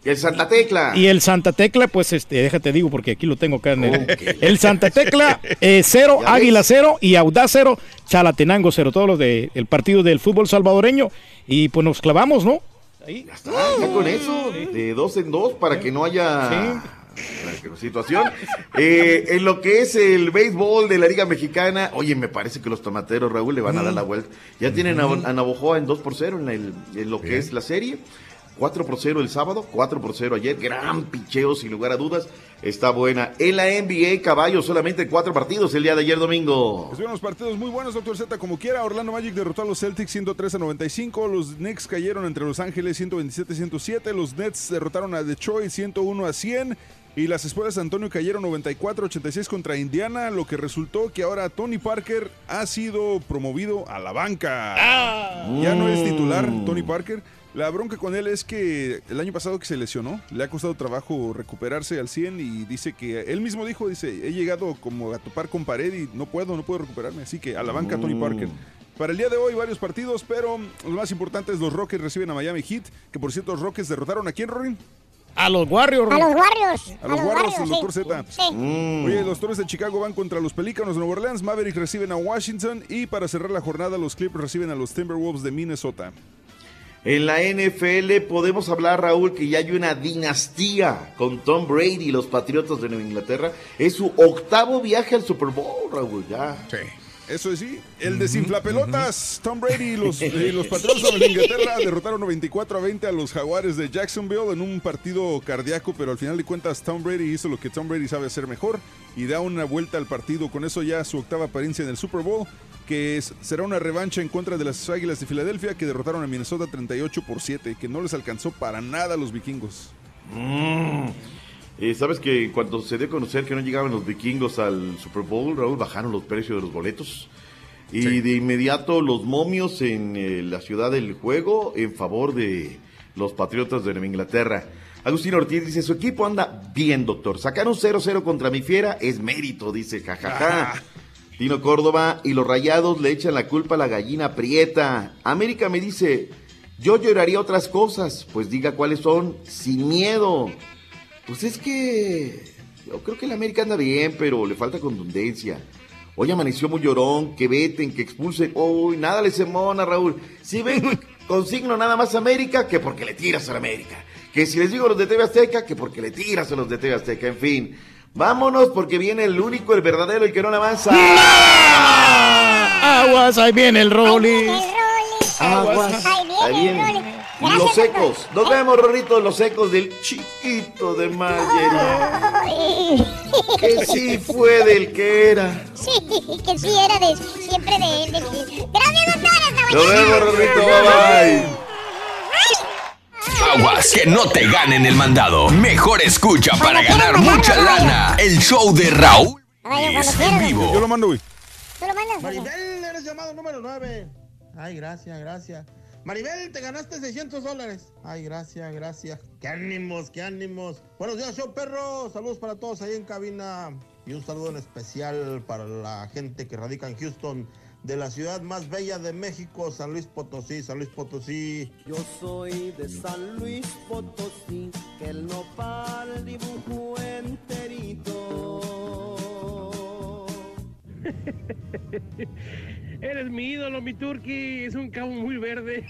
S18: Y el Santa Tecla.
S7: Y el Santa Tecla, pues este, déjate digo porque aquí lo tengo acá en el, el Santa Tecla 0,
S18: Ya
S7: Águila 0 y Audaz 0, Chalatenango 0, todos los del partido del fútbol salvadoreño. Y pues nos clavamos, ¿no? Ahí.
S18: Ah, ya con eso, de dos en dos, para que no haya eh, situación. Eh, en lo que es el béisbol de la Liga Mexicana, oye, me parece que los tomateros, Raúl, le van a dar la vuelta. Ya tienen a, a Navojoa en 2 por 0 en, el- en lo que
S2: Bien.
S18: es la serie. 4 por 0 el sábado, 4 por 0 ayer. Gran picheo, sin lugar a dudas. Está buena. En la NBA, caballo, solamente cuatro partidos el día de ayer domingo.
S6: Estuvieron los partidos muy buenos, doctor Z, como quiera. Orlando Magic derrotó a los Celtics 103 a 95. Los Knicks cayeron entre Los Ángeles 127 a 107. Los Nets derrotaron a Detroit 101 a 100. Y las espuelas de Antonio cayeron 94 a 86 contra Indiana, lo que resultó que ahora Tony Parker ha sido promovido a la banca. Ya no es titular Tony Parker. La bronca con él es que el año pasado que se lesionó, le ha costado trabajo recuperarse al 100 y dice que él mismo dijo, dice, he llegado como a topar con pared y no puedo, no puedo recuperarme. Así que a la banca Tony
S18: Mm.
S6: Parker. Para el día de hoy varios partidos, pero los más importantes, los Rockets reciben a Miami Heat, que por cierto los Rockets derrotaron a quién, Rorin?
S7: A los Warriors.
S3: A los Warriors.
S6: A los Warriors, el doctor
S3: sí.
S6: Z.
S3: Sí.
S6: Oye, los Toros de Chicago van contra los Pelícanos de Nueva Orleans, Mavericks reciben a Washington y para cerrar la jornada los Clippers reciben a los Timberwolves de Minnesota.
S18: En la NFL podemos hablar, Raúl, que ya hay una dinastía con Tom Brady y los Patriotas de Nueva Inglaterra. Es su octavo viaje al Super Bowl, Raúl, ya.
S6: Sí. Eso es sí. El desinflapelotas, Tom Brady y los, los Patriotas de Inglaterra derrotaron 24 a 20 a los Jaguares de Jacksonville en un partido cardíaco, pero al final de cuentas Tom Brady hizo lo que Tom Brady sabe hacer mejor y da una vuelta al partido. Con eso ya su octava apariencia en el Super Bowl, que es- será una revancha en contra de las Águilas de Filadelfia que derrotaron a Minnesota 38 por 7, que no les alcanzó para nada a los vikingos.
S18: Mm. Eh, Sabes que cuando se dio a conocer que no llegaban los vikingos al Super Bowl, Raúl, bajaron los precios de los boletos. Y
S2: Sí.
S18: de inmediato los momios en eh, la ciudad del juego en favor de los Patriotas de Nueva Inglaterra. Agustín Ortiz dice, su equipo anda bien, doctor. Sacar un 0-0 contra mi fiera es mérito, dice, jajaja. Tino Córdoba y los rayados le echan la culpa a la gallina prieta. América me dice, yo lloraría otras cosas, pues diga cuáles son, sin miedo. Pues es que yo creo que el América anda bien, pero le falta contundencia. Hoy amaneció muy llorón, que veten, que expulsen. Uy, nada le semona, Raúl. Si vengo y consigno nada más América, que porque le tiras a la América. Que si les digo a los de TV Azteca, que porque le tiras a los de TV Azteca. En fin, vámonos porque viene el único, el verdadero, el que no la avanza.
S7: Aguas, ahí viene el Rolly.
S18: Aguas. Ahí viene. Los secos. Nos vemos, Rorrito, los secos del chiquito de Margery. Que sí fue del que era.
S3: Sí, que sí era de siempre de él. de- Gracias, doctor. Hasta
S18: Nos
S3: mañana.
S18: vemos, Rorrito. Bye bye.
S35: Aguas que no te ganen el mandado. Mejor escucha para ganar mucha lana. El show de Raúl es en vivo.
S6: Yo lo mando, güey.
S3: ¿Tú lo mandas?
S36: Maribel, eres llamado número 9. Ay, gracias, gracias. Maribel, te ganaste 600 dólares. Ay, gracias, gracias. Qué ánimos, qué ánimos. Buenos días, show perro. Saludos para todos ahí en cabina. Y un saludo en especial para la gente que radica en Houston, de la ciudad más bella de México, San Luis Potosí, San Luis Potosí.
S37: Yo soy de San Luis Potosí, que el nopal dibujó enterito.
S38: Eres mi ídolo, mi turqui. Es un cabo muy verde.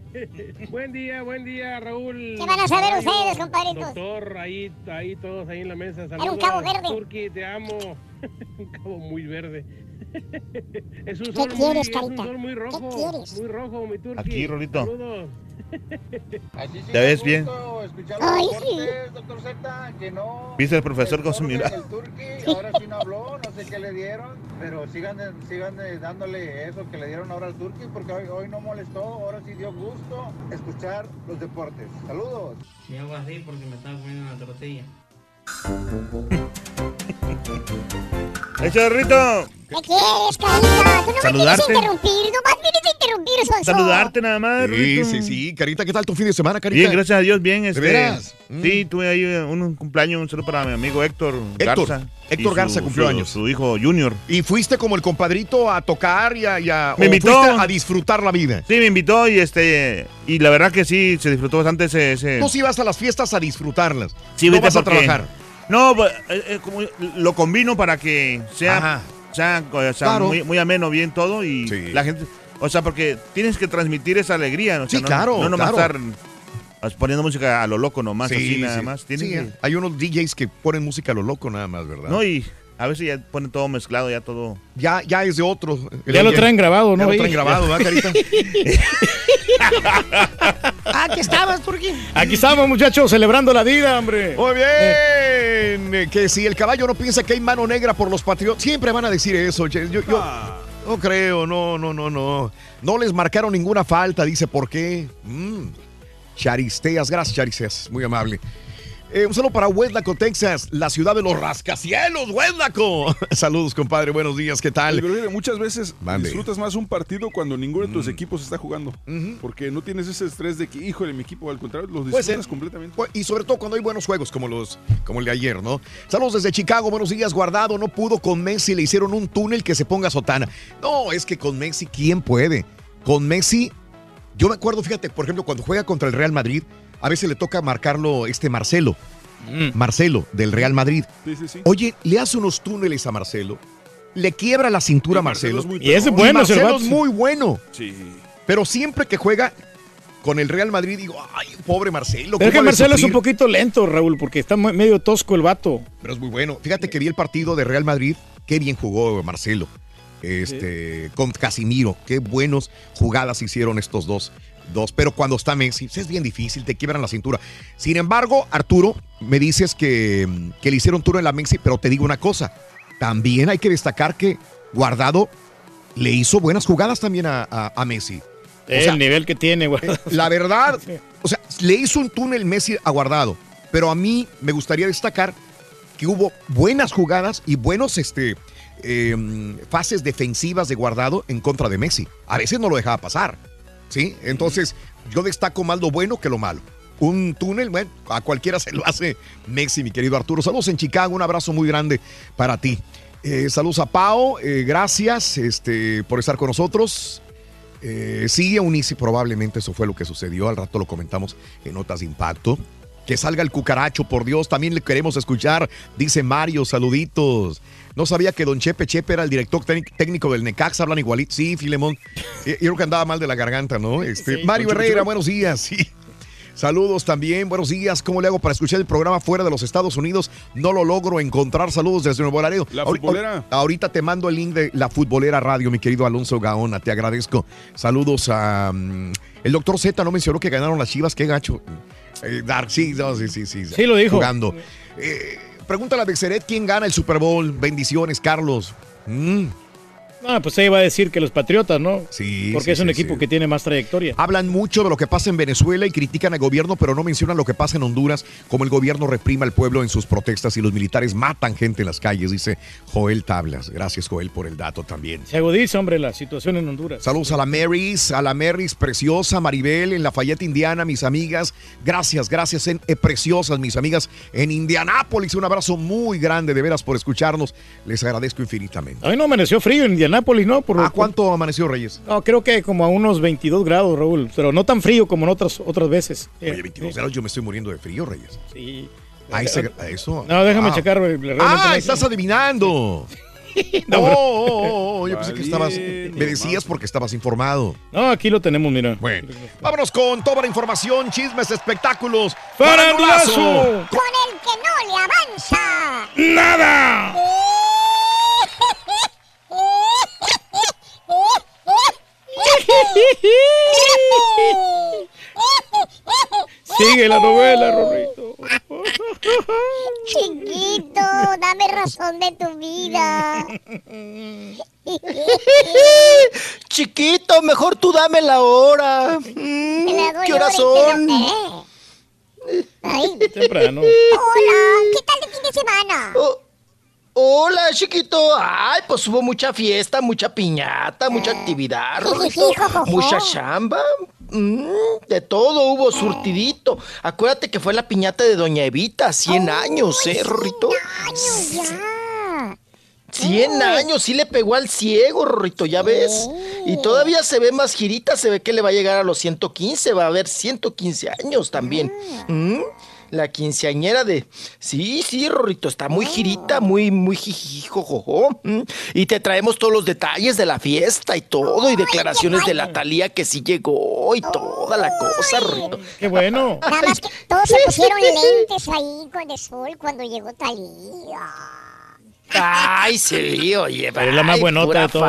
S38: buen día, buen día, Raúl.
S3: ¿Qué van a saber ustedes, compadritos?
S38: Doctor, ahí, ahí todos ahí en la mesa.
S3: Era un
S38: Saludos.
S3: cabo verde.
S38: Turqui, te amo. un cabo muy verde. Es un
S3: ¿Qué
S38: sol muy,
S3: quieres,
S38: es un
S3: carita?
S38: sol muy rojo.
S3: quieres?
S38: Muy rojo, mi turqui.
S39: Aquí, Rolito.
S38: Saludos.
S39: ¿Te ves bien?
S3: Ay,
S36: doctor Z, que no.
S39: ¿Viste al profesor con su mirada?
S36: El turqui ahora sí no habló, no sé qué le dieron, pero sigan, sigan dándole eso que le dieron ahora al turqui, porque hoy, hoy no molestó, ahora sí dio gusto escuchar los deportes. Saludos.
S40: Me hago así porque me estaba comiendo una tortilla.
S39: ¡Échale, Rito!
S3: ¿Qué quieres, carita? Tú no
S39: Saludarte.
S3: me quieres interrumpir. Nomás vienes a interrumpir.
S39: Saludarte nada más.
S2: Sí, sí, sí. Carita, ¿qué tal tu fin de semana, Carita?
S39: Bien, gracias a Dios, bien. Este,
S2: veras? Mm.
S39: Sí, tuve ahí eh, un, cumpleaños, un saludo para mi amigo Héctor,
S2: Héctor,
S39: Garza.
S2: Héctor Garza cumplió
S39: su-
S2: años.
S39: Su hijo Junior.
S2: ¿Y fuiste como el compadrito a tocar y a, y a-
S39: Me invitó.
S2: a disfrutar la vida?
S39: Sí, me invitó y este y la verdad que sí, se disfrutó bastante ese... ese...
S2: Tú sí vas a las fiestas a disfrutarlas.
S39: Sí,
S2: no vas a trabajar.
S39: No, pues, eh, eh, como lo combino para que sea,
S2: Ajá.
S39: sea, sea,
S2: Claro.
S39: muy, muy ameno, bien todo y la gente, o sea, porque tienes que transmitir esa alegría, o sea,
S2: Sí,
S39: no,
S2: claro,
S39: no nomás
S2: claro.
S39: estar pues, poniendo música a lo loco nomás, así nada
S2: sí.
S39: más. Tienes
S2: Sí,
S39: que-
S2: Hay unos DJs que ponen música a lo loco nada más, ¿verdad?
S39: no, y a veces ya ponen todo mezclado, ya todo.
S2: Ya, ya es de otro.
S7: Ya lo traen grabado, ¿no?
S2: Ya lo traen grabado, ¿verdad, Carita?
S5: Ah, que estabas, Turquín.
S7: Aquí estamos, muchachos, celebrando la vida, hombre.
S2: Muy bien. Eh, Que si el caballo no piensa que hay mano negra por los patriotas, siempre van a decir eso. che. Yo, yo no creo, no, no, no, no. No les marcaron ninguna falta, dice, ¿por qué? Mm. Charisteas, gracias, Charisteas, muy amable. Eh, un saludo para Hueslaco, Texas, la ciudad de los rascacielos, Hueslaco. Saludos, compadre, buenos días, ¿qué tal?
S6: Pero muchas veces
S2: Mande.
S6: disfrutas más un partido cuando ninguno de tus
S2: Mm.
S6: equipos está jugando. Porque no tienes ese estrés de que, híjole, mi equipo, al contrario, los disfrutas completamente.
S2: Pues, Y sobre todo cuando hay buenos juegos como los como el de ayer, ¿no? Saludos desde Chicago, buenos días, guardado. No pudo con Messi, le hicieron un túnel que se ponga sotana. No, es que con Messi, ¿quién puede? Con Messi, yo me acuerdo, fíjate, por ejemplo, cuando juega contra el Real Madrid, a veces le toca marcarlo este Marcelo. Marcelo, del Real Madrid.
S6: Sí, sí, sí.
S2: Oye, le hace unos túneles a Marcelo, le quiebra la cintura a Marcelo.
S6: es muy
S7: Y ese es bueno,
S2: Marcelo es muy bueno.
S6: Sí.
S2: Pero siempre que juega con el Real Madrid, digo, ay, pobre Marcelo.
S7: Pero es que
S2: ¿cómo ha de
S7: Marcelo es un
S2: sufrir?".
S7: poquito lento, Raúl, porque está medio tosco el vato.
S2: Pero es muy bueno. Fíjate que vi el partido de Real Madrid. Qué bien jugó Marcelo. Este, con Casimiro. Qué buenos jugadas hicieron estos dos. Dos. Pero cuando está Messi, es bien difícil, te quiebran la cintura. Sin embargo, Arturo, me dices que, que le hicieron turno en la Messi, pero te digo una cosa. También hay que destacar que Guardado le hizo buenas jugadas también a, a- a Messi. O sea,
S7: el nivel que tiene, güey.
S2: la verdad, o sea, le hizo un túnel Messi a Guardado, pero a mí me gustaría destacar que hubo buenas jugadas y buenos este, eh, fases defensivas de Guardado en contra de Messi. A veces no lo dejaba pasar, ¿sí? Entonces, yo destaco más lo bueno que lo malo. Un túnel, bueno, a cualquiera se lo hace Messi, mi querido Arturo. Saludos en Chicago, un abrazo muy grande para ti. Eh, saludos a Pau, eh, gracias este, por estar con nosotros. Eh, sí, Unici, probablemente eso fue lo que sucedió. Al rato lo comentamos en Notas de Impacto. Que salga el cucaracho, por Dios, también le queremos escuchar. Dice Mario, saluditos. No sabía que Don Chepe Chepe era el director técnic- técnico del Necax, hablan igualito. Sí, Filemón. Yo creo que andaba mal de la garganta, ¿no? Este,
S6: Sí.
S2: Mario Herrera, buenos días. Sí. Saludos también, buenos días. ¿Cómo le hago para escuchar el programa fuera de los Estados Unidos? No lo logro encontrar. Saludos desde Nuevo Laredo.
S6: La futbolera.
S2: Ahorita te mando el link de la futbolera radio, mi querido Alonso Gaona. Te agradezco. Saludos a. mm, el doctor Z no mencionó que ganaron las chivas. Qué gacho. Eh, Dark, sí, no, sí, sí, sí.
S7: Sí lo dijo.
S2: Jugando. Eh, pregúntale a Bexeret quién gana el Super Bowl. Bendiciones, Carlos. Mm.
S7: No, pues se iba a decir que los Patriotas, ¿no?
S2: Sí.
S7: Porque
S2: sí,
S7: es un
S2: sí,
S7: equipo
S2: sí.
S7: que tiene más trayectoria.
S2: Hablan mucho de lo que pasa en Venezuela y critican al gobierno, pero no mencionan lo que pasa en Honduras, como el gobierno reprima al pueblo en sus protestas y los militares matan gente en las calles, dice Joel Tablas. Gracias, Joel, por el dato también.
S7: Se agudiza, hombre, la situación en Honduras.
S2: Saludos a la Marys, a la Marys preciosa, Maribel en Lafayette, Indiana, mis amigas. Gracias, gracias, en, eh, preciosas, mis amigas en Indianápolis. Un abrazo muy grande, de veras, por escucharnos. Les agradezco infinitamente.
S7: Hoy no amaneció frío en Indianápolis, ¿no? Por,
S2: ¿A cuánto amaneció Reyes?
S7: No, creo que como a unos 22 grados, Raúl, pero no tan frío como en otras, otras veces. Eh,
S2: Oye, 22 grados, yo me estoy muriendo de frío, Reyes.
S7: Sí.
S2: A ese- a eso.
S7: No, déjame
S2: Wow.
S7: checar. eh,
S2: Ah,
S7: no-
S2: estás adivinando.
S7: No,
S2: oh,
S7: pero-
S2: oh, oh, oh, yo pensé que estabas. Me decías porque estabas informado.
S7: No, aquí lo tenemos, mira.
S2: Bueno, vámonos con toda la información, chismes, espectáculos.
S7: ¡Farandulazo!
S3: Con el que no le avanza.
S7: ¡Nada! Sigue la novela, Rorrito.
S3: Chiquito, dame razón de tu vida.
S37: Chiquito, mejor tú dame la hora. Mm, ¿Qué horas son?
S7: Temprano.
S3: Hola, ¿qué tal de fin de semana?
S37: Oh,
S41: Hola, chiquito. Ay, pues hubo mucha fiesta, mucha piñata, mucha actividad, Rorrito. Mucha chamba. Mm, de todo hubo surtidito. Acuérdate que fue la piñata de Doña Evita, 100 años, ¿eh, Rorrito? 100 años, sí le pegó al ciego, Rorrito, ya ves. Y todavía se ve más girita, se ve que le va a llegar a los 115, va a haber 115 años también. Mm, La quinceañera de... Sí, sí, Rorrito, está muy girita, muy, muy jijijojojo. Y te traemos todos los detalles de la fiesta y todo, y declaraciones de la Talía que sí llegó y toda la cosa, Rorrito.
S7: Qué bueno.
S3: Nada más que todos se pusieron lentes ahí con el sol cuando llegó Talía.
S41: Ay, sí, oye.
S7: Pero es la más buenota de todo,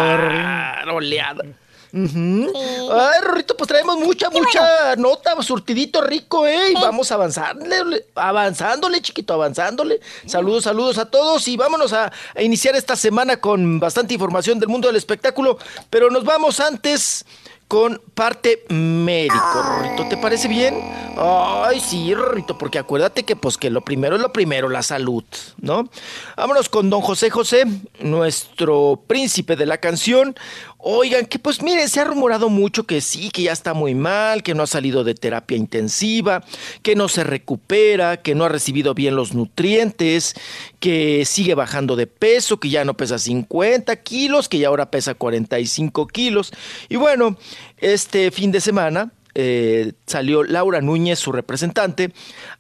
S41: faroleada. Ujú. Ay, Rorrito, pues traemos mucha, mucha nota, surtidito rico, ¿eh? Y vamos avanzándole, avanzándole, chiquito, avanzándole. Saludos, saludos a todos y vámonos a, a iniciar esta semana con bastante información del mundo del espectáculo. Pero nos vamos antes con parte médico, Rorrito. ¿Te parece bien? Ay, sí, Rorrito, porque acuérdate que pues que lo primero es lo primero, la salud, ¿no? Vámonos con don José José, nuestro príncipe de la canción. Oigan, que pues miren, se ha rumorado mucho que sí, que ya está muy mal, que no ha salido de terapia intensiva, que no se recupera, que no ha recibido bien los nutrientes, que sigue bajando de peso, que ya no pesa 50 kilos, que ya ahora pesa 45 kilos. Y bueno, este fin de semana eh, salió Laura Núñez, su representante,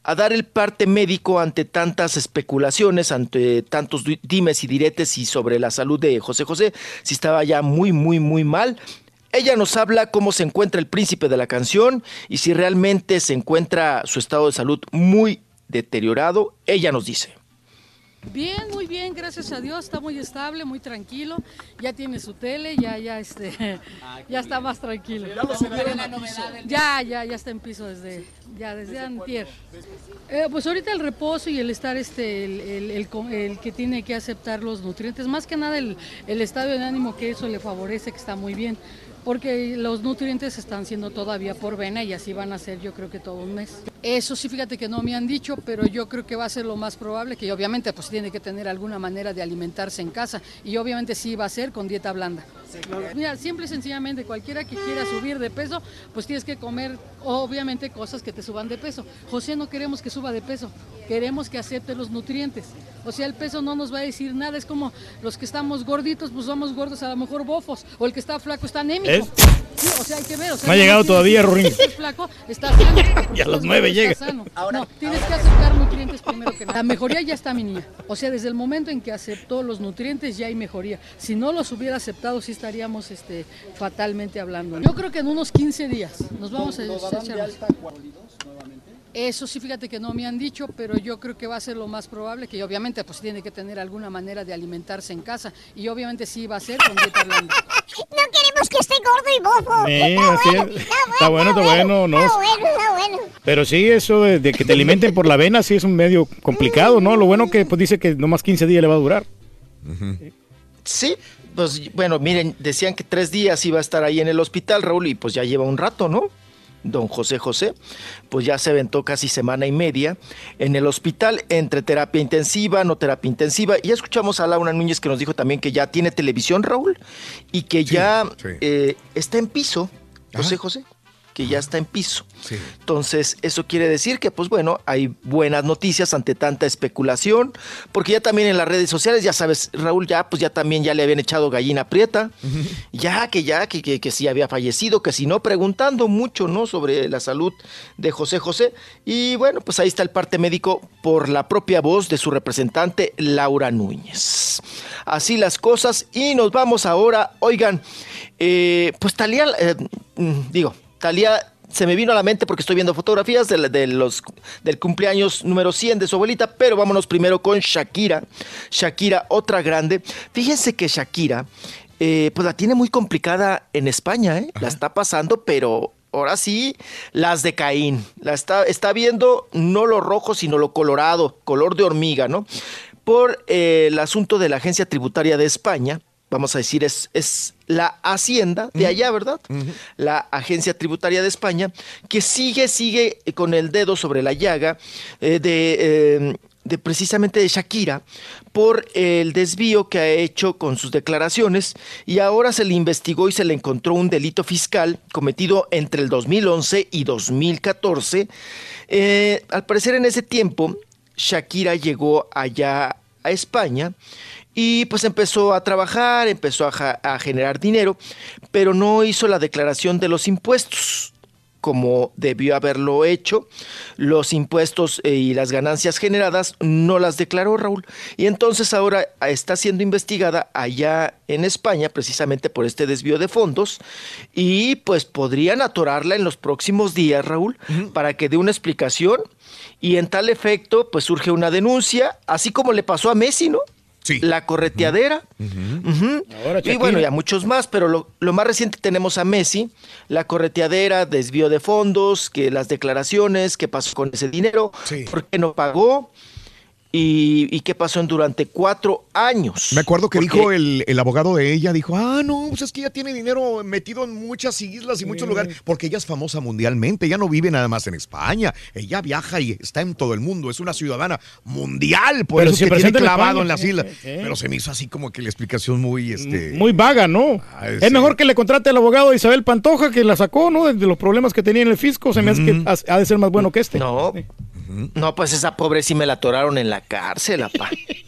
S41: a dar el parte médico ante tantas especulaciones, ante tantos di- dimes y diretes y sobre la salud de José José, si estaba ya muy, muy, muy mal. Ella nos habla cómo se encuentra el príncipe de la canción y si realmente se encuentra su estado de salud muy deteriorado. Ella nos dice.
S42: Bien, muy bien, gracias a Dios, está muy estable, muy tranquilo, ya tiene su tele, ya, ya, este, ya está más tranquilo. Ya, ya, ya está en piso desde, ya desde antier. Eh, pues ahorita el reposo y el estar, este, el, el- el co- el que tiene que aceptar los nutrientes, más que nada el, el estado de ánimo que eso le favorece, que está muy bien. Porque los nutrientes están siendo todavía por vena y así van a ser yo creo que todo un mes. Eso sí, fíjate que no me han dicho, pero yo creo que va a ser lo más probable, que obviamente pues tiene que tener alguna manera de alimentarse en casa y obviamente sí va a ser con dieta blanda. Mira, simple y sencillamente cualquiera que quiera subir de peso, pues tienes que comer obviamente cosas que te suban de peso. José no queremos que suba de peso, queremos que acepte los nutrientes. O sea, el peso no nos va a decir nada, es como los que estamos gorditos, pues somos gordos a lo mejor bofos, o el que está flaco está anémico.
S7: ¿Es?
S42: Sí, o sea, hay que ver. O sea,
S7: No ha llegado todavía, Rurín.
S42: si estás flaco, estás sano.
S7: Y a las nueve
S42: Estás
S7: llega.
S42: sano. no, tienes que aceptar nutrientes primero que nada. La mejoría ya está, mi niña. O sea, desde el momento en que aceptó los nutrientes ya hay mejoría. Si no los hubiera aceptado, sí estaríamos este, fatalmente hablando. Yo creo que en unos 15 días nos vamos a echar. Eso sí, fíjate que no me han dicho, pero yo creo que va a ser lo más probable, que obviamente pues tiene que tener alguna manera de alimentarse en casa y obviamente sí va a ser con dieta blanda.
S3: No queremos que esté gordo y bofo.
S7: Sí,
S3: está, bueno,
S7: es. Está bueno, está bueno, ¿no?
S3: Está bueno, está bueno.
S7: Pero sí, eso de, de que te alimenten por la vena sí es un medio complicado, ¿no? Lo bueno que pues dice que nomás 15 días le va a durar.
S41: Sí, pues bueno, miren, decían que tres días iba a estar ahí en el hospital, Raúl, y pues ya lleva un rato, ¿no? Don José José, pues ya se aventó casi semana y media en el hospital entre terapia intensiva, no terapia intensiva. Y ya escuchamos a Laura Núñez que nos dijo también que ya tiene televisión, Raúl, y que ya eh, está en piso, José José, que ya está en piso. Entonces, eso quiere decir que, pues bueno, hay buenas noticias ante tanta especulación, porque ya también en las redes sociales, ya sabes, Raúl, ya, pues ya también ya le habían echado gallina prieta, ya que ya, que, que, que sí había fallecido, que si no, preguntando mucho, ¿no? Sobre la salud de José José. Y bueno, pues ahí está el parte médico por la propia voz de su representante, Laura Núñez. Así las cosas, y nos vamos ahora, oigan, eh, pues Talía, eh, mm, digo, Talía se me vino a la mente porque estoy viendo fotografías de los, del cumpleaños número 100 de su abuelita, pero vámonos primero con Shakira. Shakira, otra grande. Fíjense que Shakira, eh, pues la tiene muy complicada en España, ¿eh? La está pasando, pero ahora sí, las de Caín. La está, está viendo no lo rojo, sino lo colorado, color de hormiga, ¿no? Por eh, el asunto de la Agencia Tributaria de España, vamos a decir, es, es la Hacienda de allá, ¿verdad? La Agencia Tributaria de España, que sigue, sigue con el dedo sobre la llaga eh, de... eh, de precisamente de Shakira por el desvío que ha hecho con sus declaraciones y ahora se le investigó y se le encontró un delito fiscal cometido entre el 2011 y 2014. Eh, al parecer en ese tiempo Shakira llegó allá a España y pues empezó a trabajar, empezó a, ja- a generar dinero, pero no hizo la declaración de los impuestos como debió haberlo hecho. Los impuestos eh, y las ganancias generadas no las declaró Raúl. Y entonces ahora está siendo investigada allá en España precisamente por este desvío de fondos y pues podrían atorarla en los próximos días, Raúl, para que dé una explicación y en tal efecto pues surge una denuncia, así como le pasó a Messi, ¿no?
S2: Sí.
S41: La correteadera.
S7: Ahora
S41: y bueno, y a muchos más, pero lo, lo más reciente tenemos a Messi, la correteadera, desvío de fondos, que las declaraciones, qué pasó con ese dinero, por qué no pagó y, y qué pasó en durante cuatro años.
S2: Me acuerdo que dijo el, el abogado de ella, dijo, ah, no, pues es que ella tiene dinero metido en muchas islas y muchos lugares, porque ella es famosa mundialmente, ella no vive nada más en España, ella viaja y está en todo el mundo, es una ciudadana mundial, por
S7: Pero
S2: eso
S7: se
S2: es que tiene
S7: en
S2: clavado
S7: España,
S2: en las islas. Pero se me hizo así como que la explicación muy, este...
S7: Muy vaga, ¿no?
S2: Ah,
S7: Es mejor que le contrate al abogado Isabel Pantoja, que la sacó, ¿no? De los problemas que tenía en el fisco. Se me hace que ha, ha de ser más bueno que este.
S41: No. No, pues esa pobre sí me la atoraron en la cárcel.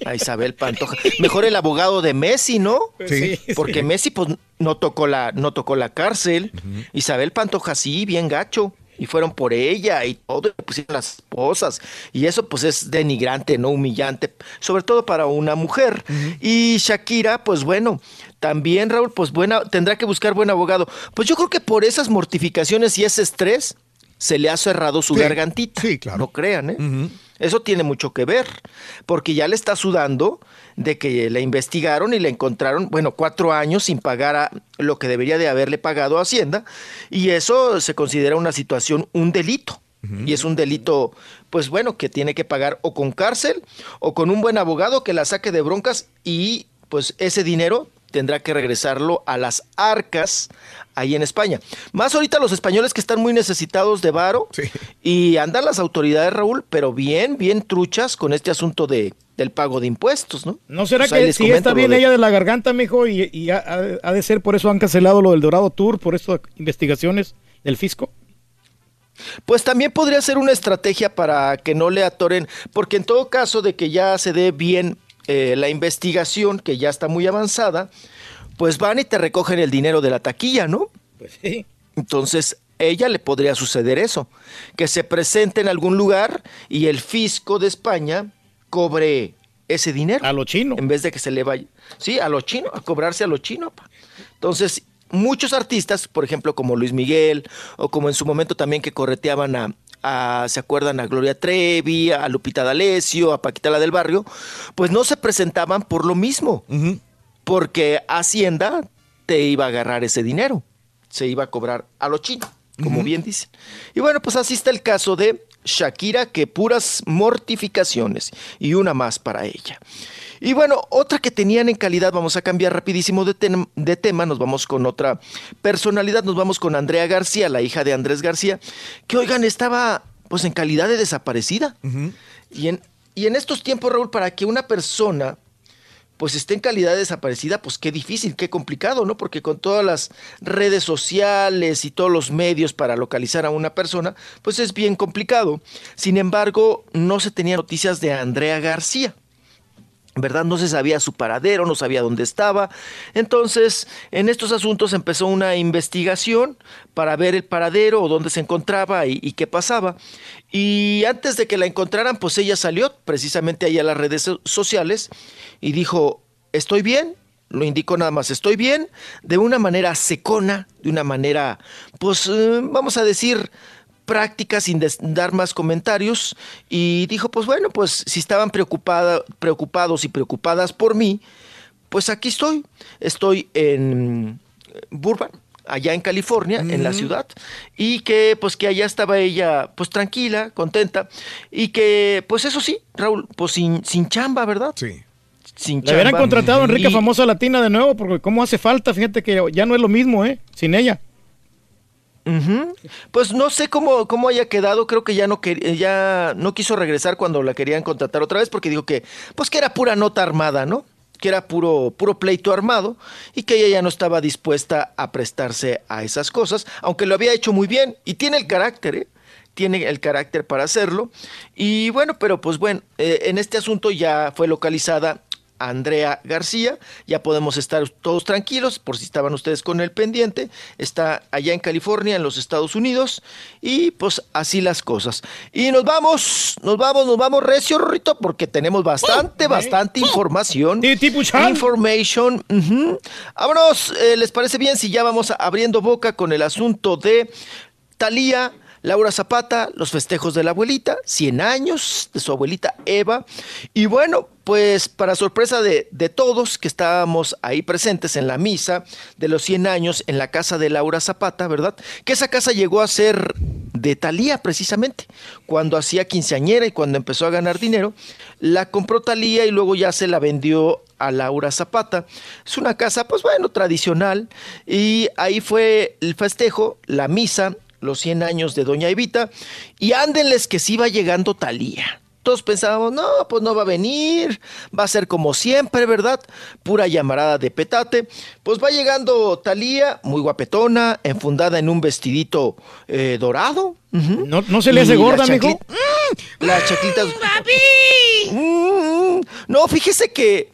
S41: A Isabel Pantoja. Mejor el abogado de Messi, ¿no?
S7: Sí, sí.
S41: Porque Messi, pues, no tocó la, no tocó la cárcel. Isabel Pantoja sí, bien gacho. Y fueron por ella y todo, y pusieron las esposas. Y eso, pues, es denigrante, ¿no? Humillante. Sobre todo para una mujer. Y Shakira, pues bueno, también, Raúl, pues buena, tendrá que buscar buen abogado. Pues yo creo que por esas mortificaciones y ese estrés, se le ha cerrado su
S2: Sí,
S41: gargantita.
S2: sí, claro.
S41: No crean, ¿eh? Eso tiene mucho que ver, porque ya le está sudando de que le investigaron y le encontraron, bueno, cuatro años sin pagar a lo que debería de haberle pagado a Hacienda, y eso se considera una situación, un delito. Y es un delito, pues bueno, que tiene que pagar o con cárcel o con un buen abogado que la saque de broncas y pues ese dinero tendrá que regresarlo a las arcas ahí en España. Más ahorita los españoles que están muy necesitados de varo y andan las autoridades, Raúl, pero bien, bien truchas con este asunto de, del pago de impuestos, ¿no?
S7: ¿No será
S41: Pues
S7: que si está bien
S41: de-
S7: ella de la garganta, mijo, y, ha- ha de ser por eso han cancelado lo del Dorado Tour, por estas investigaciones del fisco?
S41: Pues también podría ser una estrategia para que no le atoren, porque en todo caso de que ya se dé bien eh, la investigación, que ya está muy avanzada, pues van y te recogen el dinero de la taquilla, ¿no?
S7: Pues sí.
S41: Entonces, ella le podría suceder eso, que se presente en algún lugar y el fisco de España cobre ese dinero.
S7: A lo chino.
S41: En vez de que se le vaya. Sí, a lo chino, a cobrarse a lo chino. pa. Entonces, muchos artistas, por ejemplo, como Luis Miguel, o como en su momento también que correteaban a, a- ¿se acuerdan? A Gloria Trevi, a Lupita D'Alessio, a Paquita la del Barrio, pues no se presentaban por lo mismo, porque Hacienda te iba a agarrar ese dinero, se iba a cobrar a lo chino, como bien dicen. Y bueno, pues así está el caso de Shakira, que puras mortificaciones, y una más para ella. Y bueno, otra que tenían en calidad, vamos a cambiar rapidísimo de, de tema, nos vamos con otra personalidad, nos vamos con Andrea García, la hija de Andrés García, que oigan, estaba pues en calidad de desaparecida. y, en, y en estos tiempos, Raúl, para que una persona pues esté en calidad de desaparecida, pues qué difícil, qué complicado, ¿no? Porque con todas las redes sociales y todos los medios para localizar a una persona, pues es bien complicado. Sin embargo, no se tenía noticias de Andrea García. ¿Verdad? No se sabía su paradero, no sabía dónde estaba. Entonces, en estos asuntos empezó una investigación para ver el paradero o dónde se encontraba y, y qué pasaba. Y antes de que la encontraran, pues ella salió precisamente ahí a las redes so- sociales y dijo, estoy bien, lo indicó nada más, estoy bien, de una manera secona, de una manera, pues, eh, vamos a decir, práctica sin dar más comentarios y dijo, pues bueno, pues si estaban preocupada, preocupados y preocupadas por mí, pues aquí estoy. Estoy en Burbank, allá en California, en la ciudad, y que pues que allá estaba ella pues tranquila, contenta, y que pues eso sí, Raúl, pues sin, sin chamba, ¿verdad?
S2: Sí.
S41: Sin
S7: Le hubieran
S41: chamba.
S7: contratado a Enrique
S41: Y-
S7: Famosa Latina de nuevo, porque cómo hace falta, fíjate que ya no es lo mismo, ¿eh? Sin ella.
S41: Ujú. Pues no sé cómo, cómo haya quedado, creo que ya no quer- ya no quiso regresar cuando la querían contratar otra vez porque dijo que pues que era pura nota armada, ¿no? Que era puro puro pleito armado y que ella ya no estaba dispuesta a prestarse a esas cosas, aunque lo había hecho muy bien y tiene el carácter, ¿eh? tiene el carácter para hacerlo. Y bueno, pero pues bueno, eh, en este asunto ya fue localizada Andrea García, ya podemos estar todos tranquilos, por si estaban ustedes con el pendiente, está allá en California, en los Estados Unidos, y pues así las cosas. Y nos vamos, nos vamos, nos vamos recio, Rito, porque tenemos bastante, bastante información. Information. ujú. Vámonos, eh, ¿les parece bien si ya vamos abriendo boca con el asunto de Talía? Laura Zapata, los festejos de la abuelita, 100 años de su abuelita Eva. Y bueno, pues para sorpresa de, de todos que estábamos ahí presentes en la misa de los 100 años en la casa de Laura Zapata, ¿verdad? Que esa casa llegó a ser de Talía precisamente, cuando hacía quinceañera y cuando empezó a ganar dinero, la compró Talía y luego ya se la vendió a Laura Zapata. Es una casa, pues bueno, tradicional y ahí fue el festejo, la misa, los 100 años de Doña Evita y ándenles que sí va llegando Talía. Todos pensábamos, no, pues no va a venir, va a ser como siempre, ¿verdad? Pura llamarada de petate. Pues va llegando Talía, muy guapetona, enfundada en un vestidito eh, dorado.
S7: No, no se le hace gorda, mijo.
S41: Las chaclitas. Mm, No, fíjese que.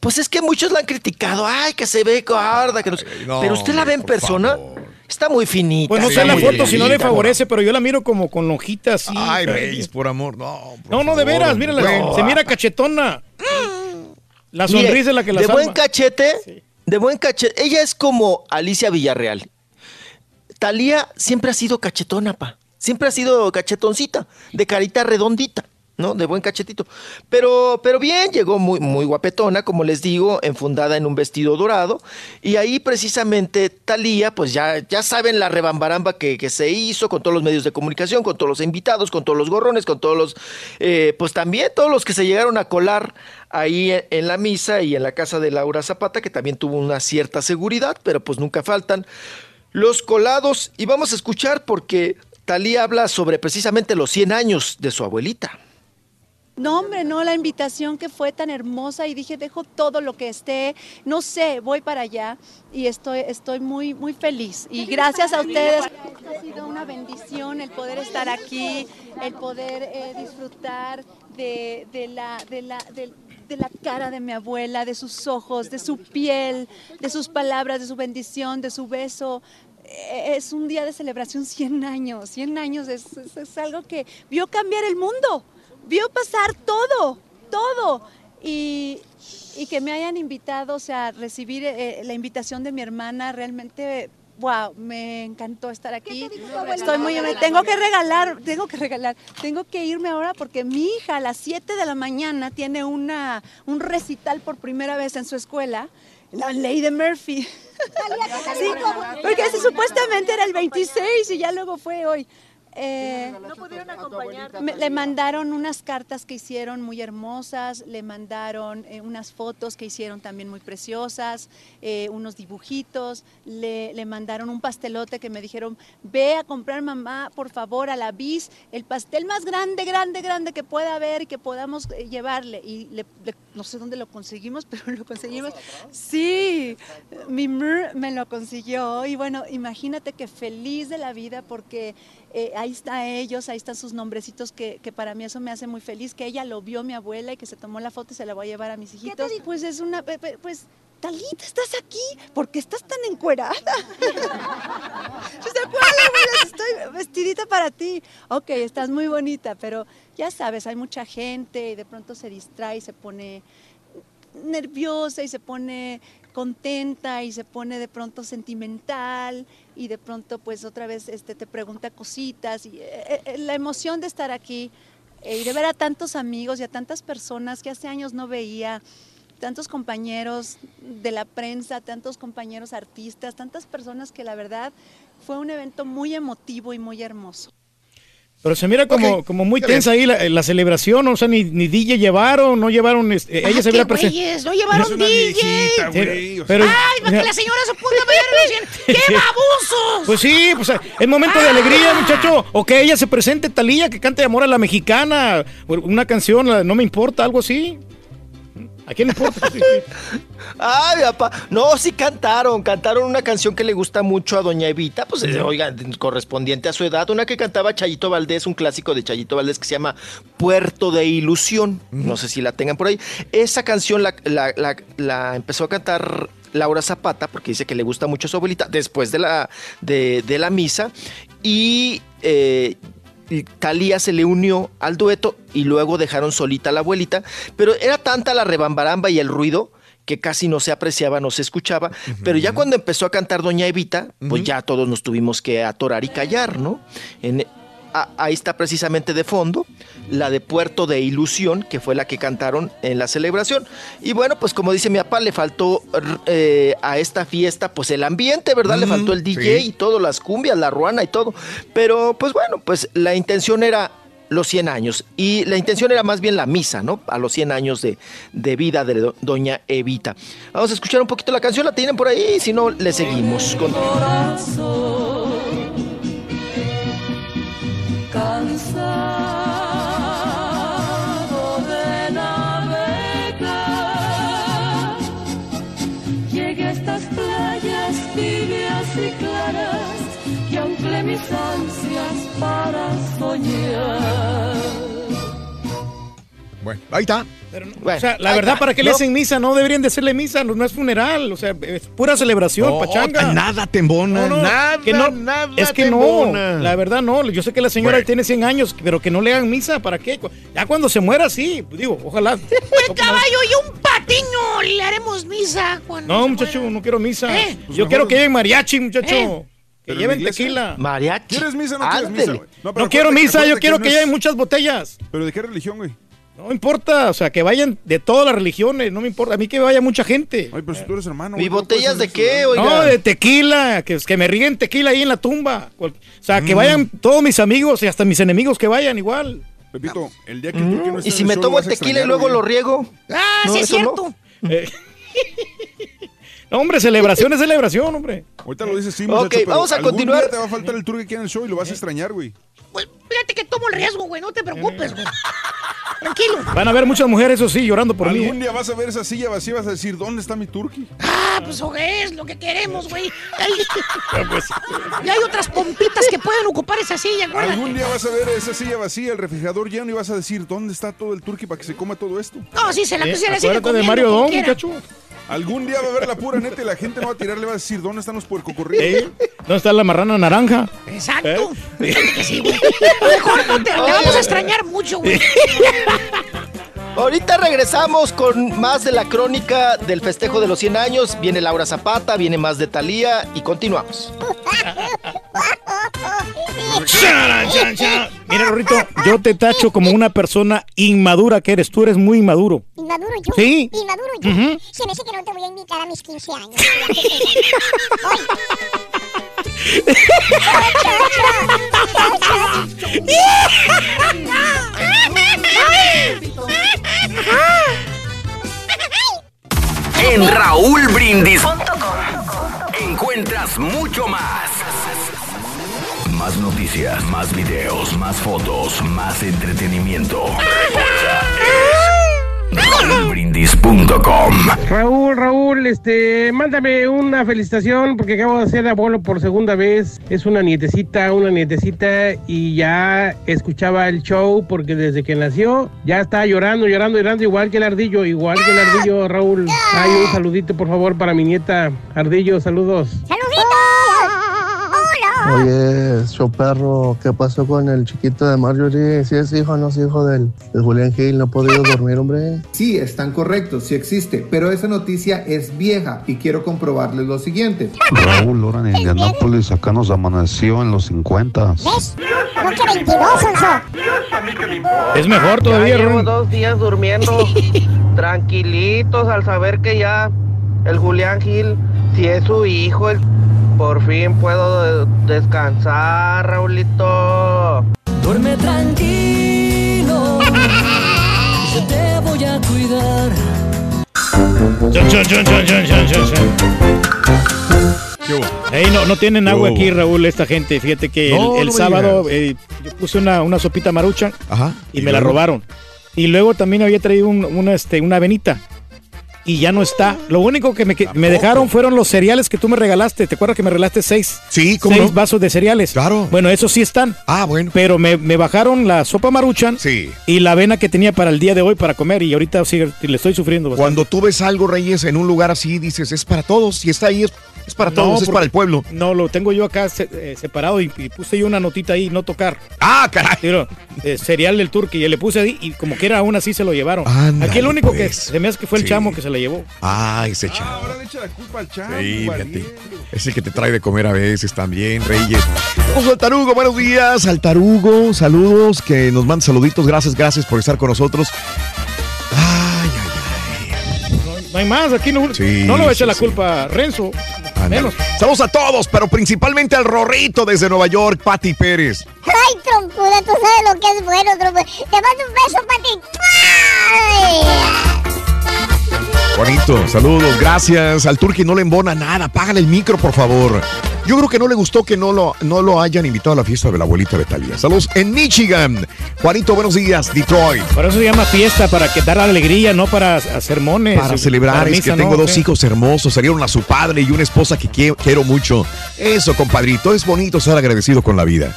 S41: Pues es que muchos la han criticado. Ay, que se ve gorda. Que no sé.
S7: no,
S41: Pero usted la ve en persona. Está muy finita.
S7: Pues no sé la foto si no le favorece, pero yo la miro como con hojitas así.
S2: Ay, Reyes, por amor, no. por
S7: No, no, de veras, mírala. Se mira cachetona. La
S41: Mire,
S7: sonrisa es la que la
S41: De
S7: salva.
S41: buen cachete. De buen cachete. Ella es como Alicia Villarreal. Talía siempre ha sido cachetona, pa. Siempre ha sido cachetoncita. De carita redondita. ¿No? De buen cachetito. Pero, pero bien, llegó muy, muy guapetona, como les digo, enfundada en un vestido dorado. Y ahí precisamente Talía, pues ya, ya saben la rebambaramba que, que se hizo con todos los medios de comunicación, con todos los invitados, con todos los gorrones, con todos los, eh, pues también todos los que se llegaron a colar ahí en, la misa y en la casa de Laura Zapata, que también tuvo una cierta seguridad, pero pues nunca faltan los colados. Y vamos a escuchar porque Talía habla sobre precisamente los 100 años de su abuelita.
S43: No, hombre, no, la invitación que fue tan hermosa y dije, dejo todo lo que esté, no sé, voy para allá y estoy, estoy muy, muy feliz. Y gracias a ustedes. Ha sido una bendición el poder estar aquí, el poder eh, disfrutar de, de la, de, la, de- de la cara de mi abuela, de sus ojos, de su piel, de sus palabras, de su bendición, de su beso. Eh, Es un día de celebración 100 años, 100 años es, es- es algo que vio cambiar el mundo, vio pasar todo, todo. Y, y que me hayan invitado, o sea, recibir eh, la invitación de mi hermana, realmente, wow, me encantó estar aquí. Estoy muy, me tengo que regalar, tengo que regalar, tengo que irme ahora porque mi hija a las 7 de la mañana tiene una, un recital por primera vez en su escuela. La ley de Murphy. Sí, porque ese supuestamente era el 26 y ya luego fue hoy. Eh,
S44: No pudieron acompañarte.
S43: me- le mandaron unas cartas que hicieron muy hermosas, le mandaron eh, unas fotos que hicieron también muy preciosas, eh, unos dibujitos, le, le mandaron un pastelote que me dijeron, ve a comprar mamá, por favor, a la bis, el pastel más grande, grande, grande que pueda haber y que podamos eh, llevarle. Y le- le- no sé dónde lo conseguimos, pero lo conseguimos. Sí, mi Mur me lo consiguió. Y bueno, imagínate que feliz de la vida porque eh, ahí está ellos, ahí están sus nombrecitos que, que para mí eso me hace muy feliz, que ella lo vio mi abuela y que se tomó la foto y se la voy a llevar a mis hijitos. Pues es una, pues, Talita, ¿estás aquí? ¿Por qué estás tan encuerada? Yo ¿cuál, abuela? Estoy vestidita para ti. Ok, estás muy bonita, pero ya sabes, hay mucha gente y de pronto se distrae y se pone nerviosa y se pone contenta y se pone de pronto sentimental y de pronto pues otra vez este, te pregunta cositas y eh, eh, la emoción de estar aquí eh, y de ver a tantos amigos y a tantas personas que hace años no veía, tantos compañeros de la prensa, tantos compañeros artistas, tantas personas que la verdad fue un evento muy emotivo y muy hermoso.
S7: Pero se mira como, como muy tensa ahí la, la celebración, o sea, ni, ni DJ llevaron, no llevaron, este, ella se presentado.
S5: güeyes, no llevaron DJ.
S7: Pero,
S5: Ay, para que la señora se pueda ver ¡Qué babosos!
S7: Pues sí, pues es momento de alegría, muchacho. O que ella se presente, Talía, que cante Amor a la Mexicana, una canción, la No me importa, algo así. ¿A quién le importa?
S41: Ay, papá. No, sí cantaron. Cantaron una canción que le gusta mucho a Doña Evita. Pues, oigan, correspondiente a su edad. Una que cantaba Chayito Valdés, un clásico de Chayito Valdés que se llama Puerto de Ilusión. No sé si la tengan por ahí. Esa canción la, la- la- la empezó a cantar Laura Zapata, porque dice que le gusta mucho a su abuelita, después de la, de, de la misa. Y. eh, y Talía se le unió al dueto y luego dejaron solita a la abuelita, pero era tanta la rebambaramba y el ruido que casi no se apreciaba, no se escuchaba, pero ya cuando empezó a cantar Doña Evita, pues ya todos nos tuvimos que atorar y callar, ¿no? En- ahí está precisamente de fondo la de Puerto de Ilusión, que fue la que cantaron en la celebración. Y bueno, pues como dice mi papá, le faltó eh, a esta fiesta, pues el ambiente, ¿verdad? le faltó el DJ
S2: sí.
S41: y todo, las cumbias, la ruana y todo. Pero pues bueno, pues la intención era los 100 años y la intención era más bien la misa, ¿no? A los 100 años de, de vida de do- doña Evita. Vamos a escuchar un poquito la canción, la tienen por ahí, si no, le seguimos. Con...
S45: cansado de navegar. Llegué a estas playas tibias y claras que aunque mis ansias para soñar.
S2: Bueno, ahí está.
S7: o sea, la verdad, ¿para qué le hacen misa? No deberían de hacerle misa, no, no es funeral, o sea, es pura celebración,
S2: No,
S7: pachanga.
S2: nada te embona, nada,
S7: que no,
S2: nada
S7: Es que no, la verdad no, yo sé que la señora
S2: Bueno.
S7: tiene 100 años, pero que no le hagan misa, ¿para qué? Ya cuando se muera, sí, digo, ojalá.
S5: Un caballo y un patiño le haremos misa cuando
S7: No,
S5: se
S7: muchacho, no quiero misa.
S5: ¿Eh?
S7: Yo quiero que lleven mariachi, muchacho.
S5: ¿Eh?
S7: Que
S6: ¿Pero en
S7: lleven tequila.
S41: Mariachi.
S6: ¿Quieres misa o no quieres misa?
S7: No, quiero misa, yo quiero
S6: no
S7: que
S6: es-
S7: lleven muchas botellas.
S6: ¿Pero de qué religión, güey?
S7: No importa, o sea, que vayan de todas las religiones, no me importa. A mí que vaya mucha gente.
S6: Ay, pero si tú eres hermano.
S41: ¿Y botellas de qué, oiga?
S7: No, de tequila, que, que me ríen tequila ahí en la tumba. O sea,
S6: Mm.
S7: que vayan todos mis amigos y hasta mis enemigos que vayan igual.
S6: Pepito, el día que tú que no
S41: Y si me tomo el tequila y luego lo riego.
S5: Ah,
S41: No,
S5: sí es cierto.
S7: Eh, No, hombre, celebración es celebración, hombre.
S6: Ahorita lo dices sí,
S41: Ok,
S6: pero
S41: vamos a
S6: algún
S41: continuar.
S6: día te va a faltar el tour aquí en el show y lo vas a extrañar, güey.
S5: Pues fíjate que tomo el riesgo, güey, no te preocupes, güey. Tranquilo.
S7: Van a haber muchas mujeres, eso sí, llorando por mí.
S6: Algún
S7: ¿eh?
S6: día vas a ver esa silla vacía y vas a decir, ¿dónde está mi turkey?
S5: Ah, pues ojo, es lo que queremos, güey. Hay-
S7: Pues,
S5: Y hay otras pompitas que pueden ocupar esa silla, acuérdate.
S6: Algún día vas a ver esa silla vacía, el refrigerador lleno y vas a decir, ¿dónde está todo el turkey para que se coma todo esto?
S5: No, sí, se la,
S7: ¿Eh?
S5: se la sigue
S7: de Mario Don, muchacho.
S6: Algún día va a ver la pura neta y la gente no va a tirar, le va a decir, ¿dónde están los puercocorridos?
S7: ¿Eh? ¿Dónde está la marrana naranja?
S5: Exacto.
S7: ¿Eh?
S5: Que sí, güey. Mejor no te, te vamos a extrañar mucho, güey.
S41: Ahorita regresamos con más de la crónica del festejo de los 100 años. Viene Laura Zapata, viene más de Talía y continuamos.
S7: Mira, Rorrito, yo te tacho como una persona inmadura que eres. Tú eres muy inmaduro.
S3: ¿Inmaduro yo?
S7: Sí.
S3: ¿Inmaduro yo?
S7: Ujú.
S3: Se me hace que no te voy a invitar a mis 15 años.
S35: En Raúl Brindis encuentras mucho más. Más noticias, más videos, más fotos, más entretenimiento. RaúlBrindis.com
S38: Raúl, Raúl, este, mándame una felicitación porque acabo de ser abuelo por segunda vez. Es una nietecita, una nietecita y ya escuchaba el show porque desde que nació ya está llorando, llorando, llorando, igual que el ardillo, igual que el ardillo, Raúl. Hay un saludito, por favor, para mi nieta. Ardillo, saludos.
S44: Oye, show perro, ¿qué pasó con el chiquito de Marjorie? ¿Si es hijo o no es hijo del, de Julián Gil? ¿No ha podido dormir, hombre?
S46: Sí, están correctos, sí existe, pero esa noticia es vieja y quiero comprobarles lo siguiente.
S47: Raúl, ahora en Indianápolis acá nos amaneció en los 50.
S3: ¿Ves? No que 22, Sonso.
S7: Es mejor todavía,
S48: Ya llevo dos días durmiendo tranquilitos al saber que ya el Julián Gil, si es su hijo, el- por fin puedo de- descansar, Raulito.
S45: Duerme tranquilo, yo te voy a cuidar.
S7: Chon, chon, chon, chon, chon, chon, chon, chon. Ey, no, no tienen
S2: ¿Qué
S7: agua aquí, Raúl, esta gente. Fíjate que
S2: No,
S7: el, el
S2: no me
S7: sábado eh, yo puse una, una sopita marucha
S2: Ajá.
S7: y, me la robaron. Y luego también había traído un- una, este, una avenita. Y ya no está. Lo único que me, que me dejaron fueron los cereales que tú me regalaste. ¿Te acuerdas que me regalaste seis?
S2: Sí, ¿cómo
S7: Seis
S2: no?
S7: vasos de cereales.
S2: Claro.
S7: Bueno, esos sí están.
S2: Ah, bueno.
S7: Pero me, me bajaron la sopa maruchan
S2: Sí.
S7: y la avena que tenía para el día de hoy para comer. Y ahorita sigue- le estoy sufriendo bastante.
S2: Cuando tú ves algo, Reyes, en un lugar así, dices, es para todos. Si está ahí, es, es para
S7: No,
S2: todos, es para el pueblo.
S7: No, lo tengo yo acá se- eh, separado y, y puse yo una notita ahí, no tocar.
S2: Ah, caray.
S7: Pero, eh, cereal del turqui, y le puse ahí y como que era aún así se lo llevaron.
S2: Ándale,
S7: Aquí el único que
S2: pues.
S7: se me hace que fue el
S2: Sí.
S7: chamo que se la llevó.
S2: Ah, ese chavo.
S6: Ahora le echa la culpa al chavo.
S2: Sí, fíjate. Es el que te trae de comer a veces también, Reyes. Vamos al Tarugo, buenos días. Al Tarugo, saludos, que nos mandan saluditos. Gracias, gracias por estar con nosotros.
S7: No hay más, aquí no,
S2: Sí,
S7: no le va a echar
S2: sí,
S7: la
S2: sí.
S7: culpa a Renzo. Menos.
S2: Saludos a todos, pero principalmente al Rorrito desde Nueva York, Pati Pérez.
S3: Ay, trompuda, tú sabes lo que es bueno, trompuda. Te mando un beso, Pati. Ay.
S2: Bonito, saludos, gracias. Al Turqui no le embona nada. Págale el micro, por favor. Yo creo que no le gustó que no lo, no lo hayan invitado a la fiesta de la abuelita de Talía. Saludos en Michigan. Juanito, buenos días, Detroit.
S7: Por eso se llama fiesta, para que dar alegría, no para hacer mones.
S2: Para celebrar
S7: Para
S2: es que tengo
S7: no,
S2: dos hijos hermosos, salieron a su padre y una esposa que qui- quiero mucho. Eso, compadrito, es bonito ser agradecido con la vida.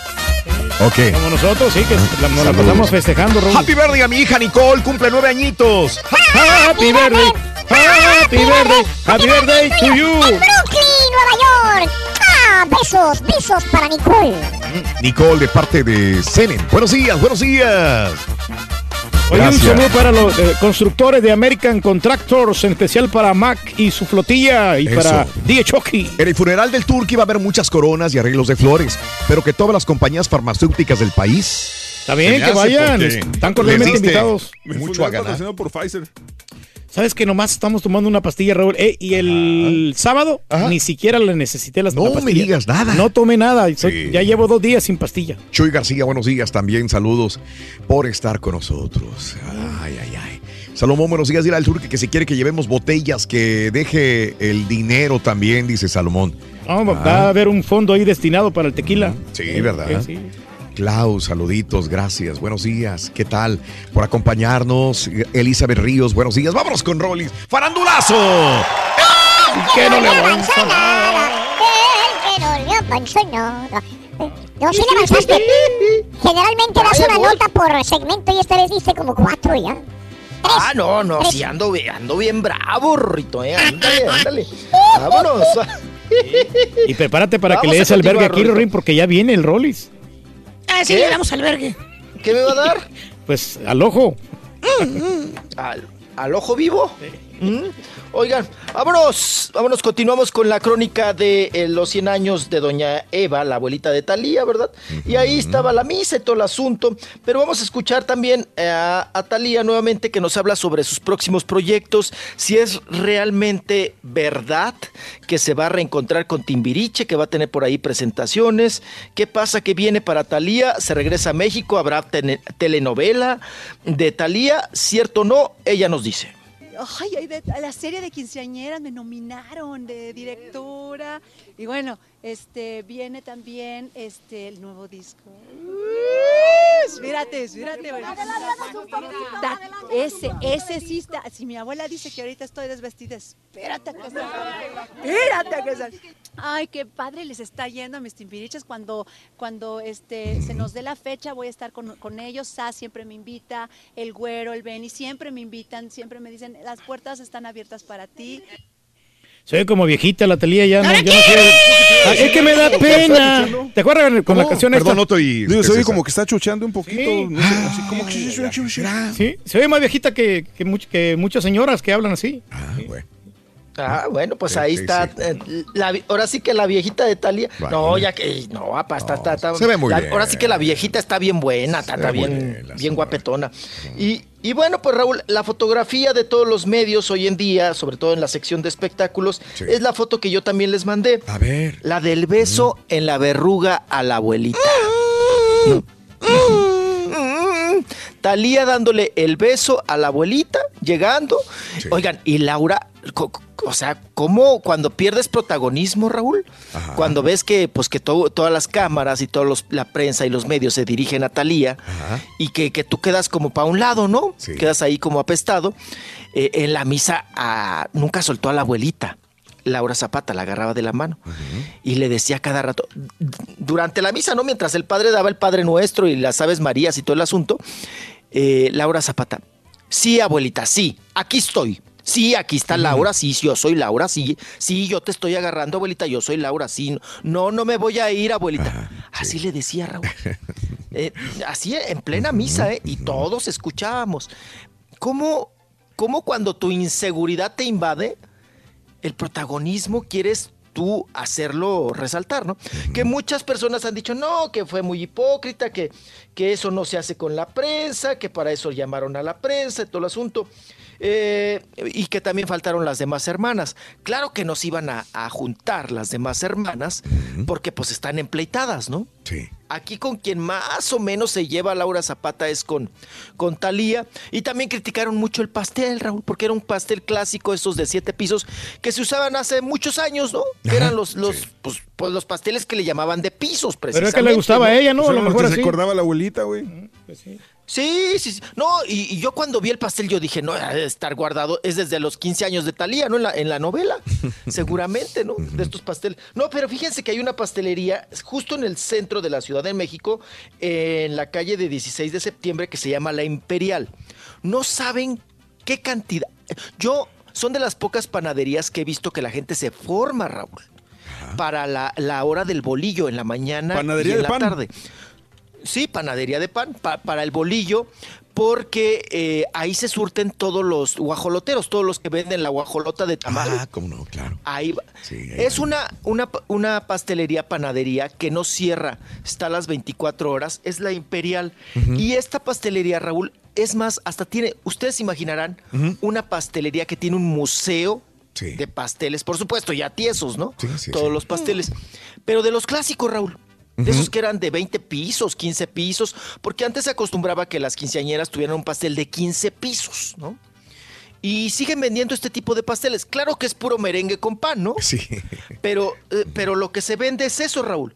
S2: Ok.
S7: Como nosotros, sí, que la- nos la
S2: Saludos.
S7: pasamos festejando, Raúl.
S2: Happy birthday a mi hija Nicole, cumple nueve añitos.
S7: Happy birthday, happy birthday, happy birthday to you.
S3: En Brooklyn, Nueva York. Ah, besos, besos para Nicole.
S2: Nicole de parte de Senen. Buenos días, buenos días.
S7: Oye, un saludo para los eh, constructores de American Contractors, en especial para Mac y su flotilla y
S2: Eso.
S7: para Die Chucky.
S2: En el funeral del Turqui va a haber muchas coronas y arreglos de flores, pero que todas las compañías farmacéuticas del país.
S7: Está bien, que vayan, están cordialmente invitados.
S2: Mucho a ganar.
S6: por Pfizer.
S7: ¿Sabes que nomás estamos tomando una pastilla, Raúl? Eh, y el sábado ni siquiera la necesité las
S2: No
S7: la
S2: me digas nada.
S7: No tomé nada. y soy-
S2: Sí.
S7: Ya llevo dos días sin pastilla.
S2: Chuy García, buenos días también. Saludos por estar con nosotros. Ay, ay, ay. Salomón, buenos días. Dile al Turqui que si quiere que llevemos botellas, que deje el dinero también, dice Salomón.
S7: No,
S2: Ah.
S7: Va a haber un fondo ahí destinado para el tequila.
S2: Sí, ¿verdad?
S7: eh, sí.
S2: Klaus, saluditos, gracias. Buenos días. ¿Qué tal? Por acompañarnos. Elizabeth Ríos, buenos días. Vámonos con Rollis. ¡Farandulazo!
S7: Que no le
S3: avanza nada. Que no le avanza nada. No, sí le avanzaste. Generalmente das una nota por segmento y esta vez diste como cuatro ya.
S41: Ah, no, no,
S3: Tres.
S41: sí, ando, bien- ando bien bravo, Rito, eh. Ándale, ándale. Vámonos.
S7: Y prepárate para que
S41: Vamos
S7: le
S41: a
S7: des albergue aquí. Rorín, porque ya viene el Rollis.
S5: Ah, sí,
S41: ¿Qué?
S5: le damos albergue.
S41: ¿Qué me va a dar?
S7: Pues al ojo.
S41: ¿Al, al ojo vivo? Mm. Oigan, vámonos, vámonos, continuamos con la crónica de eh, los 100 años de doña Eva, la abuelita de Talía, ¿verdad? Y ahí estaba la misa y todo el asunto, pero vamos a escuchar también eh, a, a Talía nuevamente que nos habla sobre sus próximos proyectos, si es realmente verdad que se va a reencontrar con Timbiriche, que va a tener por ahí presentaciones, qué pasa que viene para Talía, se regresa a México, habrá telenovela de Talía, cierto o no, ella nos dice.
S43: Ay, de- a la serie de quinceañeras me nominaron de directora. Y bueno, este viene también este el nuevo disco. Espérate, espérate. ese, ese sí está. Si mi abuela dice que ahorita estoy desvestida, espérate que salga. Espérate que salga. Ay, qué padre les está yendo a mis timbiriches. Cuando, cuando este, se nos dé la fecha, voy a estar con, con ellos. Sa siempre me invita, el güero, el Benny, siempre me invitan, siempre me dicen, las puertas están abiertas para ti.
S7: Se ve como viejita la talía ya. No, yo no sé. Ah, es que me da pena. ¿Te acuerdas con la canción
S2: Perdón,
S7: esta?
S2: no estoy.
S6: Digo, se oye como que está chucheando un poquito.
S7: Sí.
S6: no sé, así como que...
S7: Sí, se ve más viejita que, que, much- que muchas señoras que hablan así.
S2: Ah, bueno.
S41: Ah, bueno, pues
S2: Sí,
S41: ahí
S2: sí,
S41: está.
S2: sí.
S41: eh, la ahora sí que la viejita de Talía.
S2: Bueno.
S41: No, ya que. No, apa, está, está, está-
S2: se ve muy
S41: la-
S2: bien.
S41: Ahora sí que la viejita está bien buena, está, bien,
S2: bien
S41: guapetona. Y, y bueno, pues Raúl, la fotografía de todos los medios hoy en día, sobre todo en la sección de espectáculos, es la foto que yo también les mandé.
S2: A ver.
S41: La del beso en la verruga a la abuelita. Mm, Talía dándole el beso a la abuelita, llegando. Oigan, y Laura, o sea, ¿cómo cuando pierdes protagonismo, Raúl? Cuando ves que, pues, que to- todas las cámaras y toda la prensa y los medios se dirigen a Talía y que, que tú quedas como para un lado, ¿no? Quedas ahí como apestado. Eh, en la misa ah, nunca soltó a la abuelita. Laura Zapata la agarraba de la mano y le decía cada rato, durante la misa, ¿no? Mientras el padre daba el Padre Nuestro y las Aves Marías y todo el asunto, eh, Laura Zapata, sí, abuelita, sí, aquí estoy. Sí, aquí está Laura, sí, sí, yo soy Laura, sí, sí, yo te estoy agarrando, abuelita, yo soy Laura, sí, no, no me voy a ir, abuelita. Así le decía Raúl. Eh, así en plena misa, ¿eh? Y todos escuchábamos. ¿Cómo, ¿Cómo cuando tu inseguridad te invade, el protagonismo quieres tú hacerlo resaltar, ¿no? Que muchas personas han dicho, no, que fue muy hipócrita, que, que eso no se hace con la prensa, que para eso llamaron a la prensa y todo el asunto. Eh, y que también faltaron las demás hermanas. Claro que nos iban a, a juntar las demás hermanas porque pues están empleitadas, ¿no?
S2: Sí.
S41: Aquí con quien más o menos se lleva Laura Zapata es con, con Talía. Y también criticaron mucho el pastel, Raúl, porque era un pastel clásico, esos de siete pisos, que se usaban hace muchos años, ¿no? Que eran los, los, pues, pues, los pasteles que le llamaban de pisos,
S7: Pero
S41: precisamente.
S7: es que le gustaba a ella, ¿no? A lo
S6: los
S7: mejor
S6: que se
S7: así.
S6: acordaba la abuelita, güey.
S41: Sí, sí, sí. No, y, y yo cuando vi el pastel yo dije, no, debe estar guardado, es desde los 15 años de Talía, ¿no? En la, en la novela, seguramente, ¿no? De estos pasteles. No, pero fíjense que hay una pastelería justo en el centro de la Ciudad de México, en la calle de 16 de septiembre, que se llama La Imperial. No saben qué cantidad. Yo, son de las pocas panaderías que he visto que la gente se forma, Raúl, para la, la hora del bolillo en la mañana
S6: Panadería
S41: y en
S6: de
S41: la
S6: pan.
S41: tarde. Sí, panadería de pan, pa- para el bolillo, porque eh, ahí se surten todos los guajoloteros, todos los que venden la guajolota de tamal.
S2: Ah, cómo no, claro.
S41: Ahí va.
S2: ahí
S41: es una, una, una pastelería panadería que no cierra, está a las 24 horas, es la Imperial. Y esta pastelería, Raúl, es más, hasta tiene, ustedes imaginarán, una pastelería que tiene un museo de pasteles, por supuesto, ya tiesos, ¿no? Todos los pasteles. Pero de los clásicos, Raúl. De esos que eran de 20 pisos, 15 pisos, porque antes se acostumbraba que las quinceañeras tuvieran un pastel de 15 pisos, ¿no? Y siguen vendiendo este tipo de pasteles. Claro que es puro merengue con pan, ¿no?
S2: Sí.
S41: Pero, eh, pero lo que se vende es eso, Raúl.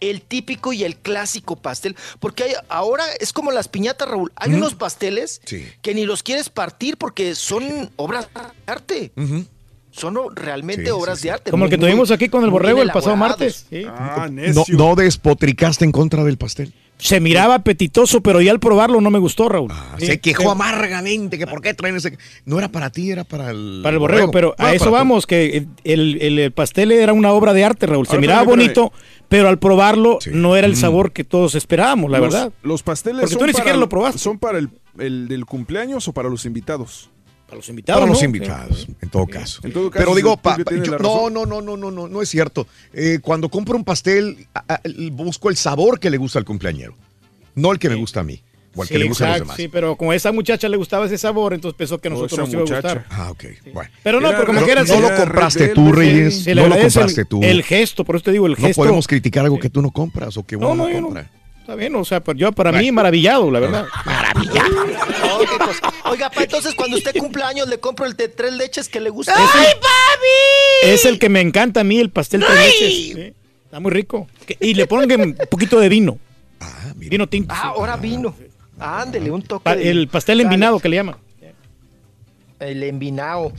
S41: El típico y el clásico pastel. Porque hay- ahora es como las piñatas, Raúl. Hay unos pasteles que ni los quieres partir porque son obras de arte. Son realmente
S2: Sí,
S41: obras de arte.
S7: Como el
S41: muy,
S7: que tuvimos aquí con el borrego el pasado martes. sí.
S6: Ah,
S2: No, no despotricaste en contra del pastel.
S7: Se miraba apetitoso, pero ya al probarlo no me gustó, Raúl. Sí.
S2: Se quejó amargamente que por qué traen ese. No era para ti, era para el.
S7: Para el borrego, pero
S2: No
S7: a eso
S2: tú.
S7: vamos, que el, el- el pastel era una obra de arte, Raúl. Se
S6: Ahora,
S7: miraba
S6: espérame, espérame.
S7: bonito, pero al probarlo no era el
S6: Mm.
S7: sabor que todos esperábamos, la
S6: Los-
S7: verdad.
S6: Los pasteles
S7: Porque
S6: son
S7: tú ni
S6: para,
S7: siquiera lo probaste.
S6: ¿Son para el, el del cumpleaños o para los invitados?
S7: Para los
S2: Para los
S7: ¿no?
S2: invitados, en todo caso.
S6: En todo caso,
S2: Pero digo, pa-
S6: que
S2: pa- yo- no, no, no, no, no, no, no es cierto. Eh, cuando compro un pastel, a- a- busco el sabor que le gusta al cumpleañero, no el que me gusta a mí o el
S7: Sí,
S2: que le gusta a los
S7: exacto,
S2: demás.
S7: sí, pero como a esa muchacha le gustaba ese sabor, entonces pensó que a nosotros nos iba a gustar.
S2: Ah, ok. Bueno.
S7: Pero no,
S2: Era
S7: pero como
S2: re-
S7: quiera.
S2: no lo compraste tú, Reyes. No lo compraste
S7: el,
S2: tú.
S7: el gesto, por eso te digo, el
S2: No
S7: gesto.
S2: podemos criticar algo que tú no compras o que uno
S7: No,
S2: no,
S7: no, no.
S2: compra.
S7: Está bien, o sea, yo para mí maravillado, la verdad.
S41: Oh, qué cosa. Oiga, pa, entonces cuando usted cumpleaños le compro el de tres leches que le gusta.
S7: ¡Ay, Es el que me encanta a mí, el pastel tres leches. Sí, Está muy rico. Y le ponen un poquito de vino. Vino tinto.
S41: Ah, ahora vino. Ándele, un toque.
S7: Pa-
S41: de-
S7: el pastel envinado que le llaman.
S41: El envinado.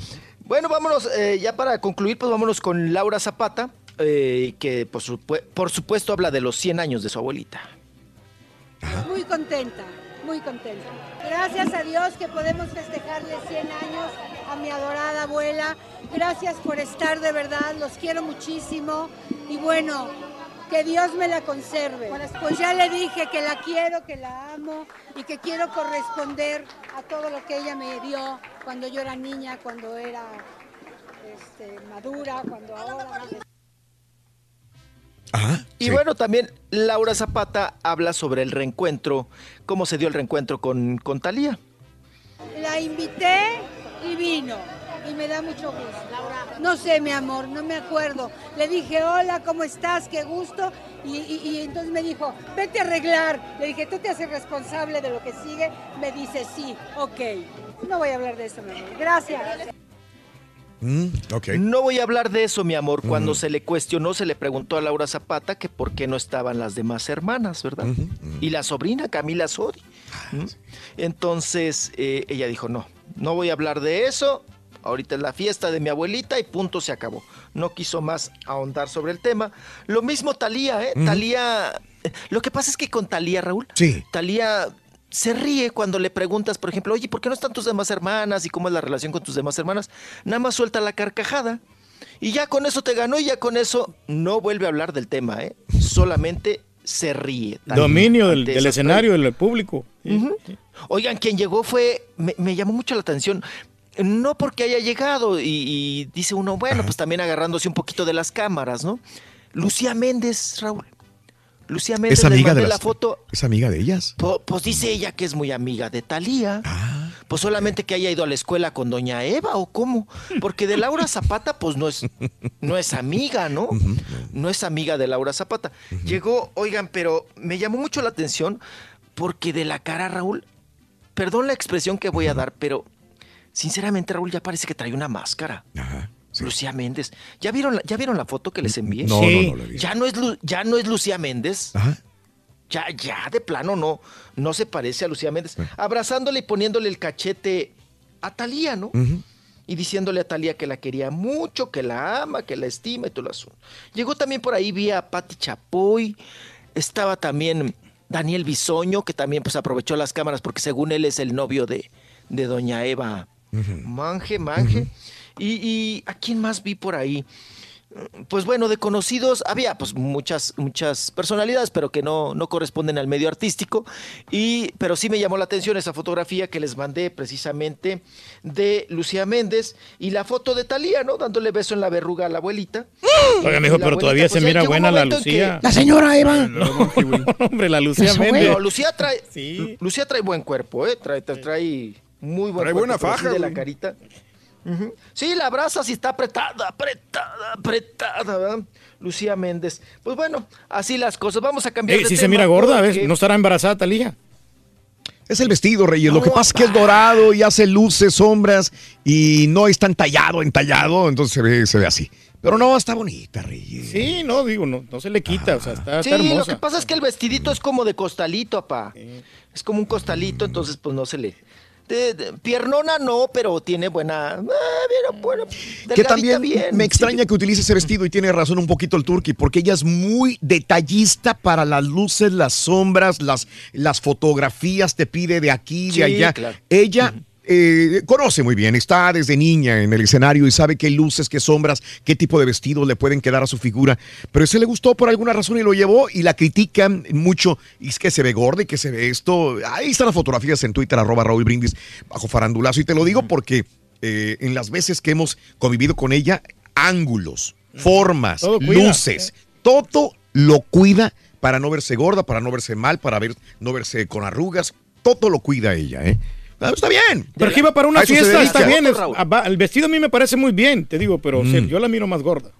S41: Bueno, vámonos, eh, ya para concluir, pues vámonos con Laura Zapata, eh, que por, por supuesto habla de los 100 años de su abuelita.
S49: Muy contenta, muy contenta. Gracias a Dios que podemos festejarle 100 años a mi adorada abuela. Gracias por estar de verdad, los quiero muchísimo. Y bueno, que Dios me la conserve. Pues ya le dije que la quiero, que la amo y que quiero corresponder a todo lo que ella me dio cuando yo era niña, cuando era este, madura, cuando ahora...
S41: Y bueno, también Laura Zapata habla sobre el reencuentro, cómo se dio el reencuentro con, con Talía.
S49: La invité y vino. y me da mucho gusto. No sé, mi amor, no me acuerdo. Le dije, hola, ¿cómo estás? Qué gusto. Y, y- y entonces me dijo, vete a arreglar. Le dije, ¿tú te haces responsable de lo que sigue? Me dice, sí, ok. No voy a hablar de eso, mi amor. Gracias.
S2: Mm, ok.
S41: No voy a hablar de eso, mi amor. Cuando se le cuestionó, se le preguntó a Laura Zapata que por qué no estaban las demás hermanas, ¿verdad? Y la sobrina Camila Sodi. ¿Mm? Entonces eh, ella dijo, no, no voy a hablar de eso. Ahorita es la fiesta de mi abuelita y punto se acabó. No quiso más ahondar sobre el tema. Lo mismo Talía, ¿eh? Talía. eh, Lo que pasa es que con Talía, Raúl,
S2: Sí.
S41: Talía se ríe cuando le preguntas, por ejemplo, oye, ¿por qué no están tus demás hermanas? ¿Y cómo es la relación con tus demás hermanas? Nada más suelta la carcajada. Y ya con eso te ganó y ya con eso no vuelve a hablar del tema, ¿eh? Solamente se ríe.
S7: Dominio del, escenario, del público.
S41: Oigan, quien llegó fue, me, me llamó mucho la atención, no porque haya llegado y, y dice uno, bueno, pues también agarrándose un poquito de las cámaras, ¿no? Lucía Méndez, Raúl. Lucía Méndez,
S2: Es amiga de
S41: la foto.
S2: Es amiga de ellas.
S41: Po- Pues dice ella que es muy amiga de Talía.
S2: Ah,
S41: Pues solamente que haya ido a la escuela con doña Eva o cómo. Porque de Laura Zapata, pues no es, no es amiga, ¿no? No es amiga de Laura Zapata. Llegó, oigan, pero me llamó mucho la atención porque de la cara, Raúl, perdón la expresión que voy a dar, pero sinceramente, Raúl, ya parece que trae una máscara. Lucía Méndez. ¿Ya vieron, la, ¿Ya vieron la foto que les envié?
S2: No, no, no la vi.
S41: Ya no es, Lu- ya no es Lucía Méndez. Ya, ya, de plano no, no se parece a Lucía Méndez. Abrazándole y poniéndole el cachete a Talía, ¿no? Y diciéndole a Talía que la quería mucho, que la ama, que la estima y todo el asunto. Llegó también por ahí vía Patti Chapoy. Estaba también Daniel Bisoño, que también pues aprovechó las cámaras porque según él es el novio de, de doña Eva Manje, Manje. Y, y a quién más vi por ahí? Pues bueno, de conocidos había pues muchas muchas personalidades, pero que no, no corresponden al medio artístico. Y, pero sí me llamó la atención esa fotografía que les mandé precisamente de Lucía Méndez y la foto de Talía, ¿no? Dándole beso en la verruga a la abuelita.
S7: Oiga, mijo, pero
S41: abuelita,
S7: todavía
S41: pues,
S7: se mira buena la
S41: que-
S7: Lucía.
S5: La señora Eva.
S7: No, hombre, la Lucía Méndez.
S41: No, Lucía trae, Lu- Lucía trae buen cuerpo, ¿eh? Trae, trae, trae muy buen
S6: Trae
S41: cuerpo.
S6: buena
S41: sí
S6: faja,
S41: de la
S6: güey.
S41: Sí, la brasa sí está apretada, apretada, apretada, ¿verdad? Lucía Méndez. Pues bueno, así las cosas. Vamos a cambiar de
S7: sí se mira gorda, ¿ves?
S41: porque-
S7: No estará embarazada, Talía.
S2: Es el vestido, Reyes. Lo que pasa es que es dorado y hace luces, sombras y no es tan tallado, entallado, entonces se ve, se ve así. Pero no, está bonita, Reyes.
S7: Sí, no, digo, no, no se le quita, o sea, está,
S41: Sí,
S7: está
S41: lo que pasa es que el vestidito es como de costalito, apá. Es como un costalito, entonces pues no se le... de- de- piernona no, pero tiene buena... bien, bueno,
S2: Que también
S41: bien.
S2: me extraña que utilice ese vestido y tiene razón un poquito el turqui, porque ella es muy detallista para las luces, las sombras, las, las fotografías, te pide de aquí, de
S41: Sí,
S2: allá.
S41: claro.
S2: Ella eh, conoce muy bien, está desde niña en el escenario y sabe qué luces, qué sombras, qué tipo de vestidos le pueden quedar a su figura. Pero ese le gustó por alguna razón y lo llevó y la critican mucho. Y es que se ve gorda y que se ve esto. Ahí están las fotografías en Twitter, arroba Raúl Brindis, bajo farandulazo. Y te lo digo porque eh, en las veces que hemos convivido con ella, ángulos, formas,
S7: Todo
S2: luces, todo lo cuida para no verse gorda, para no verse mal, para ver, no verse con arrugas. Todo lo cuida ella, ¿eh? Ah, Está bien.
S7: Pero que iba para una fiesta, está bien. es- ah, el vestido a mí me parece muy bien, te digo, pero
S2: Mm.
S7: yo la miro más gorda.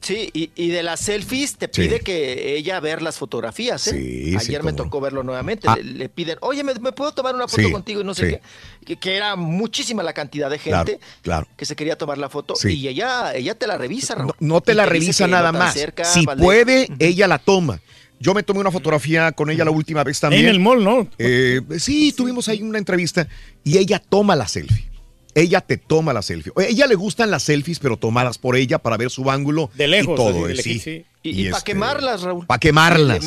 S41: Sí, y, y de las selfies te
S2: Sí.
S41: pide que ella ver las fotografías, ¿eh?
S2: Sí, sí,
S41: Ayer me tocó verlo nuevamente.
S2: Ah.
S41: Le, le piden, oye, ¿me, me puedo tomar una foto
S2: Sí,
S41: contigo? Y no sé
S2: sí.
S41: qué. Que, que era muchísima la cantidad de gente
S2: claro.
S41: que se quería tomar la foto.
S2: Sí.
S41: Y ella, ella te la revisa, Raúl.
S2: No te
S41: Y
S2: la revisa nada
S41: no
S2: más.
S41: cerca,
S2: si puede, ella la toma. Yo me tomé una fotografía con ella la última vez también.
S7: En el mall, ¿no?
S2: Eh, sí, tuvimos ahí una entrevista y ella toma la selfie. Ella te toma la selfie. A ella le gustan las selfies, pero tomadas por ella para ver su ángulo.
S7: De lejos,
S2: Y todo,
S7: así,
S2: eh,
S7: de
S2: sí.
S7: lejos, sí.
S41: Y, para
S2: este,
S41: quemarlas, Raúl.
S2: pa' quemarlas.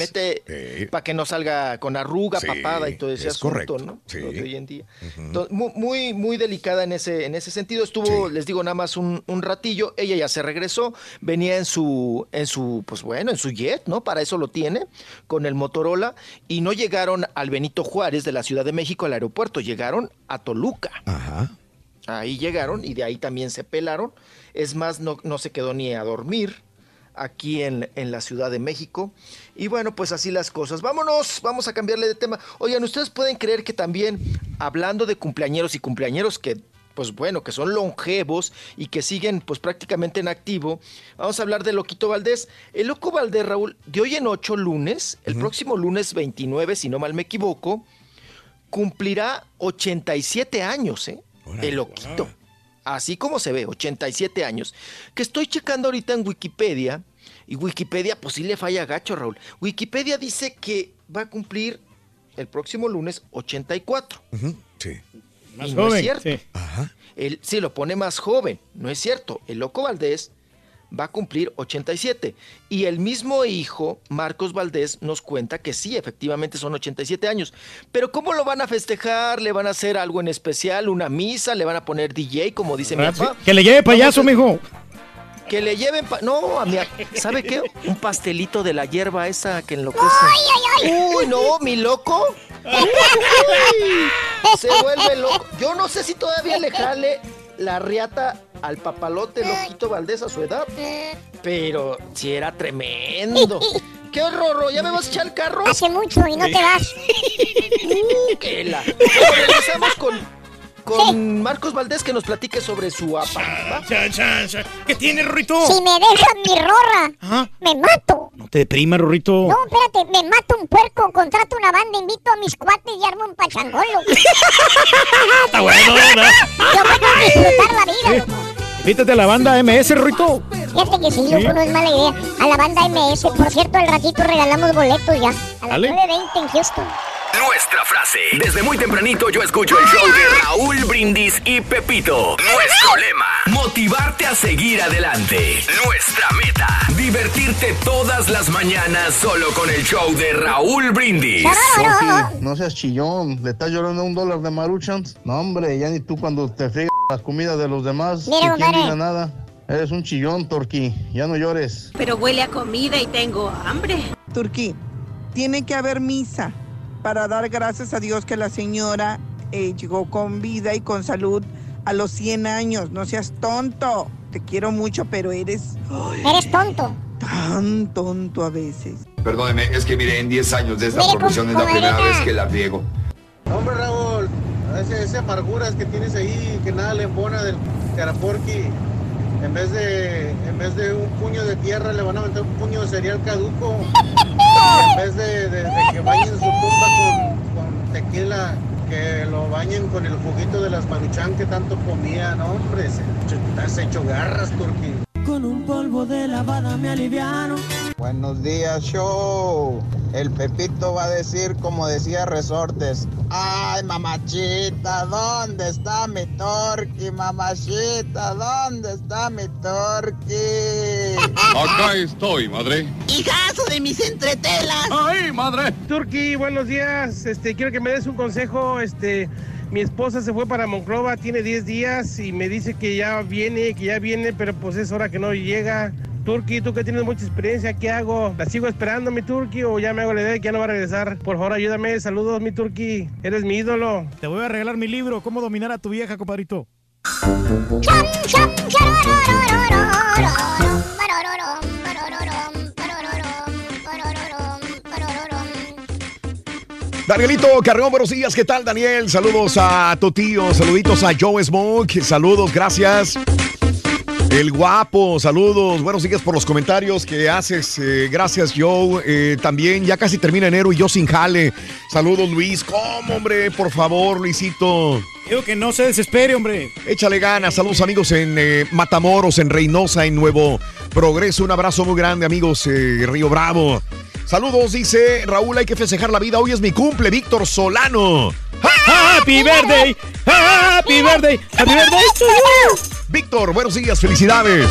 S41: Para que no salga con arruga,
S2: Sí,
S41: papada y todo ese
S2: es
S41: asunto,
S2: correcto,
S41: ¿no?
S2: sí.
S41: Lo de hoy en día. Entonces, muy, muy, delicada en ese, en ese sentido. Estuvo, les digo, nada más un, un ratillo. Ella ya se regresó. Venía en su, en su, pues bueno, en su jet, ¿no? Para eso lo tiene, con el Motorola. Y no llegaron al Benito Juárez de la Ciudad de México al aeropuerto. Llegaron a Toluca.
S2: Ajá.
S41: Ahí llegaron y de ahí también se pelaron. Es más, no, no se quedó ni a dormir aquí en, en la Ciudad de México. Y bueno, pues así las cosas. Vámonos, vamos a cambiarle de tema. Oigan, ¿ustedes pueden creer que también, hablando de cumpleañeros y cumpleañeros que pues bueno, que son longevos y que siguen pues prácticamente en activo. Vamos a hablar de Loquito Valdés. El Loco Valdés, Raúl, de hoy en ocho lunes, el próximo lunes 29, si no mal me equivoco, cumplirá 87 años, ¿eh? El Loquito. Así como se ve, 87 años. Que estoy checando ahorita en Wikipedia, y Wikipedia pues sí le falla gacho, Raúl. Wikipedia dice que va a cumplir el próximo lunes 84.
S2: Sí.
S41: y no es cierto. Él sí lo pone más joven, no es cierto. El Loco Valdés va a cumplir 87. Y el mismo hijo, Marcos Valdés, nos cuenta que sí, efectivamente son 87 años. Pero ¿cómo lo van a festejar? ¿Le van a hacer algo en especial? ¿Una misa? ¿Le van a poner DJ, como dice mi papá?
S7: Que le lleve payaso, mijo.
S41: Que le lleven... pa- no, a mi... ¿Sabe qué? Un pastelito de la hierba esa que enloquece. Uy, no, mi loco. Uy, se vuelve loco. Yo no sé si todavía le jale la riata al papalote loquito Valdés a su edad. Pero si era tremendo. ¡Qué horror! ¿Ya me vas a echar el carro?
S3: Hace mucho y no te vas.
S41: Uh, qué la- Bueno, regresamos con, con Marcos Valdés que nos platique sobre su apa.
S7: ¿Qué tiene, Rorrito?
S3: Si me dejas mi rorra, me mato.
S7: No te deprimas, Rorrito.
S3: No, espérate, me mato un puerco, contrato una banda, invito a mis cuates y armo un pachangolo.
S7: Está bueno, ¿verdad?
S3: Yo puedo disfrutar la vida, loco.
S7: Invítate a la banda MS, Rorrito.
S3: Fíjate que sí, loco, no es mala idea. A la banda MS, por cierto, al ratito regalamos boletos ya. A las
S35: Dale.
S3: 9.20 en Houston.
S35: Nuestra frase. Desde muy tempranito yo escucho el show de Raúl Brindis y Pepito. Nuestro lema. Motivarte a seguir adelante. Nuestra meta. Divertirte todas las mañanas solo con el show de Raúl Brindis.
S36: Sofi, no seas chillón. ¿Le estás llorando un dólar de maruchans? No, hombre, ya ni tú cuando te friegas la comida de los demás.
S3: Mira,
S36: ¿y quién diga nada? Eres un chillón, Torqui. Ya no llores.
S50: Pero huele a comida y tengo hambre. Turquí, tiene que haber misa para dar gracias a Dios que la señora eh, llegó con vida y con salud a los 100 años. No seas tonto. Te quiero mucho, pero eres
S3: Eres tonto.
S50: tan tonto a veces.
S51: Perdóneme, es que mire, en 10 años de esta
S3: Mire,
S51: profesión es la primera vez que la riego.
S36: Hombre, Raúl, ese, ese amarguras que tienes ahí, que nada le embona del caraporqui. En vez de, en vez de un puño de tierra, le van a meter un puño de cereal caduco. en vez de, de- que bañen su tumba con, tequila, que lo bañen con el juguito de las maruchan que tanto comía, ¿no? Hombre, se- estás hecho garras, Turquí.
S45: Con un polvo de lavada me aliviaron.
S36: Buenos días, show. El Pepito va a decir, como decía Resortes, ay, mamachita, ¿dónde está mi torqui, mamachita? ¿Dónde está mi torqui?
S52: Acá estoy, madre.
S45: ¡Hijazo de mis entretelas!
S52: ¡Ay, madre!
S38: Turki, buenos días. Este, quiero que me des un consejo. Este, mi esposa se fue para Monclova, tiene 10 días y me dice que ya viene, que ya viene, pero pues es hora que no llega. Turki, tú que tienes mucha experiencia, ¿qué hago? ¿La sigo esperando, mi Turki, o ya me hago la idea de que ya no va a regresar? Por favor, ayúdame. Saludos, mi Turki. Eres mi ídolo.
S7: Te voy a regalar mi libro, ¿Cómo dominar a tu vieja, compadrito?
S2: Danielito Carreón, buenos días. ¿Qué tal, Daniel? Saludos a tu tío, saluditos a Joe Smoke, saludos, gracias. El guapo, saludos, buenos días por los comentarios que haces. eh, gracias, Joe. Eh, también ya casi termina enero y yo sin jale. Saludos, Luis. ¿Cómo, hombre? Por favor, Luisito.
S7: Digo que no se desespere, hombre.
S2: Échale ganas. Saludos, amigos, en eh, Matamoros, en Reynosa, en Nuevo Progreso. Un abrazo muy grande, amigos, Río Bravo. Saludos, dice Raúl, hay que festejar la vida. Hoy es mi cumple, Víctor Solano.
S7: Happy birthday, happy birthday, happy birthday.
S2: Víctor, buenos días, felicidades.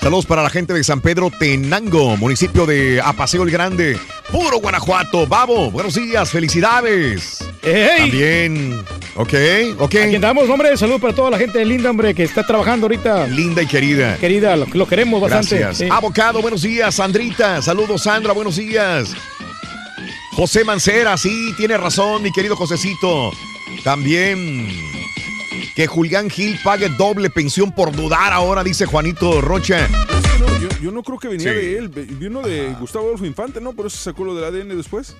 S2: Saludos para la gente de San Pedro Tenango, municipio de Apaseo el Grande, puro Guanajuato. Babo, buenos días, felicidades. También, ok, ok.
S7: Aquí andamos, hombre. Saludos para toda la gente linda, hombre, que está trabajando ahorita.
S2: Linda y querida.
S7: Querida, lo, lo queremos bastante.
S2: Gracias.
S7: Sí.
S2: Abocado, buenos días. Sandrita, saludos, Sandra, buenos días. José Mancera, sí, tiene razón, mi querido Josecito. También que Julián Gil pague doble pensión por dudar ahora, dice Juanito Rocha.
S6: No, yo, yo no creo que venía
S2: Sí.
S6: de él, vino de Gustavo Adolfo Infante, ¿no? Por eso sacó lo del ADN después.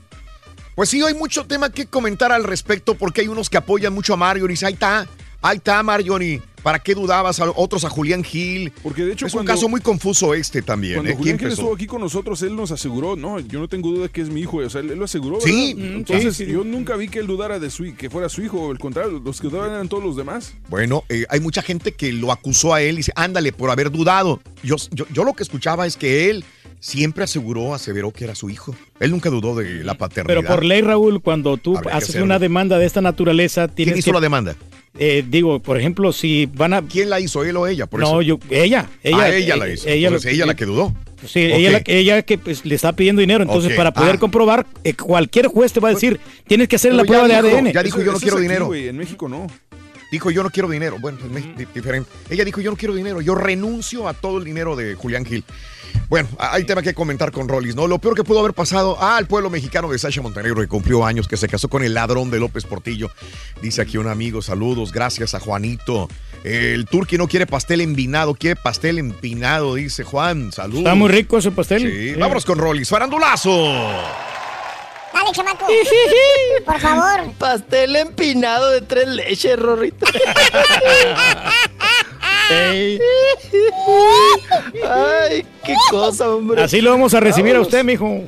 S2: Pues sí, hay mucho tema que comentar al respecto porque hay unos que apoyan mucho a Mario y dice, ahí está, Ahí está, Marjorie. ¿Para qué dudabas? A otros a Julián Gil.
S6: Porque de hecho
S2: es
S6: cuando-
S2: un caso muy confuso este también.
S6: Cuando
S2: ¿eh?
S6: Julián estuvo aquí con nosotros, él nos aseguró, no, yo no tengo duda que es mi hijo, o sea, él, él lo aseguró,
S2: Sí,
S6: ¿verdad? Entonces,
S2: sí, sí.
S6: yo nunca vi que él dudara de su que fuera su hijo, al contrario, los que dudaban eran todos los demás.
S2: Bueno, eh, hay mucha gente que lo acusó a él y dice, ándale, por haber dudado. Yo, yo, yo lo que escuchaba es que él siempre aseguró, aseveró que era su hijo. Él nunca dudó de la paternidad.
S7: Pero por ley, Raúl, cuando tú haces una demanda de esta naturaleza, tienes
S2: ¿Quién hizo
S7: que-
S2: la demanda?
S7: Eh, digo, por ejemplo, si van a...
S2: ¿Quién la hizo, él o ella? Por
S7: no,
S2: eso.
S7: yo, ella, ella.
S2: Ah, ella
S7: eh,
S2: la hizo.
S7: Ella,
S2: Entonces, ella la que dudó.
S7: Sí, ella, la,
S2: Ok.
S7: ella que pues, le está pidiendo dinero. Entonces, para poder
S2: Ah.
S7: comprobar, eh, cualquier juez te va a decir, tienes que hacer
S2: Pero
S7: la prueba de ADN.
S2: Ya dijo, yo no quiero dinero.
S6: en México no.
S2: Dijo, yo no quiero dinero. Bueno, es di- diferente. Ella dijo, yo no quiero dinero. Yo renuncio a todo el dinero de Julián Gil. Bueno, hay tema que comentar con Rollis, ¿no? Lo peor que pudo haber pasado al pueblo mexicano de Sasha Montenegro, que cumplió años, que se casó con el ladrón de López Portillo. Dice aquí un amigo, saludos, gracias a Juanito. El turqui no quiere pastel envinado, quiere pastel empinado, dice Juan. Saludos.
S7: Está muy rico ese pastel.
S2: Sí, vámonos con Rollis. ¡Farandulazo!
S3: Dale, chamaco. Por favor.
S41: Pastel empinado de tres leches, Rorrito. Ay, qué cosa, hombre.
S7: Así lo vamos a recibir a usted, mijo.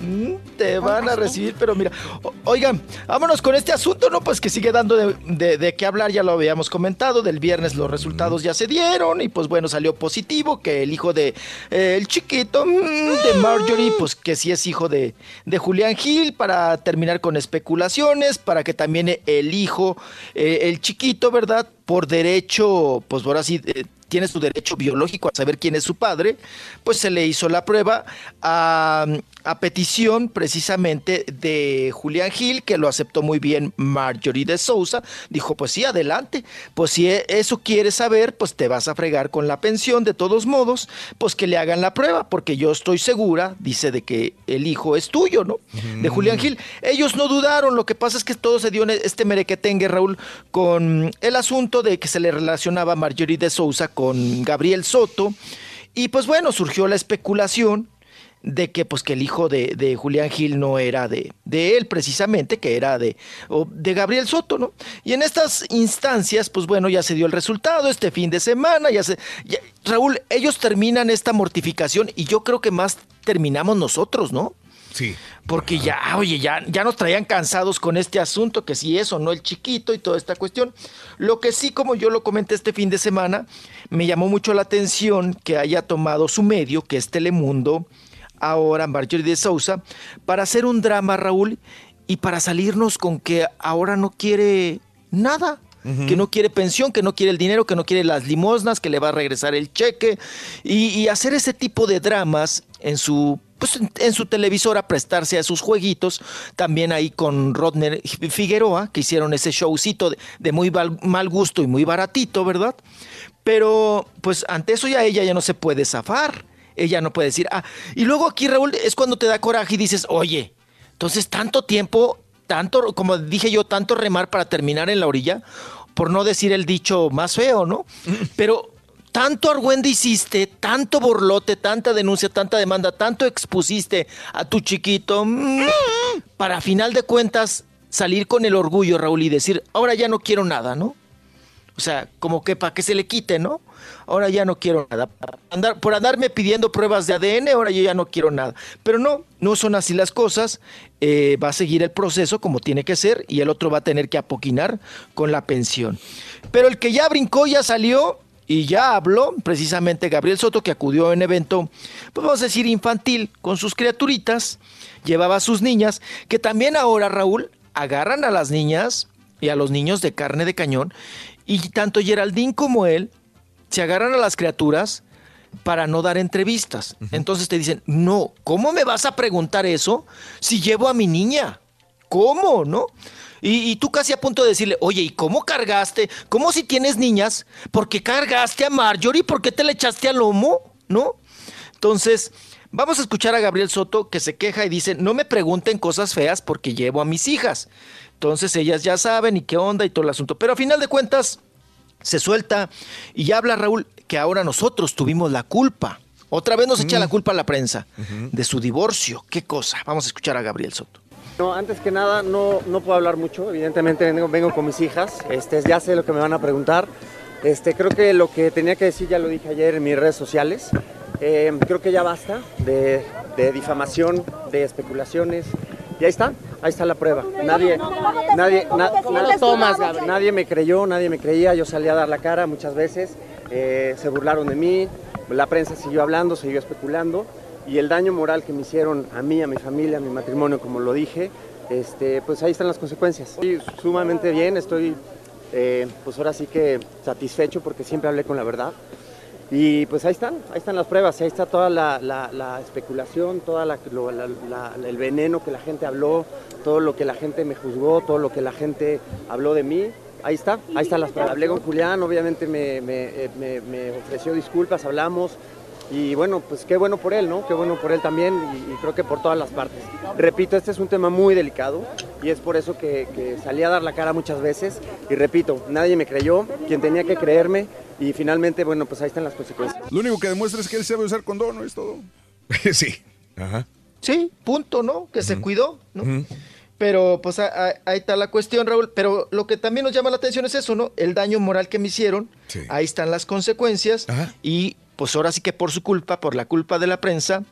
S41: Mm, Te van a recibir, pero mira, o- oigan, vámonos con este asunto, ¿no? Pues que sigue dando de, de- de qué hablar, ya lo habíamos comentado, del viernes los resultados ya se dieron y pues bueno, salió positivo que el hijo de, eh, el chiquito mm, de Marjorie, pues que sí es hijo de, de Julián Gil, para terminar con especulaciones, para que también el hijo, eh, el chiquito, ¿verdad? Por derecho, pues ahora sí... eh, tiene su derecho biológico a saber quién es su padre, pues se le hizo la prueba a, a petición precisamente de Julián Gil, que lo aceptó muy bien Marjorie de Sousa. Dijo, pues sí, adelante. Pues si e- eso quieres saber, pues te vas a fregar con la pensión de todos modos, pues que le hagan la prueba, porque yo estoy segura, dice, de que el hijo es tuyo, ¿no? De Julián Gil. Ellos no dudaron, lo que pasa es que todo se dio en este merequetengue, Raúl, con el asunto de que se le relacionaba Marjorie de Sousa con Gabriel Soto. Y pues bueno, surgió la especulación de que pues que el hijo de, de Julián Gil no era de, de él precisamente, que era de, o de Gabriel Soto, ¿no? Y en estas instancias, pues bueno, ya se dio el resultado este fin de semana, ya se... ya- Raúl, ellos terminan esta mortificación y yo creo que más terminamos nosotros, ¿no?
S2: Sí.
S41: Porque ya, oye, ya, ya nos traían cansados con este asunto, que si eso, no el chiquito y toda esta cuestión. Lo que sí, como yo lo comenté este fin de semana, me llamó mucho la atención que haya tomado su medio, que es Telemundo, ahora Marjorie de Sousa, para hacer un drama, Raúl, y para salirnos con que ahora no quiere nada. Que no quiere pensión, que no quiere el dinero, que no quiere las limosnas, que le va a regresar el cheque. Y, y hacer ese tipo de dramas en su pues en, en su televisora prestarse a sus jueguitos, también ahí con Rodner Figueroa, que hicieron ese showcito de, de muy val- mal gusto y muy baratito, ¿verdad? Pero pues ante eso ya ella ya no se puede zafar, ella no puede decir, ah, y luego aquí Raúl es cuando te da coraje y dices, oye, entonces tanto tiempo, tanto, como dije yo, tanto remar para terminar en la orilla, por no decir el dicho más feo, ¿no? Pero tanto argüende hiciste, tanto borlote, tanta denuncia, tanta demanda, tanto expusiste a tu chiquito, mm, para final de cuentas salir con el orgullo, Raúl, y decir, ahora ya no quiero nada, ¿no? O sea, como que para que se le quite, ¿no? Ahora ya no quiero nada. Andar, por andarme pidiendo pruebas de ADN, ahora yo ya no quiero nada. Pero no, no son así las cosas. Eh, va a seguir el proceso como tiene que ser y el otro va a tener que apoquinar con la pensión. Pero el que ya brincó, ya salió y ya habló, precisamente Gabriel Soto, que acudió un evento, pues vamos a decir infantil, con sus criaturitas, llevaba a sus niñas, que también ahora, Raúl, agarran a las niñas y a los niños de carne de cañón, y tanto Geraldine como él se agarran a las criaturas para no dar entrevistas. Entonces te dicen, no, ¿cómo me vas a preguntar eso si llevo a mi niña? ¿Cómo, no? Y, y tú casi a punto de decirle, oye, ¿y cómo cargaste? ¿Cómo si tienes niñas? ¿Por qué cargaste a Marjorie? ¿Por qué te le echaste al lomo? ¿No? Entonces, vamos a escuchar a Gabriel Soto que se queja y dice, no me pregunten cosas feas porque llevo a mis hijas. Entonces ellas ya saben y qué onda y todo el asunto. Pero a final de cuentas, se suelta y habla Raúl que ahora nosotros tuvimos la culpa. Otra vez nos echa la culpa a la prensa de su divorcio. ¿Qué cosa? Vamos a escuchar a Gabriel Soto.
S53: No, antes que nada, no, no puedo hablar mucho. Evidentemente vengo, vengo con mis hijas. Este, ya sé lo que me van a preguntar. Este, creo que lo que tenía que decir ya lo dije ayer en mis redes sociales. Eh, creo que ya basta de, de difamación, de especulaciones. Y ahí está, ahí está la prueba. Nadie, nadie, tomas, nadie me creyó, nadie me creía. Yo salí a dar la cara muchas veces. Eh, se burlaron de mí. La prensa siguió hablando, siguió especulando. Y el daño moral que me hicieron a mí, a mi familia, a mi matrimonio, como lo dije, este, pues ahí están las consecuencias. Estoy sumamente bien, estoy eh, pues ahora sí que satisfecho porque siempre hablé con la verdad. Y pues ahí están, ahí están las pruebas, ahí está toda la, la- la especulación, todo el veneno que la gente habló, todo lo que la gente me juzgó, todo lo que la gente habló de mí. Ahí está, ahí están las pruebas. Hablé con Julián, obviamente me, eh, ofreció disculpas, hablamos. Y bueno, pues qué bueno por él, ¿no? Qué bueno por él también y, creo que por todas las partes. Repito, este es un tema muy delicado y es por eso que salí a dar la cara muchas veces. Y repito, nadie me creyó, quien tenía que creerme y finalmente, bueno, pues ahí están las consecuencias.
S6: Lo único que demuestra es que él sabe usar condón, ¿no es todo?
S2: sí. Ajá.
S41: Sí, punto, ¿no? Que se cuidó, ¿no? Pero pues a- a- ahí está la cuestión, Raúl. Pero lo que también nos llama la atención es eso, ¿no? El daño moral que me hicieron. Ahí están las consecuencias. Y pues ahora sí que por su culpa, por la culpa de la prensa,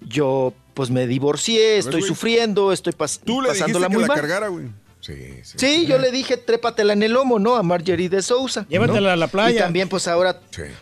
S41: yo pues me divorcié, estoy
S6: güey?
S41: sufriendo, estoy pas-
S6: Tú le
S41: pasándola
S6: que
S41: muy
S6: la
S41: mal.
S6: cargara, güey.
S2: Sí, sí.
S41: Sí, yo le dije, trépatela en el lomo, ¿no? A Marjorie de Sousa.
S7: Llévatela
S41: ¿no?
S7: a la playa.
S41: Y también, pues ahora,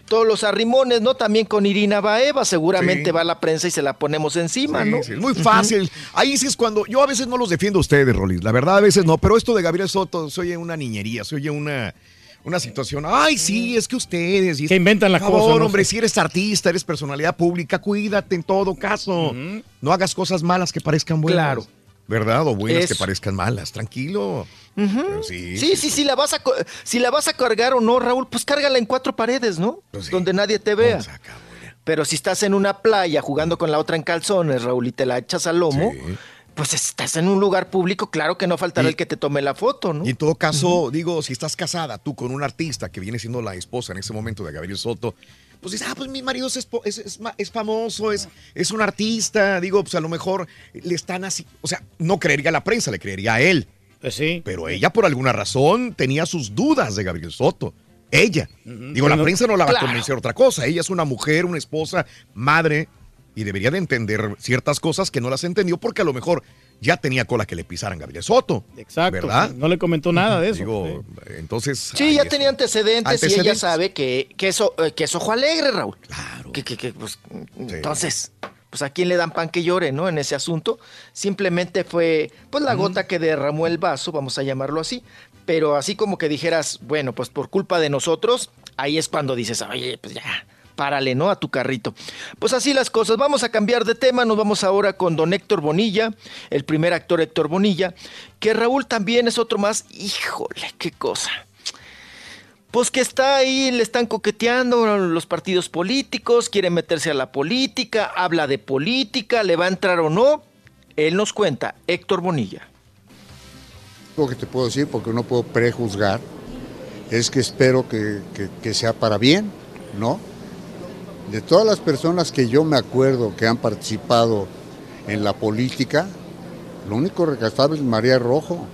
S41: todos los arrimones, ¿no? También con Irina Baeva, seguramente
S2: Sí.
S41: va la prensa y se la ponemos encima,
S2: Sí,
S41: ¿no?
S2: sí, es muy fácil. Ahí sí es cuando. Yo a veces no los defiendo a ustedes, Rolis. La verdad, a veces no. Pero esto de Gabriel Soto se oye una niñería, se oye una. Una situación, ay, sí, es que ustedes. Y
S7: Que inventan la
S2: Por favor,
S7: cosa, ¿no?
S2: hombre, si eres artista, eres personalidad pública, cuídate en todo caso. No hagas cosas malas que parezcan buenas.
S41: Claro.
S2: ¿Verdad? O buenas que parezcan malas. Tranquilo. Sí,
S41: Sí, sí, sí, la vas a si la vas a cargar o no, Raúl, pues cárgala en cuatro paredes, ¿no? Donde nadie te vea. Pero si estás en una playa jugando con la otra en calzones, Raúl, y te la echas al lomo, pues estás en un lugar público, claro que no faltará el que te tome la foto, ¿no?
S2: Y en todo caso, digo, si estás casada tú con un artista que viene siendo la esposa en ese momento de Gabriel Soto, pues dices, ah, pues mi marido es, es, es es famoso, es, es un artista, digo, pues a lo mejor le están así, o sea, no creería a la prensa, le creería a él.
S7: Pues sí.
S2: Pero ella por alguna razón tenía sus dudas de Gabriel Soto. Ella. Digo, la prensa no la va
S7: claro.
S2: a convencer otra cosa. Ella es una mujer, una esposa, madre, y debería de entender ciertas cosas que no las entendió porque a lo mejor ya tenía cola que le pisaran Gabriel Soto.
S7: Exacto.
S2: ¿Verdad?
S7: No le comentó nada de eso.
S2: Digo, entonces.
S41: Sí, ya tenía antecedentes, y ella sabe que, que, eso, eh, que es ojo alegre, Raúl. Claro. Que, que, que, pues, Entonces, pues a quién le dan pan que llore, ¿no? En ese asunto. Simplemente fue, pues, la gota que derramó el vaso, vamos a llamarlo así. Pero así como que dijeras, bueno, pues por culpa de nosotros, ahí es cuando dices, oye, pues ya, párale, ¿no? A tu carrito. Pues así las cosas. Vamos a cambiar de tema. Nos vamos ahora con don Héctor Bonilla, el primer actor Héctor Bonilla, que Raúl también es otro más. Híjole, qué cosa. Pues que está ahí, le están coqueteando los partidos políticos, quiere meterse a la política, habla de política, le va a entrar o no. Él nos cuenta, Héctor Bonilla.
S54: Lo que te puedo decir, porque no puedo prejuzgar, es que espero que, que- que sea para bien, ¿no? De todas las personas que yo me acuerdo que han participado en la política, lo único rescatable es María Rojo.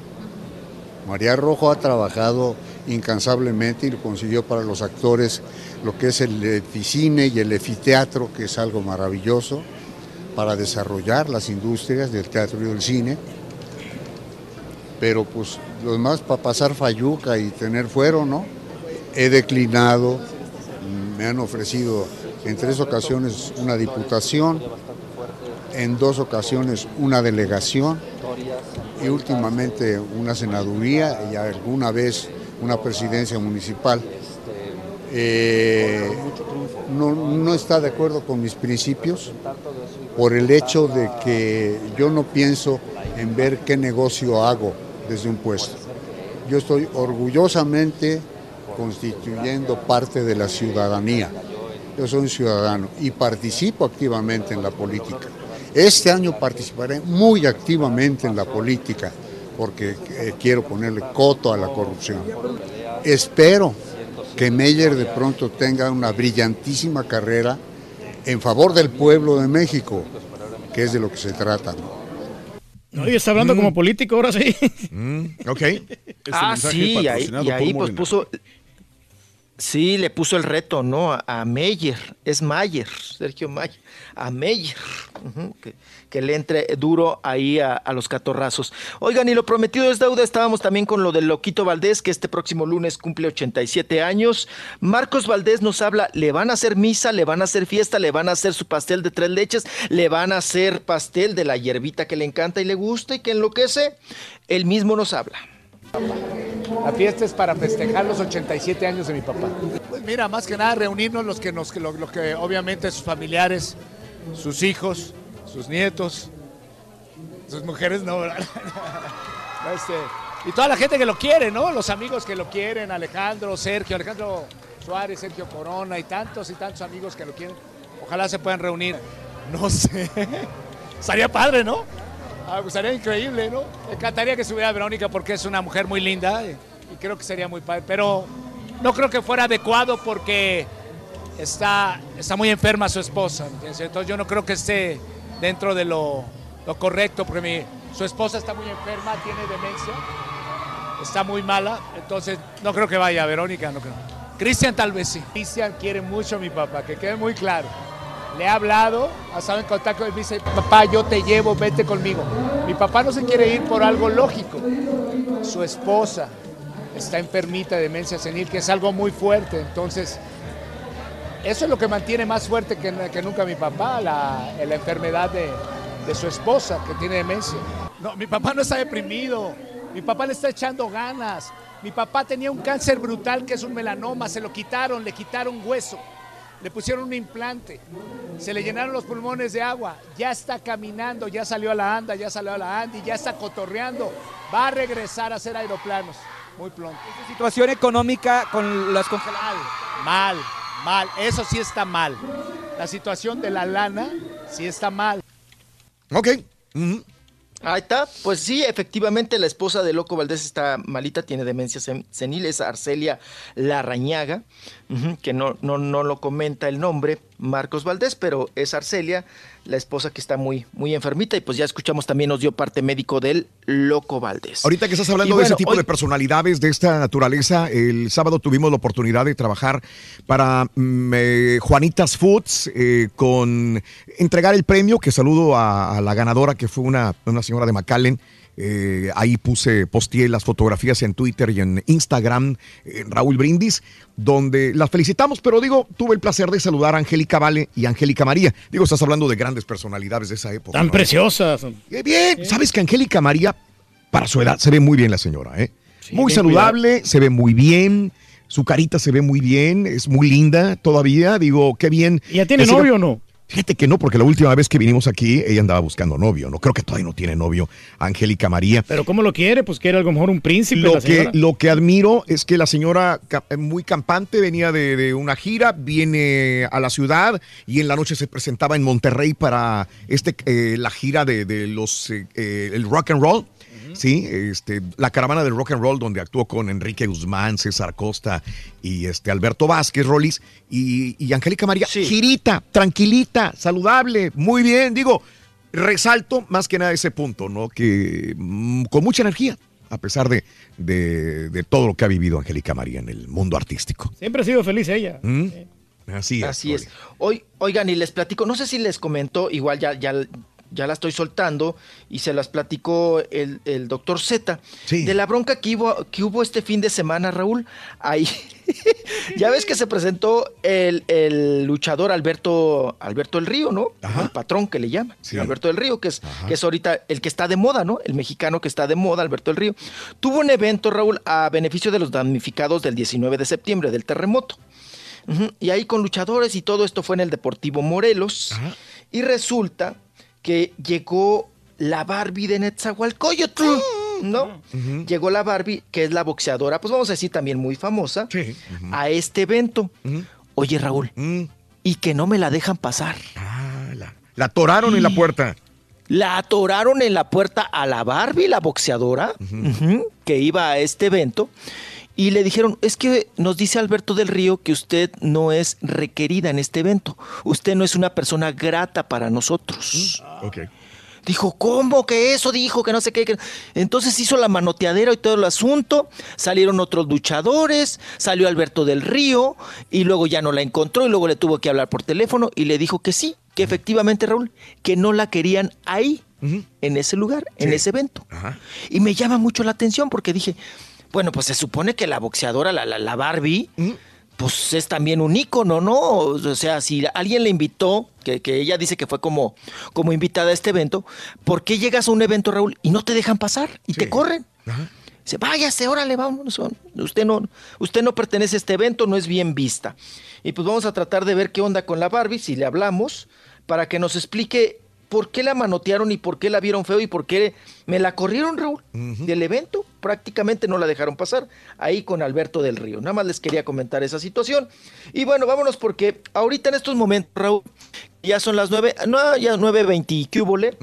S54: María Rojo ha trabajado incansablemente y lo consiguió para los actores lo que es el eficine y el efiteatro, que es algo maravilloso, para desarrollar las industrias del teatro y del cine pero pues los demás para pasar falluca y tener fuero, ¿no? He declinado, me han ofrecido en tres ocasiones una diputación, en dos ocasiones una delegación y últimamente una senaduría y alguna vez una presidencia municipal. Eh, no, no está de acuerdo con mis principios por el hecho de que yo no pienso en ver qué negocio hago desde un puesto. Yo estoy orgullosamente constituyendo parte de la ciudadanía. Yo soy un ciudadano y participo activamente en la política. Este año participaré muy activamente en la política porque eh, quiero ponerle coto a la corrupción. Espero que Meyer de pronto tenga una brillantísima carrera en favor del pueblo de México, que es de lo que se trata. ¿no?
S7: No, y está hablando como político ahora sí.
S2: ok.
S41: ah,
S6: mensaje
S41: sí, y ahí, y pues puso. Sí, le puso el reto, ¿no? A, Meyer, es Mayer, Sergio Mayer, a Meyer, que, le entre duro ahí a, a los catorrazos. Oigan, y lo prometido es deuda, estábamos también con lo del Loquito Valdés, que este próximo lunes cumple 87 años. Marcos Valdés nos habla, le van a hacer misa, le van a hacer fiesta, le van a hacer su pastel de tres leches, le van a hacer pastel de la hierbita que le encanta y le gusta y que enloquece. Él mismo nos habla.
S55: La fiesta es para festejar los 87 años de mi papá. Pues mira, más que nada reunirnos los que nos, lo, lo que obviamente sus familiares, sus hijos, sus nietos, sus mujeres no, ¿verdad? Este, y toda la gente que lo quiere, ¿no? Los amigos que lo quieren, Alejandro, Sergio, Alejandro Suárez, Sergio Corona y tantos y tantos amigos que lo quieren. Ojalá se puedan reunir. No sé. Estaría padre, ¿no? Ah, pues increíble, ¿no? Me encantaría que estuviera Verónica porque es una mujer muy linda y, creo que sería muy padre. Pero no creo que fuera adecuado porque está, está muy enferma su esposa. Entonces yo no creo que esté dentro de lo, lo correcto porque mi- su esposa está muy enferma, tiene demencia, está muy mala. Entonces no creo que vaya Verónica, no creo. Cristian tal vez sí. Cristian quiere mucho a mi papá, que quede muy claro. Le he hablado, ha estado en contacto y me dice, papá, yo te llevo, vete conmigo. Mi papá no se quiere ir por algo lógico. Su esposa está enfermita de demencia senil, que es algo muy fuerte. Entonces, eso es lo que mantiene más fuerte que, que nunca mi papá, la, la enfermedad de, de su esposa, que tiene demencia. No, mi papá no está deprimido. Mi papá le está echando ganas. Mi papá tenía un cáncer brutal que es un melanoma, se lo quitaron, le quitaron hueso. Le pusieron un implante, se le llenaron los pulmones de agua, ya está caminando, ya salió a la anda, ya salió a la Andy, ya está cotorreando, va a regresar a hacer aeroplanos muy pronto.
S56: Situación económica con las congeladas.
S55: Mal, mal, eso sí está mal. La situación de la lana sí está mal.
S2: Ok.
S41: Ahí está, pues sí, efectivamente la esposa de Loco Valdés está malita, tiene demencia sen- senil, es Arcelia Larrañaga, que no, no, no lo comenta el nombre, Marcos Valdés, pero es Arcelia, la esposa que está muy, muy enfermita, y pues ya escuchamos también nos dio parte médico del Loco Valdés.
S2: Ahorita que estás hablando de ese tipo
S41: hoy-
S2: de personalidades de esta naturaleza, el sábado tuvimos la oportunidad de trabajar para mm, eh, Juanitas Foods eh, con entregar el premio, que saludo a, a la ganadora que fue una, una señora de McAllen. Eh, ahí puse, posteé las fotografías en Twitter y en Instagram, en Raúl Brindis, donde las felicitamos, pero digo, tuve el placer de saludar a Angélica Vale y Angélica María. Digo, estás hablando de grandes personalidades de esa época.
S7: Tan
S2: ¿no?
S7: preciosas.
S2: Eh, Bien, sabes que Angélica María, para su edad, se ve muy bien la señora, ¿eh? muy saludable, se ve muy bien, su carita se ve muy bien, es muy linda todavía, digo, qué bien.
S7: ¿Ya tiene novio o no?
S2: Fíjate que no, porque la última vez que vinimos aquí, ella andaba buscando novio, no creo que todavía no tiene novio, Angélica María.
S7: Pero ¿cómo lo quiere? Pues quiere algo mejor un príncipe.
S2: Lo
S7: la
S2: que, lo que admiro es que la señora eh, muy campante venía de, de una gira, viene a la ciudad y en la noche se presentaba en Monterrey para este eh, la gira de, de los eh, eh, el rock and roll. Sí, este, la caravana del rock and roll donde actuó con Enrique Guzmán, César Costa y este Alberto Vázquez, Rollis y, y Angélica María. Girita, tranquilita, saludable, muy bien. Digo, resalto más que nada ese punto, ¿no? Que mm, con mucha energía, a pesar de, de- de todo lo que ha vivido Angélica María en el mundo artístico.
S7: Siempre ha sido feliz ella.
S2: ¿Mm? Así es.
S41: Así es. Hoy, oigan, y les platico, no sé si les comentó, igual ya, ya, ya la estoy soltando, y se las platicó el, el doctor Z, de la bronca que hubo, que hubo este fin de semana, Raúl. Ahí, ya ves que se presentó el, el luchador Alberto, Alberto del Río, ¿no? El patrón que le llama, Alberto del Río, que es, que es ahorita el que está de moda, ¿no? El mexicano que está de moda, Alberto del Río. Tuvo un evento, Raúl, a beneficio de los damnificados del 19 de septiembre, del terremoto. Y ahí con luchadores y todo esto fue en el Deportivo Morelos. Y resulta que llegó la Barbie de Netzahualcoyotl, ¿no? Llegó la Barbie, que es la boxeadora, pues vamos a decir también muy famosa, a este evento. Oye, Raúl, y que no me la dejan pasar.
S2: La atoraron en la puerta.
S41: La atoraron en la puerta a la Barbie, la boxeadora, que iba a este evento. Y le dijeron, es que nos dice Alberto del Río que usted no es requerida en este evento. Usted no es una persona grata para nosotros.
S2: Ok.
S41: Dijo, ¿cómo que eso? Dijo que no sé qué. que-". Entonces hizo la manoteadera y todo el asunto. Salieron otros luchadores, salió Alberto del Río y luego ya no la encontró y luego le tuvo que hablar por teléfono y le dijo que sí, que efectivamente, Raúl, que no la querían ahí, en ese lugar, en ese evento. Y me llama mucho la atención porque dije, bueno, pues se supone que la boxeadora, la, la, la Barbie, pues es también un ícono, ¿no? O sea, si alguien le invitó, que, que ella dice que fue como, como invitada a este evento, ¿por qué llegas a un evento, Raúl, y no te dejan pasar y te corren? Dice, váyase, órale, vámonos. Usted no, usted no pertenece a este evento, no es bien vista. Y pues vamos a tratar de ver qué onda con la Barbie, si le hablamos, para que nos explique por qué la manotearon y por qué la vieron feo y por qué me la corrieron, Raúl, del evento. Prácticamente no la dejaron pasar ahí con Alberto del Río. Nada más les quería comentar esa situación. Y bueno, vámonos porque ahorita en estos momentos, Raúl, ya son las nueve, no, ya nueve veinte, ¿qué hubo, le?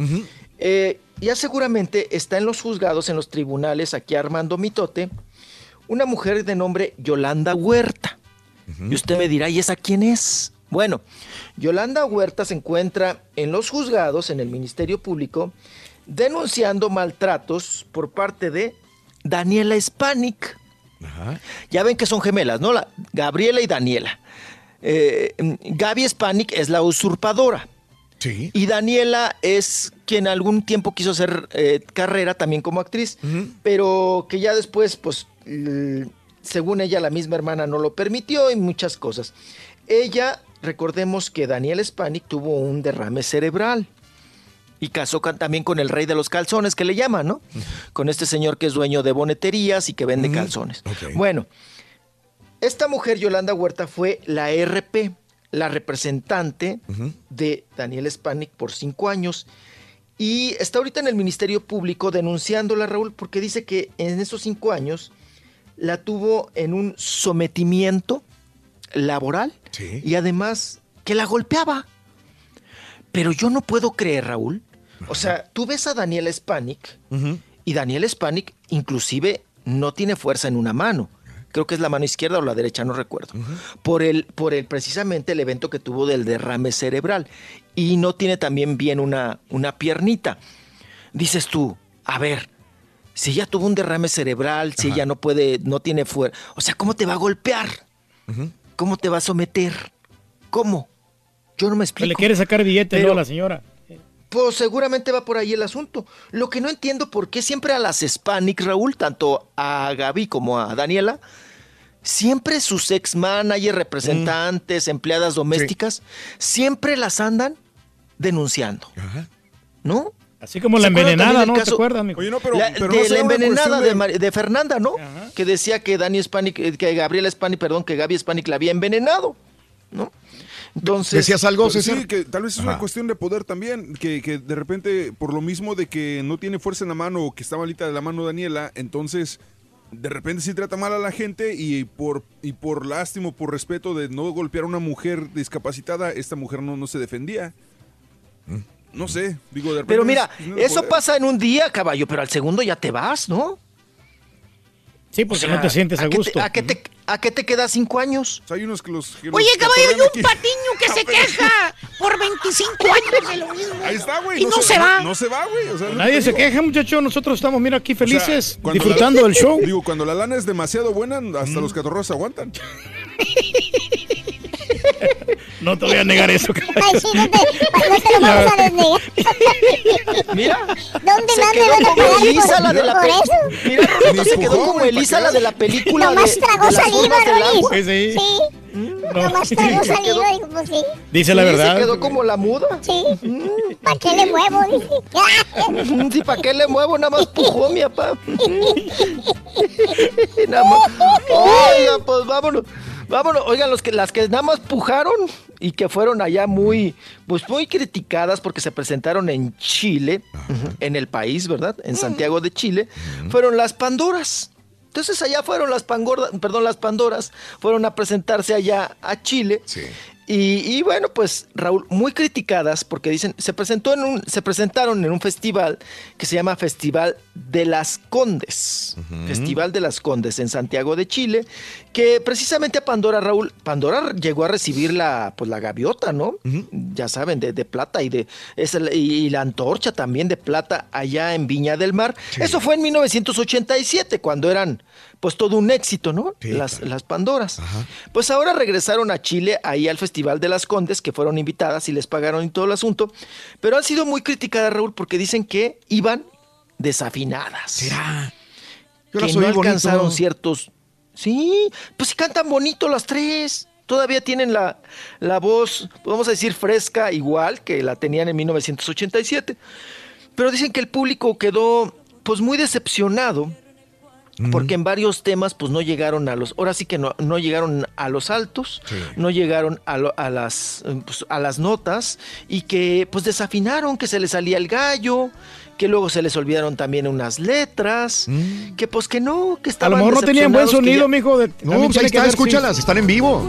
S41: Eh, ya seguramente está en los juzgados, en los tribunales, aquí Armando Mitote, una mujer de nombre Yolanda Huerta. Y usted me dirá, ¿y esa quién es? Bueno, Yolanda Huerta se encuentra en los juzgados, en el Ministerio Público, denunciando maltratos por parte de Daniela Spanik. Ya ven que son gemelas, ¿no? La, Gabriela y Daniela. Eh, Gaby Spanik es la usurpadora.
S2: Sí.
S41: Y Daniela es quien algún tiempo quiso hacer eh, carrera también como actriz, pero que ya después, pues, según ella, la misma hermana no lo permitió y muchas cosas. Ella, recordemos que Daniela Spanik tuvo un derrame cerebral y casó con- también con el rey de los calzones, que le llaman, ¿no? Con este señor que es dueño de boneterías y que vende calzones. Bueno, esta mujer, Yolanda Huerta, fue la RP, la representante de Daniel Spanik por cinco años. Y está ahorita en el Ministerio Público denunciándola, Raúl, porque dice que en esos cinco años la tuvo en un sometimiento laboral y además que la golpeaba. Pero yo no puedo creer, Raúl. O sea, tú ves a Daniel Spanik y Daniel Spanik inclusive no tiene fuerza en una mano. Creo que es la mano izquierda o la derecha, no recuerdo. Por el, por el precisamente el evento que tuvo del derrame cerebral. Y no tiene también bien una, una piernita. Dices tú, a ver, si ella tuvo un derrame cerebral, si ella no puede, no tiene fuerza. O sea, ¿cómo te va a golpear? ¿Cómo te va a someter? ¿Cómo? Yo no me explico.
S7: le quiere sacar billete,
S41: Pero-
S7: ¿no? a la señora.
S41: Pues seguramente va por ahí el asunto. Lo que no entiendo por qué siempre a las Hispanic, Raúl, tanto a Gaby como a Daniela, siempre sus ex managers, representantes, empleadas domésticas, siempre las andan denunciando. ¿No?
S7: Así como la
S41: ¿Se acuerdan
S7: envenenada, ¿no?
S41: del
S7: ¿Te
S41: caso-
S7: acuerdas, mijo?
S41: La- de la envenenada de, Mari- de Fernanda, ¿no? Que decía que Dani Hispanic, eh, que Gabriela Hispanic, perdón, que Gaby Hispanic la había envenenado, ¿no? Entonces.
S6: Pues Sí, que tal vez es una cuestión de poder también, que, que de repente, por lo mismo de que no tiene fuerza en la mano o que está malita de la mano Daniela, entonces de repente sí trata mal a la gente y por, y por lástima, por respeto de no golpear a una mujer discapacitada, esta mujer no, no se defendía. No sé, digo, de repente...
S41: Pero mira, eso
S6: poder.
S41: pasa en un día, caballo, pero al segundo ya te vas, ¿no?
S7: Sí, porque no te sientes a gusto.
S41: ¿a, qué te, ¿A qué te quedas cinco años?
S6: hay unos que los...
S5: Oye, caballo, hay un patiño que se queja por 25 años de lo mismo.
S6: Ahí está, güey.
S5: Y no, se, va.
S6: No, se va, güey. o sea,
S7: Nadie se queja, muchacho. Nosotros estamos, mira, aquí
S6: o sea,
S7: felices, disfrutando
S6: la-
S7: del show.
S6: Digo, cuando la lana es demasiado buena, hasta los catorros aguantan.
S7: No te voy a negar eso.
S3: Ay, sí, no te, no te lo vamos a desnegar.
S41: Mira.
S3: ¿Dónde más me
S41: quedó
S3: van a
S41: como
S3: pagar
S41: Elisa,
S3: por,
S41: la de la
S3: por eso?
S41: Mira, se quedó como Elisa,
S6: ¿para
S41: la de la película de,
S3: Nomás tragó saliva,
S41: agua.
S7: Sí, sí.
S3: Sí. Nomás saliva, digo, pues sí.
S7: Dice la verdad.
S41: Se quedó como la muda.
S3: Sí. ¿Para qué le muevo? Dice.
S41: Sí, ¿para qué le muevo? Nada más pujó mi papá. Nada más. Oiga, pues vámonos. Vámonos, oigan, los que, las que nada más pujaron y que fueron allá muy, pues muy criticadas porque se presentaron en Chile, en el país, ¿verdad? En Santiago de Chile, fueron las Pandoras. Entonces allá fueron las Pangordas, perdón, las Pandoras, fueron a presentarse allá a Chile. Y, y bueno, pues Raúl, muy criticadas porque dicen, se presentó en un, se presentaron en un festival que se llama Festival de las Condes. Festival de las Condes en Santiago de Chile, que precisamente a Pandora, Raúl, Pandora llegó a recibir la, pues la gaviota, ¿no? Ya saben, de, de plata y de es el- y la antorcha también de plata allá en Viña del Mar. Eso fue en 1987, cuando eran pues todo un éxito, ¿no? las, las Pandoras. Pues ahora regresaron a Chile, ahí al Festival de las Condes, que fueron invitadas y les pagaron y todo el asunto, pero han sido muy criticadas, Raúl, porque dicen que iban desafinadas. ¿Será?
S2: Yo
S41: que
S2: las
S41: no
S2: bonito.
S41: alcanzaron ciertos... Sí, pues sí cantan bonito las tres. Todavía tienen la, la voz, vamos a decir, fresca, igual que la tenían en 1987. Pero dicen que el público quedó pues muy decepcionado porque en varios temas pues no llegaron a los, ahora sí que no, no llegaron a los altos, no llegaron a, lo- a las, pues, a las notas y que pues desafinaron, que se les salía el gallo, que luego se les olvidaron también unas letras, que pues que no, que
S7: A
S41: estaban
S7: lo mejor no tenían buen sonido,
S41: ya-
S7: mijo. de-
S2: No, pues ahí está,
S7: sí.
S2: escúchalas, están en vivo.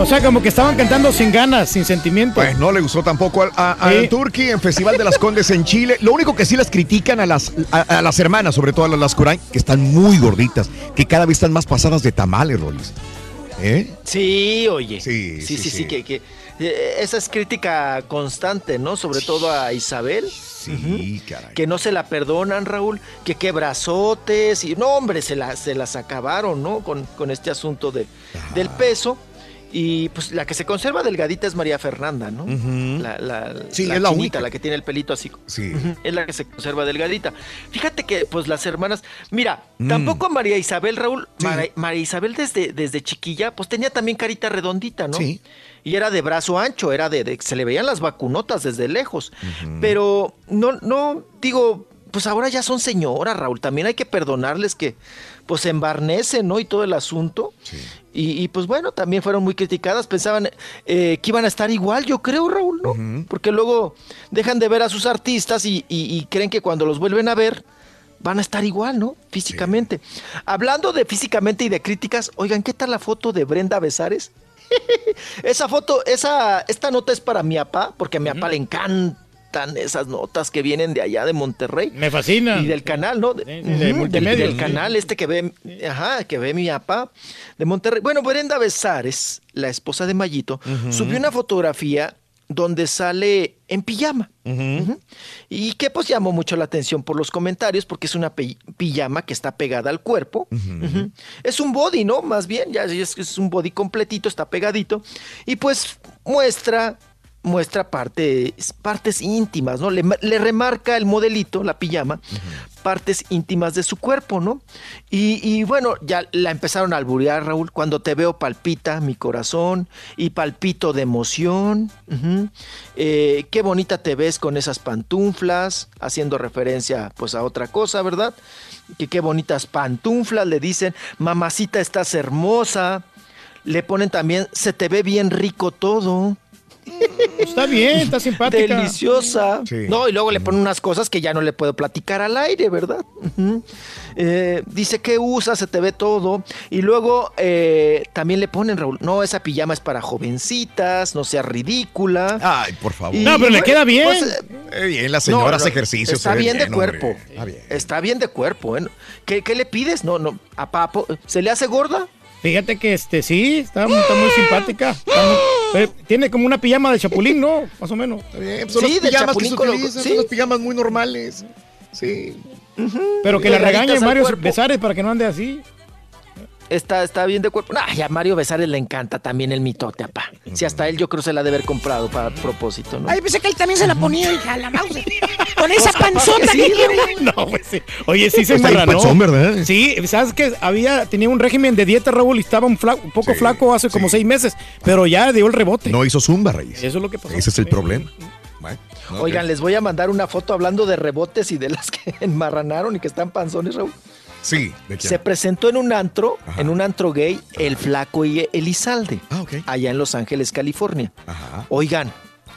S7: O sea, como que estaban cantando sin ganas, sin sentimiento.
S2: Pues no le gustó tampoco al, a, al
S7: Sí.
S2: Turqui en Festival de las Condes en Chile. Lo único que sí las critican a las, a, a las hermanas, sobre todo a las Lascurain, que están muy gorditas, que cada vez están más pasadas de tamales, Rolis. ¿Eh?
S41: Sí, oye.
S2: Sí,
S41: sí, sí,
S2: sí,
S41: sí,
S2: sí.
S41: que, que, eh, esa es crítica constante, ¿no? Sobre todo a Isabel.
S2: Sí, caray.
S41: Que no se la perdonan, Raúl, que qué brazotes, y no, hombre, se, la, se las acabaron, ¿no? Con, con este asunto de, del peso. Y pues la que se conserva delgadita es María Fernanda, ¿no? La, la,
S2: Sí,
S41: la
S2: es la
S41: chinita,
S2: única.
S41: la que tiene el pelito así.
S2: Sí.
S41: Es la que se conserva delgadita. Fíjate que, pues, las hermanas. Mira,
S2: Mm.
S41: tampoco María Isabel, Raúl. Mara- María Isabel desde, desde chiquilla, pues tenía también carita redondita, ¿no?
S2: Sí.
S41: Y era de brazo ancho, era de, de- se le veían las vacunotas desde lejos. Pero no, no, digo, pues ahora ya son señoras, Raúl. También hay que perdonarles que, pues, se embarnecen, ¿no? Y todo el asunto. Y, y, pues bueno, también fueron muy criticadas. Pensaban eh, que iban a estar igual, yo creo, Raúl, ¿no? Porque luego dejan de ver a sus artistas y, y- y creen que cuando los vuelven a ver van a estar igual, ¿no? Físicamente. Hablando de físicamente y de críticas, oigan, ¿qué tal la foto de Brenda Besares? esa foto, esa, esta nota es para mi papá, porque a mi papá le encantan esas notas que vienen de allá de Monterrey.
S7: Me fascina.
S41: Y del canal, ¿no? De- del,
S7: multimedios,
S41: del
S7: sí.
S41: canal este que ve, ajá, que ve mi papá de Monterrey. Bueno, Brenda Besares, la esposa de Mayito, subió una fotografía donde sale en pijama. Y que pues llamó mucho la atención por los comentarios porque es una pi- pijama que está pegada al cuerpo. Es un body, ¿no? Más bien, ya es, es un body completito, está pegadito. Y pues muestra muestra partes, partes íntimas, ¿no? Le, le remarca el modelito, la pijama, partes íntimas de su cuerpo, ¿no? Y, y bueno, ya la empezaron a alburear, Raúl. Cuando te veo palpita mi corazón y palpito de emoción. Eh, qué bonita te ves con esas pantuflas, haciendo referencia pues a otra cosa, ¿verdad? Que qué bonitas pantuflas, le dicen, mamacita estás hermosa. Le ponen también, se te ve bien rico todo.
S7: Está bien, está simpática.
S41: Deliciosa. No, y luego le ponen unas cosas que ya no le puedo platicar al aire, ¿verdad? Eh, dice que usa, se te ve todo. Y luego eh, también le ponen, Raúl, no, esa pijama es para jovencitas, no sea ridícula.
S2: Ay, por favor.
S41: Y
S7: No, pero le queda bien.
S41: pues, eh,
S2: bien, la señora
S41: no,
S2: hace ejercicio.
S41: Está bien, de cuerpo.
S2: Está bien.
S41: Está bien de cuerpo. ¿Qué, qué le pides? No, no. A Papo, ¿se le hace gorda?
S7: Fíjate que este sí, está, está muy simpática. Está muy- eh, tiene como una pijama de chapulín, ¿no? Más o menos.
S2: Bien, son
S41: Sí,
S2: las
S41: de
S2: pijamas que
S41: Chapulín
S2: se utilizan,
S41: sí.
S2: son las pijamas muy normales. Sí.
S7: Pero que le
S41: Pegaditas
S7: regañe Mario. Besares para que no ande así.
S41: Está, está bien de cuerpo. Ay, a Mario Besares le encanta también el mitote, apá. Si hasta él yo creo se la ha de haber comprado para propósito, ¿no?
S5: Ay, pensé que él también se la ponía, hija, la mouse. Con esa panzota
S41: que sí,
S5: tiene.
S7: No, pues sí. Oye, sí se enmarranó.
S2: panzón, ¿verdad?
S7: Sí, sabes que había, tenía un régimen de dieta, Raúl, y estaba un, fla- un poco flaco hace como seis meses, pero ya dio el rebote.
S2: No hizo zumba, Reyes.
S7: Eso es lo que pasó.
S2: Ese es el problema.
S41: Oigan, les voy a mandar una foto hablando de rebotes y de las que enmarranaron y que están panzones, Raúl.
S2: Sí, ¿de quién?
S41: Se presentó en un antro, en un antro gay, el flaco y Elizalde, allá en Los Ángeles, California. Oigan,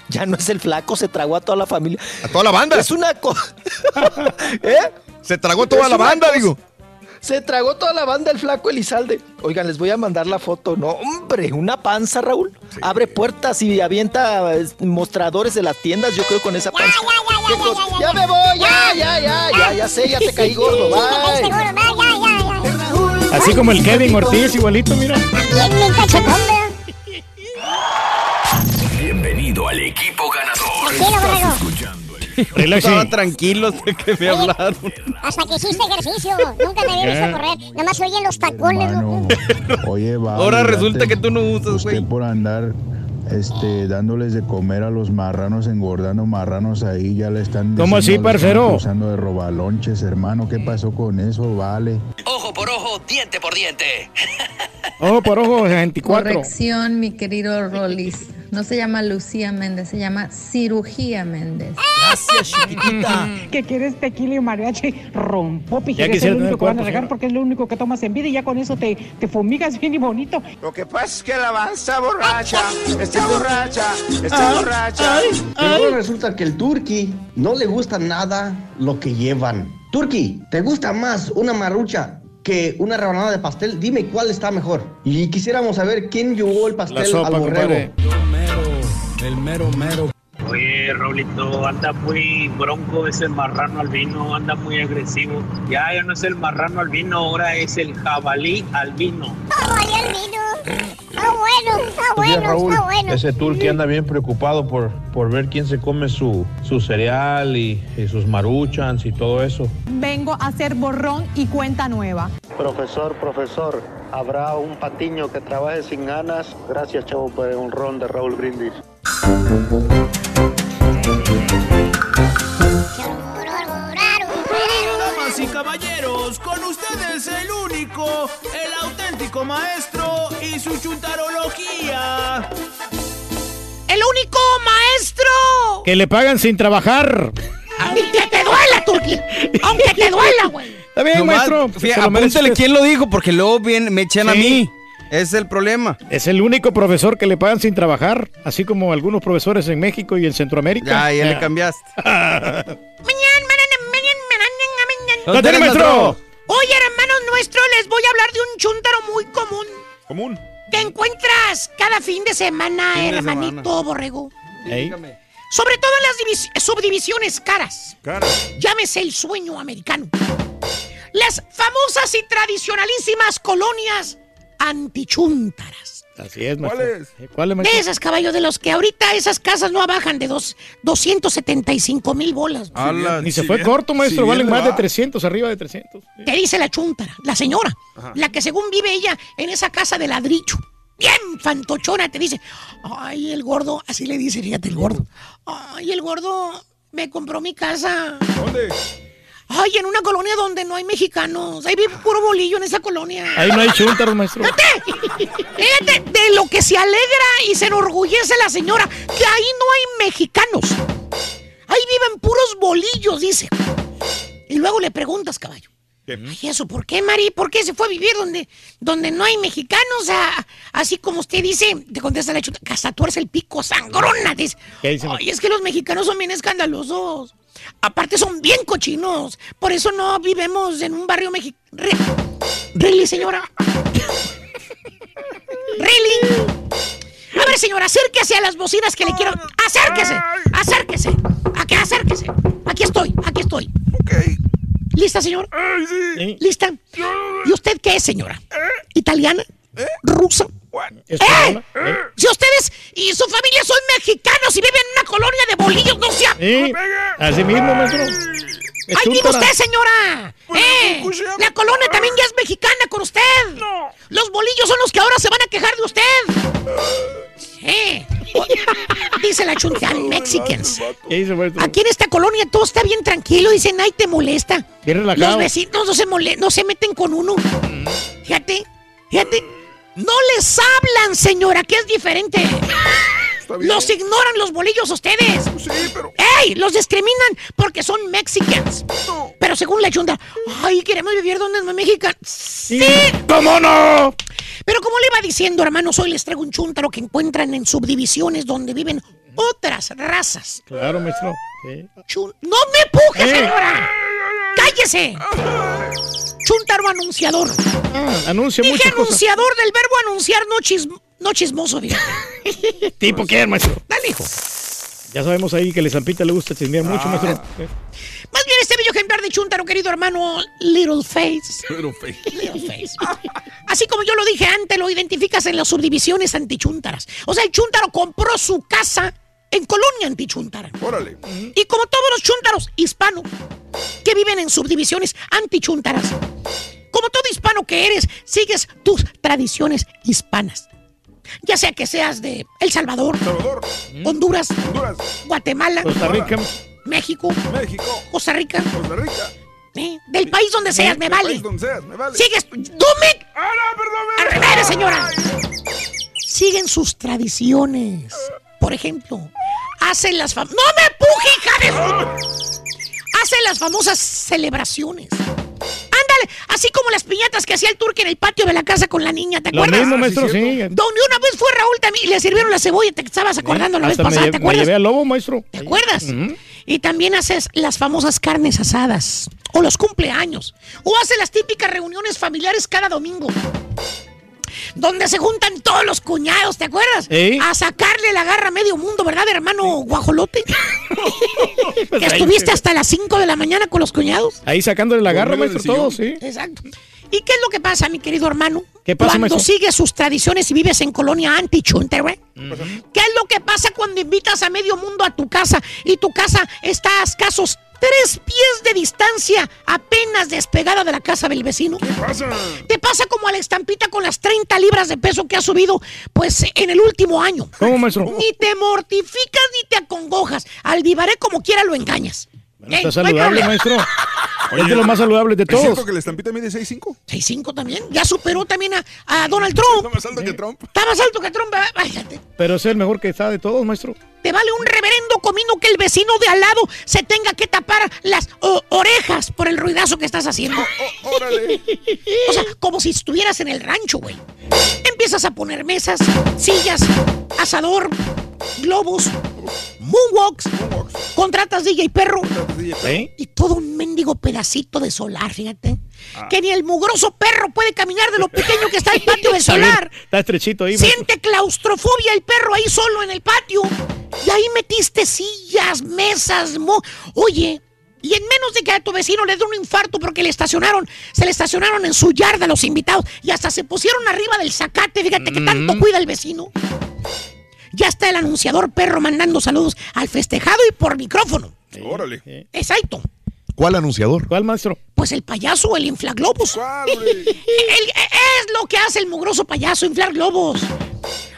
S41: ya no es el flaco, se tragó a toda la familia.
S2: A toda la banda.
S41: Es una cosa.
S2: Se tragó toda
S41: Es
S2: la banda, digo.
S41: Se tragó toda la banda el flaco Elizalde. Oigan, les voy a mandar la foto. No, hombre, una panza, Raúl. Abre puertas y avienta eh, mostradores de las tiendas, yo creo, con esa panza. ¿Qué cosa? Ya me voy, ya, ya, ya, ya, ya sé, ya te caí gordo. Bye.
S7: Así como el Kevin Ortiz, igualito, mira.
S35: Bienvenido al equipo ganador. Estás escuchando.
S57: Estaban tranquilos de que me hablaron.
S3: Hasta que hiciste ejercicio. Nunca me había visto
S57: ¿Qué?
S3: correr. Nada más se oyen los tacones, loco.
S58: Oye, va.
S57: Ahora resulta que tú no usas,
S58: Usted
S57: güey.
S58: por andar este, dándoles de comer a los marranos, engordando marranos ahí, ya le están.
S7: ¿Cómo así, parcero?
S58: acusando de robalonches, hermano. ¿Qué pasó con eso? Vale.
S35: Ojo por ojo, diente por diente.
S7: Ojo por ojo, 24.
S59: Corrección, mi querido Rolis. No se llama Lucía Méndez, se llama Cirugía Méndez.
S35: Gracias, chiquitita.
S60: que quieres tequila y mariachi, rompo,
S7: Ya
S60: pijero, es
S7: tener
S60: único que van a regar porque es lo único que tomas en vida y ya con eso te, te fumigas bien y bonito.
S61: Lo que pasa es que la avanza borracha, está borracha, está borracha.
S62: Pero resulta que el turqui no le gusta nada lo que llevan. Turqui, ¿te gusta más una marucha que una rebanada de pastel? Dime cuál está mejor. Y quisiéramos saber quién llevó el pastel al borrego.
S57: El mero mero.
S63: Oye, Raulito, anda muy bronco ese marrano albino, anda muy agresivo. Ya, ya no es el marrano albino, ahora es el jabalí albino.
S3: Jabalí albino. Está bueno, está
S64: Oye,
S3: bueno,
S64: Raúl,
S3: está bueno.
S64: ese turqui anda bien preocupado por, por ver quién se come su, su cereal y, y sus maruchans y todo eso.
S65: Vengo a hacer borrón y cuenta nueva.
S62: Profesor, profesor, ¿habrá un patiño que trabaje sin ganas? Gracias, chavo, por el honrón de Raúl Brindis.
S66: Damas y caballeros, con ustedes el único, el auténtico maestro y su chuntarología.
S5: ¡El único maestro!
S7: Que le pagan sin trabajar.
S5: ¡Aunque te duela, Turquí! ¡Aunque te duela, güey!
S7: Está bien,
S57: Nomás,
S7: maestro.
S57: fí-
S7: se lo merece
S57: apúntale quién lo dijo, porque luego viene- me echan a mí. Es el problema.
S7: Es el único profesor que le pagan sin trabajar, así como algunos profesores en México y en Centroamérica.
S57: Ya, ya le cambiaste.
S7: ¡Lo tiene, maestro!
S5: Oye, hermanos nuestros, les voy a hablar de un chúntaro muy común
S6: Común.
S5: que encuentras cada fin de semana,
S6: Fin de
S5: hermanito
S6: semana.
S5: borrego.
S7: Ey.
S5: Sobre todo en las divis- subdivisiones caras.
S6: Cara.
S5: Llámese el sueño americano. Las famosas y tradicionalísimas colonias antichúntaras.
S7: Así es, maestro.
S6: ¿Cuál es?
S7: Eh, ¿Cuál es,
S5: De
S7: maestro?
S5: esas, caballo, de los que ahorita esas casas no bajan de dos, 275 mil bolas.
S57: Ala,
S7: Ni se fue
S57: bien-
S7: corto, maestro.
S57: si
S7: Valen
S57: le
S7: más
S57: va.
S7: de 300, arriba de 300.
S5: Te dice la chuntara, la señora,
S7: Ajá.
S5: la que según vive ella en esa casa de ladrillo. Bien fantochona, te dice, ay, el gordo, así le dice, fíjate, el gordo. Ay, el gordo me compró mi casa.
S6: ¿Dónde?
S5: Ay, en una colonia donde no hay mexicanos. Ahí vive puro bolillo en esa colonia.
S7: Ahí no hay chúntaros, maestro.
S5: Fíjate de lo que se alegra y se enorgullece la señora, que ahí no hay mexicanos. Ahí viven puros bolillos, dice. Y luego le preguntas, caballo. ¿Y eso por qué, Mari? ¿Por qué se fue a vivir donde, donde no hay mexicanos? Ah, así como usted dice, te contesta la chuta, hasta tuerce el pico, sangrona. Dice,
S7: ¿Qué dice?
S5: Ay, es que los mexicanos son bien escandalosos. Aparte son bien cochinos. Por eso no vivimos en un barrio mexicano. ¿Really, señora? ¿Really? A ver, señora, acérquese a las bocinas que le quiero. ¡Acérquese! ¡Acérquese! Aquí, acérquese. Aquí estoy, aquí estoy. ¿Lista, señor? ¿Lista? ¿Y usted qué es, señora? ¿Italiana? ¿Rusa? ¡Eh! Si ustedes y su familia son mexicanos y viven en una colonia de bolillos, no sea.
S7: Sí, así mismo, maestro. Es
S5: ¡Ahí vive usted, señora! ¡Eh! La colonia también ya es mexicana con usted. Los bolillos son los que ahora se van a quejar de usted. ¡Eh! Dice la chunta, Mexicans. Aquí en esta colonia todo está bien tranquilo. Dicen, ay, te molesta. Los vecinos no se, mole- no se meten con uno. Fíjate, fíjate. No les hablan, señora, que es diferente. Los ignoran los bolillos ustedes.
S6: Sí, pero.
S5: ¡Ey! Los discriminan porque son mexicans. Pero según la chunda, ay, queremos vivir donde es mexicano. Sí.
S7: ¿Cómo no?
S5: Pero como le iba diciendo, hermanos, hoy les traigo un chúntaro que encuentran en subdivisiones donde viven otras razas.
S7: Claro, maestro. Sí.
S5: Chun- ¡No me empuje,
S7: Eh.
S5: ¡Cállese! Chúntaro anunciador.
S7: Ah, anuncia
S5: Dije
S7: cosas.
S5: anunciador del verbo anunciar, no, chism- no chismoso, fíjate.
S7: ¿Tipo qué, maestro?
S5: Dale, hijo.
S7: Ya sabemos ahí que a Zampita le gusta chismear mucho, maestro.
S5: Más bien este bello ejemplar de Chuntaro, querido hermano Little Face.
S6: Pero fe.
S5: Little Face. Así como yo lo dije antes, lo identificas en las subdivisiones antichúntaras. O sea, el chúntaro compró su casa en colonia antichuntara.
S6: Órale.
S5: Y como todos los chúntaros hispanos que viven en subdivisiones antichúntaras, como todo hispano que eres, sigues tus tradiciones hispanas. Ya sea que seas de El Salvador, Honduras, Guatemala,
S7: Costa Rica.
S5: México,
S6: México,
S5: Costa Rica,
S6: Costa Rica.
S5: ¿eh? del país donde seas, me
S6: Del
S5: vale.
S6: país donde seas, me vale.
S5: Sigues.
S6: ¡Ah,
S5: señora! Siguen sus tradiciones. Por ejemplo, hacen las fam- ¡No me empuje, hija de Hacen las famosas celebraciones. Ándale, así como las piñatas que hacía el turque en el patio de la casa con la niña, ¿te
S7: Lo
S5: acuerdas?
S7: mismo, maestro, sí.
S5: Donde una vez fue Raúl también y le sirvieron la cebolla, te estabas acordando la vez
S7: Hasta
S5: pasada,
S7: lle-
S5: ¿te
S7: me
S5: acuerdas?
S7: llevé al lobo, maestro.
S5: ¿Te acuerdas? Y también haces las famosas carnes asadas o los cumpleaños o haces las típicas reuniones familiares cada domingo. Donde se juntan todos los cuñados, ¿te acuerdas?
S7: ¿Eh?
S5: A sacarle la garra a medio mundo, ¿verdad, hermano guajolote?
S7: Pues
S5: que estuviste hasta las 5 de la mañana con los cuñados.
S7: Ahí sacándole la garra, maestro,
S6: el
S7: todo,
S6: sillón.
S7: sí.
S5: Exacto. ¿Y qué es lo que pasa, mi querido hermano?
S7: ¿Qué pasa,
S5: Cuando
S7: maestro?
S5: sigues sus tradiciones y vives en colonia anti-chunter, güey. ¿Qué es lo que pasa cuando invitas a medio mundo a tu casa y tu casa está a escasos tres pies de distancia, apenas despegada de la casa del vecino?
S6: ¿Qué pasa?
S5: Te pasa como a la estampita con las 30 libras de peso que ha subido, pues, en el último año.
S7: ¿Cómo, maestro?
S5: Ni te mortificas ni te acongojas. Al vivaré como quiera lo engañas.
S7: Bueno, está saludable, maestro. es de lo más saludable de
S6: ¿Es cierto
S7: todos.
S6: que la estampita mide 6'5"?
S5: 6'5 también. Ya superó también a, a Donald Trump.
S6: Está más alto que Trump.
S5: Está más alto que Trump. Fíjate.
S7: Pero es el mejor que está de todos, maestro.
S5: Te vale un reverendo comino que el vecino de al lado se tenga que tapar las orejas por el ruidazo que estás haciendo.
S6: Oh, órale.
S5: O sea, como si estuvieras en el rancho, güey. Empiezas a poner mesas, sillas, asador, globos, moonwalks, contratas DJ perro
S7: ¿Eh?
S5: y todo un mendigo pedacito de solar, fíjate.
S7: Ah.
S5: Que ni el mugroso perro puede caminar de lo pequeño que está el patio de solar.
S7: Está estrechito ahí.
S5: Siente claustrofobia el perro ahí solo en el patio. Y ahí metiste sillas, mesas, mo... Oye, y en menos de que a tu vecino le dé un infarto porque le estacionaron, se le estacionaron en su yarda los invitados y hasta se pusieron arriba del zacate, fíjate que tanto cuida el vecino. Ya está el anunciador perro mandando saludos al festejado y por micrófono.
S6: Órale.
S5: Exacto.
S2: ¿Cuál anunciador?
S7: ¿Cuál, maestro?
S5: Pues el payaso, el inflaglobos.
S6: ¿Cuál, hombre?
S5: El- es lo que hace el mugroso payaso, inflar globos.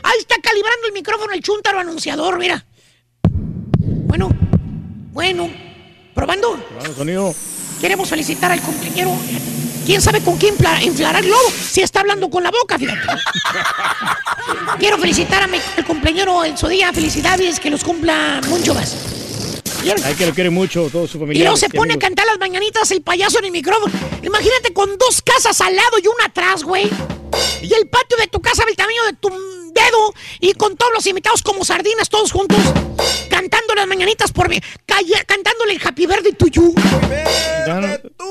S5: Ahí está calibrando el micrófono el chúntaro anunciador, mira. Bueno, bueno. Probando.
S7: Vamos, sonido.
S5: Queremos felicitar al compañero. ¿Quién sabe con quién infla- inflará el globo? Si está hablando con la boca, fíjate. Quiero felicitar a mi al compañero en su día. Felicidades, que los cumpla mucho más.
S7: Hay que lo quiere mucho, todos sus
S5: Y
S7: familiares.
S5: luego se
S7: y
S5: pone a cantar las mañanitas el payaso en el micrófono. Imagínate con dos casas al lado y una atrás, güey. Y el patio de tu casa del tamaño de tu dedo. Y con todos los invitados como sardinas, todos juntos. Cantando las mañanitas por mí. calla- Cantándole el Happy Birthday to you.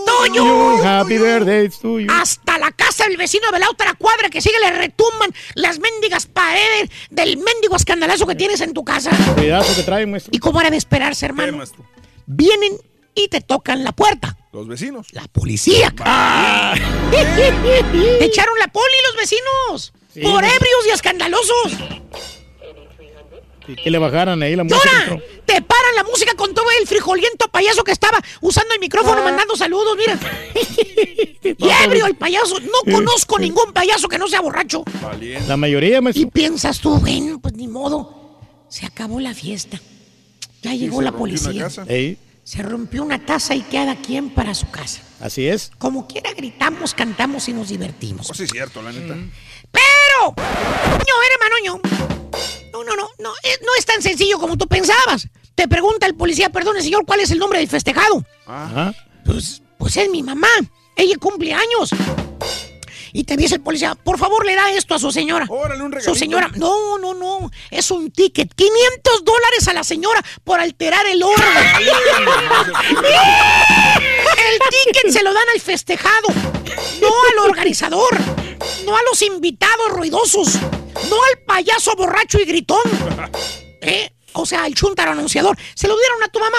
S5: ¡Tuyo!
S7: Happy birthday to you.
S5: Hasta la casa del vecino de la otra cuadra que sigue le retumban las mendigas paredes del mendigo escandalazo que tienes en tu casa.
S7: Cuidazo que trae, maestro.
S5: Y como era de esperarse,
S6: ¿Qué,
S5: hermano, vienen y te tocan la puerta.
S6: Los vecinos.
S5: La policía.
S7: Ah.
S5: Te echaron la poli los vecinos.
S7: Sí,
S5: por ebrios y escandalosos.
S7: Y que le bajaran ahí la música. Maestro.
S5: Te paran la música con todo el frijoliento payaso que estaba usando el micrófono
S7: Ah.
S5: mandando saludos, mira. y ebrio el payaso. No conozco ningún payaso que no sea borracho.
S6: Valiente.
S7: La mayoría,
S5: Y
S7: maestro.
S5: piensas tú, bueno, pues ni modo. Se acabó la fiesta. Ya llegó la policía.
S7: Ey,
S5: Se rompió una taza y cada quien para su casa.
S7: así es.
S5: Como quiera gritamos, cantamos y nos divertimos.
S6: Oh, sí, es cierto, la neta.
S5: Pero, ño, hermano, ño. No, no, no, no, eh, no es tan sencillo como tú pensabas. Te pregunta el policía, perdone señor, ¿cuál es el nombre del festejado? Pues, pues es mi mamá. Ella cumple años. Y te dice el policía, por favor, le da esto a su señora. Su señora, no, no, no, es un ticket. 500 dólares a la señora por alterar el orden. el ticket se lo dan al festejado, no al organizador, no a los invitados ruidosos, no al payaso borracho y gritón. ¿Eh? O sea, el chuntaro anunciador. Se lo dieron a tu mamá,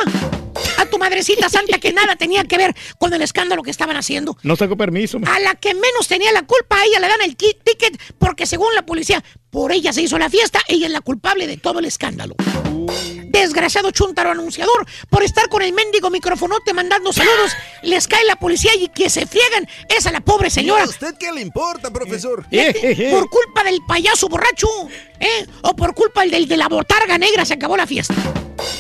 S5: a tu madrecita santa que nada tenía que ver con el escándalo que estaban haciendo.
S7: No sacó permiso.
S5: A la que menos tenía la culpa, a ella le dan el ticket porque según la policía, por ella se hizo la fiesta, ella es la culpable de todo el escándalo. Desgraciado chuntaro anunciador, por estar con el mendigo microfonote mandando saludos, les cae la policía y que se friegan es a la pobre señora.
S67: ¿A usted qué le importa, profesor?
S5: Fíjate, por culpa del payaso borracho, ¿eh? O por culpa del de la botarga negra se acabó la fiesta.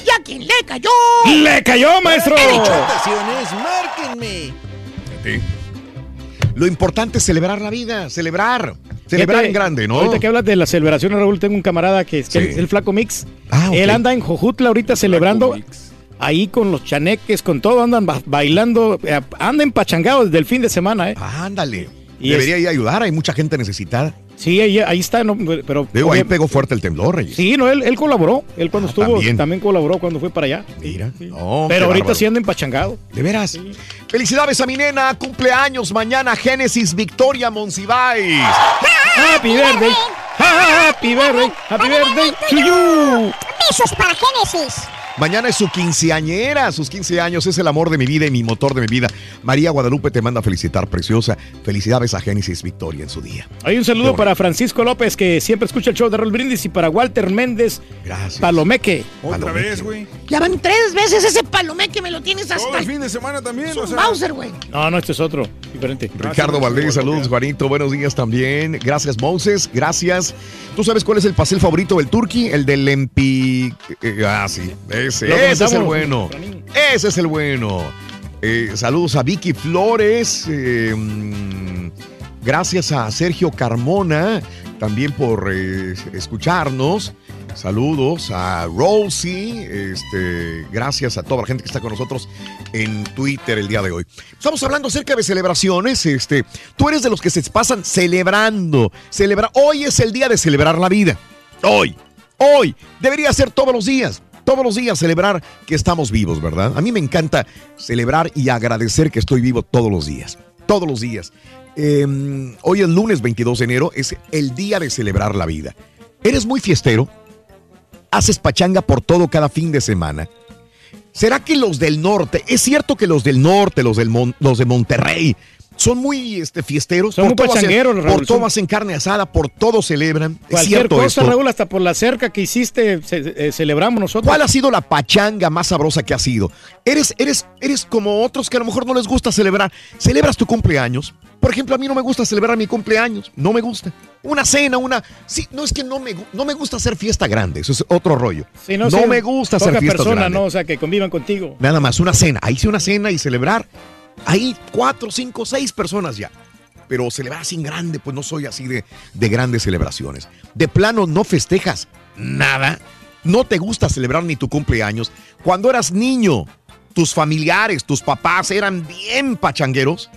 S5: ¿Y a quién le cayó?
S7: ¡Le cayó, maestro!
S67: Márquenme.
S2: Lo importante es celebrar la vida, celebrar. Celebrar en grande, ¿no?
S7: Ahorita que hablas de las celebraciones, Raúl, tengo un camarada que es, que
S2: Sí.
S7: es el Flaco Mix.
S2: Ah, ok.
S7: Él anda en Jojutla ahorita celebrando. Ahí con los chaneques, con todo, andan ba- bailando, eh, anda empachangado desde el fin de semana, ¿eh?
S2: Ándale.
S7: Y
S2: Debería
S7: es-
S2: ir a ayudar, hay mucha gente necesitada.
S7: Sí, ahí, ahí está, no, pero...
S2: Digo, ahí pegó fuerte el temblor, Reyes.
S7: Sí, no, él, él colaboró. Él cuando estuvo,
S2: también.
S7: también. colaboró cuando fue para allá.
S2: Mira. No,
S7: Pero ahorita
S2: bárbaro.
S7: sí anda empachangado.
S2: De veras. Felicidades a mi nena, cumpleaños mañana, Génesis Victoria Monsiváis.
S7: Happy birthday. Happy birthday. Happy birthday to you.
S3: Besos para Génesis.
S2: Mañana es su quinceañera, sus 15 años, es el amor de mi vida y mi motor de mi vida. María Guadalupe te manda a felicitar, preciosa. Felicidades a Génesis Victoria en su día.
S7: Hay un saludo para Francisco López, que siempre escucha el show de Roll Brindis, y para Walter Méndez Palomeque.
S6: Otra vez, güey.
S5: Ya van tres veces ese palomé que me lo tienes hasta
S6: Todo el fin de semana también, o sea.
S5: Bowser, güey.
S7: No, no, este es otro, diferente.
S2: Ricardo Valdés, saludos, Juanito, buenos días también. Gracias, Moses, gracias. ¿Tú sabes cuál es el pastel favorito del turqui? El del Lempi... eh, ah, sí, ese, ese es el bueno. Ese es el bueno. Eh, saludos a Vicky Flores. eh, mm, gracias a Sergio Carmona también por eh, escucharnos. Saludos a Rosie. Este, gracias a toda la gente que está con nosotros en Twitter el día de hoy. Estamos hablando acerca de celebraciones. Este, tú eres de los que se pasan celebrando. Celebra hoy es el día de celebrar la vida. Hoy. Hoy. Debería ser todos los días. Todos los días celebrar que estamos vivos, ¿verdad? A mí me encanta celebrar y agradecer que estoy vivo todos los días. Todos los días. Eh, hoy es lunes 22 de enero, es el día de celebrar la vida. ¿Eres muy fiestero? ¿Haces pachanga por todo cada fin de semana? ¿Será que los del norte, es cierto que los del norte, los, del Mon- los de Monterrey, son muy este, fiesteros?
S7: Son muy
S2: todo hacen-
S7: pachangueros, Raúl,
S2: Por todo hacen carne asada, por todo celebran. ¿Es
S7: Cualquier
S2: cierto
S7: cosa,
S2: esto?
S7: Raúl, hasta por la cerca que hiciste, ce- eh, celebramos nosotros.
S2: ¿Cuál ha sido la pachanga más sabrosa que ha sido? ¿Eres, eres, eres como otros que a lo mejor no les gusta celebrar. ¿Celebras tu cumpleaños? Por ejemplo, a mí no me gusta celebrar mi cumpleaños. No me gusta. Una cena, una... Sí, no es que no me, no me gusta hacer fiesta grande. Eso es otro rollo.
S7: Sí,
S2: no
S7: sí,
S2: me gusta hacer
S7: poca
S2: fiestas
S7: persona,
S2: grandes.
S7: ¿no? O sea, que convivan contigo.
S2: Nada más, una cena. Ahí sí una cena y celebrar. Ahí cuatro, cinco, seis personas ya. Pero celebrar así en grande, pues no soy así de, de grandes celebraciones. De plano, no festejas nada. No te gusta celebrar ni tu cumpleaños. Cuando eras niño, tus familiares, tus papás eran bien pachangueros.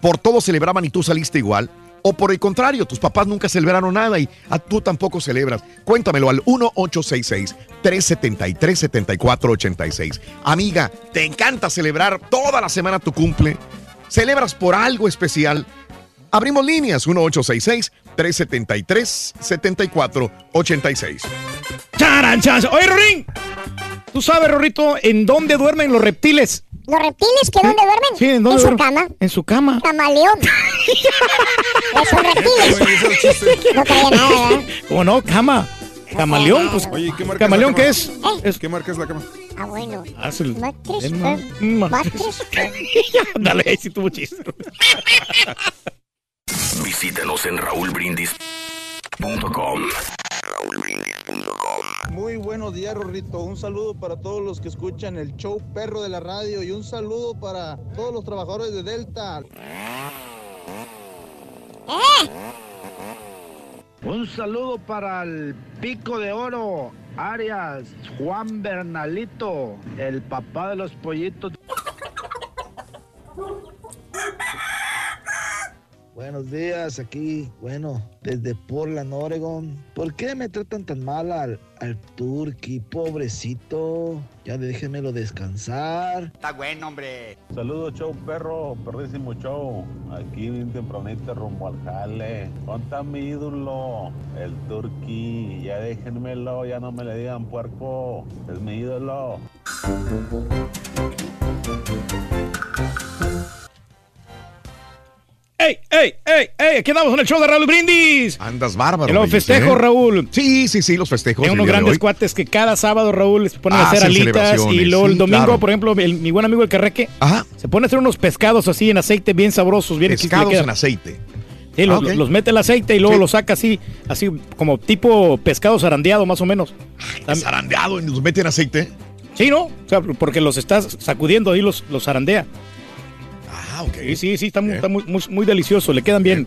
S2: Por todo celebraban y tú saliste igual. O por el contrario, tus papás nunca celebraron nada y a tú tampoco celebras. Cuéntamelo al 1866-373-7486. Amiga, ¿te encanta celebrar toda la semana tu cumple? ¿Celebras por algo especial? Abrimos líneas 1866-373-7486.
S7: ¡Charan! Oye, Rorín, ¿tú sabes, Rorrito, en dónde duermen los reptiles?
S3: ¿Los reptiles que dónde duermen?
S7: Sí, ¿en dónde
S3: su
S7: duermen?
S3: cama.
S7: En su cama.
S3: Camaleón. Esos reptiles. No traía nada, ¿verdad?
S7: ¿Cómo no? Cama. Camaleón, pues.
S6: Oye, ¿qué marca
S7: ¿Camaleón qué
S6: es
S7: es?
S6: ¿Qué marca es la cama?
S3: Ah, bueno.
S7: Ah, es el-
S3: Matres,
S7: es
S3: eh,
S7: ma-
S3: matres.
S7: Dale, ahí sí tuvo chiste.
S35: Visítanos en raúlbrindis.com.
S68: Muy buenos días, Rorrito. Un saludo para todos los que escuchan el show perro de la radio y un saludo para todos los trabajadores de Delta.
S69: Un saludo para el Pico de Oro, Arias, Juan Bernalito, el papá de los pollitos.
S70: Buenos días, aquí, bueno, desde Portland, Oregon. ¿Por qué me tratan tan mal al, al Turqui? Pobrecito. Ya déjenmelo descansar.
S61: Está bueno, hombre.
S64: Saludos, show perro, perrísimo show. Aquí bien tempranito rumbo al jale. ¿Dónde mi ídolo? El turqui. Ya déjenmelo, ya no me le digan puerco. Es mi ídolo.
S7: ¡Ey, ey, ey, ey! Aquí andamos en el show de Raúl Brindis.
S2: Andas bárbaro.
S7: En los festejos,
S2: ¿eh?
S7: Raúl.
S2: Sí, sí, sí, los festejos.
S7: Hay unos grandes cuates que cada sábado, Raúl, les ponen a hacer
S2: Hacen
S7: alitas. Y luego el domingo,
S2: claro.
S7: por ejemplo, el- mi buen amigo el Carreque se pone a hacer unos pescados así en aceite bien sabrosos. Bien
S2: Pescados en aceite.
S7: Sí, los,
S2: Ah,
S7: los mete en el aceite y luego los saca así, así como tipo pescado zarandeado más o menos.
S2: ¿Zarandeado y los mete en aceite?
S7: Sí, ¿no? O sea, porque los estás sacudiendo ahí, los, los zarandea.
S2: Ah, ok.
S7: Sí, sí, sí, está, muy, está muy, muy, muy delicioso, le quedan bien.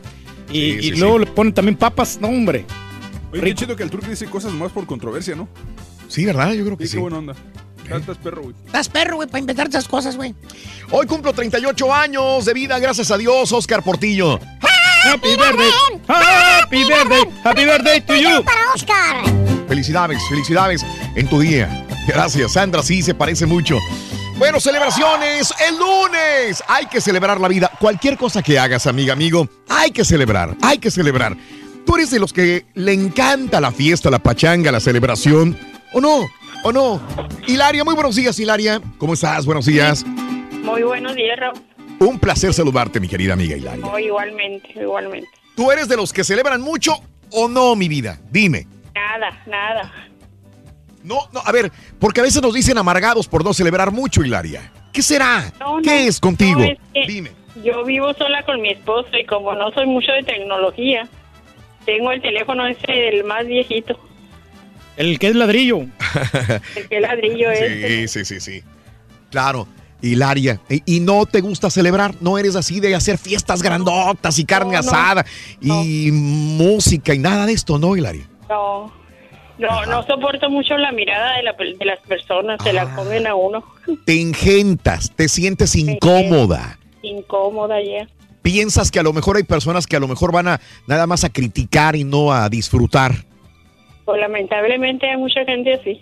S7: Y,
S6: Sí,
S7: y
S6: sí,
S7: luego
S6: sí.
S7: le ponen también papas, no, hombre.
S6: Oye, qué chido que el turco dice cosas más por controversia, ¿no?
S2: Sí, ¿verdad? Yo creo que
S6: Sí,
S2: sí.
S6: qué buena onda. Estás perro, güey.
S5: Estás perro, güey, para inventar esas cosas, güey.
S2: Hoy cumplo 38 años de vida, gracias a Dios, Oscar Portillo.
S7: Happy birthday. Happy birthday. Happy birthday to you.
S3: Para Oscar.
S2: Felicidades, felicidades en tu día. Gracias, Sandra, sí, se parece mucho. Bueno, celebraciones el lunes. Hay que celebrar la vida. Cualquier cosa que hagas, amiga, amigo, hay que celebrar, hay que celebrar. ¿Tú eres de los que le encanta la fiesta, la pachanga, la celebración? ¿O no? ¿O no? Hilaria, muy buenos días, Hilaria. ¿Cómo estás? Buenos días.
S71: Muy buenos días.
S2: Un placer saludarte, mi querida amiga Hilaria.
S71: Oh, igualmente, igualmente.
S2: ¿Tú eres de los que celebran mucho o no, mi vida? Dime.
S71: Nada, nada.
S2: No, no, a ver, porque a veces nos dicen amargados por no celebrar mucho, Hilaria. ¿Qué será?
S71: No, no,
S2: ¿Qué es contigo?
S71: no, es que
S2: Dime.
S71: Yo vivo sola con mi esposo y como no soy mucho de tecnología, tengo el teléfono ese del más viejito,
S7: El que es ladrillo.
S71: el que ladrillo es.
S2: Sí, sí, sí, sí. Claro. Hilaria, ¿y y no te gusta celebrar? ¿No eres así de hacer fiestas grandotas y carne
S71: No, no,
S2: asada y música y nada de esto, no, Hilaria?
S71: No, no, no soporto mucho la mirada de, la de las personas, se la comen a uno.
S2: Te engentas, te sientes incómoda.
S71: Incómoda ya.
S2: Piensas que a lo mejor hay personas que a lo mejor van a nada más a criticar y no a disfrutar.
S71: Pues lamentablemente hay mucha gente así.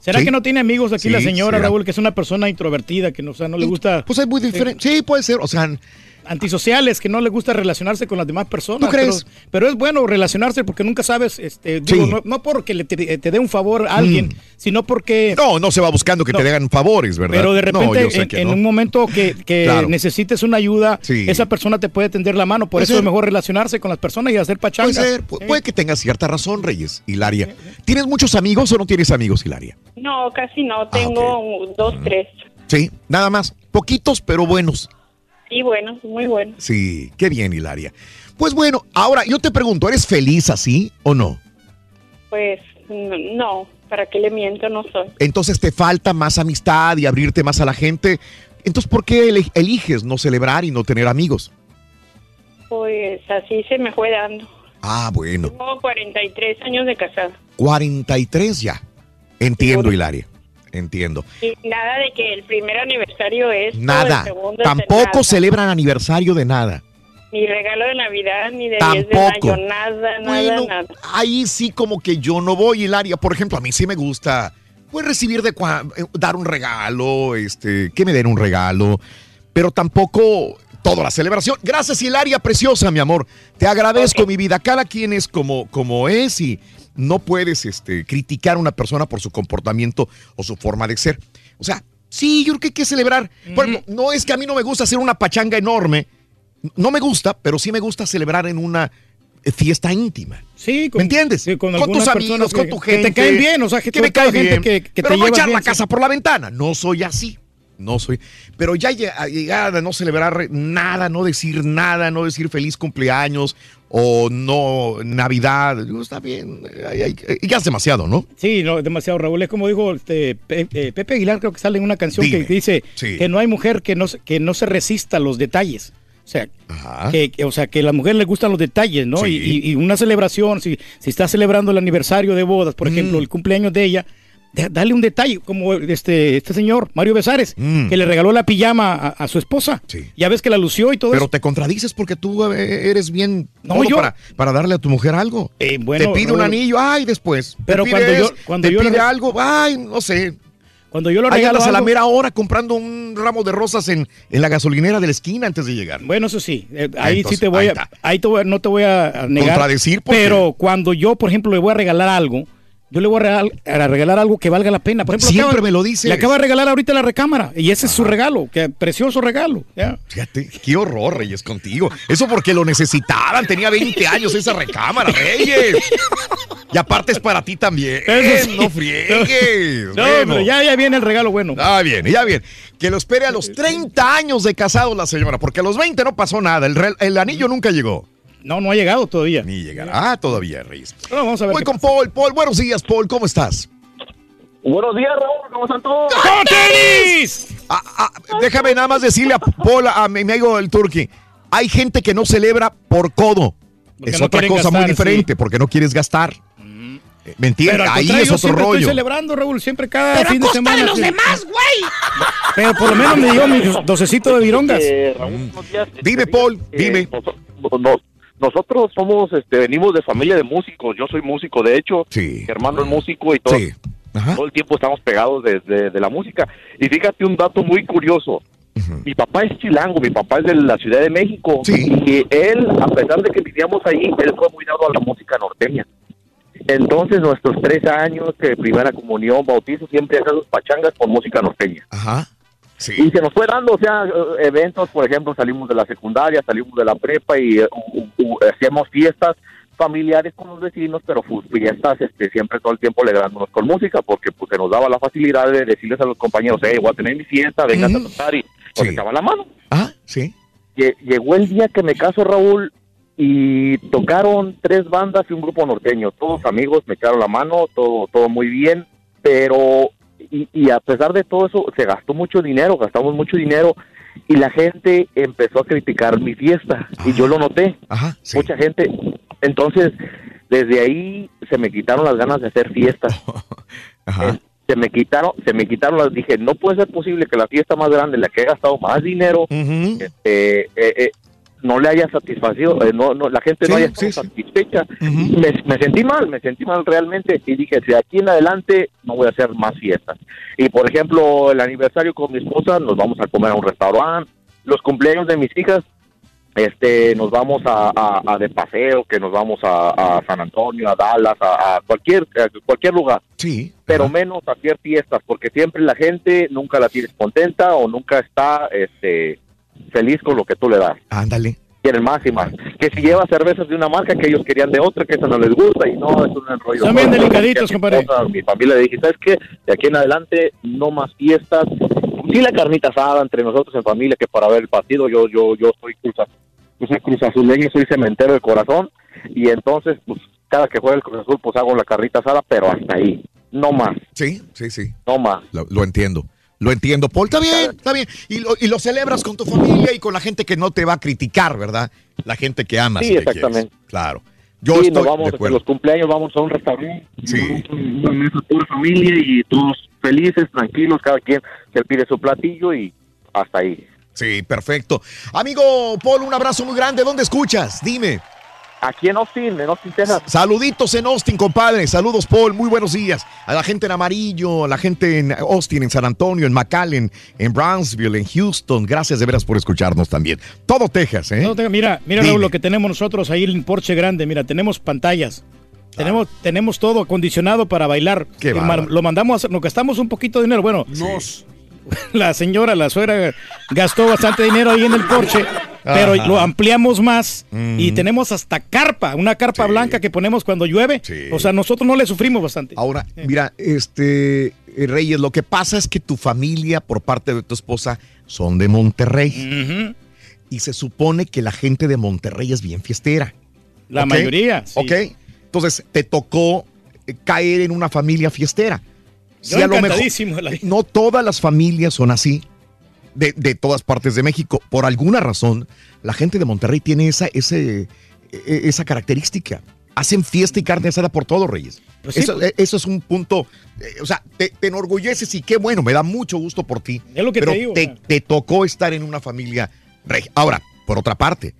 S7: ¿Será
S2: sí.
S7: que no tiene amigos aquí
S2: Sí,
S7: la señora,
S2: será.
S7: Raúl, que es una persona introvertida, que no, o sea, no le gusta...
S2: Pues es muy diferente. Sí, puede ser, o sea...
S7: Antisociales, que no le gusta relacionarse con las demás personas.
S2: ¿Tú crees?
S7: Pero, pero es bueno relacionarse porque nunca sabes, este, digo,
S2: Sí.
S7: no, no porque le te, te dé un favor a alguien,
S2: Mm.
S7: sino porque...
S2: No, no se va buscando que te hagan favores, ¿verdad?
S7: Pero de
S2: No,
S7: repente, en, un momento que, que
S2: Claro.
S7: necesites una ayuda,
S2: Sí.
S7: esa persona te puede tender la mano. Por
S2: Puede
S7: eso es mejor relacionarse con las personas y hacer pachanga.
S2: Puede ser, pu- puede que tengas cierta razón, Reyes, Hilaria. ¿Tienes muchos amigos o no tienes amigos, Hilaria?
S71: No, casi
S2: Ah,
S71: no, tengo dos, tres.
S2: Sí, nada más. Poquitos, pero buenos.
S71: Sí, bueno, muy bueno.
S2: Sí, qué bien, Hilaria. Pues bueno, ahora yo te pregunto, ¿eres feliz así o no?
S71: Pues no, ¿para qué le miento? No soy.
S2: Entonces te falta más amistad y abrirte más a la gente. Entonces, ¿por qué eliges no celebrar y no tener amigos?
S71: Pues así se me fue dando.
S2: Ah, bueno.
S71: Tengo 43 años de casada.
S2: 43 ya. Entiendo, Hilaria. Entiendo.
S71: Y nada de que el primer aniversario es.
S2: Nada. Tampoco celebran aniversario de nada.
S71: Ni regalo de Navidad, ni de 10 de
S2: Tampoco.
S71: mayo, nada, nada,
S2: Bueno,
S71: nada.
S2: ahí sí como que yo no voy, Hilaria. Por ejemplo, a mí sí me gusta pues recibir de cua- eh, dar un regalo, este, que me den un regalo, pero tampoco toda la celebración. Gracias, Hilaria, preciosa, mi amor. Te agradezco mi vida. Cada quien es como, como es y no puedes este, criticar a una persona por su comportamiento o su forma de ser. O sea, sí, yo creo que hay que celebrar. Por ejemplo, no es que a mí no me gusta hacer una pachanga enorme. No me gusta, pero sí me gusta celebrar en una fiesta íntima.
S7: Sí,
S2: ¿Me entiendes?
S7: con
S2: tus
S7: algunas
S2: amigos, con tu
S7: que te
S2: gente.
S7: caen bien, o sea, que
S2: que
S7: sobre
S2: me cae
S7: todo gente
S2: bien.
S7: que- que te
S2: pero no
S7: llevas
S2: echar
S7: bien,
S2: la
S7: sí.
S2: casa por la ventana. No soy así. No soy. Pero ya lle- a llegar a no celebrar nada, no decir nada, no decir feliz cumpleaños o no Navidad. Está bien. ya es demasiado, ¿no?
S7: Sí, no, demasiado, Raúl. Es como dijo este, eh, Pepe Aguilar, creo que sale en una canción
S2: Dime.
S7: que dice
S2: Sí.
S7: que no hay mujer que no, se- que no se resista a los detalles. O sea, que, que- o sea, que a la mujer le gustan los detalles, ¿no? Y, y- y una celebración, si, si está celebrando el aniversario de bodas, por ejemplo,
S2: Mm.
S7: el cumpleaños de ella, dale un detalle, como este, este señor, Mario Besares,
S2: Mm.
S7: que le regaló la pijama a, a su esposa. Ya ves que la lució y todo
S2: Pero
S7: eso.
S2: te contradices porque tú eh, eres bien
S7: No, yo-
S2: para, para darle a tu mujer algo.
S7: bueno,
S2: te pide un anillo, ay, después.
S7: Pero cuando yo- cuando
S2: te
S7: yo
S2: pide algo, ay, no sé.
S7: Cuando yo lo
S2: Ahí
S7: regalo
S2: andas a la mera hora comprando un ramo de rosas en, en la gasolinera de la esquina antes de llegar.
S7: Bueno, eso sí. eh, ahí
S2: Entonces,
S7: sí te voy
S2: ahí
S7: a, ahí te voy a- no te voy a negar.
S2: Contradecir porque-
S7: Pero cuando yo, por ejemplo, le voy a regalar algo, yo le voy a regalar, a regalar algo que valga la pena. Por ejemplo,
S2: Siempre
S7: acaba-
S2: me lo dices.
S7: Le acaba de regalar ahorita la recámara y ese es su regalo, que precioso regalo.
S2: Fíjate, qué horror, Reyes, contigo. Eso porque lo necesitaban. Tenía 20 años esa recámara, Reyes. Y aparte es para ti también.
S7: Eso sí.
S2: No friegues.
S7: No,
S2: Bueno.
S7: pero ya, ya viene el regalo bueno.
S2: Ah, bien, ya bien. Que lo espere a los 30 años de casado la señora, porque a los 20 no pasó nada. El, el anillo nunca llegó.
S7: No, no ha llegado todavía.
S2: Ni llegará todavía, Reyes.
S7: Bueno, vamos a ver.
S2: Voy con Paul. Paul, buenos días, Paul. ¿Cómo estás?
S72: Buenos días, Raúl. ¿Cómo están todos?
S7: ¡Con tenis!
S2: Ah, Déjame nada más decirle a Paul, a mi amigo el Turqui. Hay gente que no celebra por codo.
S7: Porque
S2: es
S7: no
S2: otra cosa muy diferente, porque no quieres gastar. Eh, ¿Me entiendes?
S7: Pero
S2: Ahí es otro
S7: siempre
S2: rollo.
S7: estoy celebrando, Raúl, siempre cada
S5: Pero
S7: fin de semana.
S5: de los
S7: sí.
S5: demás, güey.
S7: Pero por lo menos me dio mi docecito de virongas.
S72: Eh, Raúl.
S2: Dime, Paul,
S72: Eh,
S2: dime.
S72: nos- nosotros somos, este, venimos de familia de músicos. Yo soy músico, de hecho.
S2: Sí.
S72: Mi hermano es músico y todo. Todo el tiempo estamos pegados desde de la música. Y fíjate un dato muy curioso. Mi papá es chilango, mi papá es de la Ciudad de México. Y él, a pesar de que vivíamos ahí, él fue muy dado a la música norteña. Entonces, nuestros tres años, que primera comunión, bautizo, siempre hacemos pachangas con música norteña.
S2: Ajá.
S72: Y se nos fue dando, o sea, eh, eventos, por ejemplo, salimos de la secundaria, salimos de la prepa y eh, u- u- hacíamos fiestas familiares con los vecinos, pero fiestas este, siempre todo el tiempo alegrándonos con música, porque pues se nos daba la facilidad de decirles a los compañeros, hey, voy a tener mi fiesta, vengan a tocar y nos echaban la mano.
S2: Ah, sí.
S72: Lle- Llegó el día que me caso, Raúl, y tocaron tres bandas y un grupo norteño. Todos amigos, me echaron la mano, todo, todo muy bien, pero y, y a pesar de todo eso, se gastó mucho dinero, gastamos mucho dinero y la gente empezó a criticar mi fiesta y yo lo noté. Mucha gente. Entonces, desde ahí se me quitaron las ganas de hacer fiestas. Eh, Se me quitaron, se me quitaron las, dije, no puede ser posible que la fiesta más grande, la que he gastado más dinero, este, eh, eh, no le haya satisfacido, eh, no, no, la gente no
S2: Sí,
S72: haya estado satisfecha. me, me sentí mal, me sentí mal realmente y dije, de aquí en adelante no voy a hacer más fiestas. Y por ejemplo, el aniversario con mi esposa, nos vamos a comer a un restaurante, los cumpleaños de mis hijas, este, nos vamos a, a- a de paseo, que nos vamos a, a San Antonio, a Dallas, a, cualquier, a cualquier lugar.
S2: Sí.
S72: Pero menos hacer fiestas, porque siempre la gente nunca la tienes contenta o nunca está, este, feliz con lo que tú le das.
S2: Ándale.
S72: Quieren más y más. Que si lleva cervezas de una marca que ellos querían de otra, que eso no les gusta y no, es rollo.
S7: Son bien
S72: No,
S7: delicaditos,
S72: mi
S7: compadre.
S72: esposa, Mi familia le dije, ¿sabes qué? De aquí en adelante no más fiestas. Sí la carnita asada entre nosotros en familia, que para ver el partido, yo yo yo soy cruz, soy cruz azuleño, soy cementero de corazón y entonces pues cada que juega el Cruz Azul pues hago la carnita asada, pero hasta ahí, no más.
S2: Sí, sí, sí.
S72: No más.
S2: Lo, lo entiendo. Lo entiendo, Paul. Está bien, está bien. Y lo, y lo celebras con tu familia y con la gente que no te va a criticar, ¿verdad? La gente que amas.
S72: Sí,
S2: quieres.
S72: exactamente.
S2: Claro. Yo
S72: sí,
S2: estoy
S72: nos vamos
S2: de acuerdo.
S72: los cumpleaños, vamos a un restaurante,
S2: Sí.
S72: una mesa pura familia y todos felices, tranquilos, cada quien se pide su platillo y hasta ahí.
S2: Sí, perfecto. Amigo Paul, un abrazo muy grande. ¿Dónde escuchas? Dime.
S72: Aquí en Austin, en Austin, Texas.
S2: Saluditos en Austin, compadre. Saludos, Paul. Muy buenos días. A la gente en Amarillo, a la gente en Austin, en San Antonio, en McAllen, en Brownsville, en Houston. Gracias de veras por escucharnos también. Todo Texas, ¿eh?
S7: Mira, mira. Raúl, lo que tenemos nosotros ahí en Porsche grande. Mira, tenemos pantallas. Tenemos, tenemos todo acondicionado para bailar.
S2: Qué
S7: lo mandamos a hacer, nos gastamos un poquito de dinero. Bueno, la señora, la suegra, gastó bastante dinero ahí en el Porsche, pero
S2: Ajá.
S7: lo ampliamos más y
S2: Mm.
S7: tenemos hasta carpa, una carpa blanca que ponemos cuando llueve. O sea, nosotros no le sufrimos bastante.
S2: Ahora, mira, este eh, Reyes, lo que pasa es que tu familia, por parte de tu esposa, son de Monterrey. Y se supone que la gente de Monterrey es bien fiestera.
S7: La mayoría, sí.
S2: Ok. Entonces, te tocó eh, caer en una familia fiestera.
S7: Yo
S2: a lo mejor- no todas las familias son así. De, de todas partes de México. Por alguna razón, la gente de Monterrey tiene esa, ese, e- esa característica. Hacen fiesta y carne asada por todo, Reyes.
S7: Pues sí,
S2: eso,
S7: pues.
S2: eso es un punto, eh, o sea, te, te enorgulleces y qué bueno, me da mucho gusto por ti.
S7: Es lo que te
S2: pero
S7: digo,
S2: te,
S7: o sea.
S2: te tocó estar en una familia regia. Ahora, por otra parte,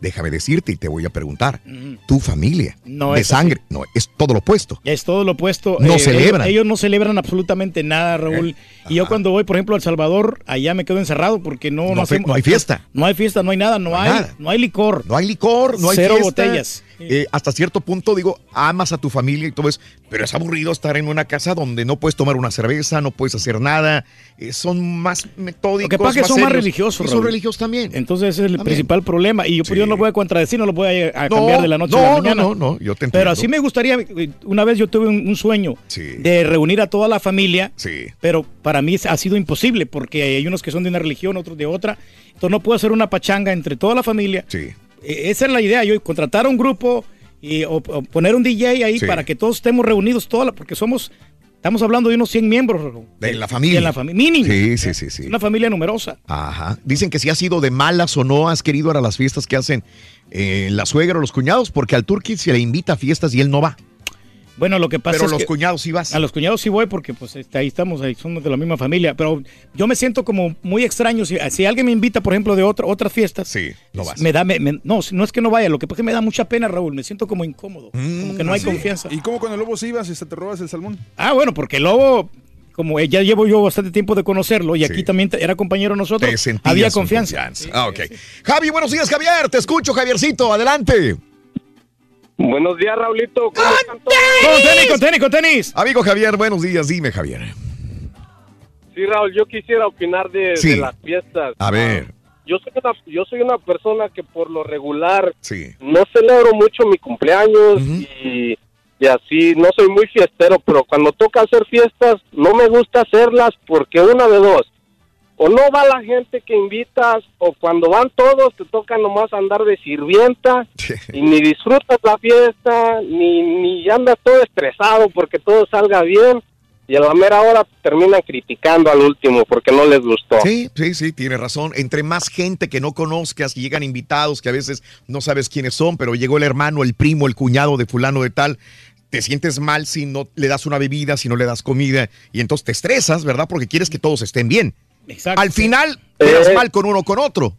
S2: déjame decirte y te voy a preguntar, tu familia
S7: No
S2: de
S7: así.
S2: sangre, no, es todo lo opuesto.
S7: Es todo lo opuesto.
S2: No
S7: Eh,
S2: celebran.
S7: Ellos, ellos no celebran absolutamente nada, Raúl. y yo cuando voy, por ejemplo, a El Salvador, allá me quedo encerrado porque no,
S2: No
S7: no,
S2: fe-
S7: hacemos-
S2: no hay fiesta.
S7: No hay fiesta, no hay nada, no, hay,
S2: nada.
S7: no hay licor.
S2: No hay licor, no hay
S7: Cero
S2: fiesta.
S7: botellas.
S2: Eh, hasta cierto punto, digo, amas a tu familia y todo eso, pero es aburrido estar en una casa donde no puedes tomar una cerveza, no puedes hacer nada. eh, son más metódicos.
S7: Lo que pasa es que son más religiosos.
S2: Y son religiosos también.
S7: Entonces ese es el
S2: También.
S7: principal problema. Y yo, pues, yo no voy a contradecir, no lo voy a, a
S2: No,
S7: cambiar de la noche
S2: no,
S7: a la
S2: no,
S7: mañana.
S2: no, no, yo te entiendo.
S7: Pero así me gustaría, eh, una vez yo tuve un, un sueño de reunir a toda la familia,
S2: Sí.
S7: pero para mí ha sido imposible porque hay unos que son de una religión, otros de otra. Entonces no puedo hacer una pachanga entre toda la familia.
S2: Sí.
S7: Eh, Esa es la idea, yo contratar a un grupo y, o, o poner un DJ ahí
S2: Sí.
S7: para que todos estemos reunidos, toda la- porque somos, estamos hablando de unos 100 miembros.
S2: De la familia.
S7: De la familia, mínimo.
S2: Sí, sí, sí,
S7: una familia numerosa.
S2: Ajá. Dicen que si has sido de malas o no has querido ir a las fiestas que hacen eh, la suegra o los cuñados, porque al turqui se le invita a fiestas y él no va.
S7: Bueno, lo que pasa
S2: Pero
S7: es
S2: los
S7: que
S2: cuñados sí vas.
S7: A los cuñados sí voy porque pues este, ahí estamos, ahí somos de la misma familia. Pero yo me siento como muy extraño. Si, si alguien me invita, por ejemplo, de otra, otras fiestas,
S2: sí, no vas.
S7: me da, me- me- no, no es que no vaya, lo que pasa es que me da mucha pena, Raúl. Me siento como incómodo, como que no hay
S6: ¿Sí?
S7: confianza.
S6: ¿Y cómo con el lobo se ibas y se te robas el salmón?
S7: Ah, bueno, porque el lobo, como eh, ya llevo yo bastante tiempo de conocerlo y aquí también era compañero de nosotros, había
S2: en
S7: confianza.
S2: Ah, ok. Javi, buenos días, Javier. Te escucho, Javiercito. Adelante.
S73: Buenos días, Raulito. ¿Cómo están todos?
S7: Con tenis, con tenis, con tenis.
S2: Amigo Javier, buenos días. Dime, Javier.
S73: Sí, Raúl, yo quisiera opinar de,
S2: Sí.
S73: de las fiestas.
S2: A ver.
S73: Yo soy, una, yo soy una persona que por lo regular
S2: Sí.
S73: no celebro mucho mi cumpleaños y, y así, no soy muy fiestero, pero cuando toca hacer fiestas no me gusta hacerlas porque una de dos, o no va la gente que invitas o cuando van todos te toca nomás andar de sirvienta y ni disfrutas la fiesta, ni, ni andas todo estresado porque todo salga bien y a la mera hora terminan criticando al último porque no les gustó.
S2: Sí, sí, sí, tiene razón. Entre más gente que no conozcas, llegan invitados que a veces no sabes quiénes son, pero llegó el hermano, el primo, el cuñado de fulano de tal, te sientes mal si no le das una bebida, si no le das comida, y entonces te estresas, ¿verdad? Porque quieres que todos estén bien.
S7: Exacto.
S2: Al final, quedas
S73: Eh.
S2: mal con uno con otro,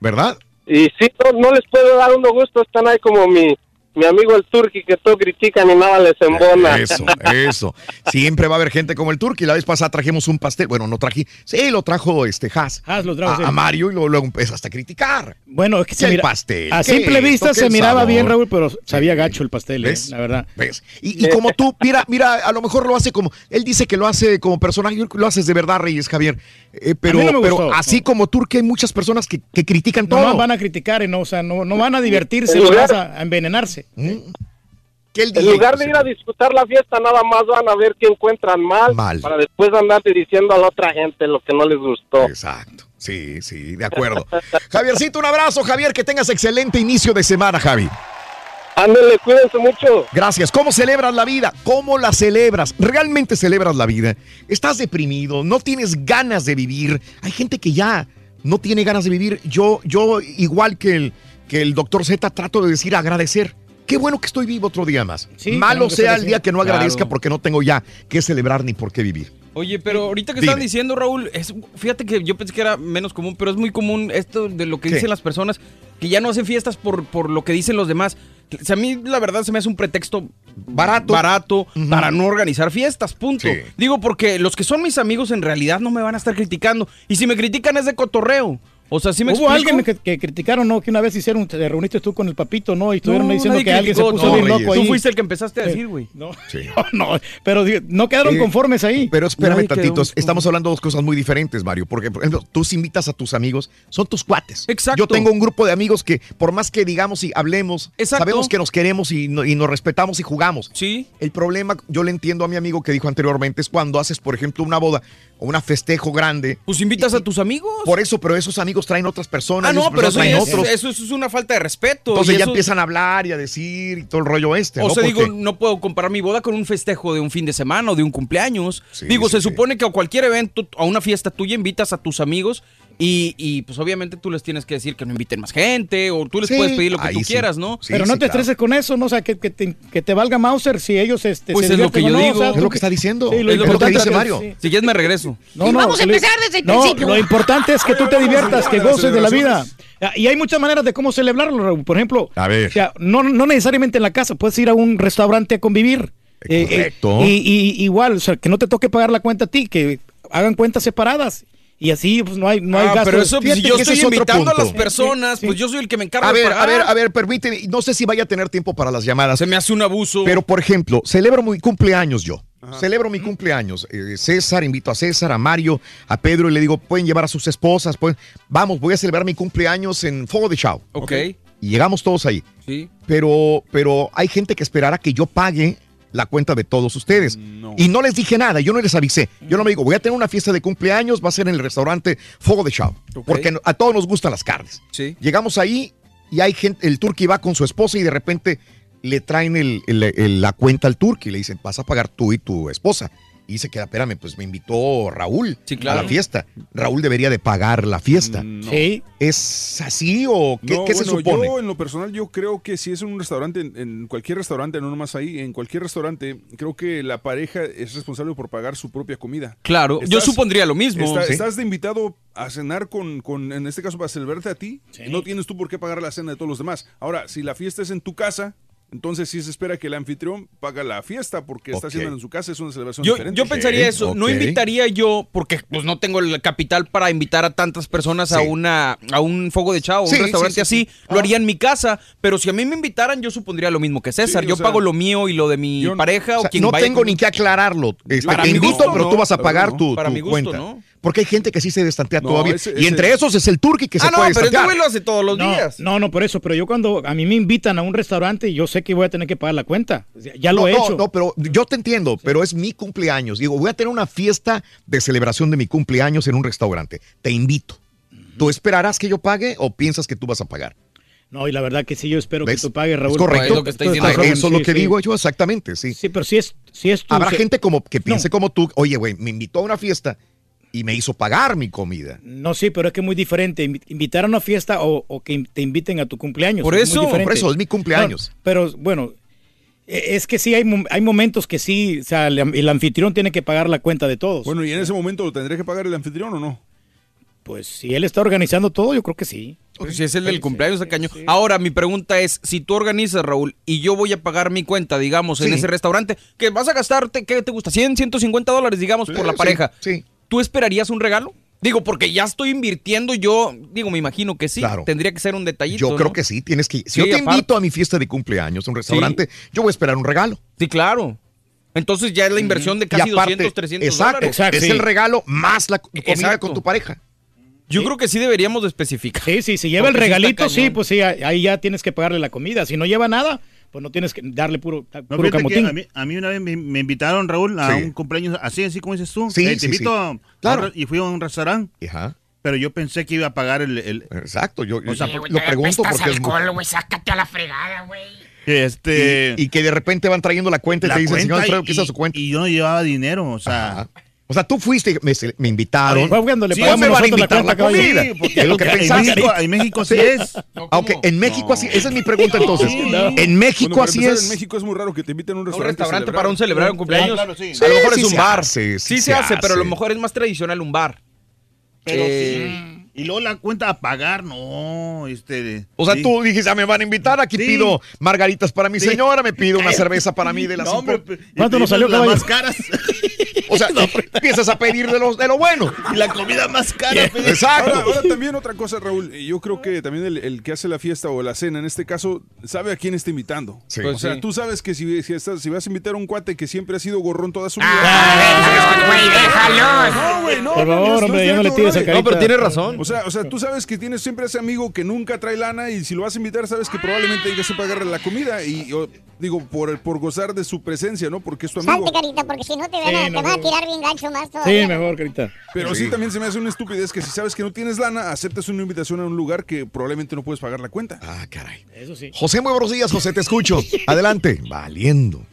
S2: ¿verdad?
S73: Y sí, no, no les puedo dar uno gusto, están ahí como mi, mi amigo el Turqui que todo critican y nada les embona.
S2: Eso, eso. Siempre va a haber gente como el Turqui. La vez pasada trajimos un pastel. Bueno, no traje. Sí, lo trajo este Haas.
S7: Haas lo trajo,
S2: a,
S7: sí.
S2: a Mario y luego, luego empezaste a criticar.
S7: Bueno, es que se
S2: el
S7: mira,
S2: pastel,
S7: a simple
S2: esto,
S7: vista se miraba
S2: sabor.
S7: bien, Raúl, pero sabía gacho el pastel, eh,
S2: ¿Ves?
S7: la verdad.
S2: ¿Ves? Y, y como tú, mira, mira, a lo mejor lo hace como, él dice que lo hace como personaje, yo creo que lo haces de verdad, Reyes Javier. Eh, pero,
S7: A no
S2: pero así como tú, que hay muchas personas que, que critican
S7: No
S2: todo.
S7: más van a criticar y no, o sea, no, no van a divertirse, no
S73: lugar-
S7: a, a envenenarse.
S73: En lugar de ir a disfrutar la fiesta, nada más van a ver qué encuentran mal,
S2: Mal.
S73: para después andar diciendo a la otra gente lo que no les gustó.
S2: Exacto. Sí, sí, de acuerdo. Javiercito, un abrazo, Javier, que tengas excelente inicio de semana, Javi.
S73: Ándale, cuídense mucho.
S2: Gracias. ¿Cómo celebras la vida? ¿Cómo la celebras? ¿Realmente celebras la vida? ¿Estás deprimido? ¿No tienes ganas de vivir? Hay gente que ya no tiene ganas de vivir. Yo, yo igual que el, que el doctor Z, trato de decir agradecer. Qué bueno que estoy vivo otro día más.
S57: Sí,
S2: Malo sea el día que no agradezca
S57: Claro.
S2: porque no tengo ya que celebrar ni por qué vivir.
S57: Oye, pero ahorita que
S2: Dime.
S57: estaban diciendo, Raúl, es, fíjate que yo pensé que era menos común, pero es muy común esto de lo que
S2: ¿Qué?
S57: dicen las personas, que ya no hacen fiestas por, por lo que dicen los demás. O sea, a mí la verdad se me hace un pretexto
S2: barato,
S57: barato para no organizar fiestas, punto. Digo, porque los que son mis amigos en realidad no me van a estar criticando. Y si me critican es de cotorreo. O sea, sí me
S7: Hubo
S57: explico?
S7: alguien que, que criticaron, ¿no? Que una vez hicieron, te reuniste tú con el papito, ¿no? Y estuvieron
S57: No,
S7: diciendo que alguien se puso
S57: no,
S7: bien loco
S57: Tú
S7: ahí.
S57: fuiste el que empezaste a
S7: Sí.
S57: decir, güey.
S7: No, no, pero no quedaron
S2: Eh,
S7: conformes ahí.
S2: Pero espérame
S7: Nadie quedó-
S2: tantito, estamos hablando de dos cosas muy diferentes, Mario. Porque, por ejemplo, tú invitas a tus amigos, son tus cuates.
S57: Exacto.
S2: Yo tengo un grupo de amigos que, por más que digamos y hablemos,
S57: Exacto.
S2: sabemos que nos queremos y, no- y nos respetamos y jugamos.
S57: Sí.
S2: El problema, yo le entiendo a mi amigo que dijo anteriormente, es cuando haces, por ejemplo, una boda o una festejo grande.
S57: Pues invitas a tus amigos.
S2: Por eso, pero esos amigos amigos traen otras personas.
S4: Ah, no, pero eso, es,
S2: otros.
S4: eso es una falta de respeto.
S2: Entonces ya
S4: eso-
S2: empiezan a hablar y a decir y todo el rollo este.
S4: O
S2: ¿no?
S4: sea, digo, no puedo comparar mi boda con un festejo de un fin de semana o de un cumpleaños. digo, se supone que a cualquier evento, a una fiesta tuya invitas a tus amigos y, y, pues obviamente tú les tienes que decir que no inviten más gente o tú les
S7: Sí,
S4: puedes pedir lo que tú
S7: sí.
S4: quieras, ¿no?
S7: Pero no te estreses con eso, ¿no? O sea, que, que te, que te valga Mauser si ellos este,
S4: Pues
S7: se
S4: es lo que yo
S7: no,
S4: digo.
S7: o sea,
S4: Es lo que está diciendo.
S7: Sí,
S4: Es lo que
S7: importante
S4: dice
S7: es-
S4: Mario.
S7: sí.
S4: Si quieres me regreso.
S7: No,
S8: Y
S7: no,
S8: vamos a
S7: lo-
S8: empezar desde el
S7: no,
S8: principio.
S7: Lo importante es que tú te diviertas, que goces de la vida. Y hay muchas maneras de cómo celebrarlo, Raúl. Por ejemplo,
S2: A ver.
S7: o sea, no, no necesariamente en la casa, puedes ir a un restaurante a convivir. Eh, eh,
S2: Correcto.
S7: y, y- igual, o sea, que no te toque pagar la cuenta a ti, que hagan cuentas separadas. Y así pues no hay, no hay
S4: Ah,
S7: gastos.
S4: pero eso, pues, si
S7: Fíjate
S4: yo
S7: que ese
S4: estoy invitando a las personas, pues yo soy el que me encargo
S2: A
S4: de
S2: ver, a ver, a ver, permíteme. No sé si vaya a tener tiempo para las llamadas.
S4: Se me hace un abuso.
S2: Pero, por ejemplo, celebro mi cumpleaños yo. Celebro mi cumpleaños. Eh, César, invito a César, a Mario, a Pedro y le digo, pueden llevar a sus esposas. Pueden... Vamos, voy a celebrar mi cumpleaños en Fuego de Chao.
S4: Ok.
S2: Y llegamos todos ahí.
S4: Sí.
S2: Pero, pero hay gente que esperará que yo pague la cuenta de todos ustedes. Y no les dije nada, yo no les avisé. Yo no me digo, voy a tener una fiesta de cumpleaños, va a ser en el restaurante Fuego de Chao. Porque a todos nos gustan las carnes.
S4: Sí.
S2: Llegamos ahí y hay gente, el turqui va con su esposa y de repente le traen el- el- el- la cuenta al turqui y le dicen, vas a pagar tú y tu esposa. Y dice que, espérame, pues me invitó Raúl
S4: claro.
S2: a la fiesta. Raúl debería de pagar la fiesta.
S7: Sí.
S2: ¿Es así o qué,
S6: No,
S2: qué se supone?
S6: Yo, en lo personal, yo creo que si es en un restaurante, en, en cualquier restaurante, no nomás ahí, en cualquier restaurante, creo que la pareja es responsable por pagar su propia comida.
S4: Claro, yo supondría lo mismo.
S6: está-
S4: Sí.
S6: Estás de invitado a cenar con, con, en este caso, para celebrarte a ti. No tienes tú por qué pagar la cena de todos los demás. Ahora, si la fiesta es en tu casa, entonces sí se espera que el anfitrión paga la fiesta porque está haciendo en su casa, es una celebración
S4: Yo,
S6: diferente.
S4: yo pensaría eso, no invitaría yo, porque pues no tengo el capital para invitar a tantas personas a una a un fuego de chao,
S2: Sí,
S4: un restaurante
S2: sí, sí,
S4: así, lo haría en mi casa, pero si a mí me invitaran yo supondría lo mismo que César,
S2: Sí,
S4: yo
S2: sea,
S4: pago lo mío y lo de mi
S2: no-
S4: pareja o,
S2: o sea,
S4: quien
S2: no
S4: vaya
S2: tengo
S4: con-
S2: ni que aclararlo. Este,
S4: Para
S2: te
S4: mi
S2: invito,
S4: gusto,
S2: pero
S4: no.
S2: tú vas a pagar tu.
S4: Para
S2: tu
S4: mi gusto,
S2: cuenta.
S4: no.
S2: Porque hay gente que sí se destantea
S7: No,
S2: todavía.
S7: ese-
S2: y entre esos es el turqui que se
S7: Ah, no,
S2: puede
S7: pero este güey
S4: lo hace todos los
S7: No,
S4: días.
S7: No, no, por eso, pero yo cuando a mí me invitan a un restaurante, yo sé que voy a tener que pagar la cuenta. Ya lo
S2: no,
S7: he
S2: no,
S7: hecho.
S2: No, pero yo te entiendo, pero es mi cumpleaños. Digo, voy a tener una fiesta de celebración de mi cumpleaños en un restaurante. Te invito. ¿Tú esperarás que yo pague o piensas que tú vas a pagar?
S7: No, y la verdad que sí, yo espero
S2: ¿Ves?
S7: que tú pagues, Raúl.
S2: Es correcto.
S7: Tú- tú estás
S2: Ah,
S7: joven,
S2: Eso es lo que
S7: sí.
S2: digo yo, exactamente, sí.
S7: Sí, pero si es, si es tu-
S2: Habrá gente como que piense como tú, oye, güey, me invitó a una fiesta y me hizo pagar mi comida.
S7: No, sí, pero es que es muy diferente. Invi- Invitar a una fiesta o, o que te inviten a tu cumpleaños.
S2: Por
S7: es
S2: eso,
S7: diferente.
S2: por eso, es mi cumpleaños.
S7: No, pero bueno, e- es que sí hay, hay momentos que sí, o sea, el, el anfitrión tiene que pagar la cuenta de todos.
S6: Bueno, ¿y en ese momento lo tendría que pagar el anfitrión o no?
S7: Pues si él está organizando todo, yo creo que sí.
S4: Pues si es el del cumpleaños de caño. Ahora, mi pregunta es, si tú organizas, Raúl, y yo voy a pagar mi cuenta, digamos, en
S2: Sí.
S4: ese restaurante, que vas a gastarte, ¿qué te gusta? 100, 150 dólares, digamos, por la
S2: sí,
S4: pareja.
S2: sí.
S4: ¿Tú esperarías un regalo? Digo, porque ya estoy invirtiendo yo, digo, me imagino que sí.
S2: Claro.
S4: Tendría que ser un detallito,
S2: Yo creo
S4: ¿no?
S2: que sí, tienes que. Si
S4: Sí,
S2: yo te
S4: aparte.
S2: invito a mi fiesta de cumpleaños, a un restaurante, yo voy a esperar un regalo.
S4: Sí, claro. Entonces ya es la inversión de casi
S2: aparte,
S4: 200, 300
S2: exacto,
S4: dólares.
S2: es el regalo más la comida
S4: Exacto.
S2: con tu pareja.
S4: Yo creo que sí deberíamos de especificar.
S7: Sí, sí, si lleva el
S4: Porque
S7: regalito, sí, pues sí, ahí ya tienes que pagarle la comida. Si no lleva nada, pues no tienes que darle puro,
S39: No,
S7: puro
S39: fíjate que
S7: camotín.
S39: a, mí, a mí una vez me, me invitaron, Raúl, a
S7: Sí.
S39: un cumpleaños así, así como dices tú.
S2: Sí,
S39: Eh, te
S2: sí,
S39: invito
S2: sí.
S39: a- a
S2: Claro.
S39: y fui a un restaurante.
S2: Ajá.
S39: Pero yo pensé que iba a pagar el... el
S2: Exacto, yo,
S39: o sea, por-
S2: lo pregunto porque
S8: alcohol, güey, sácate a la fregada, güey.
S39: que este...
S2: y, y que de repente van trayendo la cuenta y
S39: la
S2: te dicen, señor ¿qué es su cuenta?
S39: Y yo no llevaba dinero, o sea...
S2: Ajá. O sea, tú fuiste, me, me invitaron.
S7: Fue cuando le
S2: Sí,
S7: pagamos
S2: me van a
S7: nosotros la
S2: invitar la, comida.
S7: Sí, porque
S2: es lo que
S39: en
S2: pensaste.
S39: México- en México sí es.
S2: Aunque en México así, esa es mi pregunta entonces. En México
S6: Bueno,
S2: así
S6: empezar,
S2: es.
S6: En México es muy raro que te inviten a un
S4: Un
S6: restaurante.
S4: restaurante
S6: a
S4: para un celebrar un cumpleaños.
S39: Claro, sí.
S4: A lo mejor
S2: Sí,
S4: es un bar.
S2: hace,
S4: sí,
S2: sí
S4: se
S2: se
S4: hace, pero a lo mejor es más tradicional un bar.
S39: Pero
S4: Eh,
S39: sí. Y luego la cuenta a pagar, no, este...
S2: O sea,
S39: sí.
S2: tú dijiste, ya me van a invitar, aquí
S39: Sí.
S2: pido margaritas para mi
S39: Sí.
S2: señora, me pido una cerveza para mí de las
S39: No, hombre, pe-
S7: ¿Cuánto nos salió,
S39: las más caras.
S2: O sea, empiezas a pedir de, los, de lo bueno.
S39: y la comida más cara.
S2: Exacto.
S6: Ahora, ahora también otra cosa, Raúl. Yo creo que también el, el que hace la fiesta o la cena, en este caso, sabe a quién está invitando.
S2: Sí.
S6: o
S4: Pues
S6: sea,
S4: sí.
S6: tú sabes que si, si, estás- si vas a invitar a un cuate que siempre ha sido gorrón toda su vida.
S8: Ah, güey, déjalos.
S6: No, güey, no.
S7: Por
S6: no,
S7: favor,
S6: no,
S7: hombre, ya no le tires carita.
S4: No, pero tienes razón.
S6: O sea, o sea, tú sabes que tienes siempre ese amigo que nunca trae lana y si lo vas a invitar, sabes que probablemente hay que pagarle la comida y yo digo, por, por gozar de su presencia, ¿no? Porque es tu amigo.
S3: Salte, carita, porque si no te van,
S7: Sí,
S3: a,
S7: no,
S3: te van a tirar bien gancho más todavía.
S7: Sí, mejor, Carita.
S6: Pero sí. también se me hace una estupidez que si sabes que no tienes lana, aceptas una invitación a un lugar que probablemente no puedes pagar la cuenta.
S2: Ah, caray.
S7: Eso sí.
S2: José, muy buenos días, José, te escucho. Adelante. Valiendo.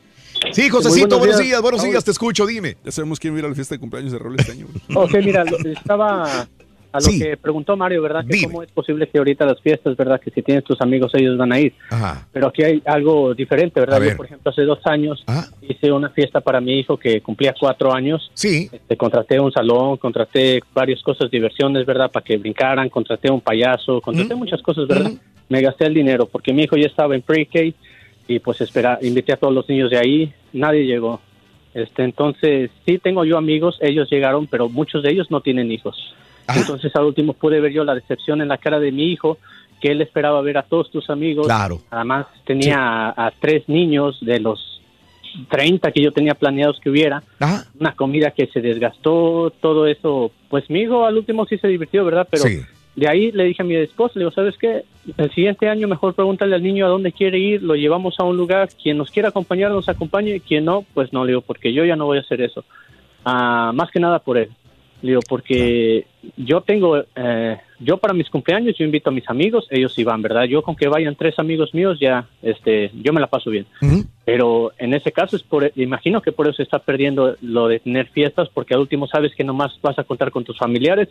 S2: Sí, Josecito,
S74: buenos
S2: buenos
S74: días.
S2: días, buenos días, te escucho, dime.
S6: Ya sabemos quién va a ir a la fiesta de cumpleaños de Raúl este año.
S74: Ok, mira, estaba a lo
S2: Sí.
S74: que preguntó Mario, ¿verdad? Que
S2: Dime.
S74: cómo es posible que ahorita las fiestas, ¿verdad? Que si tienes tus amigos, ellos van a ir.
S2: Ajá.
S74: Pero aquí hay algo diferente, ¿verdad?
S2: ver.
S74: Yo, por ejemplo, hace dos años
S2: Ah.
S74: hice una fiesta para mi hijo que cumplía cuatro años.
S2: Sí.
S74: Este, contraté un salón, contraté varias cosas, diversiones, ¿verdad? Para que brincaran, contraté un payaso, contraté muchas cosas, ¿verdad? Me gasté el dinero porque mi hijo ya estaba en pre-K y pues espera, invité a todos los niños de ahí, nadie llegó. Este, entonces, sí tengo yo amigos, ellos llegaron, pero muchos de ellos no tienen hijos. Entonces, al último pude ver yo la decepción en la cara de mi hijo, que él esperaba ver a todos tus amigos.
S2: Claro.
S74: Además, tenía a, a tres niños de los 30 que yo tenía planeados que hubiera. Una comida que se desgastó, todo eso. Pues mi hijo al último sí se divirtió, ¿verdad? Pero
S2: Sí.
S74: de ahí le dije a mi esposa, le digo, ¿sabes qué? El siguiente año mejor pregúntale al niño a dónde quiere ir, lo llevamos a un lugar, quien nos quiera acompañar nos acompañe, quien no, pues no, le digo, porque yo ya no voy a hacer eso. Ah, más que nada por él. Le digo, porque yo tengo, eh, yo para mis cumpleaños yo invito a mis amigos, ellos sí van, ¿verdad? Yo con que vayan tres amigos míos ya, este, yo me la paso bien. Pero en ese caso es por, imagino que por eso se está perdiendo lo de tener fiestas, porque al último sabes que nomás vas a contar con tus familiares,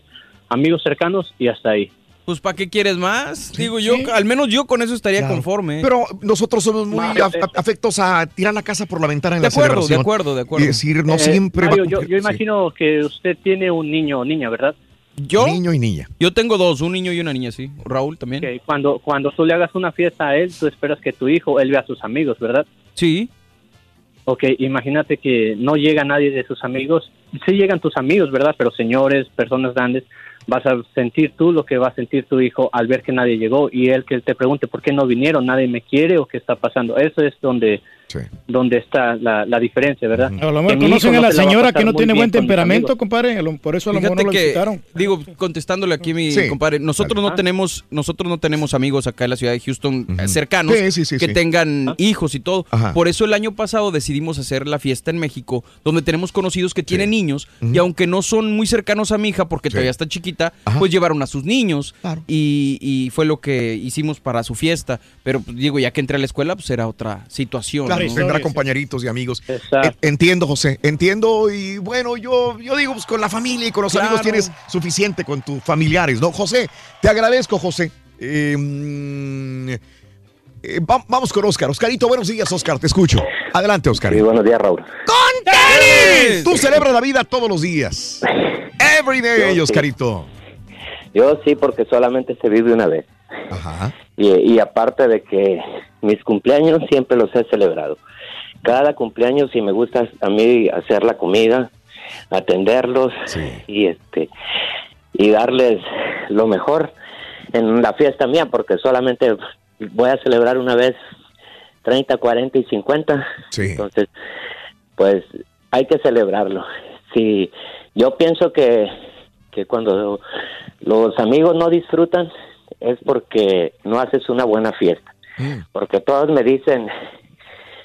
S74: amigos cercanos y hasta ahí.
S57: Pues ¿para qué quieres más? Digo yo, al menos yo con eso estaría
S2: Claro.
S57: conforme.
S2: Pero nosotros somos muy
S74: Mario,
S2: af- afectos a tirar la casa por la ventana en
S57: De
S2: la
S57: acuerdo,
S2: celebración.
S57: de acuerdo, de acuerdo.
S2: Y decir, no
S74: Eh,
S2: siempre
S74: Mario,
S2: va
S74: yo, yo imagino que usted tiene un niño o niña, ¿verdad?
S57: ¿Yo?
S2: Niño y niña.
S57: Yo tengo dos, un niño y una niña, sí. Raúl también.
S74: Ok, Cuando, cuando tú le hagas una fiesta a él, tú esperas que tu hijo, él vea a sus amigos, ¿verdad?
S57: Sí.
S74: Ok, imagínate que no llega nadie de sus amigos. Sí llegan tus amigos, ¿verdad? Pero señores, personas grandes, vas a sentir tú lo que va a sentir tu hijo al ver que nadie llegó y él que te pregunte por qué no vinieron, nadie me quiere o qué está pasando. Eso es donde, donde está la, la diferencia, ¿verdad?
S7: A lo mejor conocen a la señora que no tiene buen temperamento, compadre. Por eso a lo mejor no lo
S57: que,
S7: visitaron.
S57: digo, contestándole aquí a mi
S7: Sí.
S57: compadre, nosotros no tenemos, nosotros no tenemos amigos acá en la ciudad de Houston eh, cercanos
S2: Sí, sí, sí,
S57: que
S2: sí.
S57: tengan hijos y todo.
S2: Ajá.
S57: Por eso el año pasado decidimos hacer la fiesta en México, donde tenemos conocidos que tienen niños y aunque no son muy cercanos a mi hija porque todavía está chiquita, pues llevaron a sus niños y, y fue lo que hicimos para su fiesta. Pero pues, digo, ya que entré a la escuela, pues era otra situación.
S2: Claro, tendrá compañeritos y amigos. En- Entiendo, José, entiendo. Y bueno, yo, yo digo, pues con la familia y con los
S57: Claro.
S2: amigos tienes suficiente con tus familiares, ¿no? José, te agradezco, José. Eh, mm, eh, va- vamos con Oscar. Oscarito, buenos días, Oscar, te escucho. Adelante, Oscar.
S75: Sí, buenos días, Raúl.
S2: ¡Con tenis! Tú celebras la vida todos los días. Every day,
S75: Yo sí.
S2: Oscarito.
S75: Yo sí, porque solamente se vive una vez. Y, y aparte de que mis cumpleaños siempre los he celebrado. Cada cumpleaños sí me gusta a mí hacer la comida, atenderlos y este y darles lo mejor en la fiesta mía, porque solamente voy a celebrar una vez 30, 40 y 50. Entonces, pues hay que celebrarlo. Sí, yo pienso que, que cuando los amigos no disfrutan es porque no haces una buena fiesta. Porque todos me dicen,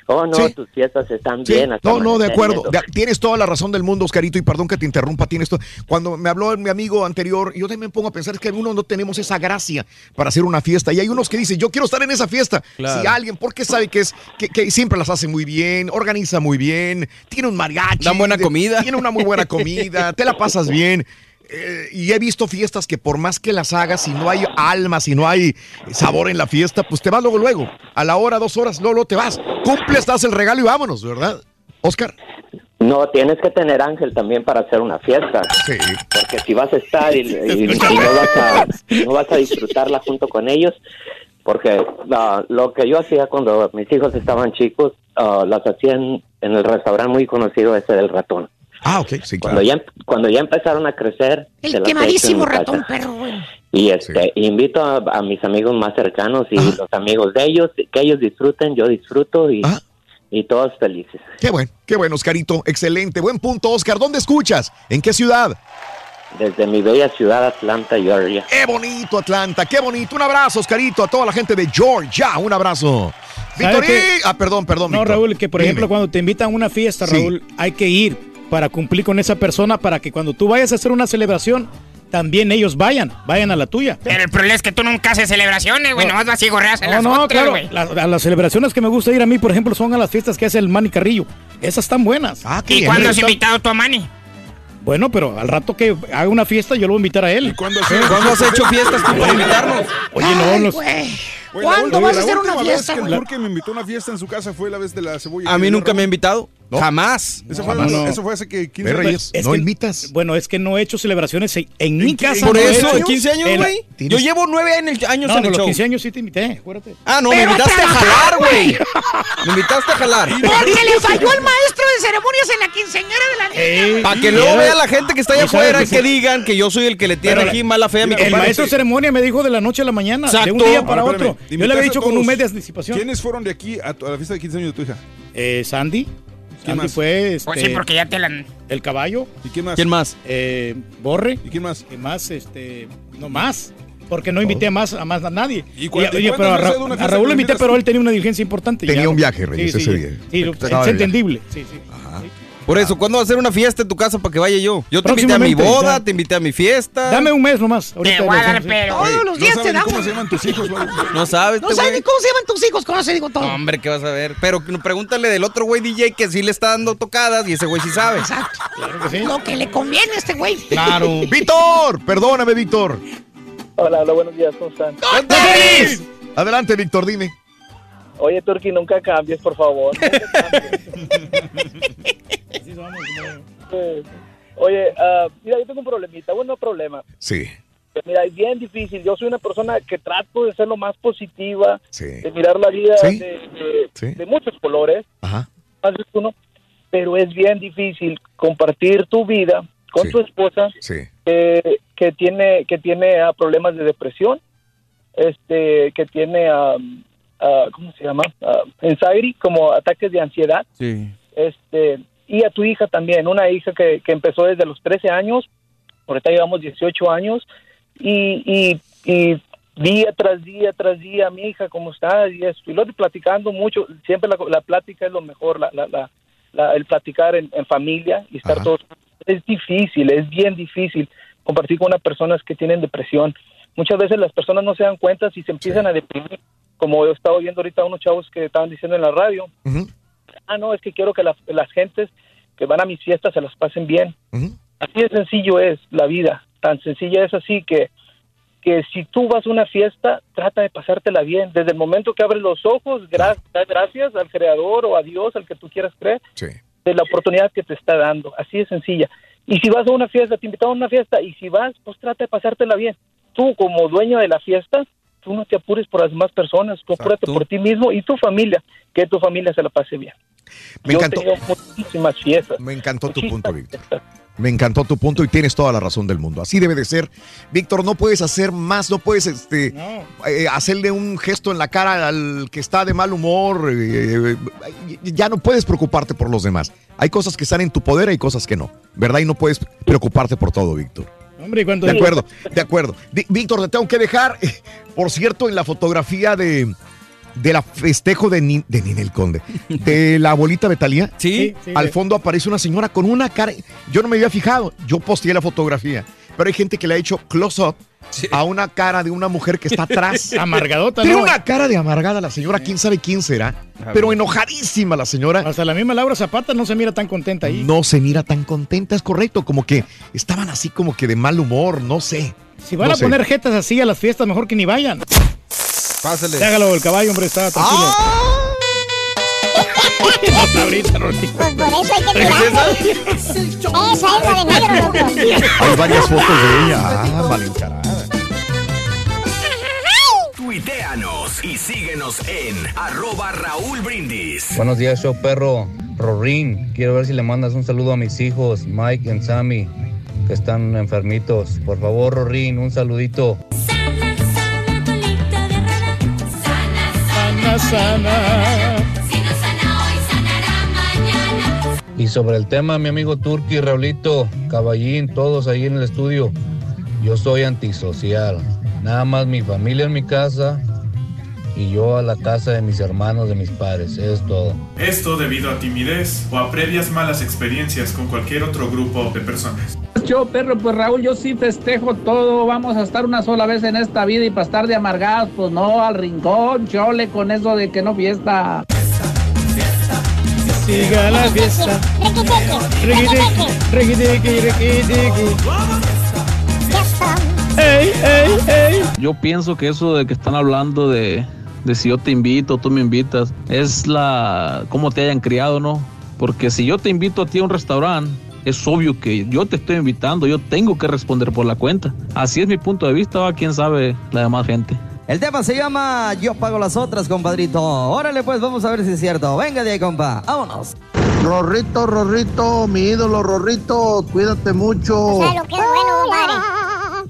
S75: oh no,
S2: Sí.
S75: tus fiestas están
S2: Sí,
S75: bien.
S2: no, no, de acuerdo.
S75: eso".
S2: De- tienes toda la razón del mundo, Oscarito, y perdón que te interrumpa, tienes todo. Cuando me habló mi amigo anterior, yo también me pongo a pensar es que algunos no tenemos esa gracia para hacer una fiesta. Y hay unos que dicen, yo quiero estar en esa fiesta.
S57: Claro.
S2: Si alguien, porque sabe que es, que, que siempre las hace muy bien, organiza muy bien, tiene un mariachi.
S57: Dan buena
S2: de-
S57: comida.
S2: Tiene una muy buena comida, te la pasas bien. Eh, y he visto fiestas que por más que las hagas, si no hay alma, si no hay sabor en la fiesta, pues te vas luego, luego. A la hora, dos horas, luego, luego te vas. Cumples, das el regalo y vámonos, ¿verdad? Oscar.
S75: No, tienes que tener ángel también para hacer una fiesta.
S2: Sí.
S75: Porque si vas a estar y, y- y no, vas a, no vas a disfrutarla junto con ellos, porque ah, lo que yo hacía cuando mis hijos estaban chicos, ah, las hacían en el restaurante muy conocido ese del ratón.
S2: Ah, ok, sí,
S75: Cuando ya, cuando ya empezaron a crecer,
S5: El quemadísimo ratón perro, güey.
S75: Y este, invito a, a mis amigos más cercanos y los amigos de ellos, que ellos disfruten, yo disfruto y, y todos felices.
S2: Qué bueno, qué bueno, Oscarito. Excelente. Buen punto, Oscar. ¿Dónde escuchas? ¿En qué ciudad?
S75: Desde mi bella ciudad, Atlanta, Georgia.
S2: Qué bonito, Atlanta. Qué bonito. Un abrazo, Oscarito, a toda la gente de Georgia. Un abrazo.
S7: ¿Sabe
S2: Victorín.
S7: qué?
S2: Ah, perdón, perdón.
S7: No,
S2: Víctor.
S7: Raúl, que por
S2: Dime.
S7: ejemplo cuando te invitan a una fiesta,
S2: Sí.
S7: Raúl, hay que ir. Para cumplir con esa persona, para que cuando tú vayas a hacer una celebración, también ellos vayan, vayan a la tuya.
S5: Pero el problema es que tú nunca haces celebraciones, güey. Nomás vas y gorreas en
S7: No,
S5: las
S7: no,
S5: otras,
S7: claro.
S5: güey.
S7: la- a las celebraciones que me gusta ir a mí, por ejemplo, son a las fiestas que hace el Manny Carrillo. Esas están buenas. Ah,
S5: ¿Y cuándo has invitado tú a Manny?
S7: Bueno, pero al rato que haga una fiesta, yo lo voy a invitar a él.
S6: ¿Cuándo
S7: has,
S57: has hecho fiestas tú para invitarnos?
S7: Oye, no,
S6: la
S5: ¿Cuándo vas a hacer una
S6: vez
S5: fiesta,
S6: que el
S5: güey?
S6: Turque me invitó a una fiesta en su casa fue la vez de la cebolla.
S57: A mí
S6: que
S57: nunca me ha invitado. Jamás.
S6: Eso fue,
S7: No, no.
S6: eso fue hace que 15
S7: Ve,
S6: años.
S7: es que- Bueno, es que no he hecho celebraciones en, en mi casa.
S57: Por
S7: no he
S57: eso,
S7: hecho.
S57: en 15 años,
S7: En-
S57: güey. Yo llevo 9 años
S7: No,
S57: en
S7: pero
S57: el
S7: los
S57: show.
S7: 15 años sí te invité, acuérdate.
S57: Ah, no, me
S5: Pero
S57: invitaste a
S5: trabajar,
S57: jalar, güey. Me invitaste a jalar.
S5: Porque le falló el maestro de ceremonias en la quinceañera de la niña.
S57: Para que luego vea la gente que está allá afuera
S7: que
S57: y que
S7: sí.
S57: digan que yo soy el que le tiene
S7: Pero
S57: aquí
S7: la-
S57: mala fe a mi
S7: El maestro de ceremonia me dijo de la noche a la mañana, de un
S57: Exacto.
S7: día para otro. Yo le había dicho con un mes de anticipación.
S6: ¿Quiénes fueron de aquí a la fiesta de 15 años de tu hija?
S7: Eh, Sandy.
S6: ¿Quién
S7: Sandy
S6: más?
S7: fue este,
S5: Pues sí, porque ya te la...
S7: el caballo.
S6: ¿Y quién más?
S57: ¿Quién más?
S7: Eh, Borre.
S6: ¿Y quién más?
S7: ¿Qué más? Este, no más. Porque no invité a más a más a nadie.
S6: ¿Y cuánto-
S7: oye,
S6: y
S7: pero a, Ra- a Raúl lo invité, pero él tenía una diligencia importante.
S2: Tenía
S7: ya.
S2: un viaje, Reyes,
S7: Sí,
S2: ese
S7: sí,
S2: día.
S7: Sí, es entendible. Sí, sí.
S57: Por eso, ¿cuándo va a ser una fiesta en tu casa para que vaya yo? Yo te invité a mi boda,
S7: ya.
S57: te invité a mi fiesta.
S7: Dame un mes nomás. ahorita
S5: Te voy a
S7: lo
S5: dar,
S7: hacemos, sí.
S5: pero... Todos los
S6: ¿No
S5: días te
S6: saben
S5: damos.
S6: cómo se llaman tus hijos, güey?
S57: No sabes,
S5: No sabes ni cómo se llaman tus hijos, con eso digo todo.
S57: Hombre, ¿qué vas a ver? Pero pregúntale del otro güey DJ que sí le está dando tocadas y ese güey sí sabe.
S5: Exacto.
S7: Claro que sí.
S5: Lo que le conviene a este güey.
S2: Claro. Víctor, perdóname, Víctor.
S76: Hola, hola, buenos días, ¿cómo están?
S2: Adelante, Víctor, dime.
S76: Oye, Turki, nunca cambies, por favor. Oye, ah, mira, yo tengo un problemita. Bueno, no problema.
S2: Sí.
S76: Mira, es bien difícil. Yo soy una persona que trato de ser lo más positiva,
S2: Sí.
S76: de mirar la vida
S2: Sí.
S76: de, de-
S2: Sí.
S76: de muchos colores,
S2: Ajá.
S76: más de uno, pero es bien difícil compartir tu vida con
S2: Sí.
S76: tu esposa
S2: Sí.
S76: que, que tiene que tiene ah, problemas de depresión, este, que tiene, ah, ah, ¿cómo se llama? Anxiety, como ataques de ansiedad
S57: Sí.
S76: este y a tu hija también, una hija que, que empezó desde los 13 años, ahorita llevamos 18 años, y, y, y día tras día tras día, mi hija, ¿cómo está? Y esto, y lo platicando mucho, siempre la, la plática es lo mejor, la, la, la- la- el platicar en, en familia y estar
S2: Ajá.
S76: todos. Es difícil, es bien difícil compartir con unas personas que tienen depresión. Muchas veces las personas no se dan cuenta si se empiezan a deprimir, como he estado viendo ahorita unos chavos que estaban diciendo en la radio,
S2: Ujú.
S76: Ah, no, es que quiero que la- las gentes que van a mis fiestas se las pasen bien. Así de sencillo es la vida, tan sencilla es así que, que si tú vas a una fiesta, trata de pasártela bien. Desde el momento que abres los ojos, gra- da gracias al Creador o a Dios, al que tú quieras creer,
S2: Sí.
S76: de la oportunidad que te está dando. Así de sencilla. Y si vas a una fiesta, te invitaron a una fiesta, y si vas, pues trata de pasártela bien. Tú, como dueño de la fiesta, tú no te apures por las demás personas, tú apúrate por ti mismo y tu familia, que tu familia se la pase bien.
S2: Me
S76: Yo
S2: encantó.
S76: muchísimas fiestas.
S2: Me encantó tu punto, Víctor. Me encantó tu punto y tienes toda la razón del mundo. Así debe de ser. Víctor, no puedes hacer más, no puedes este,
S7: No.
S2: eh, hacerle un gesto en la cara al que está de mal humor. eh, eh, ya no puedes preocuparte por los demás. Hay cosas que están en tu poder, hay cosas que no. ¿Verdad? Y no puedes preocuparte por todo, Víctor.
S7: Hombre, cuando
S2: De acuerdo, de acuerdo. Víctor, te tengo que dejar. eh, Por cierto, en la fotografía de, de la festejo de, Ni- de Ninel Conde, de la abuelita Betalía,
S57: Sí.
S7: Sí,
S2: al fondo aparece una señora con una cara. Yo no me había fijado, yo posteé la fotografía, pero hay gente que le ha hecho close-up a una cara de una mujer que está atrás.
S7: Amargadota,
S2: Tiene
S7: ¿no?
S2: una cara de amargada la señora, quién sabe quién será, pero enojadísima la señora.
S7: Hasta la misma Laura Zapata no se mira tan contenta ahí.
S2: No se mira tan contenta, es correcto, como que estaban así como que de mal humor, no sé.
S7: Si van
S2: No
S7: a
S2: sé.
S7: poner jetas así a las fiestas, mejor que ni vayan.
S57: Pásale.
S7: Déjalo, el caballo, hombre, está tranquilo. Está ahorita, Rolito.
S3: Pues por eso hay que mirarle. Esa es la de negro, loco.
S2: Hay varias fotos de ella. Ah, mal encarada.
S35: Tuiteanos y síguenos en arroba Raúl Brindis.
S77: Buenos días, show perro. Rorín, quiero ver si le mandas un saludo a mis hijos, Mike y Sammy, que están enfermitos. Por favor, Rorín, un saludito.
S7: Sana, sana.
S77: Y sobre el tema, mi amigo Turki, Raulito, Caballín, todos ahí en el estudio, yo soy antisocial. Nada más mi familia en mi casa y yo a la casa de mis hermanos, de mis padres. Es todo.
S78: Esto debido a timidez o a previas malas experiencias con cualquier otro grupo de personas.
S79: Yo, perro, pues Raúl, yo sí festejo todo. Vamos a estar una sola vez en esta vida y para estar de amargados, pues no, al rincón, chole, con eso de que no fiesta.
S80: Yo pienso que eso de que están hablando de, de si yo te invito, tú me invitas, es la cómo te hayan criado, ¿no? Porque si yo te invito a ti a un restaurante, es obvio que yo te estoy invitando, yo tengo que responder por la cuenta. Así es mi punto de vista, ¿va? quién sabe la demás gente.
S81: El tema se llama Yo pago las otras, compadrito. Órale, pues vamos a ver si es cierto. Venga de ahí, compa. Vámonos.
S68: Rorrito, Rorrito, mi ídolo, Rorrito, cuídate mucho.
S3: O sea, lo que es bueno,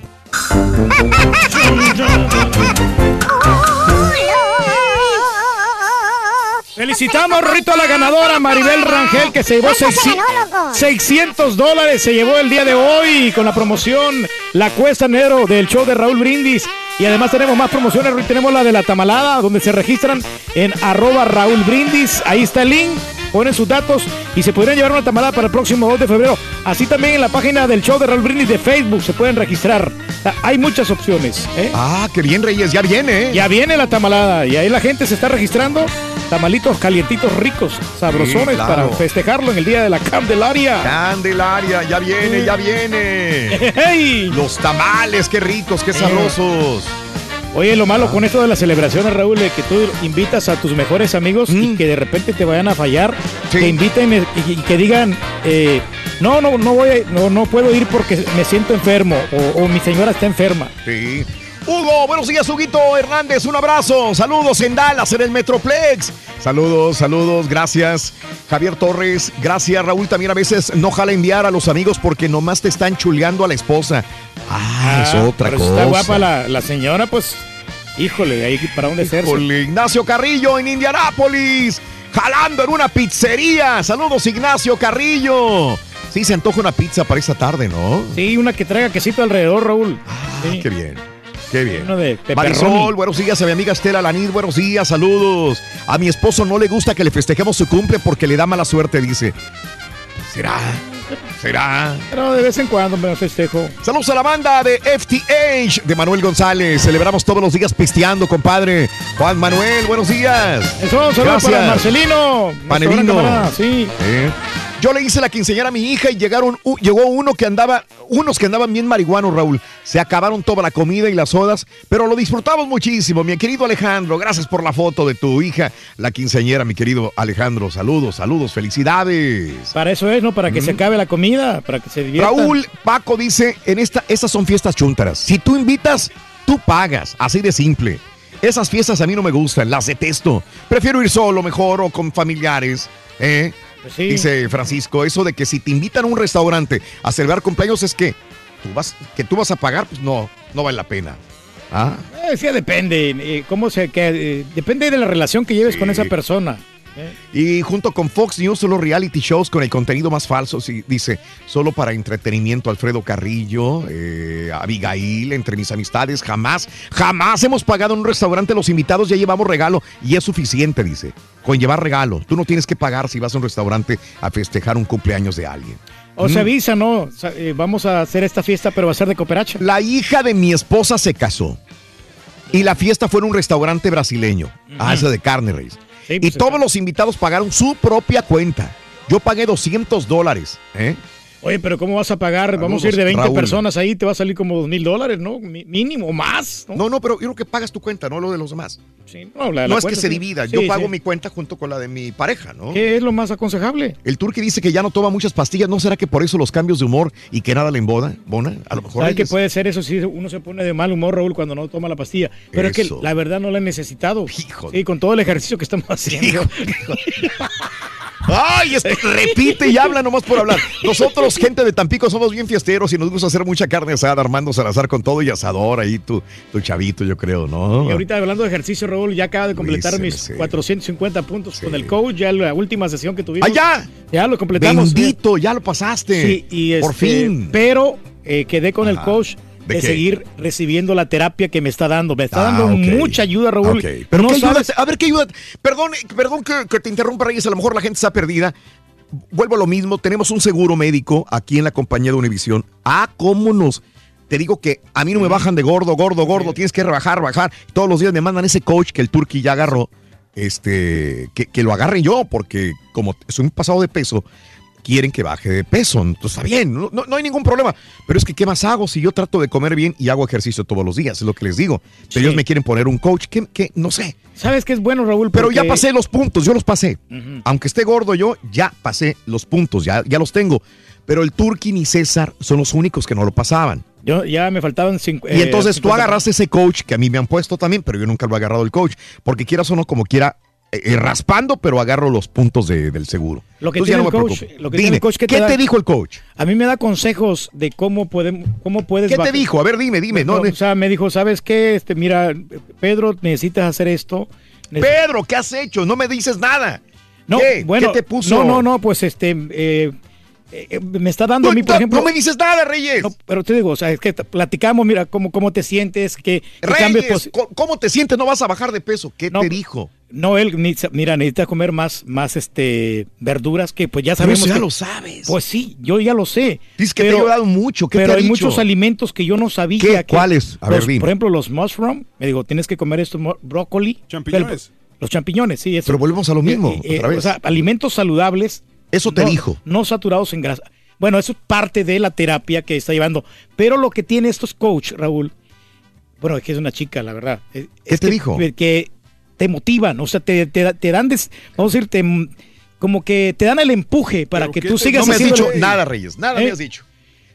S7: Felicitamos, Rito, a la ganadora Maribel Rangel, que se llevó
S3: ¿Cuánto se
S7: 600
S3: ganó, loco?
S7: 600 dólares. Se llevó el día de hoy con la promoción La Cuesta Negro del show de Raúl Brindis. Y además tenemos más promociones. Tenemos la de la tamalada, donde se registran en arroba Raúl Brindis. Ahí está el link. Ponen sus datos y se podrían llevar una tamalada para el próximo 2 de febrero. Así también en la página del show de Raúl Brindis de Facebook se pueden registrar. Sea, Hay muchas opciones. ¿eh?
S2: Ah, qué bien, Reyes, ya viene.
S7: Ya viene la tamalada y ahí la gente se está registrando. Tamalitos calientitos ricos, sabrosones
S2: Sí, claro.
S7: para festejarlo en el día de la Candelaria.
S2: Candelaria, ya viene, ya viene. Los tamales, qué ricos, qué sabrosos.
S7: Oye, lo
S2: Ah.
S7: malo con esto de las celebraciones, Raúl, es que tú invitas a tus mejores amigos
S2: Mm.
S7: y que de repente te vayan a fallar, que inviten eh, y, y que digan, eh, no, no, no voy, a- no, no puedo ir porque me siento enfermo o, o mi señora está enferma.
S2: Sí. Hugo, buenos días, Huguito Hernández, un abrazo. Saludos en Dallas, en el Metroplex. Saludos, saludos, gracias. Javier Torres, gracias. Raúl también a veces no jala enviar a los amigos porque nomás te están chuleando a la esposa. Ah, es otra
S7: pero
S2: cosa.
S7: Está guapa la, la señora, pues, híjole, ahí para dónde.
S2: Híjole, Ignacio Carrillo en Indianápolis, jalando en una pizzería. Saludos, Ignacio Carrillo. Sí, se antoja una pizza para esta tarde, ¿no?
S7: Sí, una que traiga quesito alrededor, Raúl. Sí.
S2: Qué bien. Qué bien.
S7: Uno de.
S2: Marisol, buenos días a mi amiga Estela Lanid, buenos días, saludos. A mi esposo no le gusta que le festejemos su cumple porque le da mala suerte, dice. ¿Será? ¿Será?
S7: Pero de vez en cuando me festejo.
S2: Saludos a la banda de FTH de Manuel González. Celebramos todos los días pisteando, compadre. Juan Manuel, buenos días.
S7: Eso, saludos para Marcelino.
S2: Panelino.
S7: Sí.
S2: Eh. Yo le hice la quinceañera a mi hija y llegaron, llegó uno que andaba, unos que andaban bien marihuanos, Raúl. Se acabaron toda la comida y las sodas, pero lo disfrutamos muchísimo, mi querido Alejandro. Gracias por la foto de tu hija, la quinceañera, mi querido Alejandro. Saludos, saludos, felicidades.
S7: Para eso es, ¿no? Para que se acabe la comida, para que se diviertan.
S2: Raúl Paco dice, en esta, estas son fiestas chúntaras. Si tú invitas, tú pagas, así de simple. Esas fiestas a mí no me gustan, las detesto. Prefiero ir solo mejor o con familiares. ¿eh? Dice Francisco, eso de que si te invitan a un restaurante a celebrar cumpleaños es que tú vas, que tú vas a pagar, pues no, no vale la pena. ¿Ah?
S7: Eh, sí, depende. eh, ¿Cómo se, que, eh, depende de la relación que lleves con esa persona.
S2: Y junto con Fox News, solo reality shows con el contenido más falso. sí, dice, solo para entretenimiento, Alfredo Carrillo, eh, Abigail, entre mis amistades, jamás, jamás hemos pagado en un restaurante. Los invitados ya llevamos regalo y es suficiente, dice. Con llevar regalo. Tú no tienes que pagar si vas a un restaurante a festejar un cumpleaños de alguien.
S7: O se
S2: Mm.
S7: avisa, ¿no? O sea, eh, vamos a hacer esta fiesta, pero va a ser de cooperacha.
S2: La hija de mi esposa se casó. Y la fiesta fue en un restaurante brasileño. Ah, ese de carne, Reyes.
S7: Pues
S2: y todos los invitados pagaron su propia cuenta. Yo pagué 200 dólares. ¿eh?
S7: Oye, pero ¿cómo vas a pagar? Vamos a ir de
S2: Saludos,
S7: 20
S2: Raúl.
S7: personas ahí, te va a salir como dos mil dólares, ¿no? Mínimo, más. ¿no?
S2: No, no, pero yo creo que pagas tu cuenta, no lo de los demás.
S7: Sí, no, la de
S2: no es que se divida.
S7: Sí,
S2: yo pago mi cuenta junto con la de mi pareja, ¿no?
S7: ¿Qué es lo más aconsejable?
S2: El turqui dice que ya no toma muchas pastillas. ¿No será que por eso los cambios de humor y que nada le emboda? ¿Bona? A lo mejor.
S7: ¿Sabes que puede ser eso si uno se pone de mal humor, Raúl, cuando no toma la pastilla? Pero es que la verdad no la he necesitado. Sí, con todo el ejercicio que estamos haciendo.
S2: Ay, es- repite y habla nomás por hablar. Nosotros, gente de Tampico, somos bien fiesteros y nos gusta hacer mucha carne asada, Armando Salazar con todo y asador ahí, tu, tu chavito, yo creo, ¿no?
S7: Y ahorita hablando de ejercicio, Raúl, ya acaba de completar
S2: Luis,
S7: mis
S2: sí.
S7: 450 puntos con el coach, ya la última sesión que tuvimos.
S2: ¡Ah, ya!
S7: Ya lo completamos.
S2: Bendito, ya lo pasaste.
S7: Sí, y
S2: Por
S7: este,
S2: fin.
S7: Pero eh, quedé con el coach
S2: ¿De
S7: de, seguir recibiendo la terapia que me está dando. Me está
S2: Ah,
S7: dando
S2: ok.
S7: mucha ayuda, Raúl.
S2: Ok. Pero
S7: no
S2: ¿qué ayuda?
S7: sabes-
S2: A ver, ¿qué ayuda? Perdón, perdón que, que te interrumpa, Reyes. A lo mejor la gente está perdida. Vuelvo a lo mismo. Tenemos un seguro médico aquí en la compañía de Univisión. Ah, cómo nos. Te digo que a mí no me bajan de gordo, gordo, gordo. Tienes que rebajar, bajar. Todos los días me mandan ese coach que el Turqui ya agarró. Este, que, que lo agarre yo, porque como soy un pasado de peso, quieren que baje de peso. Entonces está bien, no, no- no hay ningún problema. Pero es que, ¿qué más hago si yo trato de comer bien y hago ejercicio todos los días? Es lo que les digo. Pero
S7: Sí.
S2: ellos me quieren poner un coach que, que no sé.
S7: ¿Sabes qué es bueno, Raúl?
S2: Pero ya pasé los puntos, yo los pasé. Aunque esté gordo yo, ya pasé los puntos, ya, ya los tengo. Pero el Turki ni César son los únicos que no lo pasaban.
S7: Yo ya me faltaban cinco.
S2: Y
S7: eh,
S2: entonces tú
S7: 50.
S2: agarraste ese coach que a mí me han puesto también, pero yo nunca lo he agarrado el coach. Porque quieras o no, como quiera, eh, raspando, pero agarro los puntos de- del seguro.
S7: Lo que
S2: Entonces
S7: tiene
S2: no
S7: el coach, lo que
S2: Dime,
S7: tiene el coach que
S2: ¿qué
S7: te, da-
S2: te dijo el coach?
S7: A mí me da consejos de cómo podemos, cómo puedes.
S2: ¿Qué te dijo? A ver, dime, dime. No,
S7: o sea, me dijo, ¿sabes qué? Este, mira, Pedro, necesitas hacer esto. Neces-
S2: Pedro, ¿qué has hecho? No me dices nada.
S7: No,
S2: ¿Qué?
S7: bueno,
S2: ¿Qué te puso?
S7: No, no, no, pues este, eh, eh, me está dando a mí, por
S2: no,
S7: ejemplo.
S2: no me dices nada, Reyes.
S7: No, pero te digo, o sea, es que platicamos, mira, cómo, cómo te sientes, que,
S2: Reyes, ¿cómo- ¿cómo te sientes? No vas a bajar de peso. ¿Qué
S7: No,
S2: te dijo?
S7: No, él, mira, necesitas comer más, más este, verduras, que pues ya
S2: Pero
S7: sabemos.
S2: eso ya
S7: que-
S2: lo sabes.
S7: Pues sí, yo ya lo sé.
S2: Dices que te ha ayudado mucho. ¿Qué te
S7: pero
S2: ha
S7: hay
S2: dicho?
S7: muchos alimentos que yo no sabía.
S2: ¿Qué?
S7: que-
S2: ¿Cuáles? A ver.
S7: Por ejemplo, los mushroom. Me digo, tienes que comer estos brócoli.
S6: Champiñones.
S7: Pero- los champiñones, sí. Eso.
S2: Pero volvemos a lo mismo,
S7: Eh, eh,
S2: otra vez.
S7: O sea, alimentos saludables.
S2: Eso te
S7: no-
S2: dijo.
S7: No saturados en grasa. Bueno, eso es parte de la terapia que está llevando. Pero lo que tiene estos coach, Raúl, bueno, es que es una chica, la verdad. es-
S2: ¿Qué
S7: es
S2: te
S7: que-
S2: dijo?
S7: Que te motivan, o sea, te, te- te dan, des- vamos a decir, te- como que te dan el empuje para
S2: ¿Pero
S7: que tú sigas
S2: No me has dicho nada, Reyes. Nada
S7: ¿Eh?
S2: me has dicho.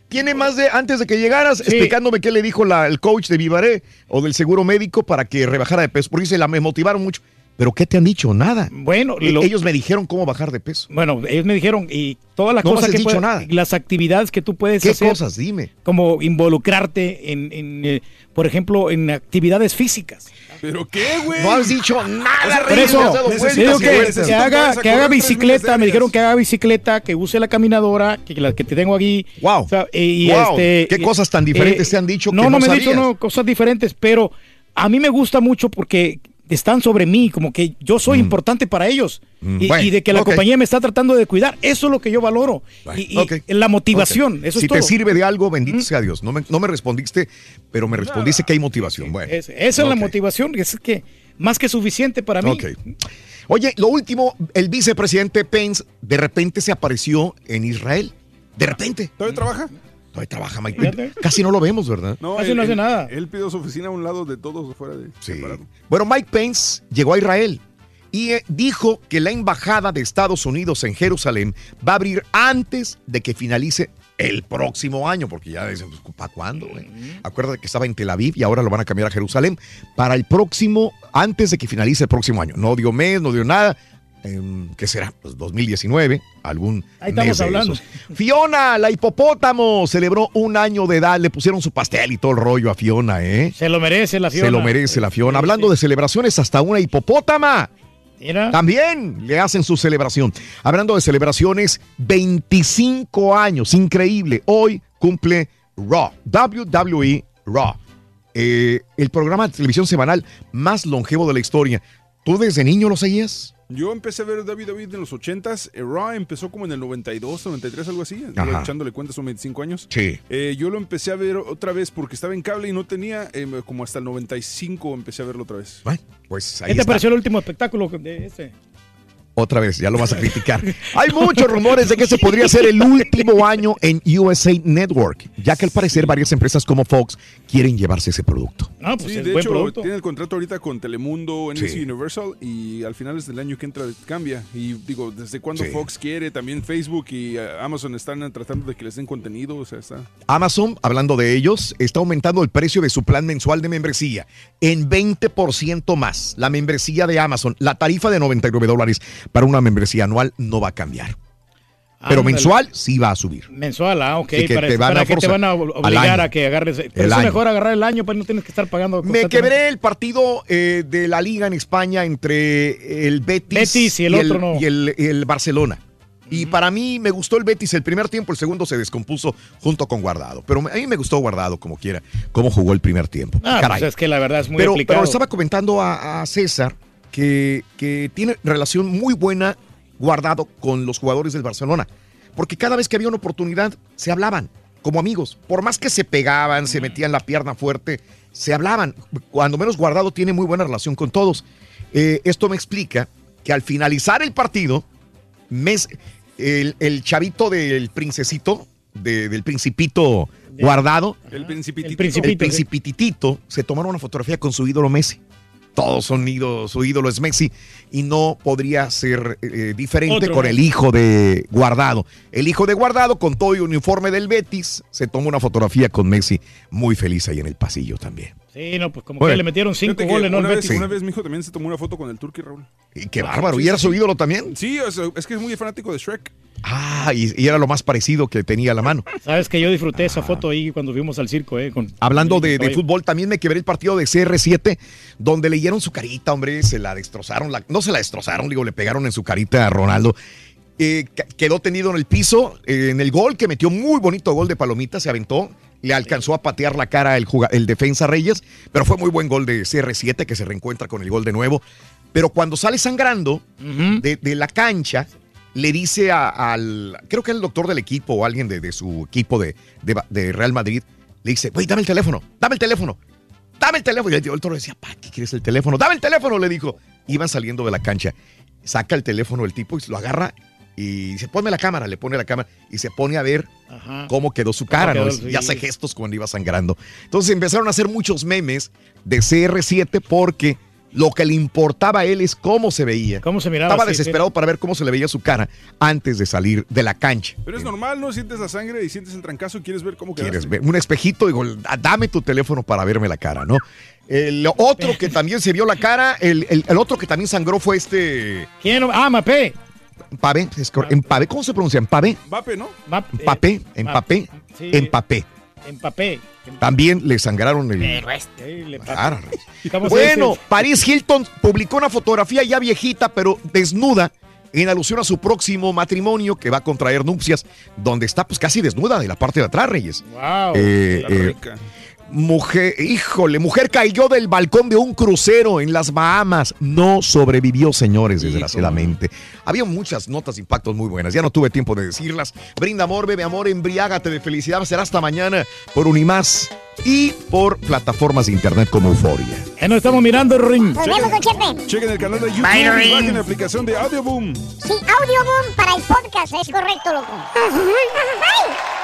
S2: Tiene más de, antes de que llegaras,
S7: Sí.
S2: explicándome qué le dijo la- el coach de Vivaré o del seguro médico para que rebajara de peso. Porque dice, la, me motivaron mucho. ¿Pero qué te han dicho? Nada.
S7: Bueno,
S2: E-
S7: lo-
S2: ellos me dijeron cómo bajar de peso.
S7: Bueno, ellos me dijeron, y todas las
S2: No me
S7: cosas
S2: has
S7: que
S2: dicho
S7: puedes-
S2: nada.
S7: las actividades que tú puedes
S2: ¿Qué
S7: hacer.
S2: cosas? Dime.
S7: Como involucrarte en, en, eh, por ejemplo, en actividades físicas.
S6: ¿Pero qué, güey?
S2: No has dicho nada,
S7: Por
S2: Reyes.
S7: eso, que, haga, que haga bicicleta, me dijeron que haga bicicleta, que use la caminadora, que la que te tengo aquí.
S2: Wow.
S7: O sea, y,
S2: Wow.
S7: este,
S2: ¿Qué cosas tan diferentes te han dicho
S7: No,
S2: que
S7: no,
S2: no
S7: me han dicho no, cosas diferentes, pero a mí me gusta mucho porque están sobre mí, como que yo soy importante para ellos.
S2: Mm,
S7: y,
S2: bueno,
S7: y de que la compañía me está tratando de cuidar. Eso es lo que yo valoro. y la motivación, eso
S2: si
S7: es todo.
S2: te sirve de algo, bendito sea Dios. No me, no me respondiste, pero me respondiste que hay motivación. Bueno.
S7: Es- esa es la motivación, es que más que suficiente para mí.
S2: Oye, lo último, el vicepresidente Pence de repente se apareció en Israel. De repente.
S6: ¿Todavía trabaja?
S2: Todavía trabaja, Mike. Casi no lo vemos, ¿verdad?
S6: No,
S7: Casi
S6: él,
S7: no hace
S6: él-
S7: nada.
S6: Él pidió su oficina a un lado de todos fuera de
S2: Sí.
S6: separado.
S2: Bueno, Mike Pence llegó a Israel y eh, dijo que la embajada de Estados Unidos en Jerusalén va a abrir antes de que finalice el próximo año, porque ya dicen, pues, ¿para cuándo? güey? Acuérdate que estaba en Tel Aviv y ahora lo van a cambiar a Jerusalén para el próximo, antes de que finalice el próximo año. No dio mes, no dio nada. Em, ¿Qué será? Pues 2019, algún
S7: Ahí estamos
S2: mes de
S7: hablando.
S2: esos. Fiona, la hipopótamo, celebró un año de edad. Le pusieron su pastel y todo el rollo a Fiona, ¿eh?
S7: Se lo merece la Fiona.
S2: Se lo merece la Fiona. Hablando de celebraciones, hasta una hipopótama.
S7: Mira.
S2: También le hacen su celebración. Hablando de celebraciones, 25 años, increíble. Hoy cumple Raw, WWE Raw, eh, el programa de televisión semanal más longevo de la historia. ¿Tú desde niño lo seguías?
S6: Yo empecé a ver David David en los 80s. eh, Raw empezó como en el 92, 93, algo así.
S2: Ajá.
S6: Echándole cuentas, son 25 años.
S2: Sí.
S6: Eh, yo lo empecé a ver otra vez porque estaba en cable y no tenía, eh, como hasta el 95 empecé a verlo otra vez.
S2: Bueno, pues ahí
S7: ¿Qué te pareció el último espectáculo de ese?
S2: Otra vez, ya lo vas a criticar. Hay muchos rumores de que este podría ser el último año en USA Network, ya que al parecer varias empresas como Fox quieren llevarse ese producto.
S7: No, pues
S6: sí,
S7: es
S6: de
S7: buen
S6: hecho,
S7: producto.
S6: tiene el contrato ahorita con Telemundo, NBC
S2: Sí.
S6: Universal y al final del año que entra cambia. Y digo, ¿desde cuándo
S2: Sí.
S6: Fox quiere? También Facebook y eh, Amazon están tratando de que les den contenido. O sea, está.
S2: Amazon, hablando de ellos, está aumentando el precio de su plan mensual de membresía en 20% más. La membresía de Amazon, la tarifa de 99 dólares para una membresía anual no va a cambiar. Pero
S7: Ándale.
S2: mensual sí va a subir.
S7: Mensual, ah, ok.
S2: Sí, que
S7: para
S2: te van
S7: para
S2: a
S7: que te
S2: forzar
S7: van a
S2: al
S7: obligar a que agarres. Pero
S2: El
S7: es
S2: año.
S7: mejor agarrar el año, pues no tienes que estar pagando.
S2: Me quebré el partido eh, de la liga en España entre el Betis,
S7: Betis y el otro no.
S2: y el, el Barcelona. Y para mí me gustó el Betis el primer tiempo, el segundo se descompuso junto con Guardado. Pero a mí me gustó Guardado como quiera, cómo jugó el primer tiempo.
S7: Ah,
S2: Caray.
S7: pues es que la verdad es muy
S2: pero,
S7: aplicado.
S2: pero estaba comentando a, a César que, que tiene relación muy buena Guardado con los jugadores del Barcelona. Porque cada vez que había una oportunidad se hablaban como amigos. Por más que se pegaban, se metían la pierna fuerte, se hablaban. Cuando menos Guardado tiene muy buena relación con todos. Eh, esto me explica que al finalizar el partido, Mes- el, el chavito del princesito, de- del principito guardado,
S6: El principitito.
S2: el principititito, se tomaron una fotografía con su ídolo Messi. Todos son ídolos, su ídolo es Messi y no podría ser eh, diferente
S7: Otro
S2: con el hijo de Guardado. El hijo de Guardado con todo el uniforme del Betis se tomó una fotografía con Messi muy feliz ahí en el pasillo también.
S7: Sí, no, pues como
S2: Bueno.
S7: que le metieron cinco goles, ¿no?
S6: Una vez,
S7: Betis.
S6: una vez mi hijo también se tomó una foto con el Turqui, Raúl.
S2: Y qué bárbaro, ¿y era su ídolo también?
S6: Sí, es que es muy fanático de Shrek.
S2: Ah, y, y era lo más parecido que tenía a la mano.
S7: Sabes que yo disfruté esa foto ahí cuando fuimos al circo, ¿eh? Con,
S2: Hablando de, fútbol, también me quebré el partido de CR7, donde leyeron su carita, hombre, se la destrozaron, la- no se la destrozaron, digo, le pegaron en su carita a Ronaldo. Eh, quedó tendido en el piso, eh, en el gol, que metió muy bonito gol de Palomita, se aventó, le alcanzó a patear la cara el, defensa Reyes, pero fue muy buen gol de CR7, que se reencuentra con el gol de nuevo. Pero cuando sale sangrando de, de la cancha, le dice a- al, creo que el doctor del equipo o alguien de, de su equipo de, Real Madrid, le dice, güey, dame el teléfono, dame el teléfono, dame el teléfono. Y el, toro decía, ¿para qué quieres el teléfono? Dame el teléfono, le dijo. Iban saliendo de la cancha, saca el teléfono el tipo y lo agarra y dice, ponme la cámara, le pone la cámara y se pone a ver
S7: Ajá.
S2: cómo quedó su cara,
S7: quedó,
S2: ¿no?
S7: sí.
S2: Y hace gestos cuando iba sangrando. Entonces empezaron a hacer muchos memes de CR7 porque lo que le importaba a él es cómo se veía.
S7: ¿Cómo se miraba?
S2: Estaba
S7: Sí,
S2: desesperado para ver cómo se le veía su cara antes de salir de la cancha.
S6: Pero es normal, ¿no? Sientes la sangre y sientes el trancazo y quieres ver cómo quedaste.
S2: ¿Quieres ver? Un espejito, digo, "Ah, dame tu teléfono para verme la cara, ¿no? El otro que también se vio la cara, el, el- el otro que también sangró fue este.
S7: ¿Quién? Ah, Mapé.
S2: Pavé, ¿cómo se pronuncia? Empavé.
S6: Mbappé, ¿no?
S2: Empapé, empapé, empapé.
S7: Empapé.
S2: También le sangraron el.
S7: Pero este. le
S2: Bueno, Paris Hilton publicó una fotografía ya viejita, pero desnuda, en alusión a su próximo matrimonio que va a contraer nupcias, donde está pues casi desnuda de la parte de atrás, Reyes.
S7: Wow.
S2: Eh,
S6: La
S2: eh,
S6: rica.
S2: Mujer, híjole, mujer cayó del balcón de un crucero en las Bahamas. No sobrevivió, señores, desgraciadamente. Había muchas notas de impactos muy buenas. Ya no tuve tiempo de decirlas. Brinda amor, bebe amor, embriágate de felicidad. Será hasta mañana por Unimás y por plataformas de internet como Euforia.
S7: Ya nos estamos mirando, Ring.
S3: Nos vemos, don Chepe.
S6: Chequen el canal de YouTube
S7: Bye,
S6: y
S7: Ring.
S6: bajen la aplicación de Audioboom.
S3: Sí, audio boom para el podcast, es correcto, loco.